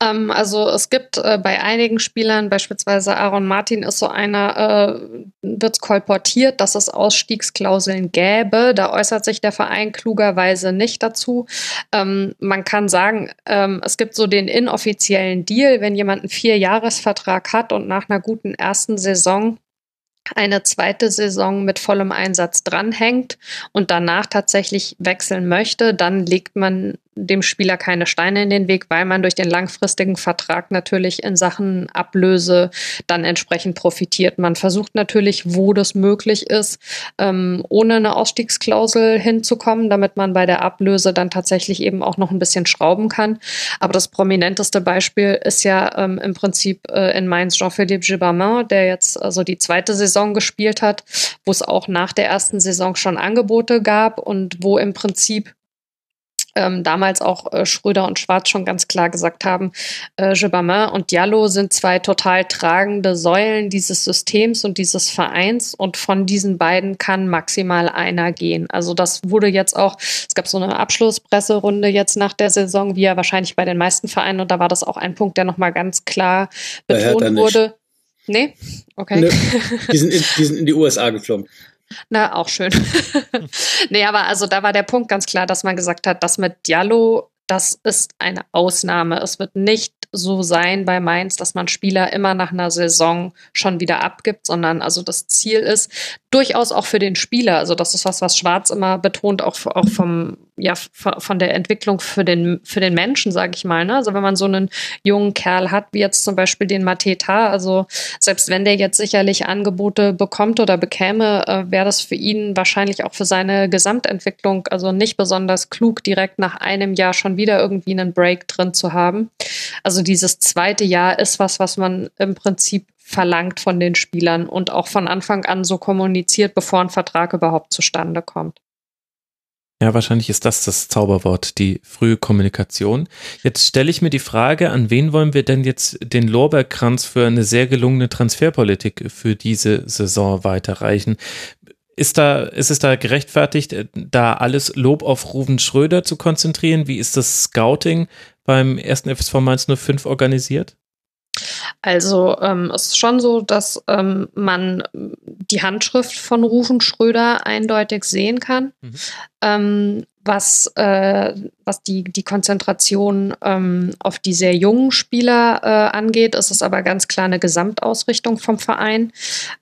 S6: Ähm, also es gibt äh, bei einigen Spielern, beispielsweise Aaron Martin ist so einer, äh, wird kolportiert, dass es Ausstiegsklauseln gäbe. Da äußert sich der Verein klugerweise nicht dazu. Ähm, man kann sagen, ähm, es gibt so den inoffiziellen Deal, wenn jemand einen Vierjahresvertrag hat und nach einer guten ersten Saison eine zweite Saison mit vollem Einsatz dranhängt und danach tatsächlich wechseln möchte, dann legt man dem Spieler keine Steine in den Weg, weil man durch den langfristigen Vertrag natürlich in Sachen Ablöse dann entsprechend profitiert. Man versucht natürlich, wo das möglich ist, ähm, ohne eine Ausstiegsklausel hinzukommen, damit man bei der Ablöse dann tatsächlich eben auch noch ein bisschen schrauben kann. Aber das prominenteste Beispiel ist ja ähm, im Prinzip äh, in Mainz Jean-Philippe Gibbermin, der jetzt also die zweite Saison gespielt hat, wo es auch nach der ersten Saison schon Angebote gab und wo im Prinzip ähm, damals auch äh, Schröder und Schwarz schon ganz klar gesagt haben, äh, Jebamin und Diallo sind zwei total tragende Säulen dieses Systems und dieses Vereins und von diesen beiden kann maximal einer gehen. Also das wurde jetzt auch, es gab so eine Abschlusspresserunde jetzt nach der Saison, wie ja wahrscheinlich bei den meisten Vereinen und da war das auch ein Punkt, der nochmal ganz klar betont wurde. Nee? Okay.
S7: Nee, die, sind in, die sind in die USA geflogen.
S6: Na, auch schön. nee, aber also da war der Punkt ganz klar, dass man gesagt hat, das mit Diallo, das ist eine Ausnahme. Es wird nicht so sein bei Mainz, dass man Spieler immer nach einer Saison schon wieder abgibt, sondern also das Ziel ist durchaus auch für den Spieler. Also das ist was, was Schwarz immer betont, auch, auch vom, ja, von der Entwicklung für den, für den Menschen, sage ich mal. Ne? Also wenn man so einen jungen Kerl hat, wie jetzt zum Beispiel den Mateta, also selbst wenn der jetzt sicherlich Angebote bekommt oder bekäme, äh, wäre das für ihn wahrscheinlich auch für seine Gesamtentwicklung also nicht besonders klug, direkt nach einem Jahr schon wieder irgendwie einen Break drin zu haben. Also dieses zweite Jahr ist was, was man im Prinzip verlangt von den Spielern und auch von Anfang an so kommuniziert, bevor ein Vertrag überhaupt zustande kommt.
S3: Ja, wahrscheinlich ist das das Zauberwort, die frühe Kommunikation. Jetzt stelle ich mir die Frage, an wen wollen wir denn jetzt den Lorbeerkranz für eine sehr gelungene Transferpolitik für diese Saison weiterreichen? ist da, ist es da gerechtfertigt, da alles Lob auf Ruven Schröder zu konzentrieren? Wie ist das Scouting beim ersten FSV Mainz 05 organisiert?
S6: Also ähm, es ist schon so, dass ähm, man die Handschrift von Rufen Schröder eindeutig sehen kann. Mhm. Ähm, was, äh, was die, die Konzentration ähm, auf die sehr jungen Spieler äh, angeht, ist es aber ganz klar eine Gesamtausrichtung vom Verein.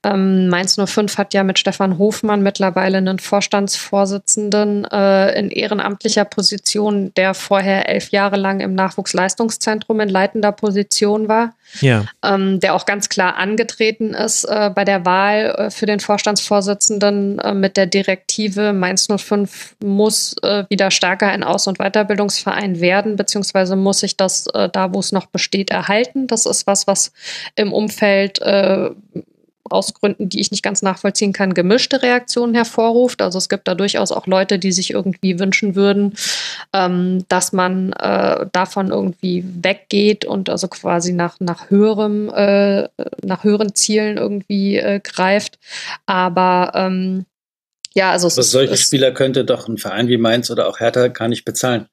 S6: Ähm, Mainz 05 hat ja mit Stefan Hofmann mittlerweile einen Vorstandsvorsitzenden äh, in ehrenamtlicher Position, der vorher elf Jahre lang im Nachwuchsleistungszentrum in leitender Position war. Ja. Ähm, der auch ganz klar angetreten ist äh, bei der Wahl äh, für den Vorstandsvorsitzenden äh, mit der Direktive Mainz 05 muss äh, wieder stärker ein Aus- und Weiterbildungsverein werden, beziehungsweise muss sich das äh, da, wo es noch besteht, erhalten. Das ist was, was im Umfeld äh, aus Gründen, die ich nicht ganz nachvollziehen kann, gemischte Reaktionen hervorruft. Also es gibt da durchaus auch Leute, die sich irgendwie wünschen würden, ähm, dass man äh, davon irgendwie weggeht und also quasi nach, nach höherem, äh, nach höheren Zielen irgendwie äh, greift. Aber ähm, ja, also
S7: es solche ist, Spieler könnte doch ein Verein wie Mainz oder auch Hertha gar nicht bezahlen.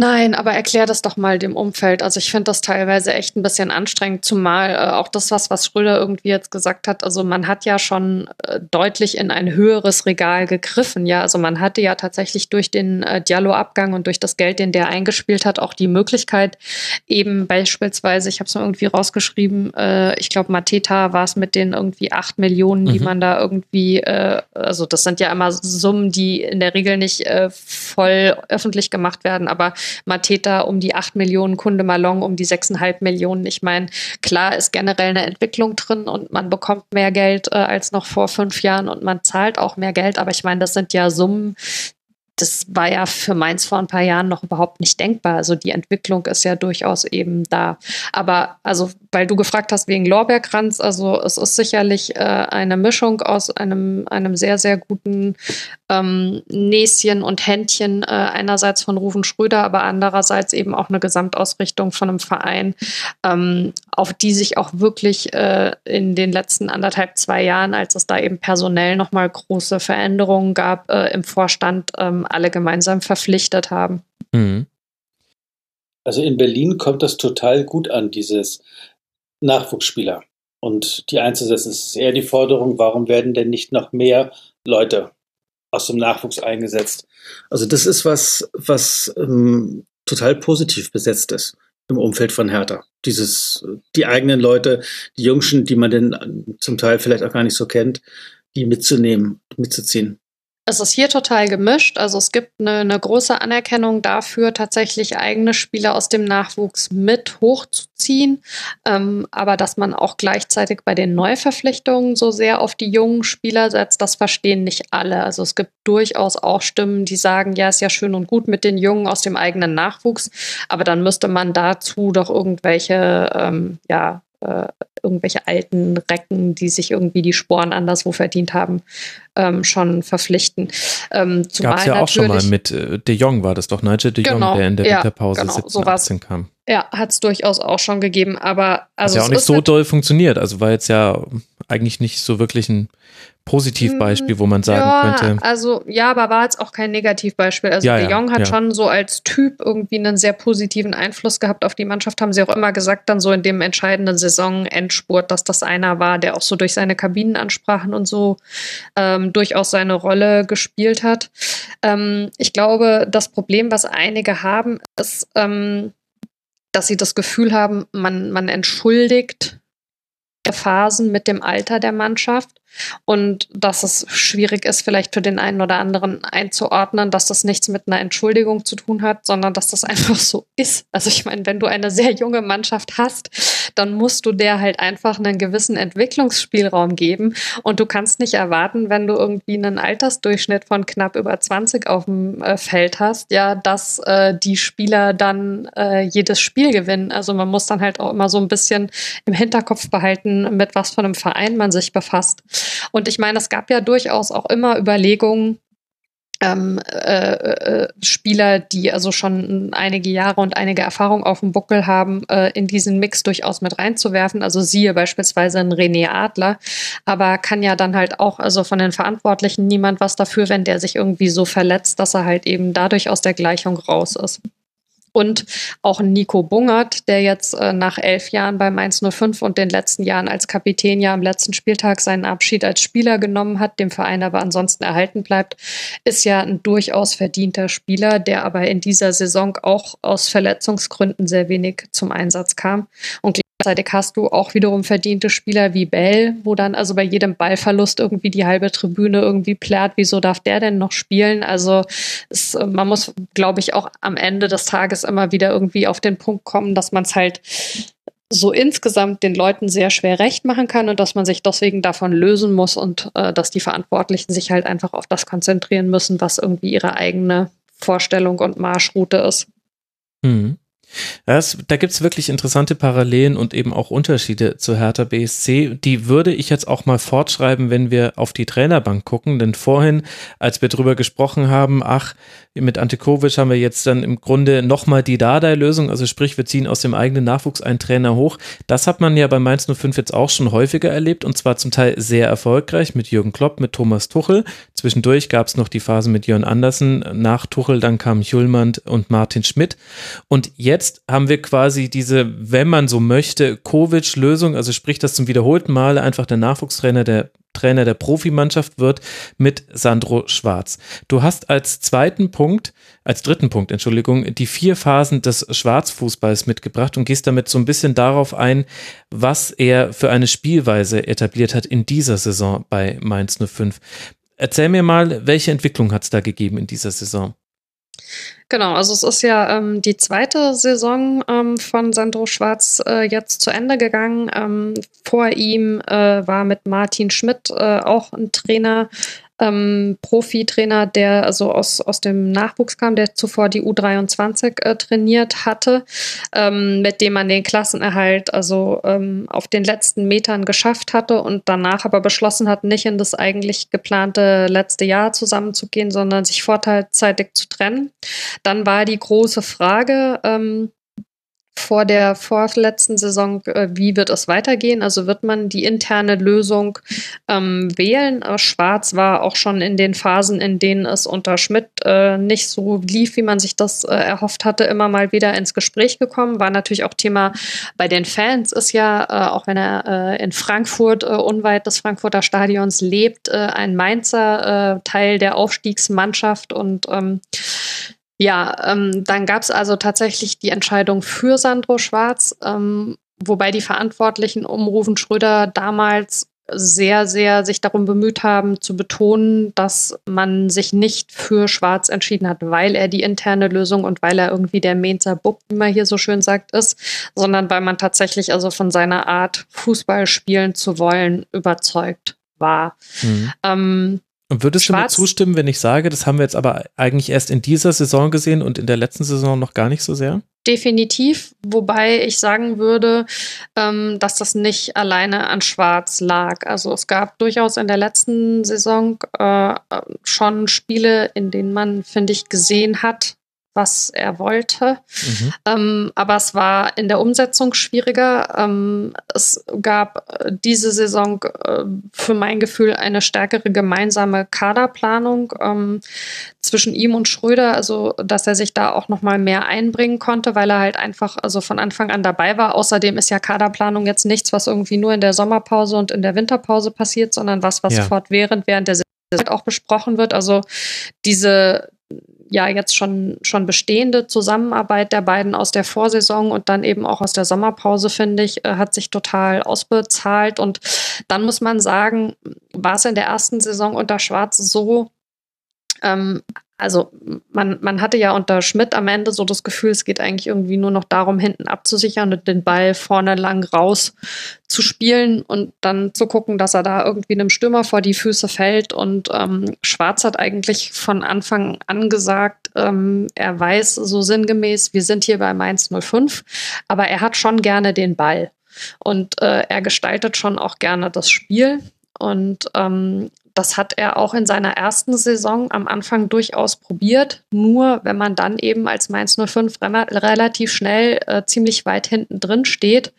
S6: Nein, aber erklär das doch mal dem Umfeld. Also ich finde das teilweise echt ein bisschen anstrengend, zumal äh, auch das, was, was Schröder irgendwie jetzt gesagt hat, also man hat ja schon äh, deutlich in ein höheres Regal gegriffen, ja. Also man hatte ja tatsächlich durch den äh, Diallo-Abgang und durch das Geld, den der eingespielt hat, auch die Möglichkeit, eben beispielsweise, ich habe es mal irgendwie rausgeschrieben, äh, ich glaube, Mateta war es mit den irgendwie acht Millionen, die mhm. man da irgendwie, äh, also das sind ja immer Summen, die in der Regel nicht äh, voll öffentlich gemacht werden, aber Mateta um die 8 Millionen, Kunde Malong um die 6,5 Millionen. Ich meine, klar ist generell eine Entwicklung drin und man bekommt mehr Geld äh, als noch vor fünf Jahren und man zahlt auch mehr Geld, aber ich meine, das sind ja Summen, das war ja für Mainz vor ein paar Jahren noch überhaupt nicht denkbar. Also die Entwicklung ist ja durchaus eben da. Aber also, weil du gefragt hast wegen Lorbeerkranz, also es ist sicherlich äh, eine Mischung aus einem, einem sehr, sehr guten ähm, Näschen und Händchen äh, einerseits von Rufen Schröder, aber andererseits eben auch eine Gesamtausrichtung von einem Verein, ähm, auf die sich auch wirklich äh, in den letzten anderthalb, zwei Jahren, als es da eben personell nochmal große Veränderungen gab, äh, im Vorstand ähm, alle gemeinsam verpflichtet haben. Mhm.
S7: Also in Berlin kommt das total gut an, dieses Nachwuchsspieler. Und die einzusetzen, es ist eher die Forderung, warum werden denn nicht noch mehr Leute aus dem Nachwuchs eingesetzt? Also das ist was, was ähm, total positiv besetzt ist im Umfeld von Hertha. Dieses, die eigenen Leute, die Jungschen, die man denn zum Teil vielleicht auch gar nicht so kennt, die mitzunehmen, mitzuziehen.
S6: Es ist hier total gemischt. Also es gibt eine, eine, große Anerkennung dafür, tatsächlich eigene Spieler aus dem Nachwuchs mit hochzuziehen. Ähm, aber dass man auch gleichzeitig bei den Neuverpflichtungen so sehr auf die jungen Spieler setzt, das verstehen nicht alle. Also es gibt durchaus auch Stimmen, die sagen, ja, ist ja schön und gut mit den Jungen aus dem eigenen Nachwuchs, aber dann müsste man dazu doch irgendwelche ähm, ja, äh, irgendwelche alten Recken, die sich irgendwie die Sporen anderswo verdient haben, ähm, schon verpflichten.
S3: Ähm, Gab es ja auch schon mal mit äh, De Jong, war das doch Nigel De Jong, genau, der in der ja, Winterpause genau, 17, sowas. 18 kam.
S6: Ja, hat es durchaus auch schon gegeben, aber also.
S3: Hat ja auch nicht so doll funktioniert, also war jetzt ja eigentlich nicht so wirklich ein Positivbeispiel, wo man sagen
S6: ja,
S3: könnte.
S6: Also ja, aber war jetzt auch kein Negativbeispiel. Also ja, De Jong hat ja. schon so als Typ irgendwie einen sehr positiven Einfluss gehabt auf die Mannschaft, haben sie auch immer gesagt, dann so in dem entscheidenden Saison-Endspurt, dass das einer war, der auch so durch seine Kabinenansprachen und so ähm, durchaus seine Rolle gespielt hat. Ähm, ich glaube, das Problem, was einige haben, ist, ähm, dass sie das Gefühl haben, man, man entschuldigt Phasen mit dem Alter der Mannschaft und dass es schwierig ist, vielleicht für den einen oder anderen einzuordnen, dass das nichts mit einer Entschuldigung zu tun hat, sondern dass das einfach so ist. Also ich meine, wenn du eine sehr junge Mannschaft hast, dann musst du der halt einfach einen gewissen Entwicklungsspielraum geben und du kannst nicht erwarten, wenn du irgendwie einen Altersdurchschnitt von knapp über 20 auf dem äh, Feld hast, ja, dass äh, die Spieler dann äh, jedes Spiel gewinnen. Also man muss dann halt auch immer so ein bisschen im Hinterkopf behalten, mit was von einem Verein man sich befasst. Und ich meine, es gab ja durchaus auch immer Überlegungen, ähm, äh, äh, Spieler, die also schon einige Jahre und einige Erfahrung auf dem Buckel haben, äh, in diesen Mix durchaus mit reinzuwerfen. Also siehe beispielsweise ein René Adler, aber kann ja dann halt auch, also von den Verantwortlichen niemand was dafür, wenn der sich irgendwie so verletzt, dass er halt eben dadurch aus der Gleichung raus ist. Und auch Nico Bungert, der jetzt äh, nach elf Jahren bei Mainz 05 und den letzten Jahren als Kapitän ja am letzten Spieltag seinen Abschied als Spieler genommen hat, dem Verein aber ansonsten erhalten bleibt, ist ja ein durchaus verdienter Spieler, der aber in dieser Saison auch aus Verletzungsgründen sehr wenig zum Einsatz kam. Und Gleichzeitig hast du auch wiederum verdiente Spieler wie Bell, wo dann also bei jedem Ballverlust irgendwie die halbe Tribüne irgendwie plärt, wieso darf der denn noch spielen? Also es, man muss, glaube ich, auch am Ende des Tages immer wieder irgendwie auf den Punkt kommen, dass man es halt so insgesamt den Leuten sehr schwer recht machen kann und dass man sich deswegen davon lösen muss und äh, dass die Verantwortlichen sich halt einfach auf das konzentrieren müssen, was irgendwie ihre eigene Vorstellung und Marschroute ist.
S3: Mhm. Das, da gibt's wirklich interessante Parallelen und eben auch Unterschiede zu Hertha BSC. Die würde ich jetzt auch mal fortschreiben, wenn wir auf die Trainerbank gucken. Denn vorhin, als wir drüber gesprochen haben, ach, mit Antikovic haben wir jetzt dann im Grunde nochmal die Dardai-Lösung, also sprich, wir ziehen aus dem eigenen Nachwuchs einen Trainer hoch. Das hat man ja bei Mainz 05 jetzt auch schon häufiger erlebt und zwar zum Teil sehr erfolgreich mit Jürgen Klopp, mit Thomas Tuchel. Zwischendurch gab es noch die Phase mit Jörn Andersen. Nach Tuchel dann kam Hjulmand und Martin Schmidt. Und jetzt haben wir quasi diese, wenn man so möchte, Kovic-Lösung, also sprich, dass zum wiederholten Male einfach der Nachwuchstrainer der Trainer der Profimannschaft wird mit Sandro Schwarz. Du hast als zweiten Punkt, als dritten Punkt, Entschuldigung, die vier Phasen des Schwarzfußballs mitgebracht und gehst damit so ein bisschen darauf ein, was er für eine Spielweise etabliert hat in dieser Saison bei Mainz 05. Erzähl mir mal, welche Entwicklung hat es da gegeben in dieser Saison?
S6: Genau, also es ist ja ähm, die zweite Saison ähm, von Sandro Schwarz äh, jetzt zu Ende gegangen. Ähm, vor ihm äh, war mit Martin Schmidt äh, auch ein Trainer ähm, Profi-Trainer, der also aus, aus dem Nachwuchs kam, der zuvor die U23 äh, trainiert hatte, ähm, mit dem man den Klassenerhalt also ähm, auf den letzten Metern geschafft hatte und danach aber beschlossen hat, nicht in das eigentlich geplante letzte Jahr zusammenzugehen, sondern sich vorzeitig zu trennen. Dann war die große Frage, ähm, vor der vorletzten Saison, äh, wie wird es weitergehen? Also wird man die interne Lösung ähm, wählen? Äh, Schwarz war auch schon in den Phasen, in denen es unter Schmidt äh, nicht so lief, wie man sich das äh, erhofft hatte, immer mal wieder ins Gespräch gekommen. War natürlich auch Thema bei den Fans, ist ja, äh, auch wenn er in Frankfurt, unweit des Frankfurter Stadions lebt, ein Mainzer Teil der Aufstiegsmannschaft und ähm, ja, ähm, dann gab es also tatsächlich die Entscheidung für Sandro Schwarz, ähm, wobei die Verantwortlichen um Rufen Schröder damals sehr, sehr sich darum bemüht haben, zu betonen, dass man sich nicht für Schwarz entschieden hat, weil er die interne Lösung und weil er irgendwie der Mainzer Bub, wie man hier so schön sagt, ist, sondern weil man tatsächlich also von seiner Art, Fußball spielen zu wollen, überzeugt war. Mhm. Ähm,
S3: und würdest Schwarz, du mir zustimmen, wenn ich sage, das haben wir jetzt aber eigentlich erst in dieser Saison gesehen und in der letzten Saison noch gar nicht so sehr?
S6: Definitiv, wobei ich sagen würde, ähm, dass das nicht alleine an Schwarz lag. Also es gab durchaus in der letzten Saison äh, schon Spiele, in denen man, finde ich, gesehen hat, was er wollte. Mhm. Ähm, aber es war in der Umsetzung schwieriger. Ähm, es gab äh, diese Saison äh, für mein Gefühl eine stärkere gemeinsame Kaderplanung ähm, zwischen ihm und Schröder, also dass er sich da auch noch mal mehr einbringen konnte, weil er halt einfach also von Anfang an dabei war. Außerdem ist ja Kaderplanung jetzt nichts, was irgendwie nur in der Sommerpause und in der Winterpause passiert, sondern was, was ja. fortwährend während der Saison auch besprochen wird. Also diese ja jetzt schon, schon bestehende Zusammenarbeit der beiden aus der Vorsaison und dann eben auch aus der Sommerpause, finde ich, äh, hat sich total ausbezahlt. Und dann muss man sagen, war es in der ersten Saison unter Schwarz so, ähm, also man, man hatte ja unter Schmidt am Ende so das Gefühl, es geht eigentlich irgendwie nur noch darum, hinten abzusichern und den Ball vorne lang raus zu spielen und dann zu gucken, dass er da irgendwie einem Stürmer vor die Füße fällt. Und ähm, Schwarz hat eigentlich von Anfang an gesagt, ähm, er weiß so sinngemäß, wir sind hier bei Mainz 05, aber er hat schon gerne den Ball. Und äh, er gestaltet schon auch gerne das Spiel. Und ähm, das hat er auch in seiner ersten Saison am Anfang durchaus probiert. Nur wenn man dann eben als Mainz 05 relativ schnell äh, ziemlich weit hinten drin steht,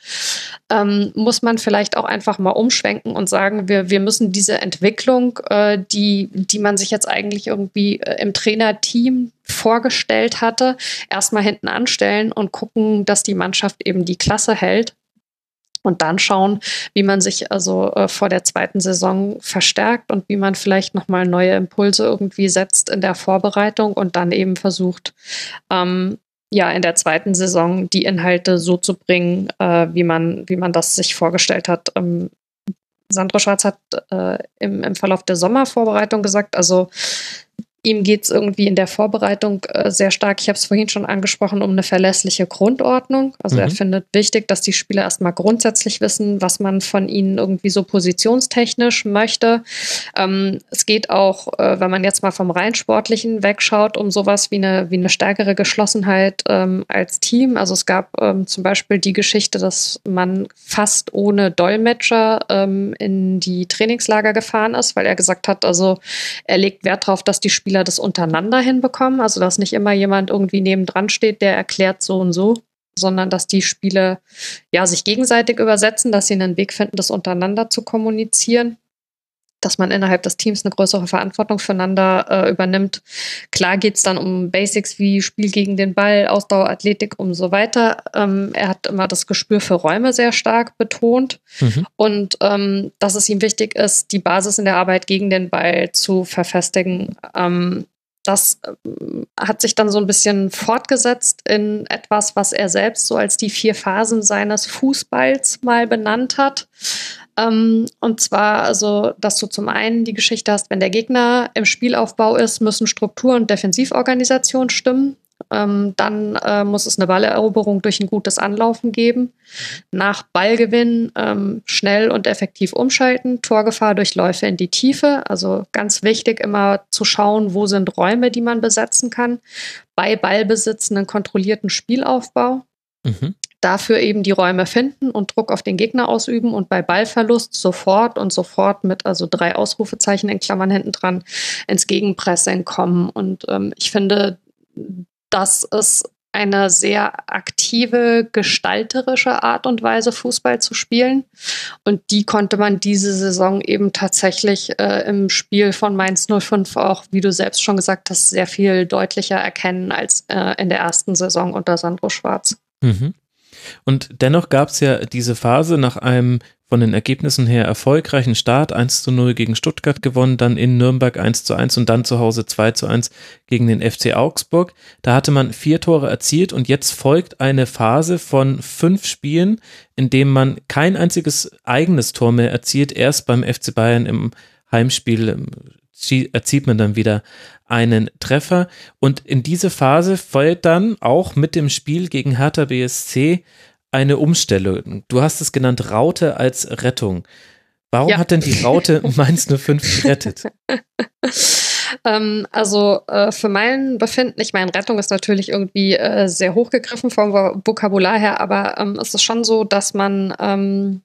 S6: ähm, muss man vielleicht auch einfach mal umschwenken und sagen, wir, wir müssen diese Entwicklung, äh, die, die man sich jetzt eigentlich irgendwie äh, im Trainerteam vorgestellt hatte, erstmal hinten anstellen und gucken, dass die Mannschaft eben die Klasse hält und dann schauen, wie man sich also äh, vor der zweiten Saison verstärkt und wie man vielleicht nochmal neue Impulse irgendwie setzt in der Vorbereitung und dann eben versucht, ähm, ja, in der zweiten Saison die Inhalte so zu bringen, äh, wie, man, wie man das sich vorgestellt hat. Ähm, Sandro Schwarz hat äh, im, im Verlauf der Sommervorbereitung gesagt, also Ihm geht es irgendwie in der Vorbereitung äh, sehr stark, ich habe es vorhin schon angesprochen, um eine verlässliche Grundordnung. Also mhm. er findet wichtig, dass die Spieler erstmal grundsätzlich wissen, was man von ihnen irgendwie so positionstechnisch möchte. Ähm, es geht auch, äh, wenn man jetzt mal vom rein sportlichen wegschaut, um sowas wie eine, wie eine stärkere Geschlossenheit ähm, als Team. Also es gab ähm, zum Beispiel die Geschichte, dass man fast ohne Dolmetscher ähm, in die Trainingslager gefahren ist, weil er gesagt hat, also er legt Wert darauf, dass die Spieler Spieler das untereinander hinbekommen. Also dass nicht immer jemand irgendwie nebendran steht, der erklärt so und so, sondern dass die Spiele ja sich gegenseitig übersetzen, dass sie einen Weg finden, das untereinander zu kommunizieren dass man innerhalb des Teams eine größere Verantwortung füreinander äh, übernimmt. Klar geht es dann um Basics wie Spiel gegen den Ball, Ausdauer, Athletik und so weiter. Ähm, er hat immer das Gespür für Räume sehr stark betont mhm. und ähm, dass es ihm wichtig ist, die Basis in der Arbeit gegen den Ball zu verfestigen. Ähm, das ähm, hat sich dann so ein bisschen fortgesetzt in etwas, was er selbst so als die vier Phasen seines Fußballs mal benannt hat. Ähm, und zwar, also, dass du zum einen die Geschichte hast, wenn der Gegner im Spielaufbau ist, müssen Struktur und Defensivorganisation stimmen. Ähm, dann äh, muss es eine Balleroberung durch ein gutes Anlaufen geben. Nach Ballgewinn ähm, schnell und effektiv umschalten. Torgefahr durch Läufe in die Tiefe. Also ganz wichtig, immer zu schauen, wo sind Räume, die man besetzen kann. Bei Ballbesitz einen kontrollierten Spielaufbau. Mhm dafür eben die Räume finden und Druck auf den Gegner ausüben und bei Ballverlust sofort und sofort mit also drei Ausrufezeichen in Klammern hinten dran ins Gegenpressing kommen. Und ähm, ich finde, das ist eine sehr aktive, gestalterische Art und Weise, Fußball zu spielen. Und die konnte man diese Saison eben tatsächlich äh, im Spiel von Mainz 05 auch, wie du selbst schon gesagt hast, sehr viel deutlicher erkennen als äh, in der ersten Saison unter Sandro Schwarz.
S3: Mhm. Und dennoch gab es ja diese Phase nach einem von den Ergebnissen her erfolgreichen Start 1 zu 0 gegen Stuttgart gewonnen, dann in Nürnberg 1 zu 1 und dann zu Hause 2 zu 1 gegen den FC Augsburg. Da hatte man vier Tore erzielt und jetzt folgt eine Phase von fünf Spielen, in dem man kein einziges eigenes Tor mehr erzielt. Erst beim FC Bayern im Heimspiel erzielt man dann wieder einen Treffer. Und in diese Phase fällt dann auch mit dem Spiel gegen Hertha BSC eine Umstellung. Du hast es genannt Raute als Rettung. Warum ja. hat denn die Raute Mainz 05 gerettet?
S6: ähm, also äh, für mein Befinden, ich meine, Rettung ist natürlich irgendwie äh, sehr hochgegriffen vom Vokabular her, aber ähm, es ist schon so, dass man ähm,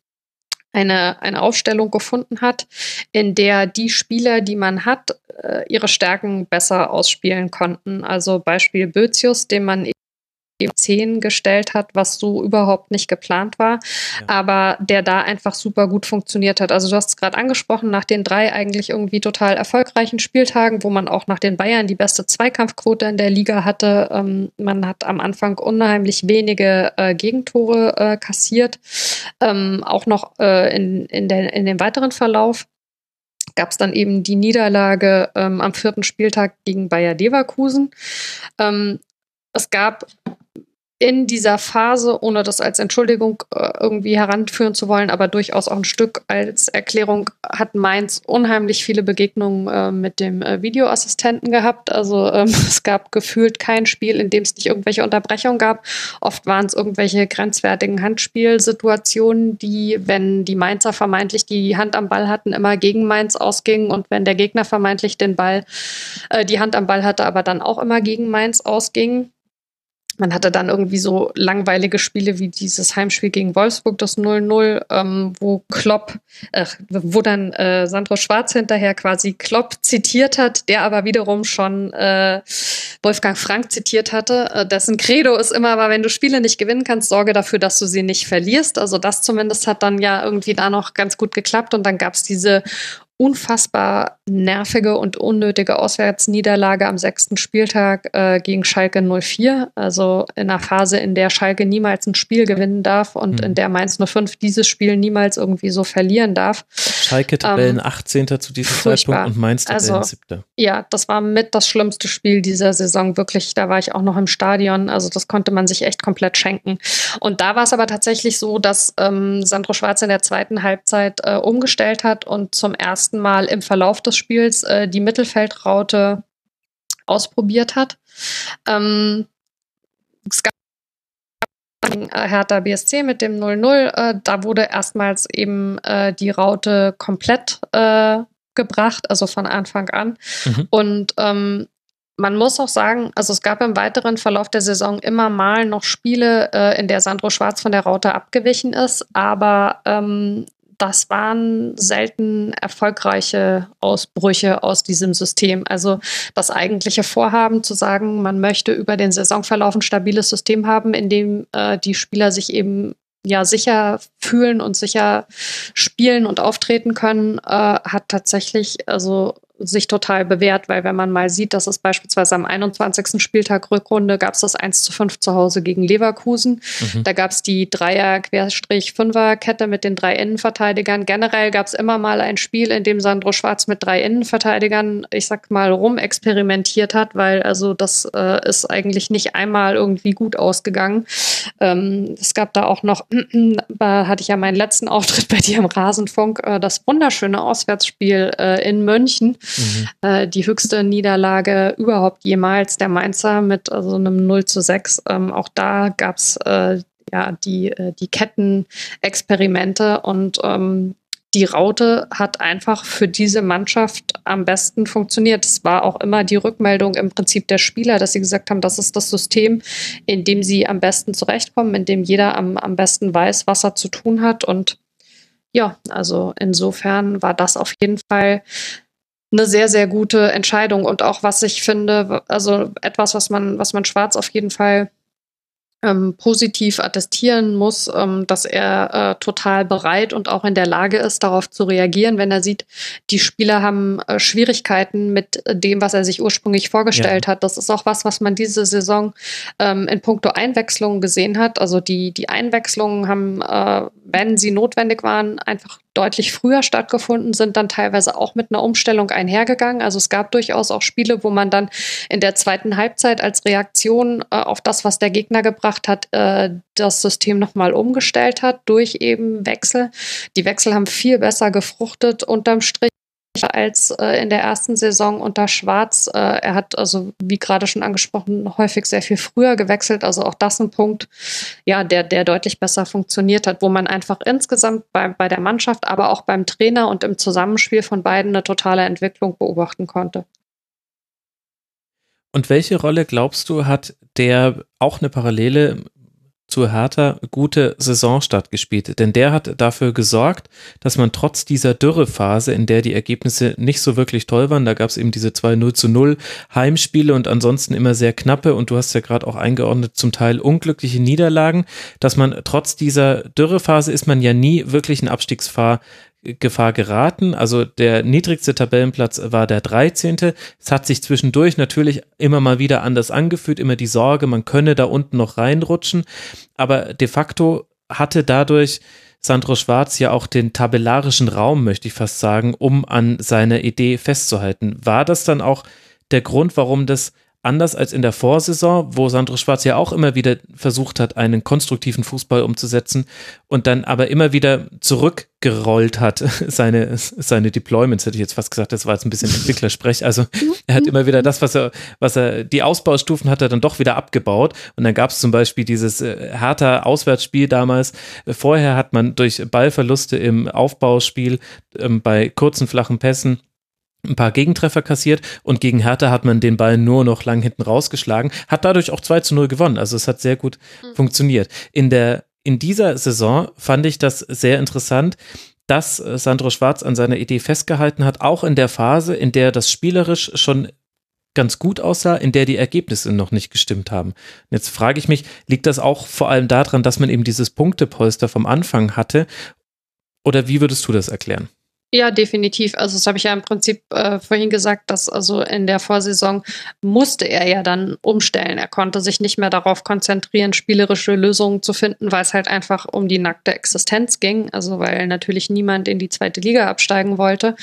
S6: eine, eine Aufstellung gefunden hat, in der die Spieler, die man hat, äh, ihre Stärken besser ausspielen konnten. Also Beispiel Bözius, den man 10 gestellt hat, was so überhaupt nicht geplant war, ja. aber der da einfach super gut funktioniert hat. Also du hast es gerade angesprochen, nach den drei eigentlich irgendwie total erfolgreichen Spieltagen, wo man auch nach den Bayern die beste Zweikampfquote in der Liga hatte. Ähm, man hat am Anfang unheimlich wenige äh, Gegentore äh, kassiert, ähm, auch noch äh, in, in, der, in dem weiteren Verlauf gab es dann eben die Niederlage ähm, am vierten Spieltag gegen Bayer Leverkusen. Ähm, es gab in dieser Phase, ohne das als Entschuldigung äh, irgendwie heranführen zu wollen, aber durchaus auch ein Stück als Erklärung, hat Mainz unheimlich viele Begegnungen äh, mit dem äh, Videoassistenten gehabt. Also ähm, es gab gefühlt kein Spiel, in dem es nicht irgendwelche Unterbrechungen gab. Oft waren es irgendwelche grenzwertigen Handspielsituationen, die, wenn die Mainzer vermeintlich die Hand am Ball hatten, immer gegen Mainz ausgingen und wenn der Gegner vermeintlich den Ball, die Hand am Ball hatte, aber dann auch immer gegen Mainz ausgingen. Man hatte dann irgendwie so langweilige Spiele wie dieses Heimspiel gegen Wolfsburg, das 0-0, ähm, wo Klopp, äh, wo dann äh, Sandro Schwarz hinterher quasi Klopp zitiert hat, der aber wiederum schon äh, Wolfgang Frank zitiert hatte. Äh, dessen Credo ist immer, aber wenn du Spiele nicht gewinnen kannst, sorge dafür, dass du sie nicht verlierst. Also das zumindest hat dann ja irgendwie da noch ganz gut geklappt. Und dann gab es diese unfassbar nervige und unnötige Auswärtsniederlage am sechsten Spieltag äh, gegen Schalke 04. Also in einer Phase, in der Schalke niemals ein Spiel gewinnen darf und mhm. in der Mainz 05 dieses Spiel niemals irgendwie so verlieren darf.
S3: Schalke Tabellen ähm, 18. zu diesem furchtbar. Zeitpunkt und Mainz Tabellen also, 7.
S6: Ja, das war mit das schlimmste Spiel dieser Saison. Wirklich, da war ich auch noch im Stadion. Also das konnte man sich echt komplett schenken. Und da war es aber tatsächlich so, dass ähm, Sandro Schwarz in der zweiten Halbzeit äh, umgestellt hat und zum ersten ersten Mal im Verlauf des Spiels äh, die Mittelfeldraute ausprobiert hat. Ähm, es gab Hertha BSC mit dem 0-0. Äh, da wurde erstmals eben äh, die Raute komplett äh, gebracht, also von Anfang an. Mhm. Und ähm, man muss auch sagen, also es gab im weiteren Verlauf der Saison immer mal noch Spiele, äh, in der Sandro Schwarz von der Raute abgewichen ist, aber ähm, das waren selten erfolgreiche Ausbrüche aus diesem System. Also das eigentliche Vorhaben zu sagen, man möchte über den Saisonverlauf ein stabiles System haben, in dem äh, die Spieler sich eben ja sicher fühlen und sicher spielen und auftreten können, äh, hat tatsächlich also sich total bewährt, weil wenn man mal sieht, dass es beispielsweise am 21. Spieltag Rückrunde gab es das 1 zu 5 zu Hause gegen Leverkusen. Mhm. Da gab es die Dreier-Fünfer-Kette mit den drei Innenverteidigern. Generell gab es immer mal ein Spiel, in dem Sandro Schwarz mit drei Innenverteidigern, ich sag mal, rumexperimentiert hat, weil also das äh, ist eigentlich nicht einmal irgendwie gut ausgegangen. Ähm, es gab da auch noch, da hatte ich ja meinen letzten Auftritt bei dir im Rasenfunk, äh, das wunderschöne Auswärtsspiel äh, in München Mhm. Äh, die höchste Niederlage überhaupt jemals der Mainzer mit also einem 0 zu 6. Ähm, auch da gab es äh, ja die, äh, die Kettenexperimente und ähm, die Raute hat einfach für diese Mannschaft am besten funktioniert. Es war auch immer die Rückmeldung im Prinzip der Spieler, dass sie gesagt haben, das ist das System, in dem sie am besten zurechtkommen, in dem jeder am, am besten weiß, was er zu tun hat. Und ja, also insofern war das auf jeden Fall eine sehr, sehr gute Entscheidung. Und auch was ich finde, also etwas, was man, was man Schwarz auf jeden Fall ähm, positiv attestieren muss, ähm, dass er äh, total bereit und auch in der Lage ist, darauf zu reagieren, wenn er sieht, die Spieler haben äh, Schwierigkeiten mit dem, was er sich ursprünglich vorgestellt ja. hat. Das ist auch was, was man diese Saison ähm, in puncto Einwechslungen gesehen hat. Also die, die Einwechslungen haben, äh, wenn sie notwendig waren, einfach deutlich früher stattgefunden, sind dann teilweise auch mit einer Umstellung einhergegangen. Also es gab durchaus auch Spiele, wo man dann in der zweiten Halbzeit als Reaktion äh, auf das, was der Gegner gebracht hat, äh, das System nochmal umgestellt hat durch eben Wechsel. Die Wechsel haben viel besser gefruchtet unterm Strich als äh, in der ersten Saison unter Schwarz. Äh, er hat also, wie gerade schon angesprochen, häufig sehr viel früher gewechselt. Also auch das ein Punkt, ja, der, der deutlich besser funktioniert hat, wo man einfach insgesamt bei, bei der Mannschaft, aber auch beim Trainer und im Zusammenspiel von beiden eine totale Entwicklung beobachten konnte.
S3: Und welche Rolle glaubst du, hat der auch eine Parallele zu Hertha gute Saisonstart gespielt. Denn der hat dafür gesorgt, dass man trotz dieser Dürrephase, in der die Ergebnisse nicht so wirklich toll waren, da gab es eben diese zwei 0 zu 0 Heimspiele und ansonsten immer sehr knappe und du hast ja gerade auch eingeordnet, zum Teil unglückliche Niederlagen, dass man trotz dieser Dürrephase ist man ja nie wirklich in Abstiegsfahr Gefahr geraten. Also der niedrigste Tabellenplatz war der 13. Es hat sich zwischendurch natürlich immer mal wieder anders angefühlt, immer die Sorge, man könne da unten noch reinrutschen. Aber de facto hatte dadurch Sandro Schwarz ja auch den tabellarischen Raum, möchte ich fast sagen, um an seiner Idee festzuhalten. War das dann auch der Grund, warum das anders als in der Vorsaison, wo Sandro Schwarz ja auch immer wieder versucht hat, einen konstruktiven Fußball umzusetzen und dann aber immer wieder zurückgerollt hat, seine, seine Deployments, hätte ich jetzt fast gesagt, das war jetzt ein bisschen Entwicklersprech. Also er hat immer wieder das, was er, was er, die Ausbaustufen hat er dann doch wieder abgebaut. Und dann gab es zum Beispiel dieses äh, härter Auswärtsspiel damals. Vorher hat man durch Ballverluste im Aufbauspiel ähm, bei kurzen, flachen Pässen ein paar Gegentreffer kassiert und gegen Hertha hat man den Ball nur noch lang hinten rausgeschlagen, hat dadurch auch 2 zu 0 gewonnen. Also es hat sehr gut mhm. funktioniert. In der, in dieser Saison fand ich das sehr interessant, dass Sandro Schwarz an seiner Idee festgehalten hat, auch in der Phase, in der das spielerisch schon ganz gut aussah, in der die Ergebnisse noch nicht gestimmt haben. Und jetzt frage ich mich, liegt das auch vor allem daran, dass man eben dieses Punktepolster vom Anfang hatte? Oder wie würdest du das erklären?
S6: Ja, definitiv. Also das habe ich ja im Prinzip äh, vorhin gesagt, dass also in der Vorsaison musste er ja dann umstellen. Er konnte sich nicht mehr darauf konzentrieren, spielerische Lösungen zu finden, weil es halt einfach um die nackte Existenz ging. Also weil natürlich niemand in die zweite Liga absteigen wollte.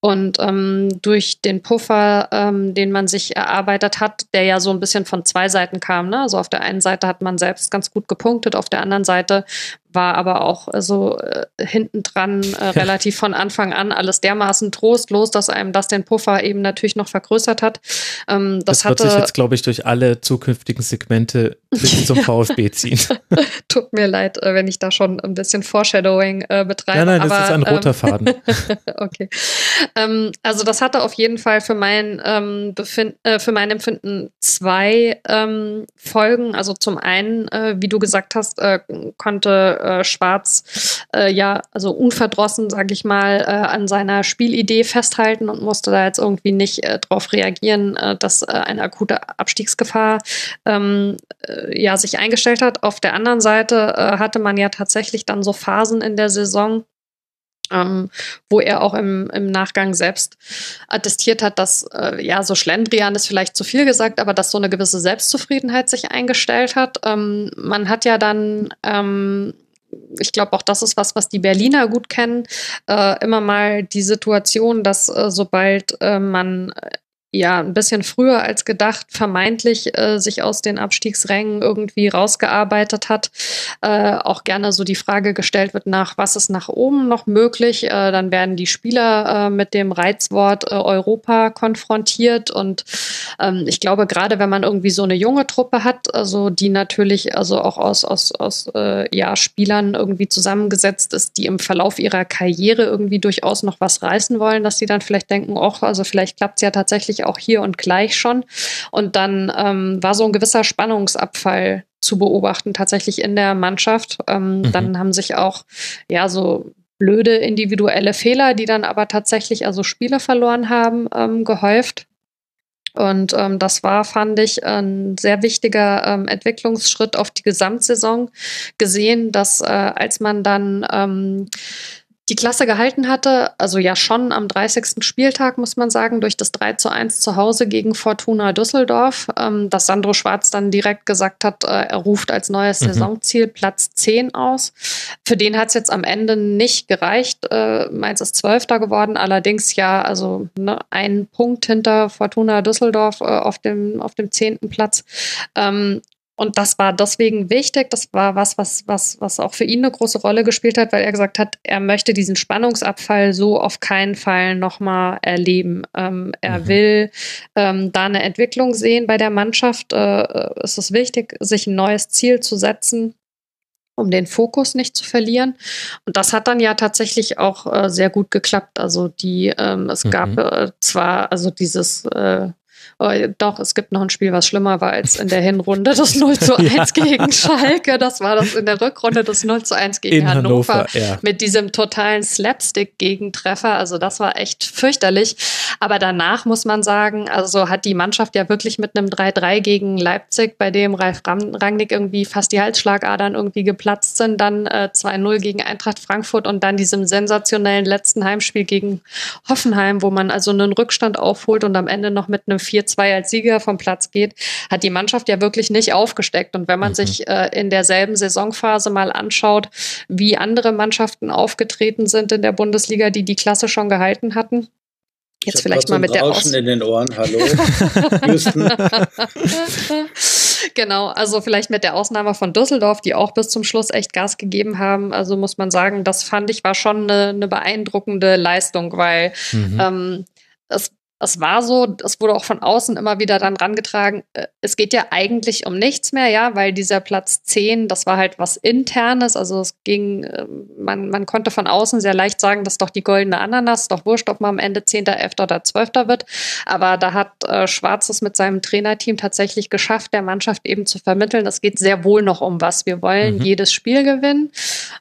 S6: Und ähm, durch den Puffer, ähm, den man sich erarbeitet hat, der ja so ein bisschen von zwei Seiten kam. Ne? Also auf der einen Seite hat man selbst ganz gut gepunktet, auf der anderen Seite war aber auch äh, so äh, hintendran äh, relativ von Anfang an alles dermaßen trostlos, dass einem das den Puffer eben natürlich noch vergrößert hat.
S3: Ähm, das, das wird hatte, sich jetzt, glaube ich, durch alle zukünftigen Segmente bis zum VfB ziehen.
S6: Tut mir leid, äh, wenn ich da schon ein bisschen Foreshadowing äh, betreibe.
S3: Nein, nein, das ist ein roter ähm, Faden.
S6: okay. Ähm, also das hatte auf jeden Fall für mein, ähm, Befind äh, für mein Empfinden zwei ähm, Folgen. Also zum einen, äh, wie du gesagt hast, äh, konnte äh, Schwarz ja also unverdrossen, sage ich mal, an seiner Spielidee festhalten und musste da jetzt irgendwie nicht darauf reagieren, dass eine akute Abstiegsgefahr ähm, äh, ja sich eingestellt hat. Auf der anderen Seite äh, hatte man ja tatsächlich dann so Phasen in der Saison, ähm, wo er auch im, im Nachgang selbst attestiert hat, dass, äh, ja, so Schlendrian ist vielleicht zu viel gesagt, aber dass so eine gewisse Selbstzufriedenheit sich eingestellt hat. Ähm, man hat ja dann ähm, ich glaube, auch das ist was, was die Berliner gut kennen. Äh, immer mal die Situation, dass äh, sobald äh, man ja ein bisschen früher als gedacht vermeintlich äh, sich aus den Abstiegsrängen irgendwie rausgearbeitet hat, äh, auch gerne so die Frage gestellt wird nach, was ist nach oben noch möglich. Äh, dann werden die Spieler äh, mit dem Reizwort äh, Europa konfrontiert und ähm, ich glaube gerade, wenn man irgendwie so eine junge Truppe hat, also die natürlich also auch aus aus aus äh, ja Spielern irgendwie zusammengesetzt ist, die im Verlauf ihrer Karriere irgendwie durchaus noch was reißen wollen, dass sie dann vielleicht denken, ach also vielleicht klappt es ja tatsächlich eigentlich auch hier und gleich schon. Und dann ähm, war so ein gewisser Spannungsabfall zu beobachten, tatsächlich in der Mannschaft. Ähm, mhm. Dann haben sich auch, ja, so blöde individuelle Fehler, die dann aber tatsächlich also Spiele verloren haben, ähm, gehäuft. Und ähm, das war, fand ich, ein sehr wichtiger ähm, Entwicklungsschritt auf die Gesamtsaison gesehen, dass äh, als man dann ähm, die Klasse gehalten hatte, also ja schon am 30. Spieltag, muss man sagen, durch das 3 zu 1 zu Hause gegen Fortuna Düsseldorf, ähm, dass Sandro Schwarz dann direkt gesagt hat, äh, er ruft als neues mhm. Saisonziel Platz 10 aus. Für den hat es jetzt am Ende nicht gereicht. Äh, Mainz ist Zwölfter geworden, allerdings ja, also ne, ein Punkt hinter Fortuna Düsseldorf äh, auf, dem, auf dem zehnten Platz. Ähm, und das war deswegen wichtig. Das war was, was, was, was auch für ihn eine große Rolle gespielt hat, weil er gesagt hat, er möchte diesen Spannungsabfall so auf keinen Fall nochmal erleben. Ähm, er mhm. will ähm, da eine Entwicklung sehen bei der Mannschaft. Äh, es ist wichtig, sich ein neues Ziel zu setzen um den Fokus nicht zu verlieren. Und das hat dann ja tatsächlich auch äh, sehr gut geklappt. Also die, ähm, es mhm. gab äh, zwar also dieses äh, Oh, doch, es gibt noch ein Spiel, was schlimmer war als in der Hinrunde das 0 zu 1 ja. gegen Schalke. Das war das in der Rückrunde das 0 zu 1 gegen in Hannover, Hannover ja. mit diesem totalen Slapstick-Gegentreffer. Also das war echt fürchterlich. Aber danach muss man sagen, also hat die Mannschaft ja wirklich mit einem 3-3 gegen Leipzig, bei dem Ralf Rangnick irgendwie fast die Halsschlagadern irgendwie geplatzt sind, dann äh, 2-0 gegen Eintracht Frankfurt und dann diesem sensationellen letzten Heimspiel gegen Hoffenheim, wo man also einen Rückstand aufholt und am Ende noch mit einem 4 2 als Sieger vom Platz geht, hat die Mannschaft ja wirklich nicht aufgesteckt. Und wenn man mhm. sich äh, in derselben Saisonphase mal anschaut, wie andere Mannschaften aufgetreten sind in der Bundesliga, die die Klasse schon gehalten hatten, Jetzt vielleicht mal mit der
S7: Aus in den Ohren. Hallo,
S6: genau, also vielleicht mit der Ausnahme von Düsseldorf, die auch bis zum Schluss echt Gas gegeben haben. Also muss man sagen, das fand ich war schon eine, eine beeindruckende Leistung, weil mhm. ähm, es es war so, es wurde auch von außen immer wieder dann rangetragen, äh, es geht ja eigentlich um nichts mehr, ja, weil dieser Platz 10, das war halt was Internes, also es ging, äh, man, man konnte von außen sehr leicht sagen, das ist doch die goldene Ananas, doch wurscht, ob man am Ende 10., 11. oder 12. wird, aber da hat äh, Schwarzes mit seinem Trainerteam tatsächlich geschafft, der Mannschaft eben zu vermitteln, es geht sehr wohl noch um was, wir wollen mhm. jedes Spiel gewinnen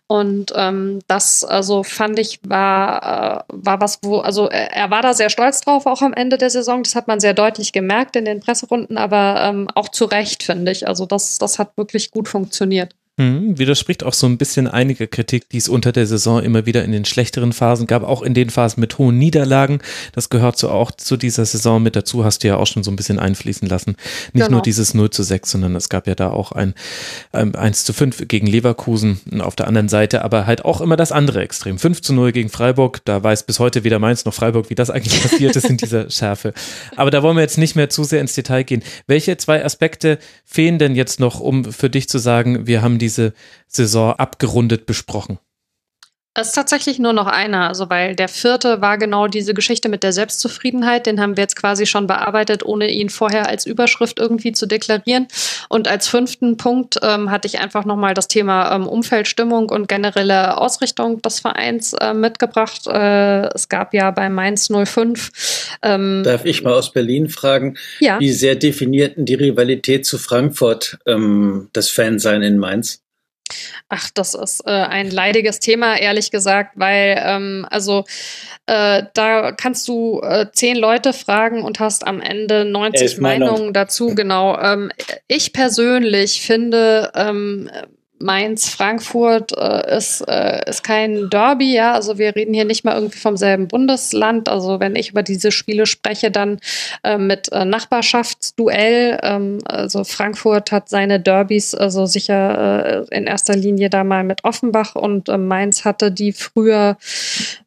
S6: und ähm, das, also fand ich, war, äh, war was, wo, also er, er war da sehr stolz drauf, auch am Ende der Saison. Das hat man sehr deutlich gemerkt in den Presserunden, aber ähm, auch zu Recht, finde ich. Also das, das hat wirklich gut funktioniert.
S3: Mhm, widerspricht auch so ein bisschen einiger Kritik, die es unter der Saison immer wieder in den schlechteren Phasen gab, auch in den Phasen mit hohen Niederlagen. Das gehört so auch zu dieser Saison mit dazu, hast du ja auch schon so ein bisschen einfließen lassen. Nicht genau. nur dieses 0 zu 6, sondern es gab ja da auch ein, ein 1 zu 5 gegen Leverkusen auf der anderen Seite, aber halt auch immer das andere Extrem. 5 zu 0 gegen Freiburg, da weiß bis heute weder Mainz noch Freiburg, wie das eigentlich passiert ist in dieser Schärfe. Aber da wollen wir jetzt nicht mehr zu sehr ins Detail gehen. Welche zwei Aspekte fehlen denn jetzt noch, um für dich zu sagen, wir haben diese Saison abgerundet besprochen?
S6: Es ist tatsächlich nur noch einer, also weil der vierte war genau diese Geschichte mit der Selbstzufriedenheit, den haben wir jetzt quasi schon bearbeitet, ohne ihn vorher als Überschrift irgendwie zu deklarieren. Und als fünften Punkt ähm, hatte ich einfach nochmal das Thema ähm, Umfeldstimmung und generelle Ausrichtung des Vereins äh, mitgebracht. Äh, es gab ja bei Mainz 05.
S7: Ähm, Darf ich mal aus Berlin fragen,
S6: ja.
S7: wie sehr definierten die Rivalität zu Frankfurt ähm, das Fansein in Mainz?
S6: Ach, das ist äh, ein leidiges Thema, ehrlich gesagt, weil ähm, also äh, da kannst du äh, zehn Leute fragen und hast am Ende 90 Meinungen dazu. Genau. Ähm, ich persönlich finde ähm, Mainz, Frankfurt äh, ist, äh, ist kein Derby, ja. Also wir reden hier nicht mal irgendwie vom selben Bundesland. Also wenn ich über diese Spiele spreche, dann äh, mit äh, Nachbarschaftsduell. Ähm, also Frankfurt hat seine Derbys also sicher äh, in erster Linie da mal mit Offenbach und äh, Mainz hatte die früher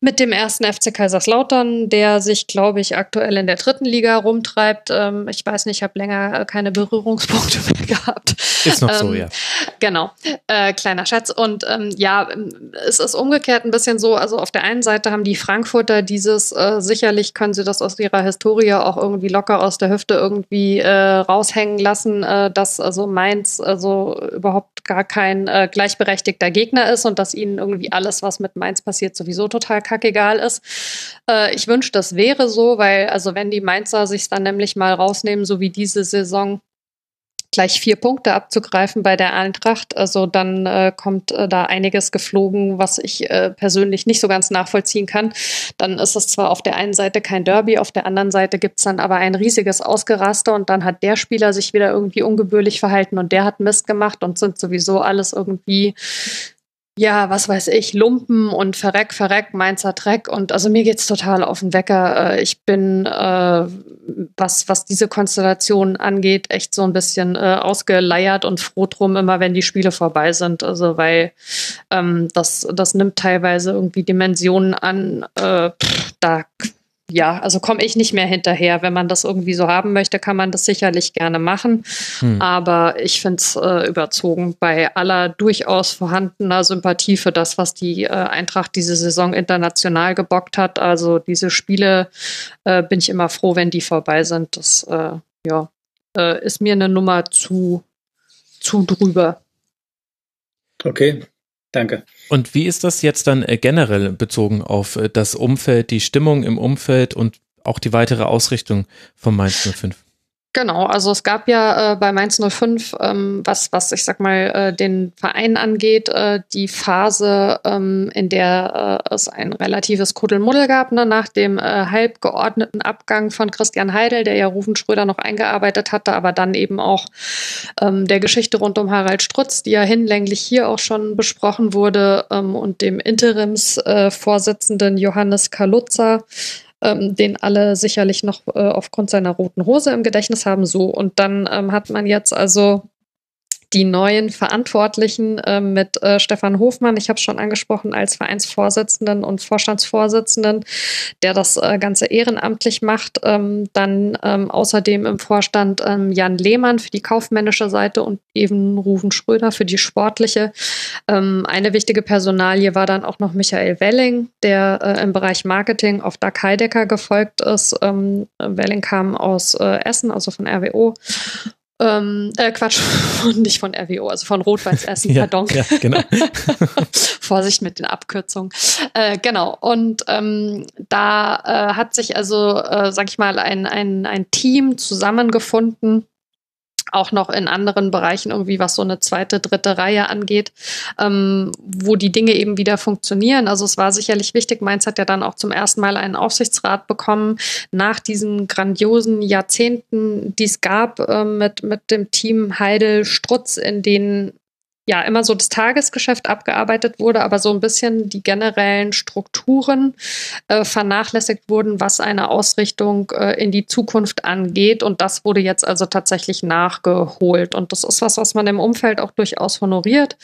S6: mit dem ersten FC Kaiserslautern, der sich, glaube ich, aktuell in der dritten Liga rumtreibt. Ähm, ich weiß nicht, ich habe länger keine Berührungspunkte mehr gehabt.
S3: Ist noch ähm, so, ja.
S6: Genau. Äh, kleiner Schatz. Und ähm, ja, es ist umgekehrt ein bisschen so, also auf der einen Seite haben die Frankfurter dieses, äh, sicherlich können sie das aus ihrer Historie auch irgendwie locker aus der Hüfte irgendwie äh, raushängen lassen, äh, dass also Mainz also überhaupt gar kein äh, gleichberechtigter Gegner ist und dass ihnen irgendwie alles, was mit Mainz passiert, sowieso total kackegal ist. Ich wünschte, das wäre so, weil also wenn die Mainzer sich dann nämlich mal rausnehmen, so wie diese Saison, gleich vier Punkte abzugreifen bei der Eintracht. Also dann äh, kommt äh, da einiges geflogen, was ich äh, persönlich nicht so ganz nachvollziehen kann. Dann ist es zwar auf der einen Seite kein Derby, auf der anderen Seite gibt's dann aber ein riesiges Ausgeraster und dann hat der Spieler sich wieder irgendwie ungebührlich verhalten und der hat Mist gemacht und sind sowieso alles irgendwie ja, was weiß ich, Lumpen und Verreck, Verreck, Mainzer Dreck. Und also mir geht's total auf den Wecker. Äh, ich bin, äh, was, was diese Konstellation angeht, echt so ein bisschen äh, ausgeleiert und froh drum, immer wenn die Spiele vorbei sind. Also weil ähm, das, das nimmt teilweise irgendwie Dimensionen an. Äh, pff, da ja, also komme ich nicht mehr hinterher. Wenn man das irgendwie so haben möchte, kann man das sicherlich gerne machen. Hm. Aber ich finde es äh, überzogen bei aller durchaus vorhandener Sympathie für das, was die äh, Eintracht diese Saison international gebockt hat. Also diese Spiele äh, bin ich immer froh, wenn die vorbei sind. Das äh, ja, äh, ist mir eine Nummer zu, zu drüber.
S7: Okay, Danke.
S3: Und wie ist das jetzt dann äh, generell bezogen auf äh, das Umfeld, die Stimmung im Umfeld und auch die weitere Ausrichtung von Mainz 05?
S6: Genau, also es gab ja äh, bei Mainz 05, ähm, was, was ich sag mal, äh, den Verein angeht, äh, die Phase, ähm, in der äh, es ein relatives Kuddelmuddel gab, ne, nach dem äh, halb geordneten Abgang von Christian Heidel, der ja Rufen Schröder noch eingearbeitet hatte, aber dann eben auch ähm, der Geschichte rund um Harald Strutz, die ja hinlänglich hier auch schon besprochen wurde, ähm, und dem Interimsvorsitzenden äh, Johannes Kalutzer ähm, den alle sicherlich noch äh, aufgrund seiner roten Hose im Gedächtnis haben. So, und dann ähm, hat man jetzt also die neuen Verantwortlichen äh, mit äh, Stefan Hofmann, ich habe es schon angesprochen, als Vereinsvorsitzenden und Vorstandsvorsitzenden, der das äh, Ganze ehrenamtlich macht. Ähm, dann ähm, außerdem im Vorstand ähm, Jan Lehmann für die kaufmännische Seite und eben Ruven Schröder für die sportliche. Ähm, eine wichtige Personalie war dann auch noch Michael Welling, der äh, im Bereich Marketing auf Doug Heidecker gefolgt ist. Ähm, Welling kam aus äh, Essen, also von RWO ähm, äh, Quatsch, nicht von RWO, also von Rot-Weiß Essen, ja, pardon. Ja, genau. Vorsicht mit den Abkürzungen. Äh, genau. Und ähm, da äh, hat sich also, äh, sag ich mal, ein, ein, ein Team zusammengefunden, auch noch in anderen Bereichen irgendwie, was so eine zweite, dritte Reihe angeht, ähm, wo die Dinge eben wieder funktionieren. Also es war sicherlich wichtig. Mainz hat ja dann auch zum ersten Mal einen Aufsichtsrat bekommen nach diesen grandiosen Jahrzehnten, die es gab äh, mit, mit dem Team Heidel Strutz, in denen ja immer so das Tagesgeschäft abgearbeitet wurde, aber so ein bisschen die generellen Strukturen äh, vernachlässigt wurden, was eine Ausrichtung äh, in die Zukunft angeht. Und das wurde jetzt also tatsächlich nachgeholt. Und das ist was, was man im Umfeld auch durchaus honoriert.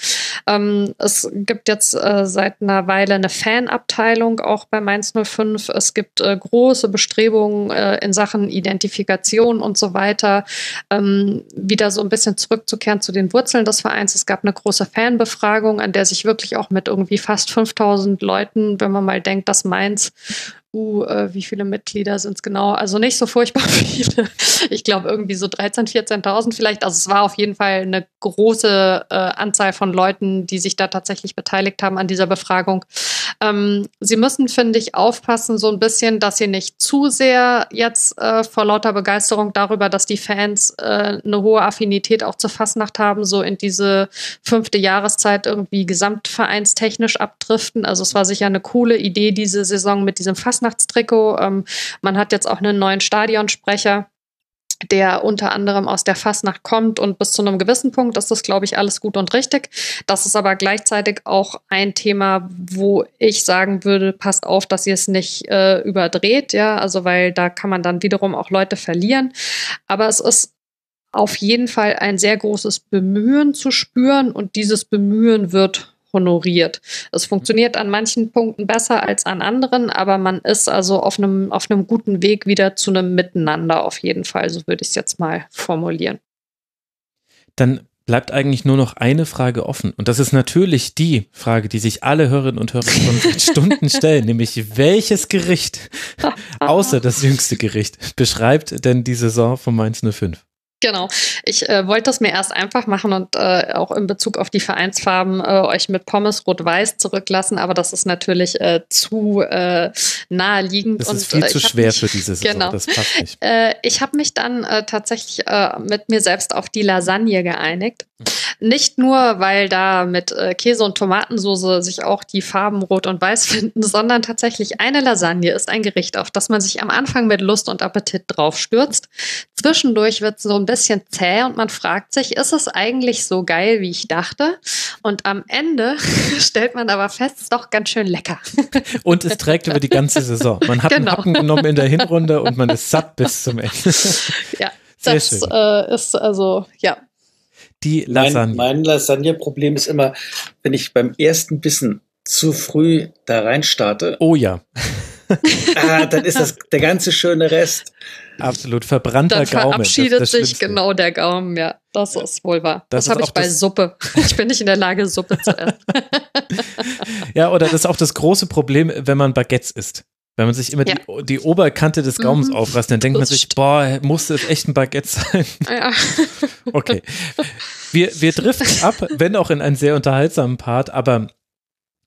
S6: Ähm, es gibt jetzt äh, seit einer Weile eine Fanabteilung auch bei Mainz 05. Es gibt äh, große Bestrebungen äh, in Sachen Identifikation und so weiter, ähm, wieder so ein bisschen zurückzukehren zu den Wurzeln des Vereins. Es gab eine große Fanbefragung, an der sich wirklich auch mit irgendwie fast 5000 Leuten, wenn man mal denkt, dass Mainz uh, äh, wie viele Mitglieder sind es genau? Also nicht so furchtbar viele. Ich glaube irgendwie so 13.000, 14.000 vielleicht. Also es war auf jeden Fall eine große äh, Anzahl von Leuten, die sich da tatsächlich beteiligt haben an dieser Befragung. Ähm, sie müssen, finde ich, aufpassen so ein bisschen, dass sie nicht zu sehr jetzt äh, vor lauter Begeisterung darüber, dass die Fans äh, eine hohe Affinität auch zur Fastnacht haben, so in diese fünfte Jahreszeit irgendwie gesamtvereinstechnisch abdriften. Also es war sicher eine coole Idee, diese Saison mit diesem Fastnachtstrikot. Ähm, man hat jetzt auch einen neuen Stadionsprecher der unter anderem aus der Fasnacht kommt und bis zu einem gewissen Punkt ist das, glaube ich, alles gut und richtig. Das ist aber gleichzeitig auch ein Thema, wo ich sagen würde, passt auf, dass ihr es nicht äh, überdreht, ja, also weil da kann man dann wiederum auch Leute verlieren. Aber es ist auf jeden Fall ein sehr großes Bemühen zu spüren und dieses Bemühen wird honoriert. Es funktioniert an manchen Punkten besser als an anderen, aber man ist also auf einem, auf einem guten Weg wieder zu einem Miteinander auf jeden Fall, so würde ich es jetzt mal formulieren.
S3: Dann bleibt eigentlich nur noch eine Frage offen. Und das ist natürlich die Frage, die sich alle Hörerinnen und Hörer schon seit Stunden stellen, nämlich welches Gericht, außer das jüngste Gericht, beschreibt denn die Saison von Mainz 05?
S6: Genau. Ich äh, wollte das mir erst einfach machen und äh, auch in Bezug auf die Vereinsfarben äh, euch mit Pommes Rot-Weiß zurücklassen, aber das ist natürlich äh, zu äh, naheliegend.
S3: Das ist und, viel
S6: äh,
S3: zu schwer mich, für diese Saison.
S6: Genau.
S3: Das passt nicht.
S6: ich habe mich dann tatsächlich mit mir selbst auf die Lasagne geeinigt. Nicht nur, weil da mit Käse und Tomatensauce sich auch die Farben Rot und Weiß finden, sondern tatsächlich eine Lasagne ist ein Gericht, auf das man sich am Anfang mit Lust und Appetit drauf stürzt. Zwischendurch wird so ein bisschen zäh und man fragt sich, ist es eigentlich so geil, wie ich dachte? Und am Ende stellt man aber fest, es ist doch ganz schön lecker.
S3: Und es trägt über die ganze Saison. Man hat genau. einen Happen genommen in der Hinrunde und man ist satt bis zum Ende.
S6: Ja, Sehr das schön. Äh, ist also, ja.
S3: Die Lasagne.
S7: Mein, mein Lasagne-Problem ist immer, wenn ich beim ersten Bissen zu früh da rein starte.
S3: Oh ja.
S7: ah, dann ist das der ganze schöne Rest.
S3: Absolut verbrannter
S6: Dann
S3: Gaumen.
S6: verabschiedet das, das sich genau der Gaumen, ja. Das ist wohl wahr. Das, das habe ich bei Suppe. Ich bin nicht in der Lage, Suppe zu essen.
S3: ja, oder das ist auch das große Problem, wenn man Baguettes isst. Wenn man sich immer ja. die, die, Oberkante des Gaumens mhm. aufreißt, dann denkt das man sich, boah, musste es echt ein Baguette sein? Ja. okay. Wir, wir driften ab, wenn auch in einen sehr unterhaltsamen Part, aber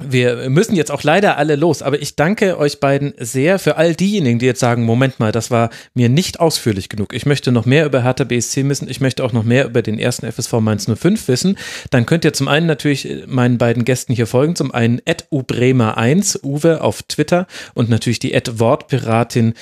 S3: wir müssen jetzt auch leider alle los, aber ich danke euch beiden sehr für all diejenigen, die jetzt sagen, Moment mal, das war mir nicht ausführlich genug. Ich möchte noch mehr über Hertha BSC wissen, ich möchte auch noch mehr über den ersten FSV Mainz 05 wissen. Dann könnt ihr zum einen natürlich meinen beiden Gästen hier folgen, zum einen ubremer1, Uwe auf Twitter und natürlich die Wortpiratin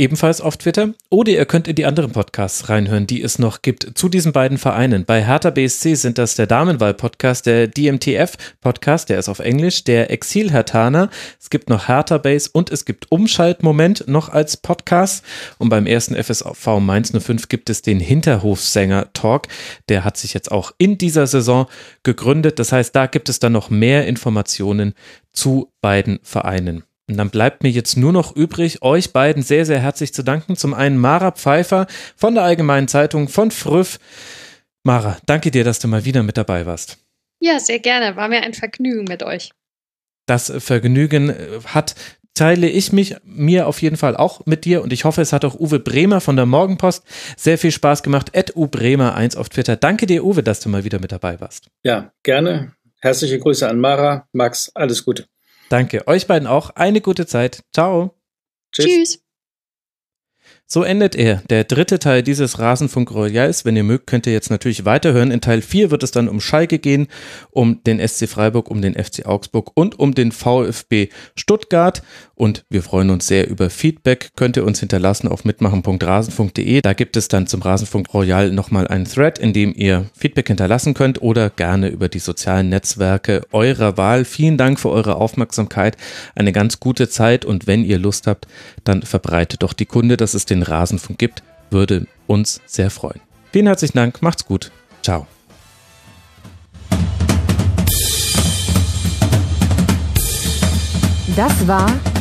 S3: ebenfalls auf Twitter. Oder ihr könnt in die anderen Podcasts reinhören, die es noch gibt zu diesen beiden Vereinen. Bei Hertha BSC sind das der Damenwahl-Podcast, der DMTF-Podcast, der ist auf Englisch, der Exil-Hertaner. Es gibt noch Hertha Base und es gibt Umschaltmoment noch als Podcast. Und beim ersten FSV Mainz 05 gibt es den Hinterhofsänger-Talk. Der hat sich jetzt auch in dieser Saison gegründet. Das heißt, da gibt es dann noch mehr Informationen zu beiden Vereinen. Und dann bleibt mir jetzt nur noch übrig, euch beiden sehr, sehr herzlich zu danken. Zum einen Mara Pfeiffer von der Allgemeinen Zeitung von Früff. Mara, danke dir, dass du mal wieder mit dabei warst.
S6: Ja, sehr gerne. War mir ein Vergnügen mit euch.
S3: Das Vergnügen äh, hat teile ich mich mir auf jeden Fall auch mit dir und ich hoffe, es hat auch Uwe Bremer von der Morgenpost sehr viel Spaß gemacht. Ed U Bremer 1 auf Twitter. Danke dir, Uwe, dass du mal wieder mit dabei warst.
S7: Ja, gerne. Herzliche Grüße an Mara, Max, alles Gute.
S3: Danke. Euch beiden auch. Eine gute Zeit. Ciao.
S6: Tschüss. Tschüss.
S3: So endet er, der dritte Teil dieses Rasenfunk Royals. Wenn ihr mögt, könnt ihr jetzt natürlich weiterhören. In Teil 4 wird es dann um Schalke gehen, um den SC Freiburg, um den FC Augsburg und um den VfB Stuttgart. Und wir freuen uns sehr über Feedback. Könnt ihr uns hinterlassen auf mitmachen.rasenfunk.de. Da gibt es dann zum Rasenfunk Royal nochmal einen Thread, in dem ihr Feedback hinterlassen könnt oder gerne über die sozialen Netzwerke eurer Wahl. Vielen Dank für eure Aufmerksamkeit. Eine ganz gute Zeit und wenn ihr Lust habt, dann verbreitet doch die Kunde, dass es den Rasenfunk gibt, würde uns sehr freuen. Vielen herzlichen Dank, macht's gut. Ciao.
S1: Das war